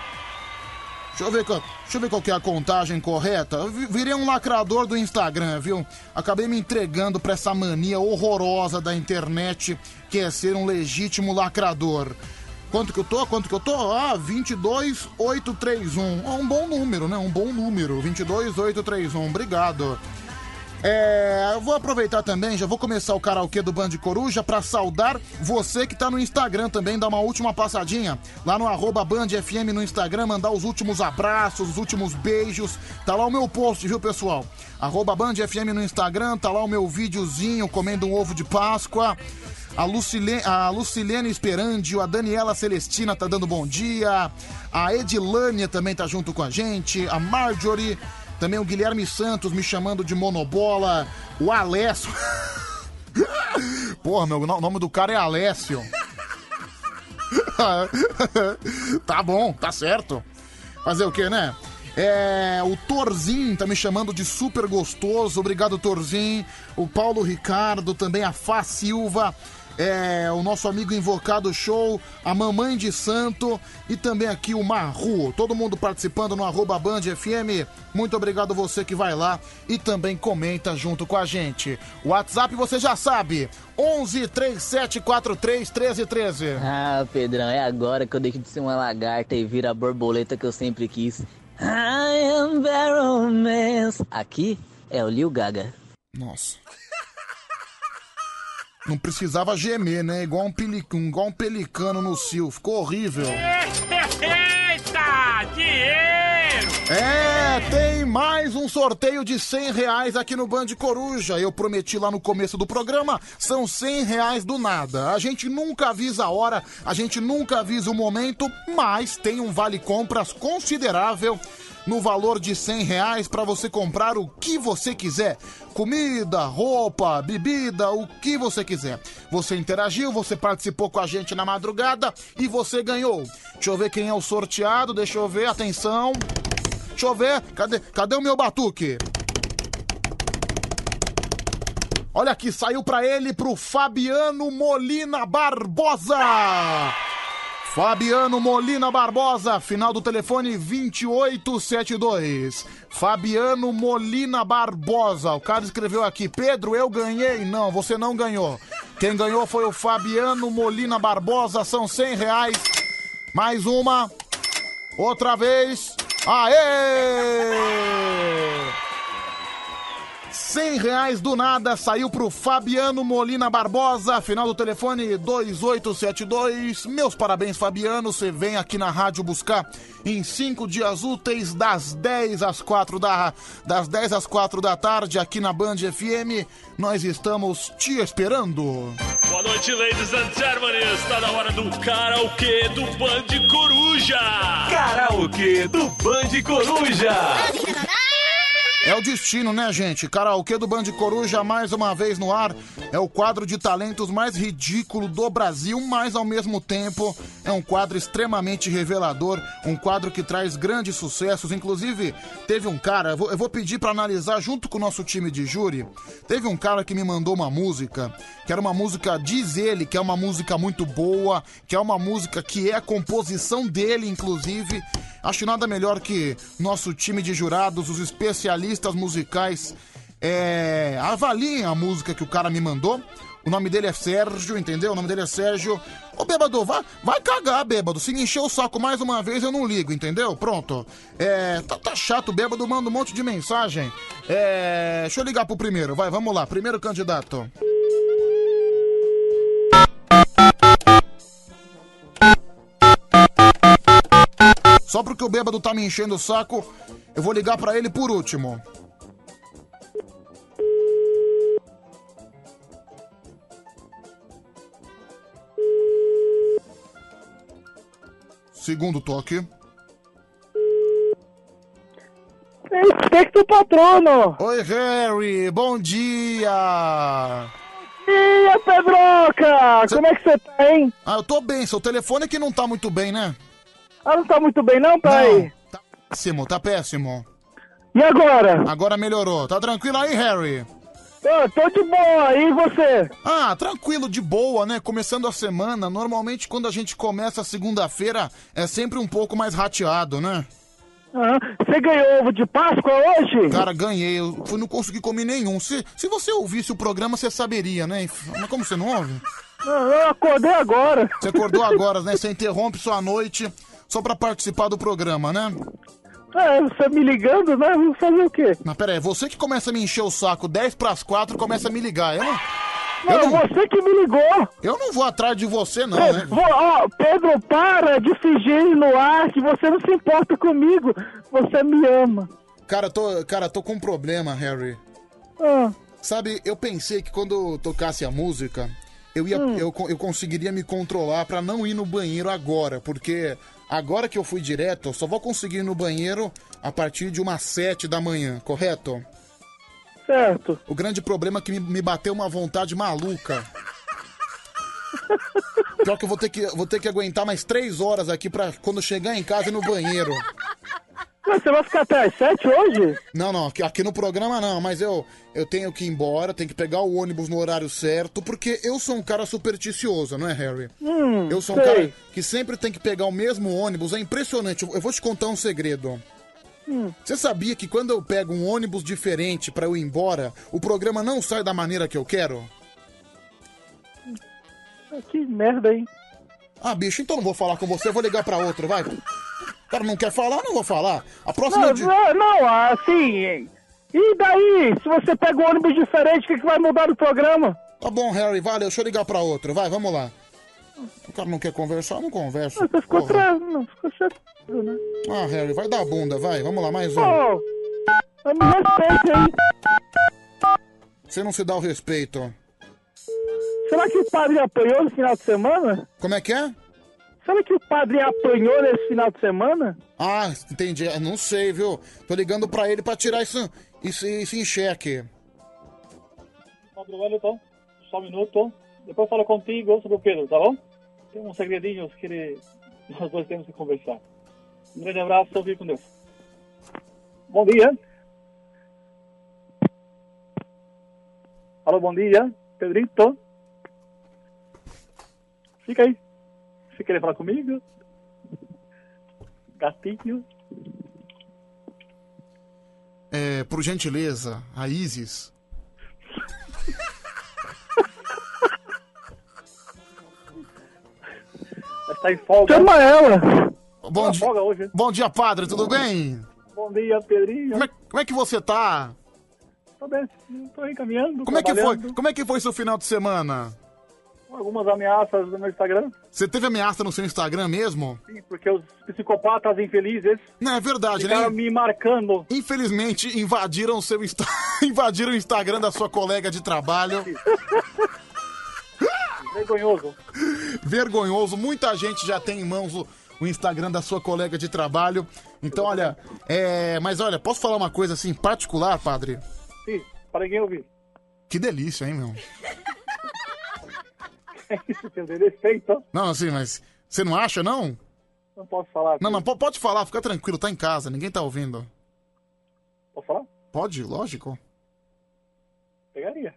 Deixa eu ver, qual- deixa eu ver qual que é a contagem correta. Eu vi- virei um lacrador do Instagram, viu? Acabei me entregando pra essa mania horrorosa da internet, que é ser um legítimo lacrador. Quanto que eu tô? Quanto que eu tô? Ah, 22831. É um bom número, né? Um bom número. 22831. Obrigado. É, vou aproveitar também, já vou começar o karaokê do Band Coruja pra saudar você que tá no Instagram também, dar uma última passadinha lá no arroba Band FM no Instagram, mandar os últimos abraços, os últimos beijos. Tá lá o meu post, viu, pessoal? Arroba Band FM no Instagram, tá lá o meu videozinho comendo um ovo de Páscoa. A, Lucile, a Lucilene Esperandio, a Daniela Celestina tá dando bom dia. A Edilânia também tá junto com a gente. A Marjorie. Também o Guilherme Santos me chamando de monobola. O Alessio. Porra, meu, o nome do cara é Alessio. tá bom, tá certo. Fazer o que, né? É, o Torzinho tá me chamando de super gostoso. Obrigado, Torzinho. O Paulo Ricardo, também a Fá Silva. É, o nosso amigo Invocado Show, a Mamãe de Santo e também aqui o Marru. Todo mundo participando no arroba Band FM. Muito obrigado você que vai lá e também comenta junto com a gente. O WhatsApp você já sabe: 11 3743 1313. Ah, Pedrão, é agora que eu deixo de ser uma lagarta e vira a borboleta que eu sempre quis. Ah, environments. Aqui é o Lil Gaga. Nossa. Não precisava gemer, né? Igual um, peli- igual um pelicano no cio. Ficou horrível. Eita, dinheiro! É, tem mais um sorteio de 100 reais aqui no Band Coruja. Eu prometi lá no começo do programa, são 100 reais do nada. A gente nunca avisa a hora, a gente nunca avisa o momento, mas tem um vale compras considerável no valor de 100 reais para você comprar o que você quiser. Comida, roupa, bebida, o que você quiser. Você interagiu, você participou com a gente na madrugada e você ganhou. Deixa eu ver quem é o sorteado, deixa eu ver, atenção. Deixa eu ver, cadê, cadê o meu batuque? Olha aqui, saiu pra ele, pro Fabiano Molina Barbosa. Fabiano Molina Barbosa, final do telefone 2872. Fabiano Molina Barbosa. O cara escreveu aqui, Pedro, eu ganhei. Não, você não ganhou. Quem ganhou foi o Fabiano Molina Barbosa, são 100 reais. Mais uma. Outra vez. Aê! 100 reais do nada saiu pro Fabiano Molina Barbosa, final do telefone 2872. Meus parabéns, Fabiano. Você vem aqui na rádio buscar em cinco dias úteis, das 10 às 4 da, das 10 às 4 da tarde, aqui na Band FM. Nós estamos te esperando. Boa noite, ladies and gentlemen. Está na hora do karaokê do Band Coruja. Karaokê do Band Coruja. É o destino, né, gente? Karaokê do Band Coruja mais uma vez no ar. É o quadro de talentos mais ridículo do Brasil, mas ao mesmo tempo é um quadro extremamente revelador, um quadro que traz grandes sucessos. Inclusive, teve um cara, eu vou, eu vou pedir pra analisar junto com o nosso time de júri. Teve um cara que me mandou uma música, que era uma música, diz ele, que é uma música muito boa, que é uma música que é a composição dele, inclusive. Acho nada melhor que nosso time de jurados, os especialistas musicais, é, avaliem a música que o cara me mandou. O nome dele é Sérgio, entendeu? O nome dele é Sérgio. Ô, bêbado, vai, vai cagar, bêbado. Se me encher o saco mais uma vez, eu não ligo, entendeu? Pronto. É, tá, tá chato, bêbado, manda um monte de mensagem. É, deixa eu ligar pro primeiro, vai, vamos lá. Primeiro candidato. Só porque o bêbado tá me enchendo o saco, eu vou ligar pra ele por último. Segundo toque. Expecto patrono! Oi, Harry, bom dia! Dia, Pedroca! Como é que você tá, hein? Ah, eu tô bem, seu telefone é que não tá muito bem, né? Ah, não tá muito bem não, pai? Tá péssimo, tá péssimo. E agora? Agora melhorou. Tá tranquilo aí, Harry? Eu tô de boa, e você? Ah, tranquilo, de boa, né? Começando a semana, normalmente quando a gente começa a segunda-feira é sempre um pouco mais rateado, né? Ah, você ganhou ovo de Páscoa hoje? Cara, ganhei, eu fui- não consegui comer nenhum. Se, se você ouvisse o programa, você saberia, né? Mas como você não ouve? Ah, eu acordei agora. Você acordou agora, né? Você interrompe sua noite só pra participar do programa, né? É, você me ligando, né? Vou fazer o quê? Mas pera aí, você que começa a me encher o saco 10 pras 4 começa a me ligar. Eu não. Não, você que me ligou. Eu não vou atrás de você, não, Pe- né? Vou- ó, Pedro, para de fingir no ar que você não se importa comigo. Você me ama. Cara, eu tô, cara, eu tô com um problema, Harry. Ah, Sabe, eu pensei que quando eu tocasse a música, eu ia, Hum. eu, eu conseguiria me controlar pra não ir no banheiro agora, porque agora que eu fui direto, eu só vou conseguir ir no banheiro a partir de umas 7 da manhã, correto? certo. O grande problema é que me, me bateu uma vontade maluca. Pior que eu vou ter que, vou ter que aguentar mais três horas aqui pra quando chegar em casa ir no banheiro. Mas Você vai ficar até às sete hoje? Não, não, aqui, aqui no programa não, mas eu, eu tenho que ir embora, tenho que pegar o ônibus no horário certo, porque eu sou um cara supersticioso, não é, Harry? Hum, Eu sou um sei. cara que sempre tem que pegar o mesmo ônibus, é impressionante. Eu vou te contar um segredo. Hum. Você sabia que quando eu pego um ônibus diferente pra eu ir embora, o programa não sai da maneira que eu quero? Que merda, hein? Ah, bicho, então não vou falar com você, eu vou ligar pra outro, vai. O cara não quer falar, não vou falar. A próxima Não, de... não, não, assim. E daí? Se você pega um ônibus diferente, o que, que vai mudar no programa? Tá bom, Harry, valeu, deixa eu ligar pra outro. Vai, vamos lá. O cara não quer conversar, não conversa. Você ficou tra... Não, ficou chato, né? Ah, Harry, vai dar bunda, vai. Vamos lá, mais um. Mas me respeite aí. Você não se dá o respeito. Será que o padre apanhou no final de semana? Como é que é? Será que o padre apanhou nesse final de semana? Ah, entendi. Eu Não sei, viu? Tô ligando pra ele pra tirar isso, isso, isso em xeque. Padre Wellington, só um minuto. Depois eu falo contigo sobre o Pedro, tá bom? Tem uns segredinhos que ele... nós dois temos que conversar. Um grande abraço, fique com Deus. Bom dia. Alô, bom dia. Pedrito. Fica aí. Você quer falar comigo? Gatinho. É, por gentileza, a Isis. Está em folga. Chama ela. Bom, Tá di... folga hoje. Bom dia, padre, tudo bem? Bom dia, Pedrinho. Como é, como é que você tá? Tô bem, tô aí caminhando, Como é que foi? Como é que foi seu final de semana? Algumas ameaças no meu Instagram. Você teve ameaça no seu Instagram mesmo? Sim, porque os psicopatas infelizes Não, é verdade, né? me marcando. Infelizmente, invadiram o seu Insta... invadiram o Instagram da sua colega de trabalho. Vergonhoso. Vergonhoso. Muita gente já tem em mãos o, o Instagram da sua colega de trabalho. Então, olha, é... Mas olha, posso falar uma coisa assim, particular, padre? Sim, para ninguém ouvir. Que delícia, hein, meu? É isso, Pedro, respeito. Não, assim, mas você não acha, não? Não posso falar. Não, não, po- pode falar, fica tranquilo, tá em casa, ninguém tá ouvindo. Posso falar? Pode, lógico. Pegaria.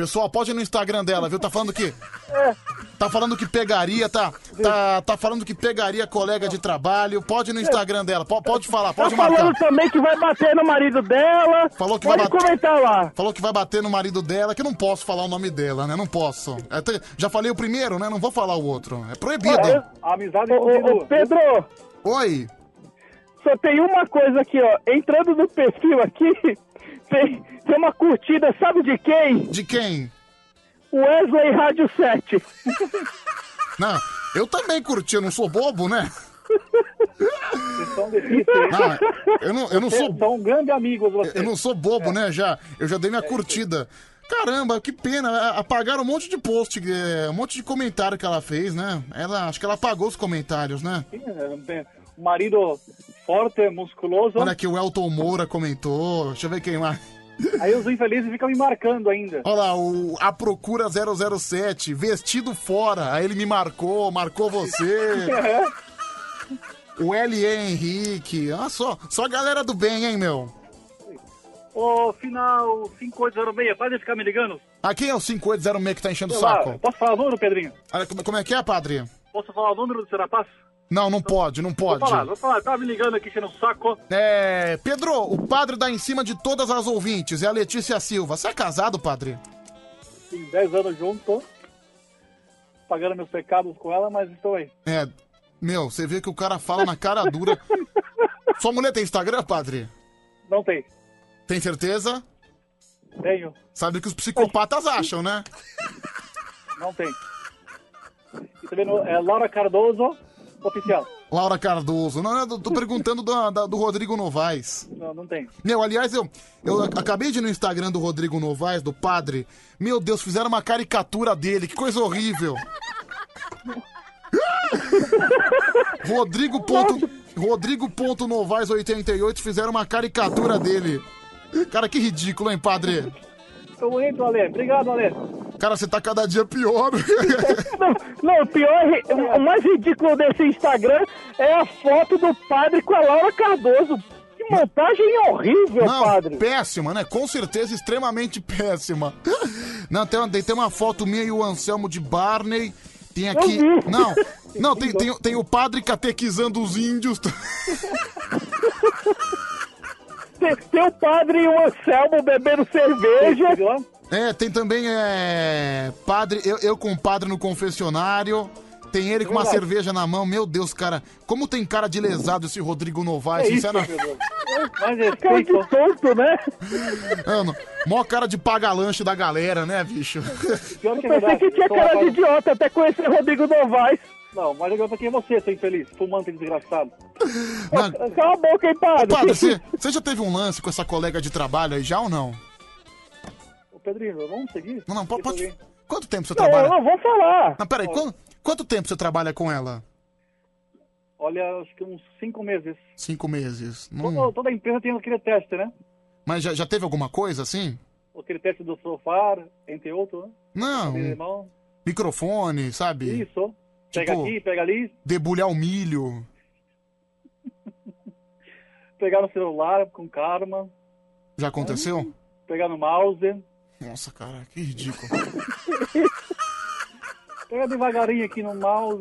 Pessoal, pode ir no Instagram dela, viu? Tá falando que. É. Tá falando que pegaria, tá? Tá, tá falando que pegaria colega de trabalho. Pode ir no Instagram dela, po- pode falar, pode tá marcar. falando também que vai bater no marido dela. Falou que Pode vai bater. comentar lá. Falou que vai bater no marido dela, que eu não posso falar o nome dela, né? Não posso. Até- já falei o primeiro, né? Não vou falar o outro. É proibido. A amizade Ô, ô, Pedro, Oi. só tem uma coisa aqui, ó. Entrando no perfil aqui, tem, tem uma curtida, sabe de quem? De quem? Wesley Rádio 7. Não, eu também curti, eu não sou bobo, né? Vocês são difíceis. Não, eu não, eu não Vocês sou. São grandes amigos, vocês. Eu não sou bobo, né? Já, eu já dei minha curtida. Caramba, que pena. a- Apagaram um monte de post, é, um monte de comentário que ela fez, né? Ela, acho que ela apagou os comentários, né? Sim, é, não tem- marido forte, musculoso. Olha que o Elton Moura comentou. Deixa eu ver quem mais. Aí os infelizes ficam me marcando ainda. Olha lá, o A Procura 007, vestido fora. Aí ele me marcou, marcou você. O L.E. Henrique. Ah, só, só a galera do bem, hein, meu? Ô, final 5806, pode ficar me ligando? Ah, quem é o 5806 que tá enchendo o Sei lá, saco? Posso falar o número, Pedrinho? Olha, como como é que é, padre? Posso falar o número do Serapaz? Não, não pode, não pode. Vou falar, vou falar. Tava me ligando aqui, enchendo o saco. É. Pedro, o padre dá em cima de todas as ouvintes. É a Letícia Silva. Você é casado, padre? Tem 10 anos junto. Pagando meus pecados com ela, mas estou aí. É. Meu, você vê que o cara fala na cara dura. Sua mulher tem Instagram, padre? Não tem. Tem certeza? Tenho. Sabe o que os psicopatas acham, né? Não tem. E também no, é Laura Cardoso, oficial. Laura Cardoso. Não, eu tô perguntando do, da- do Rodrigo Novaes. Não, não tem. Meu, aliás, eu, eu acabei de ir no Instagram do Rodrigo Novaes, do padre. Meu Deus, fizeram uma caricatura dele. Que coisa horrível. Rodrigo. Ponto, Rodrigo ponto Novaes 88 fizeram uma caricatura dele. Cara, que ridículo, hein, padre? Eu entro, Ale. Obrigado, Ale. Cara, você tá cada dia pior. Não, não, o pior, o mais ridículo desse Instagram é a foto do padre com a Laura Cardoso. Que montagem horrível, Não, padre. péssima, né? Com certeza extremamente péssima. Não, tem, uma- tem uma foto minha e o Anselmo de Barney. Tem aqui. Não, não, tem, tem, tem o padre catequizando os índios. Tem, tem o padre e o Anselmo bebendo cerveja. É, tem também é, padre, eu, eu com o padre no confessionário. Tem ele com uma verdade. cerveja na mão. Meu Deus, cara. Como tem cara de lesado esse Rodrigo Novaes, É isso, sinceramente. meu Deus. Mas cara de tonto, né? Mano, mó cara de paga-lanche da galera, né, bicho? Eu pensei que tinha cara de idiota até conhecer Rodrigo Novaes. Não, mas agora quem é você, seu infeliz? Fumante desgraçado. Mano, Cala a boca, hein, padre? padre, você, você já teve um lance com essa colega de trabalho aí já ou não? Ô, Pedrinho, vamos seguir? Não, não, pode. Pode-. Quanto tempo você Não, trabalha? não, vamos falar. Não, peraí, quanto, quanto tempo você trabalha com ela? Olha, acho que uns cinco meses. Cinco meses. Toda, Não- toda empresa tem aquele teste, né? Mas já, já teve alguma coisa assim? Aquele teste do sofá, entre outros, né? Não. Microfone, sabe? Isso. Pega Tipo- aqui, pega ali, Debulhar o milho. pegar no celular com calma, Já aconteceu? pegar no mouse, Nossa, cara, que ridículo. pega devagarinho aqui no mouse,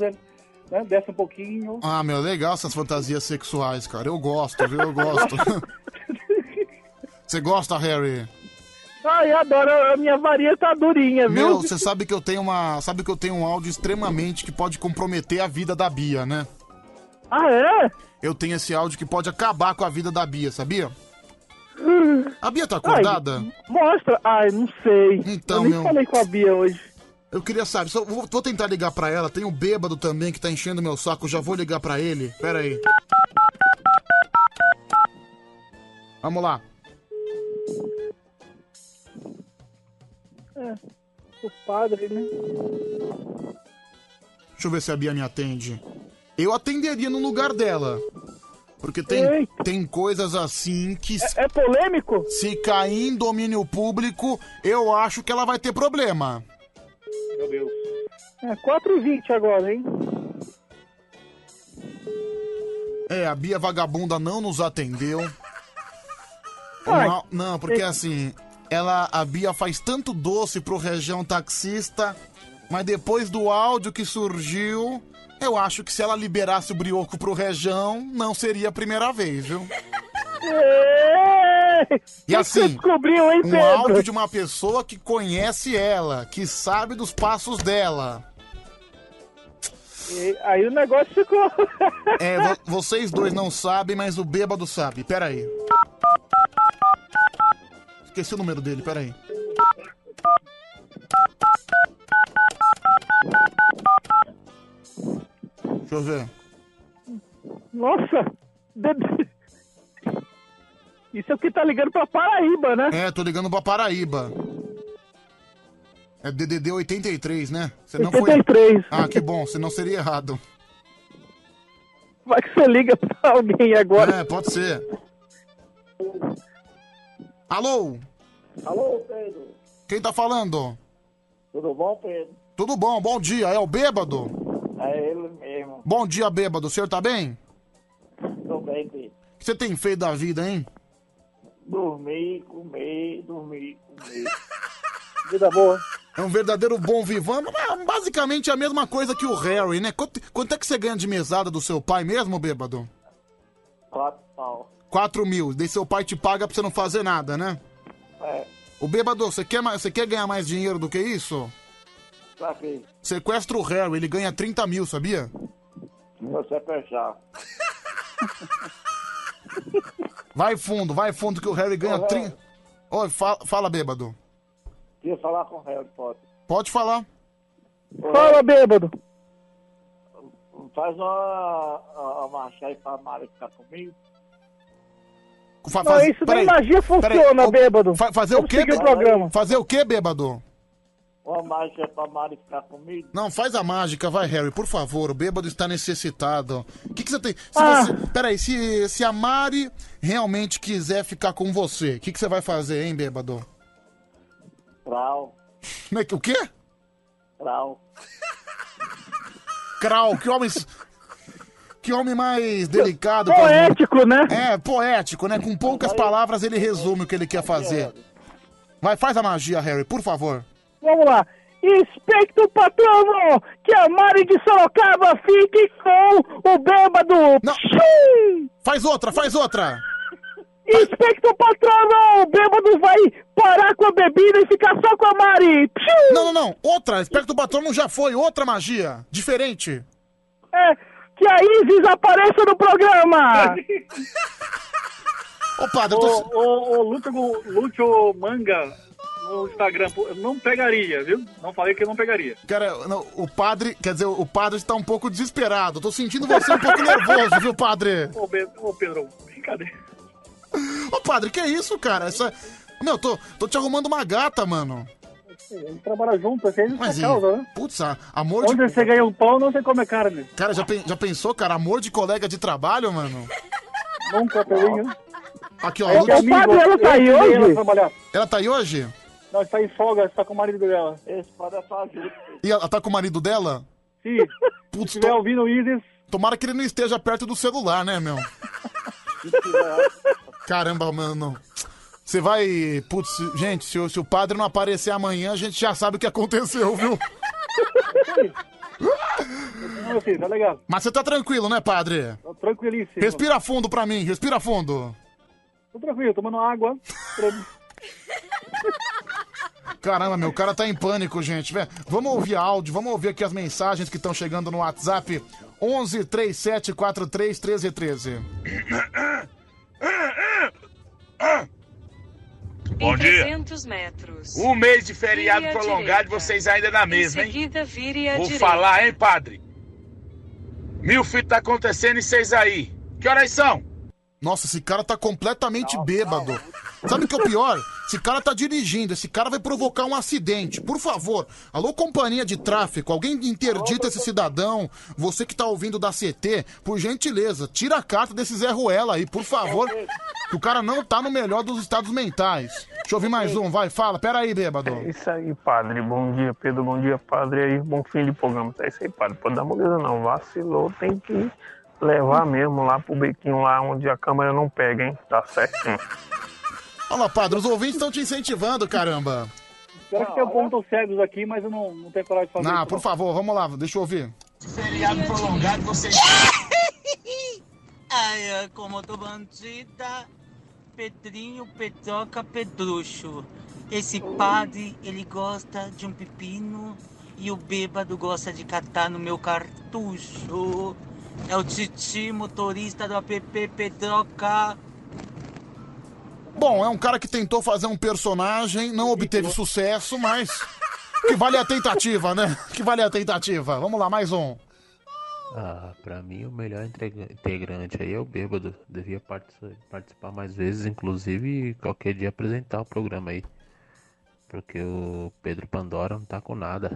né? Desce um pouquinho. Ah, meu, legal essas fantasias sexuais, cara. Eu gosto, viu? Eu gosto. Você gosta, Harry? Ai, adoro. A minha varinha tá durinha, viu? Meu, você sabe que eu tenho uma. Sabe que eu tenho um áudio extremamente que pode comprometer a vida da Bia, né? Ah, é? Eu tenho esse áudio que pode acabar com a vida da Bia, sabia? A Bia tá acordada? Ai, mostra. Ai, não sei. Então, Eu nem meu- falei com a Bia hoje. Eu queria saber, só vou, vou tentar ligar pra ela. Tem o bêbado também que tá enchendo meu saco, já vou ligar pra ele. Pera aí. Vamos lá. É, o padre, né? Deixa eu ver se a Bia me atende. Eu atenderia no lugar dela. Porque tem, Eita. tem coisas assim que. É, polêmico? Se cair em domínio público, eu acho que ela vai ter problema. Meu Deus. É 4h20 agora, hein? É, a Bia Vagabunda não nos atendeu. Ai. Não, não, porque assim, ela, a Bia faz tanto doce pro região taxista, mas depois do áudio que surgiu, eu acho que se ela liberasse o brioco pro região, não seria a primeira vez, viu? E assim, descobriu, hein, um áudio de uma pessoa que conhece ela, que sabe dos passos dela. E aí o negócio ficou. É, vo- vocês dois não sabem, mas o bêbado sabe. Pera aí. Esqueci o número dele, pera aí. Deixa eu ver. Nossa! Isso é o que tá ligando pra Paraíba, né? É, tô ligando pra Paraíba. É DDD 83, né? Senão foi- 83. Ah, que bom, senão seria errado. Vai que você liga pra alguém agora. É, pode ser. Alô? Alô, Pedro. Quem tá falando? Tudo bom, Pedro? Tudo bom, bom dia. É o bêbado? É ele mesmo. Bom dia, bêbado. O senhor tá bem? Tô bem, Pedro. O que você tem feito da vida, hein? Dormir, comer, dormir, comer. Vida boa. É um verdadeiro bom vivão. mas Basicamente é a mesma coisa que o Harry, né? Quanto, quanto é que você ganha de mesada do seu pai mesmo, bêbado? Quatro. 4 mil. Daí seu pai te paga pra você não fazer nada, né? É, O bêbado, você quer, mais- você quer ganhar mais dinheiro do que isso? pra quê? Sequestra o Harry, ele ganha 30 mil, sabia? Você fechar. Vai fundo, vai fundo que o Harry ganha Ô, Harry. 30. Oi, fala, fala, bêbado. Queria falar com o Harry Potter. Pode falar. Fala, bêbado. Faz uma, uma marcha aí pra Mari ficar comigo. Fa- Não, isso peraí, nem magia funciona, ô, bêbado. fa- fazer o Vamos quê? o bêbado? programa. Fazer o quê, bêbado? Uma marcha pra Mari ficar comigo. Não, faz a mágica, vai, Harry, por favor. O bêbado está necessitado. O que, que você tem. Se Ah. você... Peraí, se, se a Mari realmente quiser ficar com você, o que, que você vai fazer, hein, bêbado? Trau, Como é que- O quê? trau. Krau, que homem. Que homem mais delicado. Poético, né? É, poético, né? Com poucas palavras ele resume o que ele quer fazer. Vai, faz a magia, Harry, por favor. Vamos lá. Expecto patrono, que a Mari de Sorocaba fique com o bêbado. Não. Faz outra, faz outra. Inspector Patrono, o bêbado vai parar com a bebida e ficar só com a Mari. Não, não, não. Outra. Espero que o patrão não já foi. Outra magia. Diferente. É, que a Isis apareça no programa. Ô, padre, eu tô... ô, ô, Lúcio, Lúcio Manga no Instagram, não pegaria, viu? Não falei que não pegaria. Cara, não, o padre, quer dizer, o padre está um pouco desesperado. Eu tô sentindo você um pouco nervoso, viu, padre? Ô, Be- ô, Pedro, brincadeira. Ô, padre, que isso, cara? Essa... Meu, tô, tô te arrumando uma gata, mano. A gente trabalha junto, assim, a gente Mas, é causa, né? Putz, amor Onde de... você ganha um pão, não você come carne. Cara, já, pen- já pensou, cara? Amor de colega de trabalho, mano? Nunca peguei, né? Aqui, ó. Aí, Lúcio- amigo, padre, ela tá aí ela hoje? a trabalhar. Ela tá aí hoje? Não, está em folga, está com o marido dela. Esse pode é ajuda. E ela tá com o marido dela? Sim. Putz, Se estiver ouvindo o Isis... Tomara que ele não esteja perto do celular, né, meu? Caramba, mano. Você vai. Putz, gente, se, o- se o padre não aparecer amanhã, a gente já sabe o que aconteceu, viu? Não, filho, tá legal. Mas você tá tranquilo, né, padre? Tô tranquilíssimo. Respira fundo pra mim, respira fundo. Tô tranquilo, tomando água. Caramba, meu, o cara tá em pânico, gente. Vé, Vamos ouvir áudio, vamos ouvir aqui as mensagens que estão chegando no WhatsApp. 11 37 43 13 13. Bom em dia. 300 metros. Um mês de feriado Vire prolongado e direita. vocês ainda na mesma, em hein? seguida, vire à Vou direita. falar, hein, padre? Mil fitos tá acontecendo e vocês aí. Que horas são? Nossa, esse cara tá completamente bêbado. Sabe o que é o pior? Esse cara tá dirigindo, esse cara vai provocar um acidente. Por favor, alô companhia de tráfico, alguém interdita esse cidadão. Você que tá ouvindo da CT, por gentileza, tira a carta desse Zé Ruela aí, por favor. Que o cara não tá no melhor dos estados mentais. Deixa eu ouvir mais um, vai, fala. Pera aí, bêbado. É isso aí, padre. Bom dia, Pedro. Bom dia, padre. Aí, bom fim de programa. É isso aí, padre. Pode dar moleza não. Vacilou, tem que levar mesmo lá pro bequinho lá onde a câmera não pega, hein? Tá certinho. Olha lá, padre, os ouvintes estão te incentivando, caramba. Pior que tem pontos cegos aqui, mas eu não, não tenho coragem de fazer Não, isso. por favor, vamos lá, deixa eu ouvir. Feriado prolongado, vocês. Ai, ai, como eu tô bandida. Pedrinho, Pedroca, Pedrucho. Esse padre, ele gosta de um pepino e o bêbado gosta de catar no meu cartucho. É o Titi, motorista do app Pedroca. Bom, é um cara que tentou fazer um personagem, não obteve sucesso, mas que vale a tentativa, né? Que vale a tentativa. Vamos lá, mais um. Ah, pra mim o melhor integra- integrante aí é o bêbado. Devia partici- participar mais vezes, inclusive qualquer dia apresentar o programa aí. Porque o Pedro Pandora não tá com nada.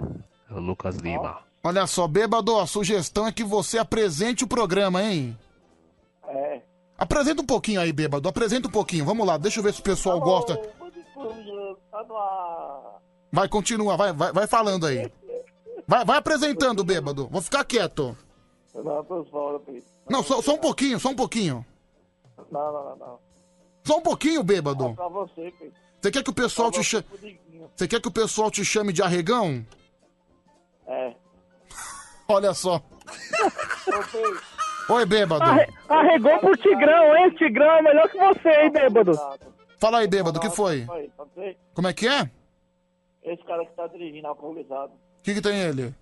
É o Lucas Lima. Olha só, bêbado, a sugestão é que você apresente o programa, hein? É. Apresenta um pouquinho aí, bêbado. Apresenta um pouquinho. Vamos lá, deixa eu ver se o pessoal gosta. Tá no ar. Vai, continua, vai, vai, vai falando aí. Vai, vai apresentando, bêbado. Vou ficar quieto. Não, só, só um pouquinho, só um pouquinho. Não, não, não. Só um pouquinho, bêbado. Pra você, Pedro. Você quer que o pessoal te chame. Você quer que o pessoal te chame de arregão? É. Olha só. Oi, bêbado. Arre- arregou pro Tigrão, hein? Tigrão é melhor que você, hein, bêbado? Fala aí, bêbado, o que foi? Como é que é? Esse cara que tá dirigindo alcoolizado. O que, que tem ele?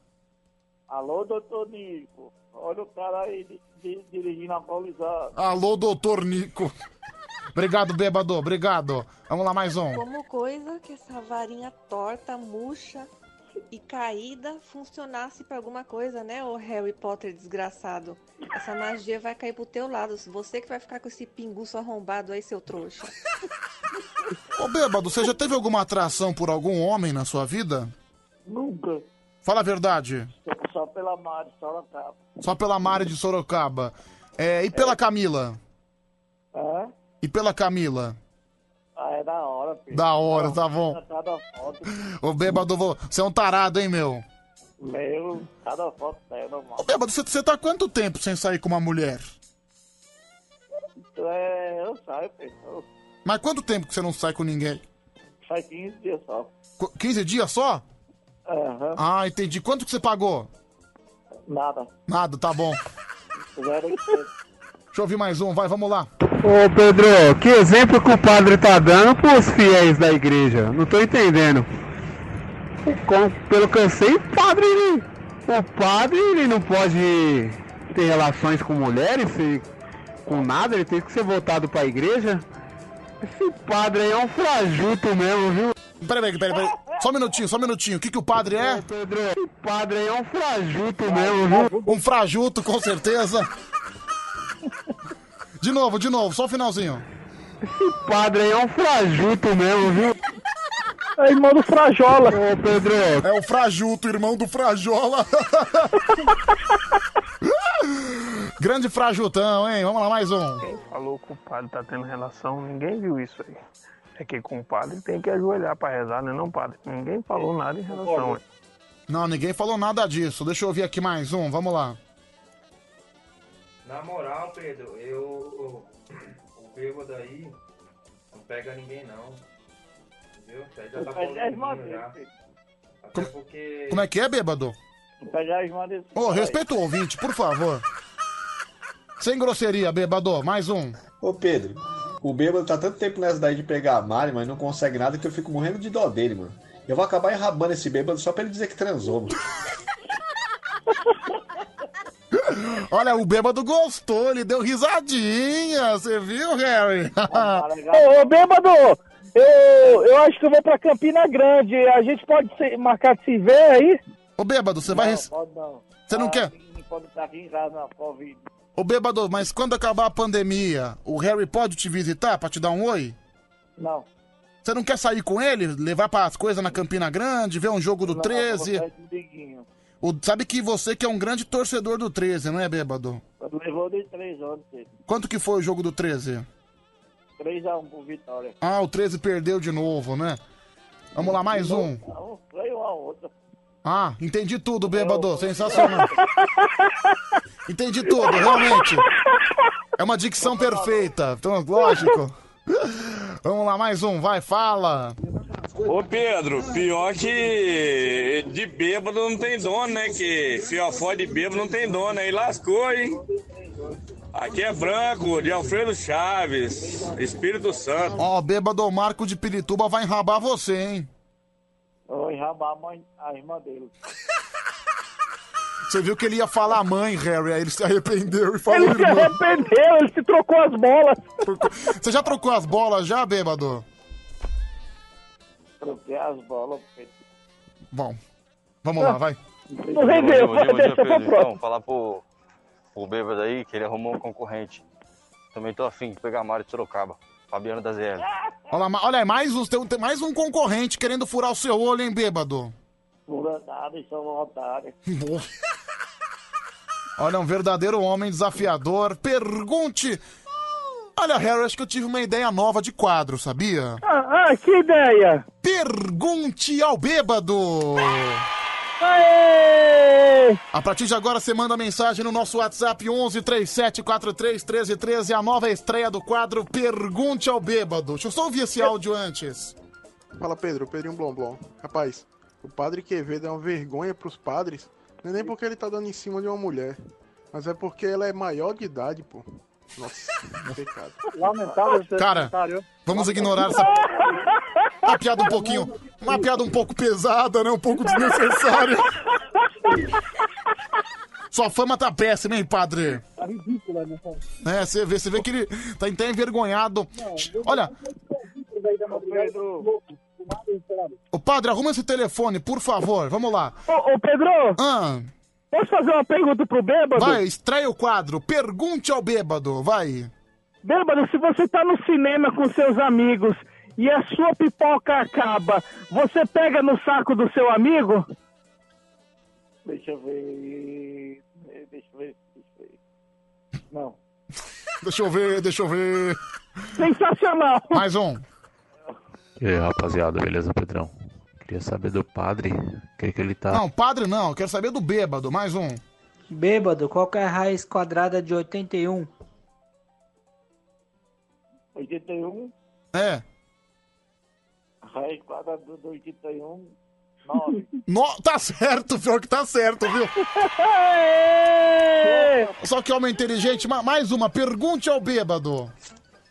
Alô, doutor Nico. Olha o cara aí di- di- dirigindo alcoolizado. Alô, doutor Nico. Obrigado, bêbado, obrigado. Vamos lá, mais um. Como coisa que essa varinha torta, murcha e caída funcionasse pra alguma coisa, né, ô Harry Potter desgraçado? Essa magia vai cair pro teu lado. Você que vai ficar com esse pinguço arrombado aí, seu trouxa. Ô, bêbado, você já teve alguma atração por algum homem na sua vida? Nunca. Fala a verdade. Só pela Mari, só na capa. Só pela Mari de Sorocaba. É, e pela Camila? É? E pela Camila? Ah, é da hora, Pedro. Da hora, tá bom. Cada foto. Ô, bêbado, vo- você é um tarado, hein, meu? Meu, cada foto é normal. Ô, bêbado, você, você tá há quanto tempo sem sair com uma mulher? É, eu saio. Eu Mas quanto tempo que você não sai com ninguém? Faz 15 dias só. Qu- 15 dias só? Aham. Ah, entendi. Quanto que você pagou? Nada. Nada, tá bom. Zero Deixa eu ouvir mais um, vai, vamos lá. Ô Pedro, que exemplo que o padre tá dando pros fiéis da igreja? Não tô entendendo. Pelo que eu sei, o padre, ele- o padre ele não pode ter relações com mulheres, se- com nada, ele tem que ser voltado pra igreja. Esse padre aí é um frajuto mesmo, viu? Peraí, peraí, peraí, peraí. Só um minutinho, só um minutinho. O que, que o padre é? Pedro, esse padre aí é um frajuto mesmo, viu? Um frajuto, com certeza. De novo, de novo, só o finalzinho. Esse padre aí é um frajuto mesmo, viu? É irmão do Frajola. Ô, Pedro. É o Frajuto, irmão do Frajola. Grande Frajutão, hein? Vamos lá, mais um. Quem falou que o padre tá tendo relação, ninguém viu isso aí. É que com o padre tem que ajoelhar pra rezar, né não, padre? Ninguém falou nada em relação. hein? Não, ninguém falou nada disso. Deixa eu ouvir aqui mais um, vamos lá. Na moral, Pedro, eu. O, bêbado aí não pega ninguém não. Entendeu? Isso aí já tá falando já. Até porque. Como é que é, bêbado? Pegar as. Ô, respeita o ouvinte, por favor. Sem grosseria, bêbado. Mais um. Ô Pedro, o bêbado tá tanto tempo nessa daí de pegar a Mari, mas não consegue nada que eu fico morrendo de dó dele, mano. Eu vou acabar enrabando esse bêbado só pra ele dizer que transou, mano. Olha, o bêbado gostou, ele deu risadinha. Você viu, Harry? Ô, ô, bêbado, eu, eu acho que eu vou pra Campina Grande. A gente pode se- marcar de se ver aí? Ô, bêbado, você vai. Não, pode não. Você não Ah, quer? Não pode estar aqui em casa na Covid. Ô, bêbado, mas quando acabar a pandemia, o Harry pode te visitar pra te dar um oi? Não. Você não quer sair com ele? Levar para as coisas na Campina Grande, ver um jogo do Não, 13? Eu o sabe que você que é um grande torcedor do 13, não é, bêbado? Levou de três horas, filho. Quanto que foi o jogo do 13? 3x1 por vitória. Ah, o 13 perdeu de novo, né? Vamos lá, mais um. Não, foi uma outra. Ah, entendi tudo, bêbado. Sensacional. Entendi tudo, realmente. É uma dicção perfeita. Então, lógico. Vamos lá, mais um. Vai, fala. Ô Pedro, pior que de bêbado não tem dono, né? Que fiofó de bêbado não tem dono, aí lascou, hein? Aqui é branco, de Alfredo Chaves, Espírito Santo. Ó, bêbado Marco de Pirituba vai enrabar você, hein? Vou enrabar a, mãe, a irmã dele. Você viu que ele ia falar mãe, Harry, aí ele se arrependeu e falou Ele se irmã. arrependeu, ele se trocou as bolas. Você já trocou as bolas já, bêbado? Troquei as bolas. Pedro. Bom, vamos lá, vai. Não rendeu. Então, falar pro, pro bêbado aí que ele arrumou um concorrente. Também tô afim de pegar a Mário de Sorocaba. Fabiano da ZL. Olha, lá, olha mais um, tem, tem mais um concorrente querendo furar o seu olho, hein, bêbado? Pura nada, isso é uma otária. Olha, um verdadeiro homem desafiador. Pergunte. Olha, Harry, acho que eu tive uma ideia nova de quadro, sabia? Ah, ah, que ideia! Pergunte ao bêbado! Aê! A partir de agora, você manda mensagem no nosso WhatsApp 11 37 43 13 13, a nova estreia do quadro Pergunte ao Bêbado. Deixa eu só ouvir esse áudio antes. Fala Pedro, Pedrinho Blomblom. Rapaz, o padre Quevedo é uma vergonha pros padres. Não é nem porque ele tá dando em cima de uma mulher, mas é porque ela é maior de idade, pô. Nossa, pecado. Lamentável Cara, comentário. vamos ignorar essa. Uma piada um pouquinho. Uma piada um pouco pesada, né? Um pouco desnecessária. Sua fama tá péssima, hein, padre? Tá ridícula, né? É, você vê, você vê que ele tá até envergonhado. Olha, Pedro. o padre, arruma esse telefone, por favor. Vamos lá. Ô, ô, Pedro, Ah, posso fazer uma pergunta pro bêbado? vai, estreia o quadro. Pergunte ao bêbado, vai. Bêbado, se você tá no cinema com seus amigos e a sua pipoca acaba, você pega no saco do seu amigo? Deixa eu ver. Deixa eu ver. Deixa eu ver. Não. Deixa eu ver, deixa eu ver. Sensacional! Mais um. E aí, rapaziada, beleza, Pedrão? Queria saber do padre, o que, que ele tá. Não, padre não, eu quero saber do bêbado. Mais um. Bêbado, qual que é a raiz quadrada de 81? 81, É. raiz quadrada do 81, 9. No... Tá certo, pior que tá certo, viu? Só que homem inteligente, ma- mais uma. Pergunte ao bêbado.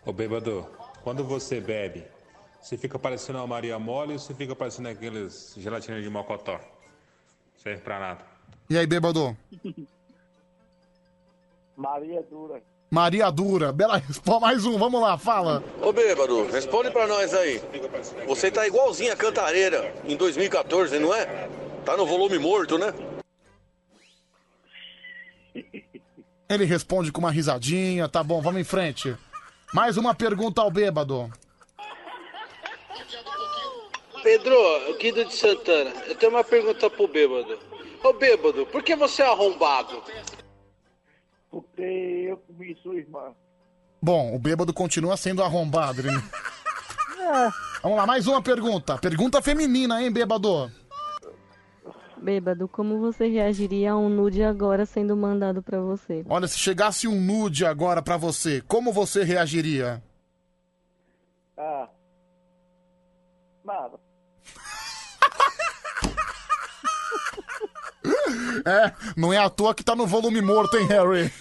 Ô bêbado, quando você bebe, você fica parecendo uma Maria Mole ou você fica parecendo aqueles gelatina de mocotó? Serve pra nada. E aí, bêbado? Maria Dura. Maria Dura. Bela resposta. Mais um, vamos lá, fala. Ô bêbado, responde pra nós aí. Você tá igualzinho a cantareira em 2014, não é? Tá no volume morto, né? Ele responde com uma risadinha. Tá bom, vamos em frente. Mais uma pergunta ao bêbado. Pedro, Guido de Santana, eu tenho uma pergunta pro bêbado. Ô bêbado, por que você é arrombado? Porque eu comi sua irmã. Bom, o bêbado continua sendo arrombado. Ele... Vamos lá, mais uma pergunta. Pergunta feminina, hein, bêbado? Bêbado, como você reagiria a um nude agora sendo mandado pra você? Olha, se chegasse um nude agora pra você, como você reagiria? Ah. Nada. É, não é à toa que tá no volume morto, hein, Harry?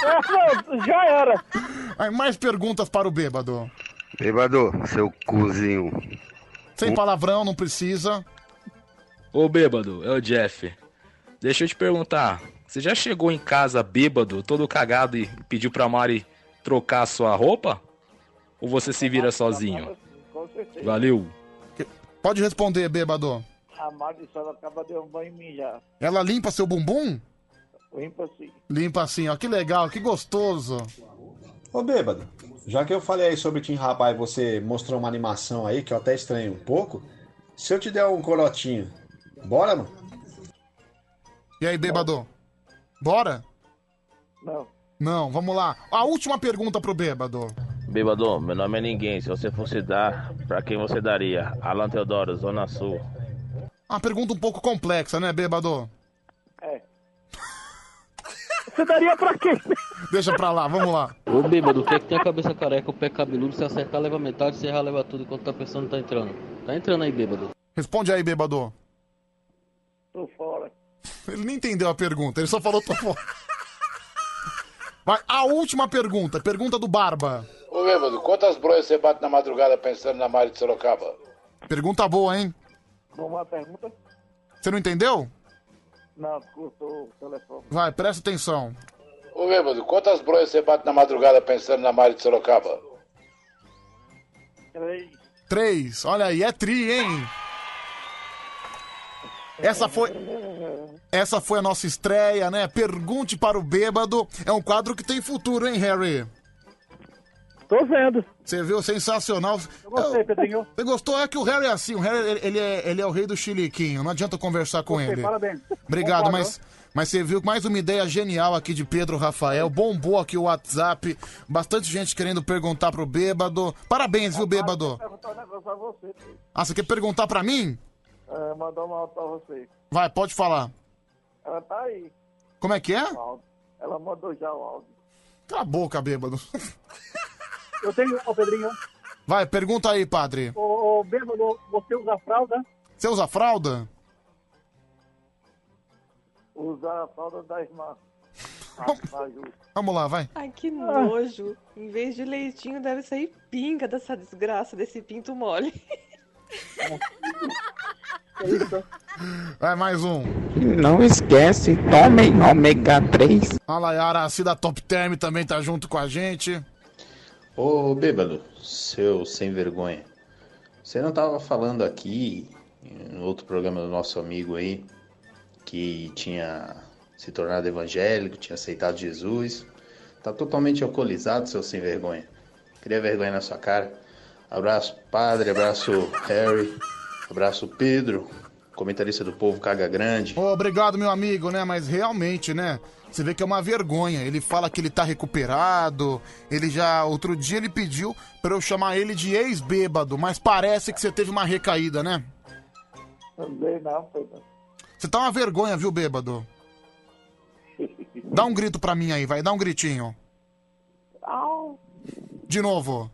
já era. Aí, mais perguntas para o bêbado. Bêbado, seu cozinho. Sem palavrão, não precisa. Ô bêbado, é o Jeff. Deixa eu te perguntar, você já chegou em casa bêbado, todo cagado e pediu pra Mari trocar a sua roupa? Ou você se vira sozinho? Com certeza. Valeu. Pode responder, bêbado. A Mari só acaba de um banho e mijar. Ela limpa seu bumbum? Limpa assim. Limpa assim, ó. Que legal, que gostoso. Ô bêbado, já que eu falei aí sobre Tim Rabai e você mostrou uma animação aí que eu até estranho um pouco, se eu te der um corotinho, bora, mano? E aí, bêbado? Bora? Não. Não, vamos lá. A última pergunta pro bêbado. Bêbado, meu nome é ninguém. Se você fosse dar, pra quem você daria? Alan Teodoro, Zona Sul. Uma pergunta um pouco complexa, né, bêbado? É. Você daria pra quem? Deixa pra lá, vamos lá. Ô bêbado, o que é que tem a cabeça careca, o pé cabeludo, se acertar leva metade, se errar leva tudo, enquanto tá pensando tá entrando. Tá entrando aí, bêbado. Responde aí, bêbado. Tô fora. Ele nem entendeu a pergunta, ele só falou tô fora. Vai, a última pergunta, pergunta do Barba. Ô bêbado, quantas broias você bate na madrugada pensando na Mari de Sorocaba? Pergunta boa, hein? Uma pergunta? Você não entendeu? Não, cortou o telefone. Vai, presta atenção. Ô bêbado, quantas broias você bate na madrugada pensando na Mari de Sorocaba? Três. Três, olha aí, é tri, hein? Essa foi, essa foi a nossa estreia, né? Pergunte para o bêbado. É um quadro que tem futuro, hein, Harry? Tô vendo. Você viu? Sensacional. Eu gostei, Pedrinho. Você gostou? É que o Harry é assim. O Harry, ele, é, ele é o rei do chiliquinho. Não adianta conversar com Gostei, ele. parabéns. Obrigado, Bom mas, mas você viu mais uma ideia genial aqui de Pedro Rafael. Bombou aqui o WhatsApp. Bastante gente querendo perguntar pro bêbado. Parabéns, viu, bêbado? Um. Ah, você quer perguntar pra mim? É, mandou uma pra você. Vai, pode falar. Ela tá aí. Como é que é? Ela mandou já o áudio. Cala a boca, bêbado. Eu tenho, ô Pedrinho. Vai, pergunta aí, padre. Ô, ô bêbado, você usa fralda? Você usa fralda? Usar a fralda da irmã. Vamos lá, vai. Ai, que nojo. Em vez de leitinho, deve sair pinga dessa desgraça, desse pinto mole. Vai, mais um. Não esquece, tomem ômega 3. A Layara, a Cida Top Term também tá junto com a gente. Ô bêbado, seu sem vergonha. Você não tava falando aqui, em outro programa do nosso amigo aí, que tinha se tornado evangélico, tinha aceitado Jesus. Tá totalmente alcoolizado, seu sem vergonha. Queria vergonha na sua cara. Abraço, padre, abraço, Harry, abraço, Pedro, comentarista do Povo Caga Grande. Ô, Obrigado, meu amigo, né? Mas realmente, né? Você vê que é uma vergonha. Ele fala que ele tá recuperado. Ele já. Outro dia ele pediu pra eu chamar ele de ex-bêbado, mas parece que você teve uma recaída, né? Também não, foi. Você tá uma vergonha, viu, bêbado? Dá um grito pra mim aí, vai. Dá um gritinho. Au. De novo.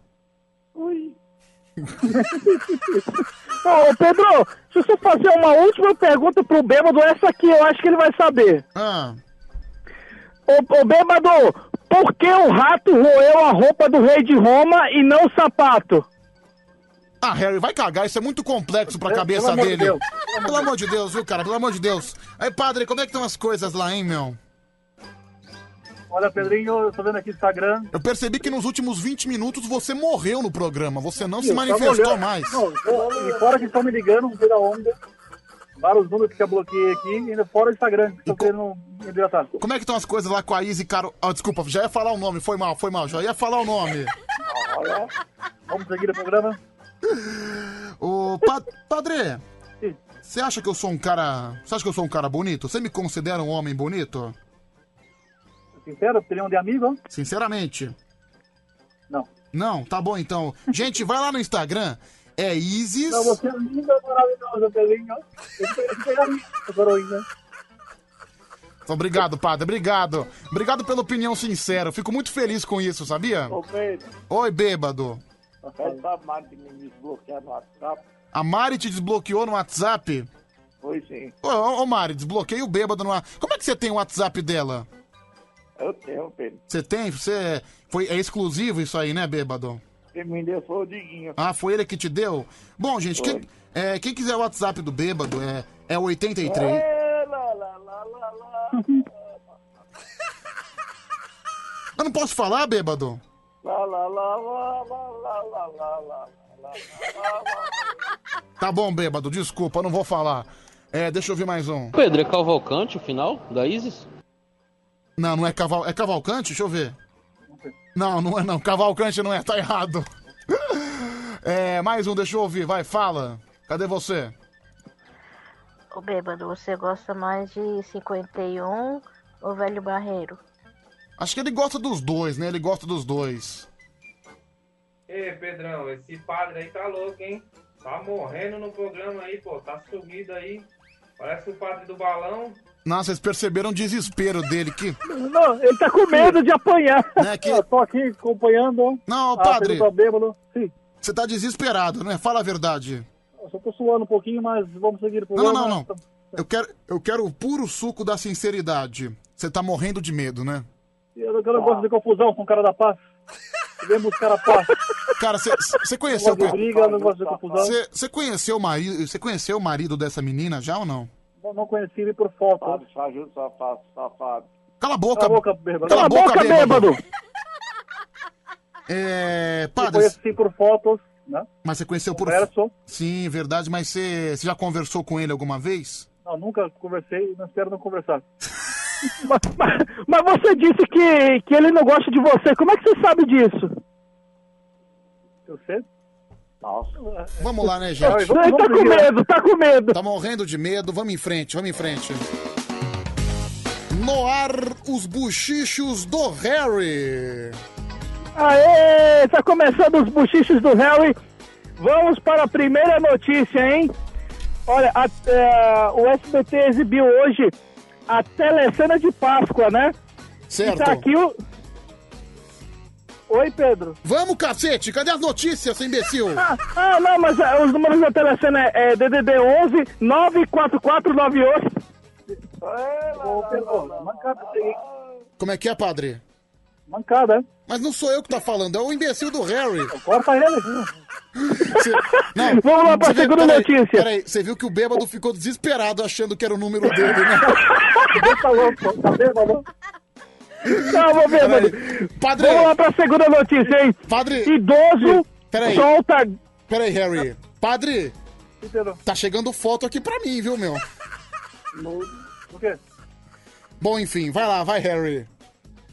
Ui. Ô, Pedro, deixa eu só fazer uma última pergunta pro bêbado. Essa aqui eu acho que ele vai saber. Ah. Ô, ô bêbado, Por que o rato roeu a roupa do rei de Roma e não o sapato? Ah, Harry, vai cagar, isso é muito complexo pra Pelo cabeça amor de dele. Deus, Pelo amor de Deus, viu, cara? Pelo amor de Deus. Aí, padre, como é que estão as coisas lá, hein, meu? Olha, Pedrinho, eu tô vendo aqui no Instagram. Eu percebi que nos últimos 20 minutos você morreu no programa. Você não se Eu tava manifestou mais. Não, e fora que estão me ligando, não sei da onda. Vários números que eu bloqueei aqui, ainda fora o Instagram, que estão querendo me hidratar. Como é que estão as coisas lá com a Izzy Caro... Ah, desculpa, já ia falar o nome, foi mal, foi mal, já ia falar o nome. Olha, vamos seguir o programa. Ô, pa... Padre, você acha que eu sou um cara... Você acha que eu sou um cara bonito? Você me considera um homem bonito? Sincero, opinião de amigo? Sinceramente. Não. Não? Tá bom, então. Gente, vai lá no Instagram. É Isis... Não, você é linda, maravilhosa, coroinha. Obrigado, padre, obrigado. Obrigado pela opinião sincera. Eu Fico muito feliz com isso, sabia? Ô Pedro, Oi, bêbado. essa Mari me desbloquear no WhatsApp. A Mari te desbloqueou no WhatsApp? Foi sim. Ô, ô, Mari, desbloqueia o bêbado no WhatsApp. Como é que você tem o WhatsApp dela? Eu tenho, Pedro. Você tem? Você... Foi... É exclusivo isso aí, né, bêbado? Quem me deu foi o Diguinho. Ah, foi ele que te deu? Bom, gente, quem, é, quem quiser o WhatsApp do bêbado é, é 83... É, lá, lá, lá, lá, lá. Eu não posso falar, bêbado? Lá, lá, lá, lá, lá, lá, lá, lá, lá, lá, lá, lá. Tá bom, bêbado, desculpa, eu não vou falar. É, deixa eu ver mais um. Pedro, é Cavalcante o final da Isis? Não, não é caval... É cavalcante? Deixa eu ver. Não, não é não. Cavalcante não é, tá errado. É, mais um, deixa eu ouvir, vai, fala. Cadê você? Ô bêbado, você gosta mais de 51 ou velho barreiro? Acho que ele gosta dos dois, né? Ele gosta dos dois. Ei, Pedrão, esse padre aí tá louco, hein? Tá morrendo no programa aí, pô. Tá sumido aí. Parece o padre do balão. Nossa, vocês perceberam o desespero dele que. Não, ele tá com medo de apanhar. Né, que- Eu tô aqui acompanhando. Não, Ah, padre. Você tá desesperado, né? Fala a verdade. eu só tô suando um pouquinho, mas vamos seguir o Não, não, programa. não, não. Eu quero, eu quero o puro suco da sinceridade. Você tá morrendo de medo, né? Eu, não gosto de confusão com o cara da paz. Vem buscar a paz. Cara, você conheceu Não gosto de briga, não gosto de confusão. Você você conheceu o marido, você conheceu o marido dessa menina já ou não? Não, conheci ele por foto. Padre, fajuto, safado, safado. Cala a boca. Cala a boca, bêbado. Cala a boca, bêbado. bêbado. É, Eu padre, conheci sim por fotos, né? mas você conheceu por Converso. Sim, verdade, mas você, você já conversou com ele alguma vez? Não, nunca conversei, não espero não conversar. mas, mas- mas você disse que, que ele não gosta de você. Como é que você sabe disso? Eu sei. Nossa. Vamos lá, né, gente? Ele tá com medo, tá com medo. Tá morrendo de medo, vamos em frente, vamos em frente. No ar, os buchichos do Harry. Aê, tá começando os buchiches do Harry. Vamos para a primeira notícia, hein? Olha, a- é, o SBT exibiu hoje a telecena de Páscoa, né? Certo. E tá aqui o... Oi, Pedro. Vamos, cacete, cadê as notícias, seu imbecil? Ah, ah, não, mas ah, os números da telecena é, é DDD 11 94498. Ô, Pedro, mancada isso aí. Como é que é, padre? Mancada, hein? Mas não sou eu que tá falando, é o imbecil do Harry. Corta ele. Cê- Não, Vamos lá pra segunda peraí, notícia. Peraí, você viu que o bêbado ficou desesperado achando que era o número dele, né? Tá louco, tá bêbado? Calma, bêbado. Padre. Vamos lá pra segunda notícia, hein? Padre. Idoso Peraí. solta... Peraí, Harry. Padre, Entendeu? tá chegando foto aqui pra mim, viu, meu? O quê? Bom, enfim, vai lá, vai, Harry.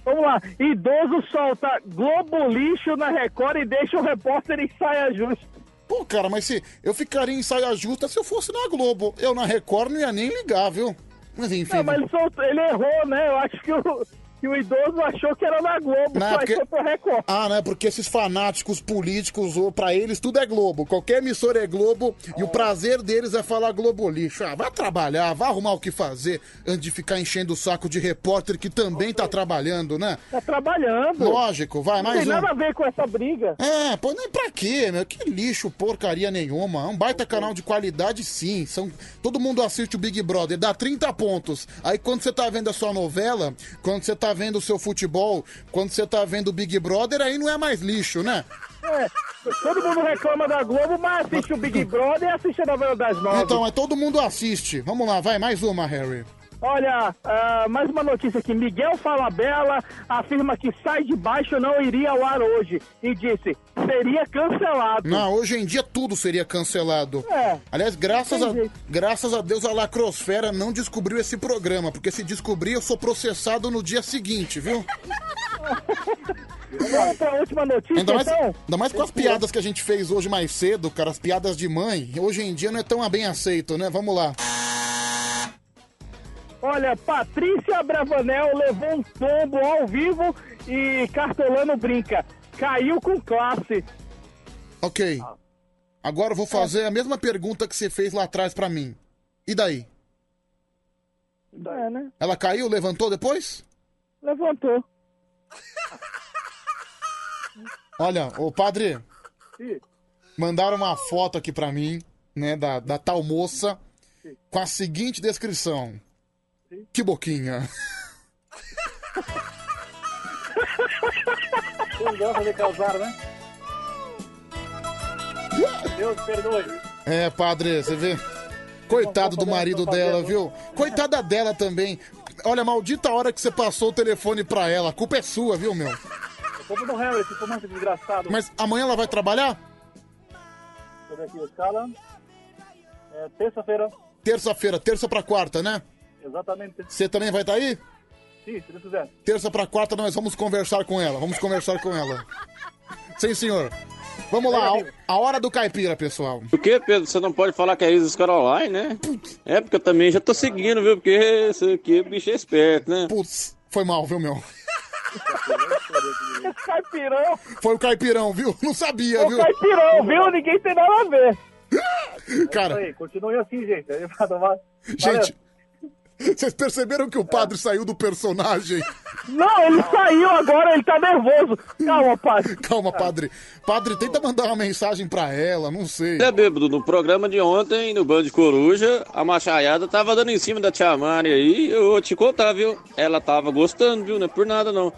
Vamos lá. Idoso solta Globo lixo na Record e deixa o repórter em saia justa. Pô, cara, mas se eu ficaria em saia justa se eu fosse na Globo. Eu na Record não ia nem ligar, viu? Mas enfim. Não, mas ele, soltou, ele errou, né? Eu acho que o, que o idoso achou que era na Globo, Não, só porque- foi pro Record. Ah, né? Porque esses fanáticos políticos, ou pra eles tudo é Globo. Qualquer emissora é Globo e o prazer deles é falar Globo lixo. Ah, vai trabalhar, vai arrumar o que fazer antes de ficar enchendo o saco de repórter que também tá trabalhando, né? Tá trabalhando. Lógico, vai, Não mais tem um. nada a ver com essa briga. É, pô, nem pra quê, meu? Que lixo, porcaria nenhuma. É um baita canal de qualidade, sim. São... Todo mundo assiste o Big Brother, dá 30 pontos. Aí quando você tá vendo a sua novela, quando você tá tá vendo o seu futebol, quando você tá vendo o Big Brother, aí não é mais lixo, né? É, todo mundo reclama da Globo, mas assiste o Big Brother e assiste a novela das nove. Então, mas todo mundo assiste. Vamos lá, vai, mais uma, Harry. Olha, ah, mais uma notícia aqui. Miguel Falabella afirma que sai de baixo não iria ao ar hoje. E disse, seria cancelado. Não, hoje em dia tudo seria cancelado. É. Aliás, graças a, jeito. graças a Deus a Lacrosfera não descobriu esse programa, porque se descobrir eu sou processado no dia seguinte, viu? Vamos pra última notícia, Ainda mais, então? ainda mais com as piadas que a gente fez hoje mais cedo, cara, as piadas de mãe. Hoje em dia não é tão bem aceito, né? Vamos lá. Olha, Patrícia Bravanel levou um tombo ao vivo e Cartolano brinca. Caiu com classe. Ok. Agora eu vou fazer a mesma pergunta que você fez lá atrás pra mim. E daí? É, né? Ela caiu, levantou depois? Levantou. Olha, ô padre, Sim. mandaram uma foto aqui pra mim, né, da, da tal moça, com a seguinte descrição. Que boquinha. Quem gosta de causar, né? Deus perdoe. É, padre, você vê? Coitado do marido dela, viu? Coitada dela também. Olha, maldita hora que você passou o telefone pra ela. A culpa é sua, viu, meu? Eu tô no Harry, esse fumante desgraçado. Mas amanhã ela vai trabalhar? Deixa eu ver aqui escala. É, terça-feira, Terça-feira, terça pra quarta, né? Exatamente. Você também vai estar aí? Sim, se Deus quiser. Terça pra quarta nós vamos conversar com ela. Vamos conversar com ela. Sim, senhor. Vamos lá, a, a hora do caipira, pessoal. O que, Pedro? Você não pode falar que é Isis Caroline, né? É, porque eu também já tô seguindo, viu? Porque esse aqui, o bicho é esperto, né? Putz, foi mal, viu, meu? Esse caipirão. Foi o caipirão, viu? Não sabia, É o viu? caipirão, viu? Ninguém tem nada a ver. Cara, Aí, continue assim, gente. Aí vai tomar- gente, vocês perceberam que o padre saiu do personagem? Não, ele saiu agora, ele tá nervoso. Calma, padre. Calma, padre. Padre, tenta mandar uma mensagem pra ela, não sei. É bêbado, no programa de ontem, no Band de Coruja, a machaiada tava dando em cima da tia Mari aí, eu vou te contar, viu? Ela tava gostando, viu? Não é por nada, não.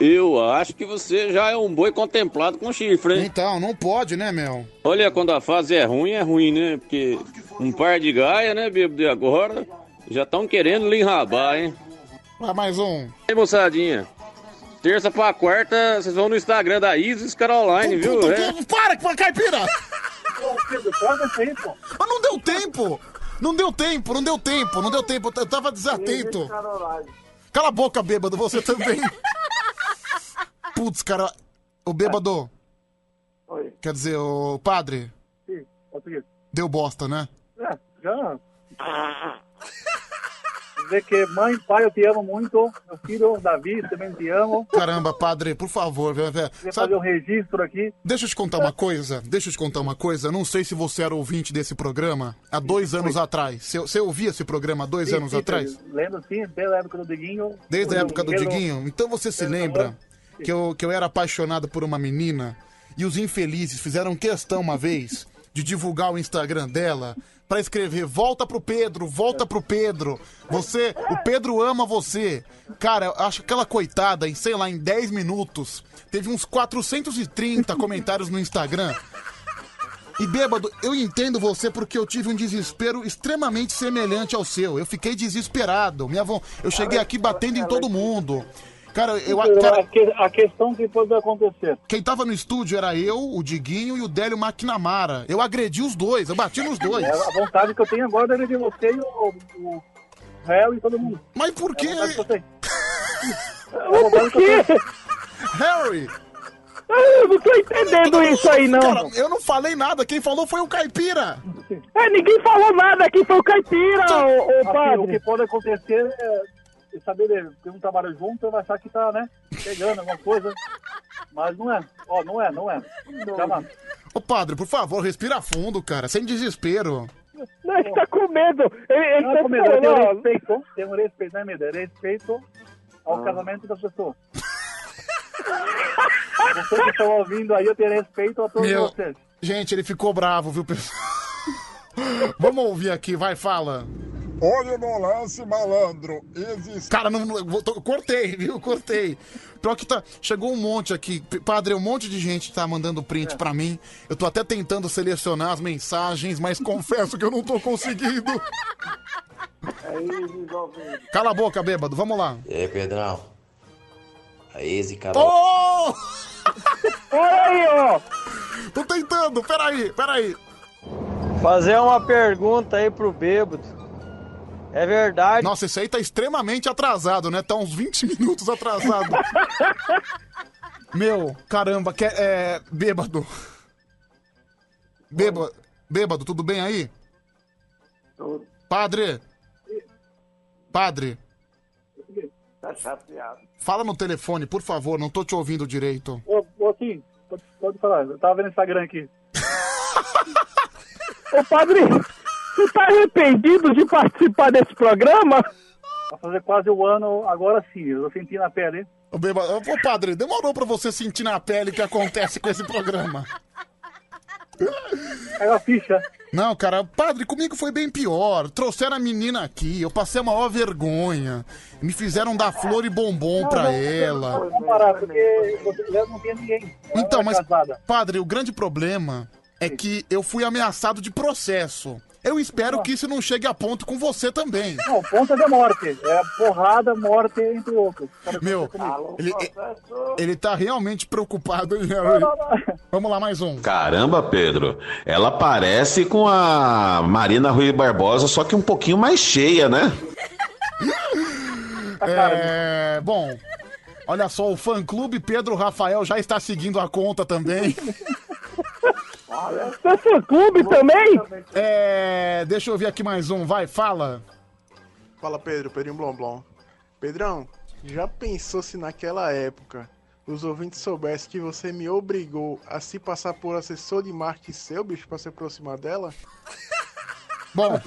Eu acho que você já é um boi contemplado com chifre, hein? Então, não pode, né, meu? Olha, quando a fase é ruim, é ruim, né? Porque um par de gaia, né, bêbado, e agora já estão querendo lhe enrabar, hein? Vai mais um. Aí, moçadinha. Terça pra quarta, vocês vão no Instagram da Isis Caroline, viu? Puta, É. que- Para, que- caipira! Quanto tempo? Mas não deu tempo! Não deu tempo, não deu tempo, não deu tempo. Eu tava desatento. Cala a boca, bêbado, você também. Putz, cara. O bêbado. Oi. Quer dizer, o padre. Sim, português. Deu bosta, né? É, já. Dizer que mãe, pai, eu te amo muito. Meu filho, Davi, também te amo. Caramba, padre, por favor, Sabe- fazer um registro aqui. Deixa eu te contar uma coisa. Deixa eu te contar uma coisa. Não sei se você era ouvinte desse programa há dois anos atrás. Você, você ouvia esse programa há dois Sim, anos sim, atrás? Lembro sim, desde a época do Diguinho. Desde a época do Diguinho? Então você se lembra que eu, que eu era apaixonado por uma menina e os infelizes fizeram questão uma vez de divulgar o Instagram dela pra escrever volta pro Pedro, volta pro Pedro. Você, o Pedro ama você. Cara, acho que aquela coitada em, sei lá, em 10 minutos, teve uns 430 comentários no Instagram. E bêbado, eu entendo você porque eu tive um desespero extremamente semelhante ao seu. Eu fiquei desesperado. Minha avó, eu cheguei aqui batendo em todo mundo. Cara, eu Então, cara, a, que- a questão que pode acontecer. quem tava no estúdio era eu, o Diguinho e o Délio McNamara. Eu agredi os dois, eu bati nos dois. É a vontade que eu tenho agora é de você e o, o réu e todo mundo. Mas por quê? É a vontade que eu tenho. É a vontade que eu. Harry! Não tô entendendo isso aí, não. Cara, eu não falei nada, quem falou foi o Caipira. É, ninguém falou nada aqui, foi o caipira, ô, ô Assim, padre. o que pode acontecer é é saber dele, porque um trabalha junto, vai achar que tá, né, pegando alguma coisa. Mas não é. Ó, não é, não é. Jamais. Ô padre, por favor, respira fundo, cara, sem desespero. Não, ele tá com medo. Ele, ele Não tá é com medo, eu tenho respeito, tenho respeito, não é medo, é respeito ao casamento das pessoas. Vocês que estão ouvindo aí, eu tenho respeito a todos Meu, vocês. gente, ele ficou bravo, viu, pessoal? Vamos ouvir aqui, vai, fala. Olha no lance, malandro. Existe... Cara, não, vou- tô- cortei, viu? Cortei. Pior que tá. Chegou um monte aqui. Padre, um monte de gente tá mandando print pra mim. Eu tô até tentando selecionar as mensagens, mas confesso que eu não tô conseguindo. É. Cala a boca, bêbado. Vamos lá. E aí, Pedrão? A Easy, cara. Oh! Olha aí, ó. Tô tentando. Peraí, peraí. Fazer uma pergunta aí pro bêbado. É verdade. Nossa, esse aí tá extremamente atrasado, né? Tá uns 20 minutos atrasado. Meu, caramba, que, é. Bêbado. Bêbado. Bêbado, tudo bem aí? Padre. Padre, Tá chateado. fala no telefone, por favor, não tô te ouvindo direito. Ô, ô Kim, pode, pode falar. Eu tava vendo o Instagram aqui. Ô, padre, você tá arrependido de participar desse programa? Vai fazer quase um ano, agora sim. Eu tô sentindo a pele, hein? Ô, bêbado, ô, padre, demorou pra você sentir na pele o que acontece com esse programa. Caiu a ficha. Não, cara, padre, comigo foi bem pior. Trouxeram a menina aqui, eu passei a maior vergonha. Me fizeram dar flor e bombom pra ela. Vamos parar, porque você não tem ninguém. Então, é mas, casada. padre, o grande problema é que eu fui ameaçado de processo. Eu espero que isso não chegue a ponto com você também. Não, ponta de morte. É porrada, morte, entre outros. Cara, Meu, ele, ele tá realmente preocupado, hein, Harry? Vamos lá, mais um. Caramba, Pedro, ela parece com a Marina Rui Barbosa, só que um pouquinho mais cheia, né? É, bom, olha só, o fã-clube Pedro Rafael já está seguindo a conta também. Você é fã-clube também? É, deixa eu ver aqui mais um, vai, fala. Fala Pedro, Pedrinho Blom Blom. Pedrão, já pensou se naquela época os ouvintes soubessem que você me obrigou a se passar por assessor de marketing seu, bicho, pra se aproximar dela? Bom,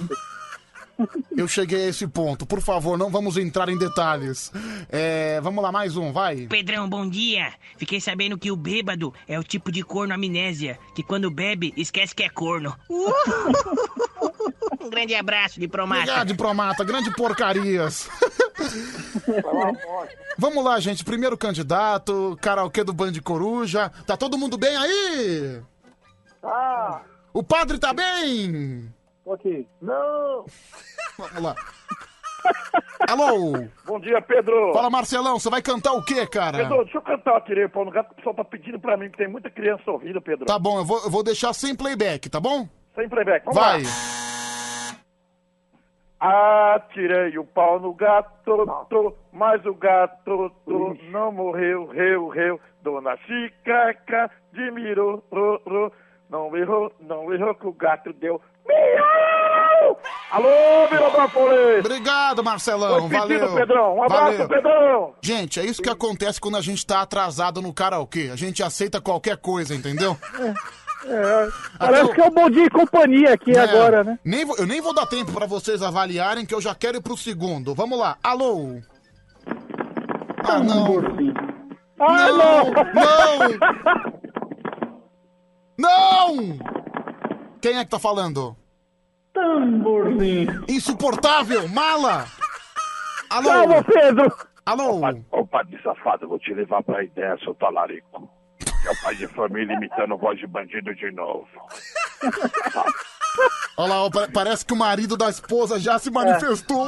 eu cheguei a esse ponto. Por favor, não vamos entrar em detalhes. É, vamos lá, mais um, vai. Pedrão, bom dia. Fiquei sabendo que o bêbado é o tipo de corno amnésia, que quando bebe, esquece que é corno. Um grande abraço, diplomata. Obrigado, diplomata, grande porcarias. Vamos lá, gente. Primeiro candidato, karaokê do Band Coruja. Tá todo mundo bem aí? Ah, O padre tá bem? Tô aqui. não! Vamos lá. Alô? Bom dia, Pedro! Fala, Marcelão, você vai cantar o quê, cara? Pedro, deixa eu cantar Tirei o Pau no Gato, que o pessoal tá pedindo pra mim, que tem muita criança ouvindo, Pedro. Tá bom, eu vou, eu vou deixar sem playback, tá bom? Sem playback, vamos Vai. lá. Atirei o pau no gato, tô, mas o gato tô, não morreu, reu, reu. Dona admirou, ro, ro, não errou, não errou que o gato deu. Miau! Alô, Miradópolis! Obrigado, Marcelão. Foi pedido, Valeu. Pedrão. Um abraço, Valeu. Pedrão. Gente, é isso que acontece quando a gente tá atrasado no karaokê. A gente aceita qualquer coisa, entendeu? É, parece que é o bom dia e companhia aqui É, agora, né? Nem vou- eu nem vou dar tempo pra vocês avaliarem, que eu já quero ir pro segundo. Vamos lá. Alô? Ah, não. Ah, não! Não! Não! Quem é que tá falando? Tamborzinho. Insuportável! Mala! Alô? Calma, Pedro! Alô? Ô, padre safado, eu vou te levar pra ideia, seu talarico. É o pai de família imitando voz de bandido de novo. Olha lá, ó, pa- parece que o marido da esposa já se manifestou.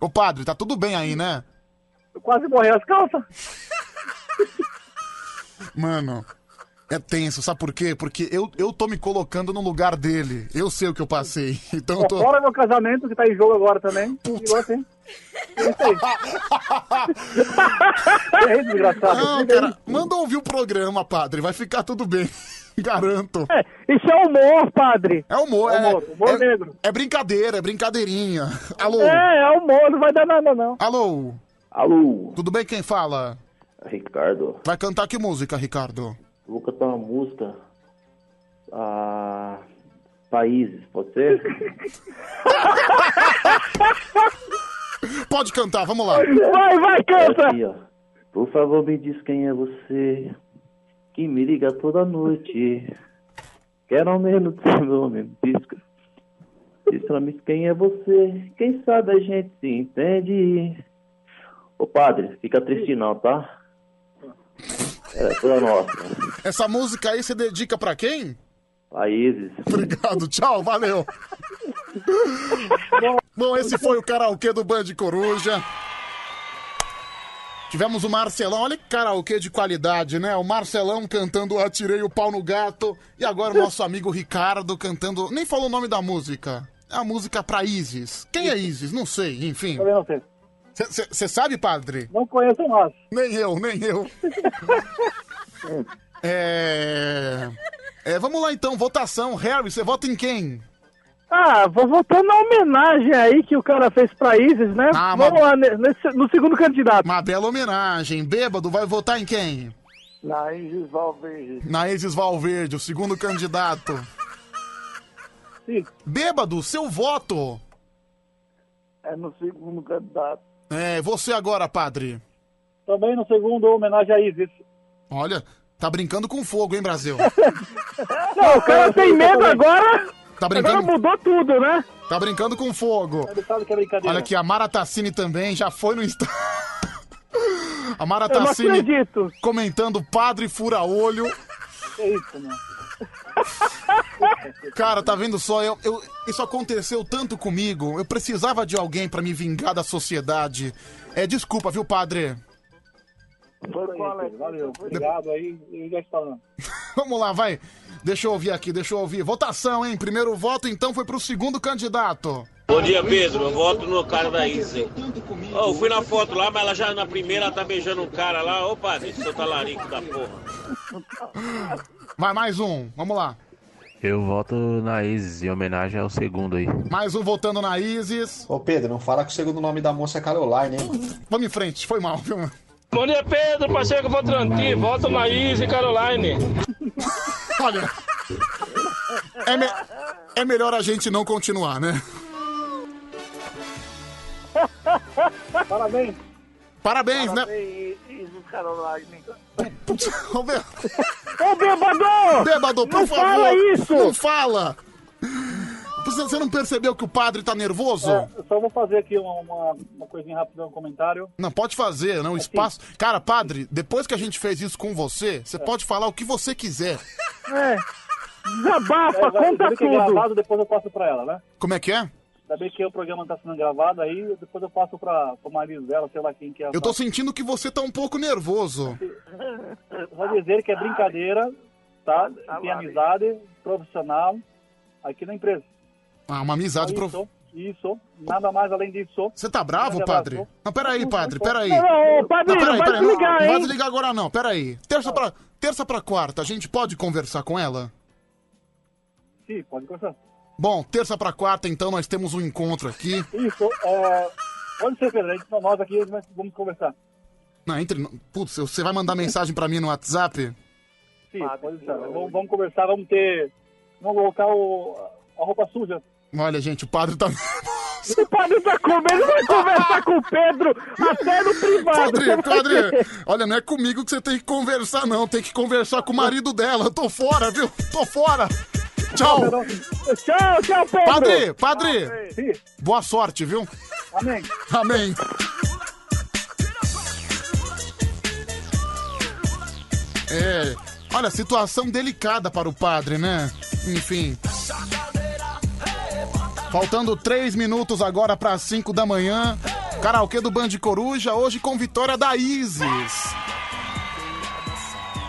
Ô padre, tá tudo bem aí, né? Eu quase morri as calças. Mano, é tenso, sabe por quê? Porque eu, eu tô me colocando no lugar dele. Eu sei o que eu passei. Então eu tô. Fora meu casamento, que tá em jogo agora também. Igual assim. É isso aí. é isso, desgraçado. Não, cara, manda ouvir o programa, padre. Vai ficar tudo bem. Garanto. Isso é humor, padre. É humor, é. Humor, humor é, negro. é brincadeira, é brincadeirinha. Alô? É, é humor, não vai dar nada, não. Alô? Alô? Tudo bem quem fala? Ricardo, Vai cantar que música, Ricardo? Vou cantar uma música. Ah, países, pode ser? Pode cantar, vamos lá. Vai, vai, canta! Aqui, ó. Por favor, me diz quem é você que me liga toda noite. Quero ao menos seu nome, me diz. Diz pra mim quem é você. Quem sabe a gente se entende. Ô padre, fica triste não, tá? É toda nossa. Essa música aí você dedica pra quem? A Isis. Obrigado, tchau, valeu. Bom, esse foi o karaokê do Band Coruja. Tivemos o Marcelão, olha que karaokê de qualidade, né? O Marcelão cantando Atirei o Pau no Gato. E agora o nosso amigo Ricardo cantando. Nem falou o nome da música. É a música pra Isis. Quem é Isis? Não sei, enfim. Também não sei. Você sabe, padre? Não conheço mais. Nem eu, nem eu. é... é. Vamos lá então, votação. Harry, você vota em quem? Ah, vou votar na homenagem aí que o cara fez pra Isis, né? Ah, Vamos mas- lá, ne- nesse- no segundo candidato. Uma bela homenagem. Bêbado vai votar em quem? Na Isis Valverde. Na Isis Valverde, o segundo candidato. Sim. Bêbado, seu voto. É no segundo candidato. É, você agora, padre. Também no segundo, homenagem a Isis. Olha, tá brincando com fogo, hein, Brasil? Não, o cara tem medo agora. Tá brincando? Agora mudou tudo, né? Tá brincando com fogo. Ele sabe que é brincadeira. Olha aqui, a Mara Tassini também já foi no Insta. A Mara Eu não Tassini acredito. comentando Padre Fura Olho. Que isso, mano. Cara, tá vendo só? Eu, eu- isso aconteceu tanto comigo. Eu precisava de alguém pra me vingar da sociedade. É, desculpa, viu, padre? Foi Valeu. Obrigado aí. Eu já falando. Vamos lá, vai. Deixa eu ouvir aqui, deixa eu ouvir. Votação, hein? Primeiro voto, então, foi pro segundo candidato. Bom dia, Pedro. Eu voto no cara da Isa. Ô, eu fui na foto lá, mas ela já na primeira ela tá beijando um cara lá. Ô, padre, seu talarico da porra. Vai, mais um. Vamos lá. Eu voto na Isis, em homenagem ao segundo aí. Mais um votando na Isis. Ô Pedro, não fala que o segundo nome da moça é Caroline, hein? Vamos em frente, foi mal, viu? Bom dia, Pedro, parceiro que eu vou tranqui, volta na Easy Caroline. Olha, é, me- é melhor a gente não continuar, né? Parabéns. Parabéns, né? Isis Caroline. Ô, Bê- Ô, bêbado! Bêbado, por Não favor. fala isso! Não fala! Você não percebeu que o padre tá nervoso? É, eu só vou fazer aqui uma, uma, uma coisinha rápida, um comentário. Não, pode fazer, não, espaço... Cara, padre, depois que a gente fez isso com você, É. você pode falar o que você quiser. É. Desabafa, É, vai- conta ainda bem que é tudo. gravado, depois eu passo pra ela, né? Como é que é? Ainda bem que o programa tá sendo gravado, aí depois eu passo pra, pro marido dela, sei lá quem que é. Eu tô sentindo que você tá um pouco nervoso. Só dizer que é brincadeira, tá? Tem amizade profissional aqui na empresa. Ah, uma amizade Isso, prof... Isso, nada mais além disso. Você tá bravo, padre? abraço. Não, peraí, padre, peraí. Não, não, ô, padre, não vai desligar, não, não vai hein? desligar agora não, peraí. Terça pra, terça pra quarta, a gente pode conversar com ela? Sim, pode conversar. Bom, terça pra quarta, então, nós temos um encontro aqui. Isso, é... Pode ser, Pedro, a gente- nós aqui nós vamos conversar. Não, entre... Putz, você vai mandar mensagem pra mim no WhatsApp? Sim, pode ser. Vamos, vamos conversar, vamos ter... Vamos colocar o... a roupa suja. Olha, gente, o padre tá... O padre tá com medo, vai conversar com o Pedro até no privado. Padre, padre, olha, não é comigo que você tem que conversar, não. Tem que conversar com o marido dela. Eu tô fora, viu? Tô fora. Tchau. Tchau, tchau, Pedro. Padre, padre. Boa sorte, viu? Amém. Amém. É, olha, situação delicada para o padre, né? Enfim. Faltando três minutos agora para 5 da manhã. Karaokê do Band Coruja, hoje com vitória da Isis.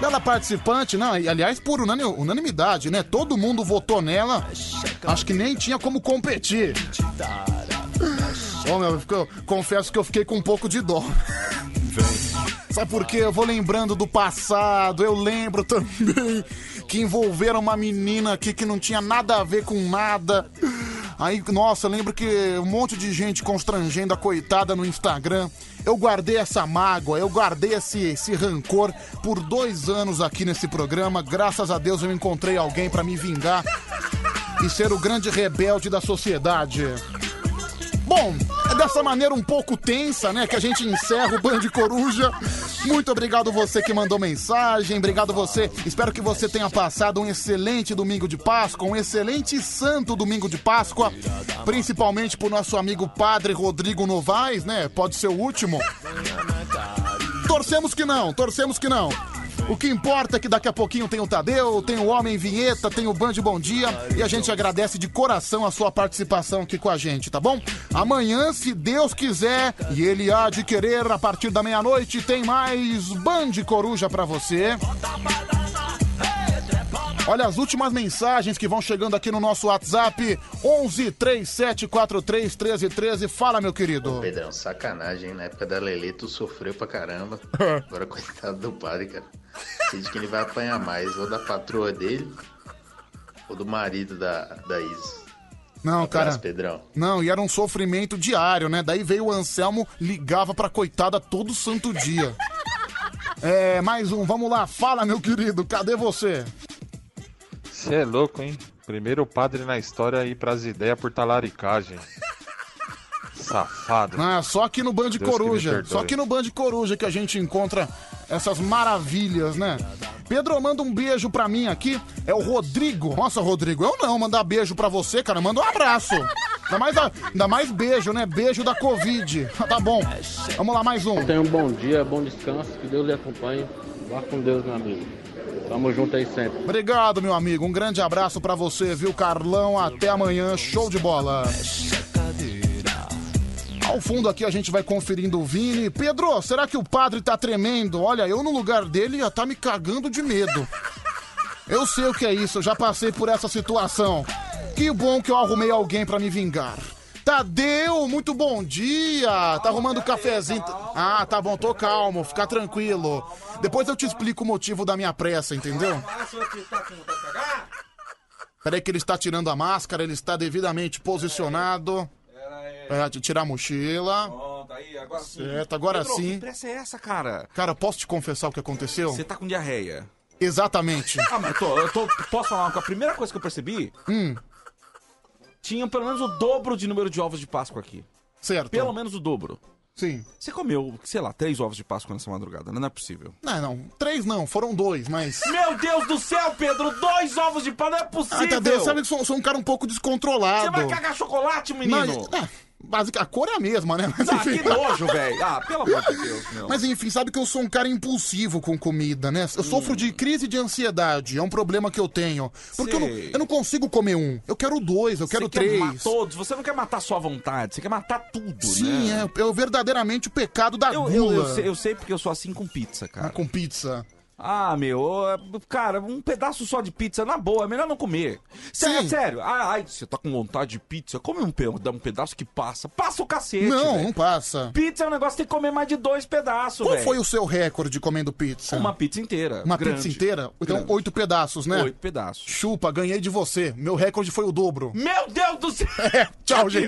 Bela participante, não, aliás, por unani- unanimidade, né? Todo mundo votou nela. Acho que nem tinha como competir. Bom, meu, eu confesso que eu fiquei com um pouco de dó. Sabe por quê? Eu vou lembrando do passado, eu lembro também que envolveram uma menina aqui que não tinha nada a ver com nada. Aí, nossa, lembro que um monte de gente constrangendo a coitada no Instagram. Eu guardei essa mágoa, eu guardei esse, esse rancor por dois anos aqui nesse programa. Graças a Deus eu encontrei alguém pra me vingar e ser o grande rebelde da sociedade. Bom, é dessa maneira um pouco tensa, né, que a gente encerra o Band Coruja. Muito obrigado você que mandou mensagem, obrigado você. Espero que você tenha passado um excelente domingo de Páscoa, um excelente santo domingo de Páscoa, principalmente pro nosso amigo Padre Rodrigo Novaes, né? Pode ser o último. Torcemos que não, torcemos que não. O que importa é que daqui a pouquinho tem o Tadeu, tem o Homem Vinheta, tem o Band Bom Dia e a gente agradece de coração a sua participação aqui com a gente, tá bom? Amanhã, se Deus quiser e Ele há de querer, a partir da meia-noite tem mais Band Coruja pra você. Olha as últimas mensagens que vão chegando aqui no nosso WhatsApp 11 3743 1313. Fala, meu querido. Ô, Pedrão, sacanagem, hein? Na época da Lelê, tu sofreu pra caramba. Agora, coitado do padre, cara. Sei de quem ele vai apanhar mais, ou da patroa dele, ou do marido da, da Isa. Não, Abraço, cara. Pedrão. Não, e era um sofrimento diário, né? Daí veio o Anselmo, ligava pra coitada todo santo dia. É, mais um, vamos lá. Fala, meu querido, cadê você? Você é louco, hein? Primeiro padre na história a ir pras ideias por talaricagem. Safado. Ah, só aqui no Band Deus Coruja. Só aqui no Band Coruja que a gente encontra essas maravilhas, né? Pedro, manda um beijo pra mim aqui. É o Rodrigo. Nossa, Rodrigo, eu não mandar beijo pra você, cara. Manda um abraço. Ainda mais, ainda mais beijo, né? Beijo da Covid. Tá bom. Vamos lá, mais um. Tenha um bom dia, bom descanso, que Deus lhe acompanhe. Vá com Deus, meu amigo. Tamo junto aí sempre. Obrigado, meu amigo. Um grande abraço pra você, viu, Carlão? Até amanhã. Show de bola. Ao fundo aqui a gente vai conferindo o Vini. Pedro, será que o padre tá tremendo? Olha, eu no lugar dele ia tá me cagando de medo. Eu sei o que é isso, eu já passei por essa situação. Que bom que eu arrumei alguém pra me vingar. Tadeu, muito bom dia. Tá arrumando cafezinho. Ah, tá bom, tô calmo, fica tranquilo. Depois eu te explico o motivo da minha pressa, entendeu? Peraí que ele está tirando a máscara, ele está devidamente posicionado. É, de tirar a mochila. Pronto, aí, agora sim. Certo, agora Pedro, sim. Que pressa é essa, cara? Cara, posso te confessar o que aconteceu? Você tá com diarreia. Exatamente. Ah, mas eu tô, eu tô. Posso falar coisa? A primeira coisa que eu percebi. Hum. Tinha pelo menos o dobro de número de ovos de Páscoa aqui. Certo. Pelo menos o dobro. Sim. Você comeu, sei lá, três ovos de Páscoa nessa madrugada, né? Não é possível. Não, não. Três não, foram dois, mas. Meu Deus do céu, Pedro! Dois ovos de Páscoa, não é possível! Ah, Tadeu, sabe que sou, sou um cara um pouco descontrolado. Você vai cagar chocolate, menino? Não, é, basic- a cor é a mesma, né? Mas, Ah, que nojo, velho. Ah, pelo amor de Deus, meu. Mas enfim, sabe que eu sou um cara impulsivo com comida, né? Eu sofro de crise de ansiedade, é um problema que eu tenho. Porque eu não, eu não consigo comer um. Eu quero dois, eu quero Você quer ma- três. todos. Você não quer matar só a vontade, você quer matar tudo, Sim, né? é, é verdadeiramente o pecado da Eu, gula. eu, eu, sei, eu sei porque eu sou assim com pizza, cara. Ah, com pizza. Ah, meu, é, cara, um pedaço só de pizza, na boa, é melhor não comer. Sério, Sim. sério. Ah, ai, você tá com vontade de pizza? Come um, pe- um pedaço que passa. Passa o cacete, Não, velho. não passa. Pizza é um negócio que tem que comer mais de dois pedaços, Qual velho. foi o seu recorde comendo pizza? Uma pizza inteira. Uma grande. pizza inteira? Então, Grande. oito pedaços, né? Oito pedaços. Chupa, ganhei de você. Meu recorde foi o dobro. Meu Deus do céu! Tchau, gente.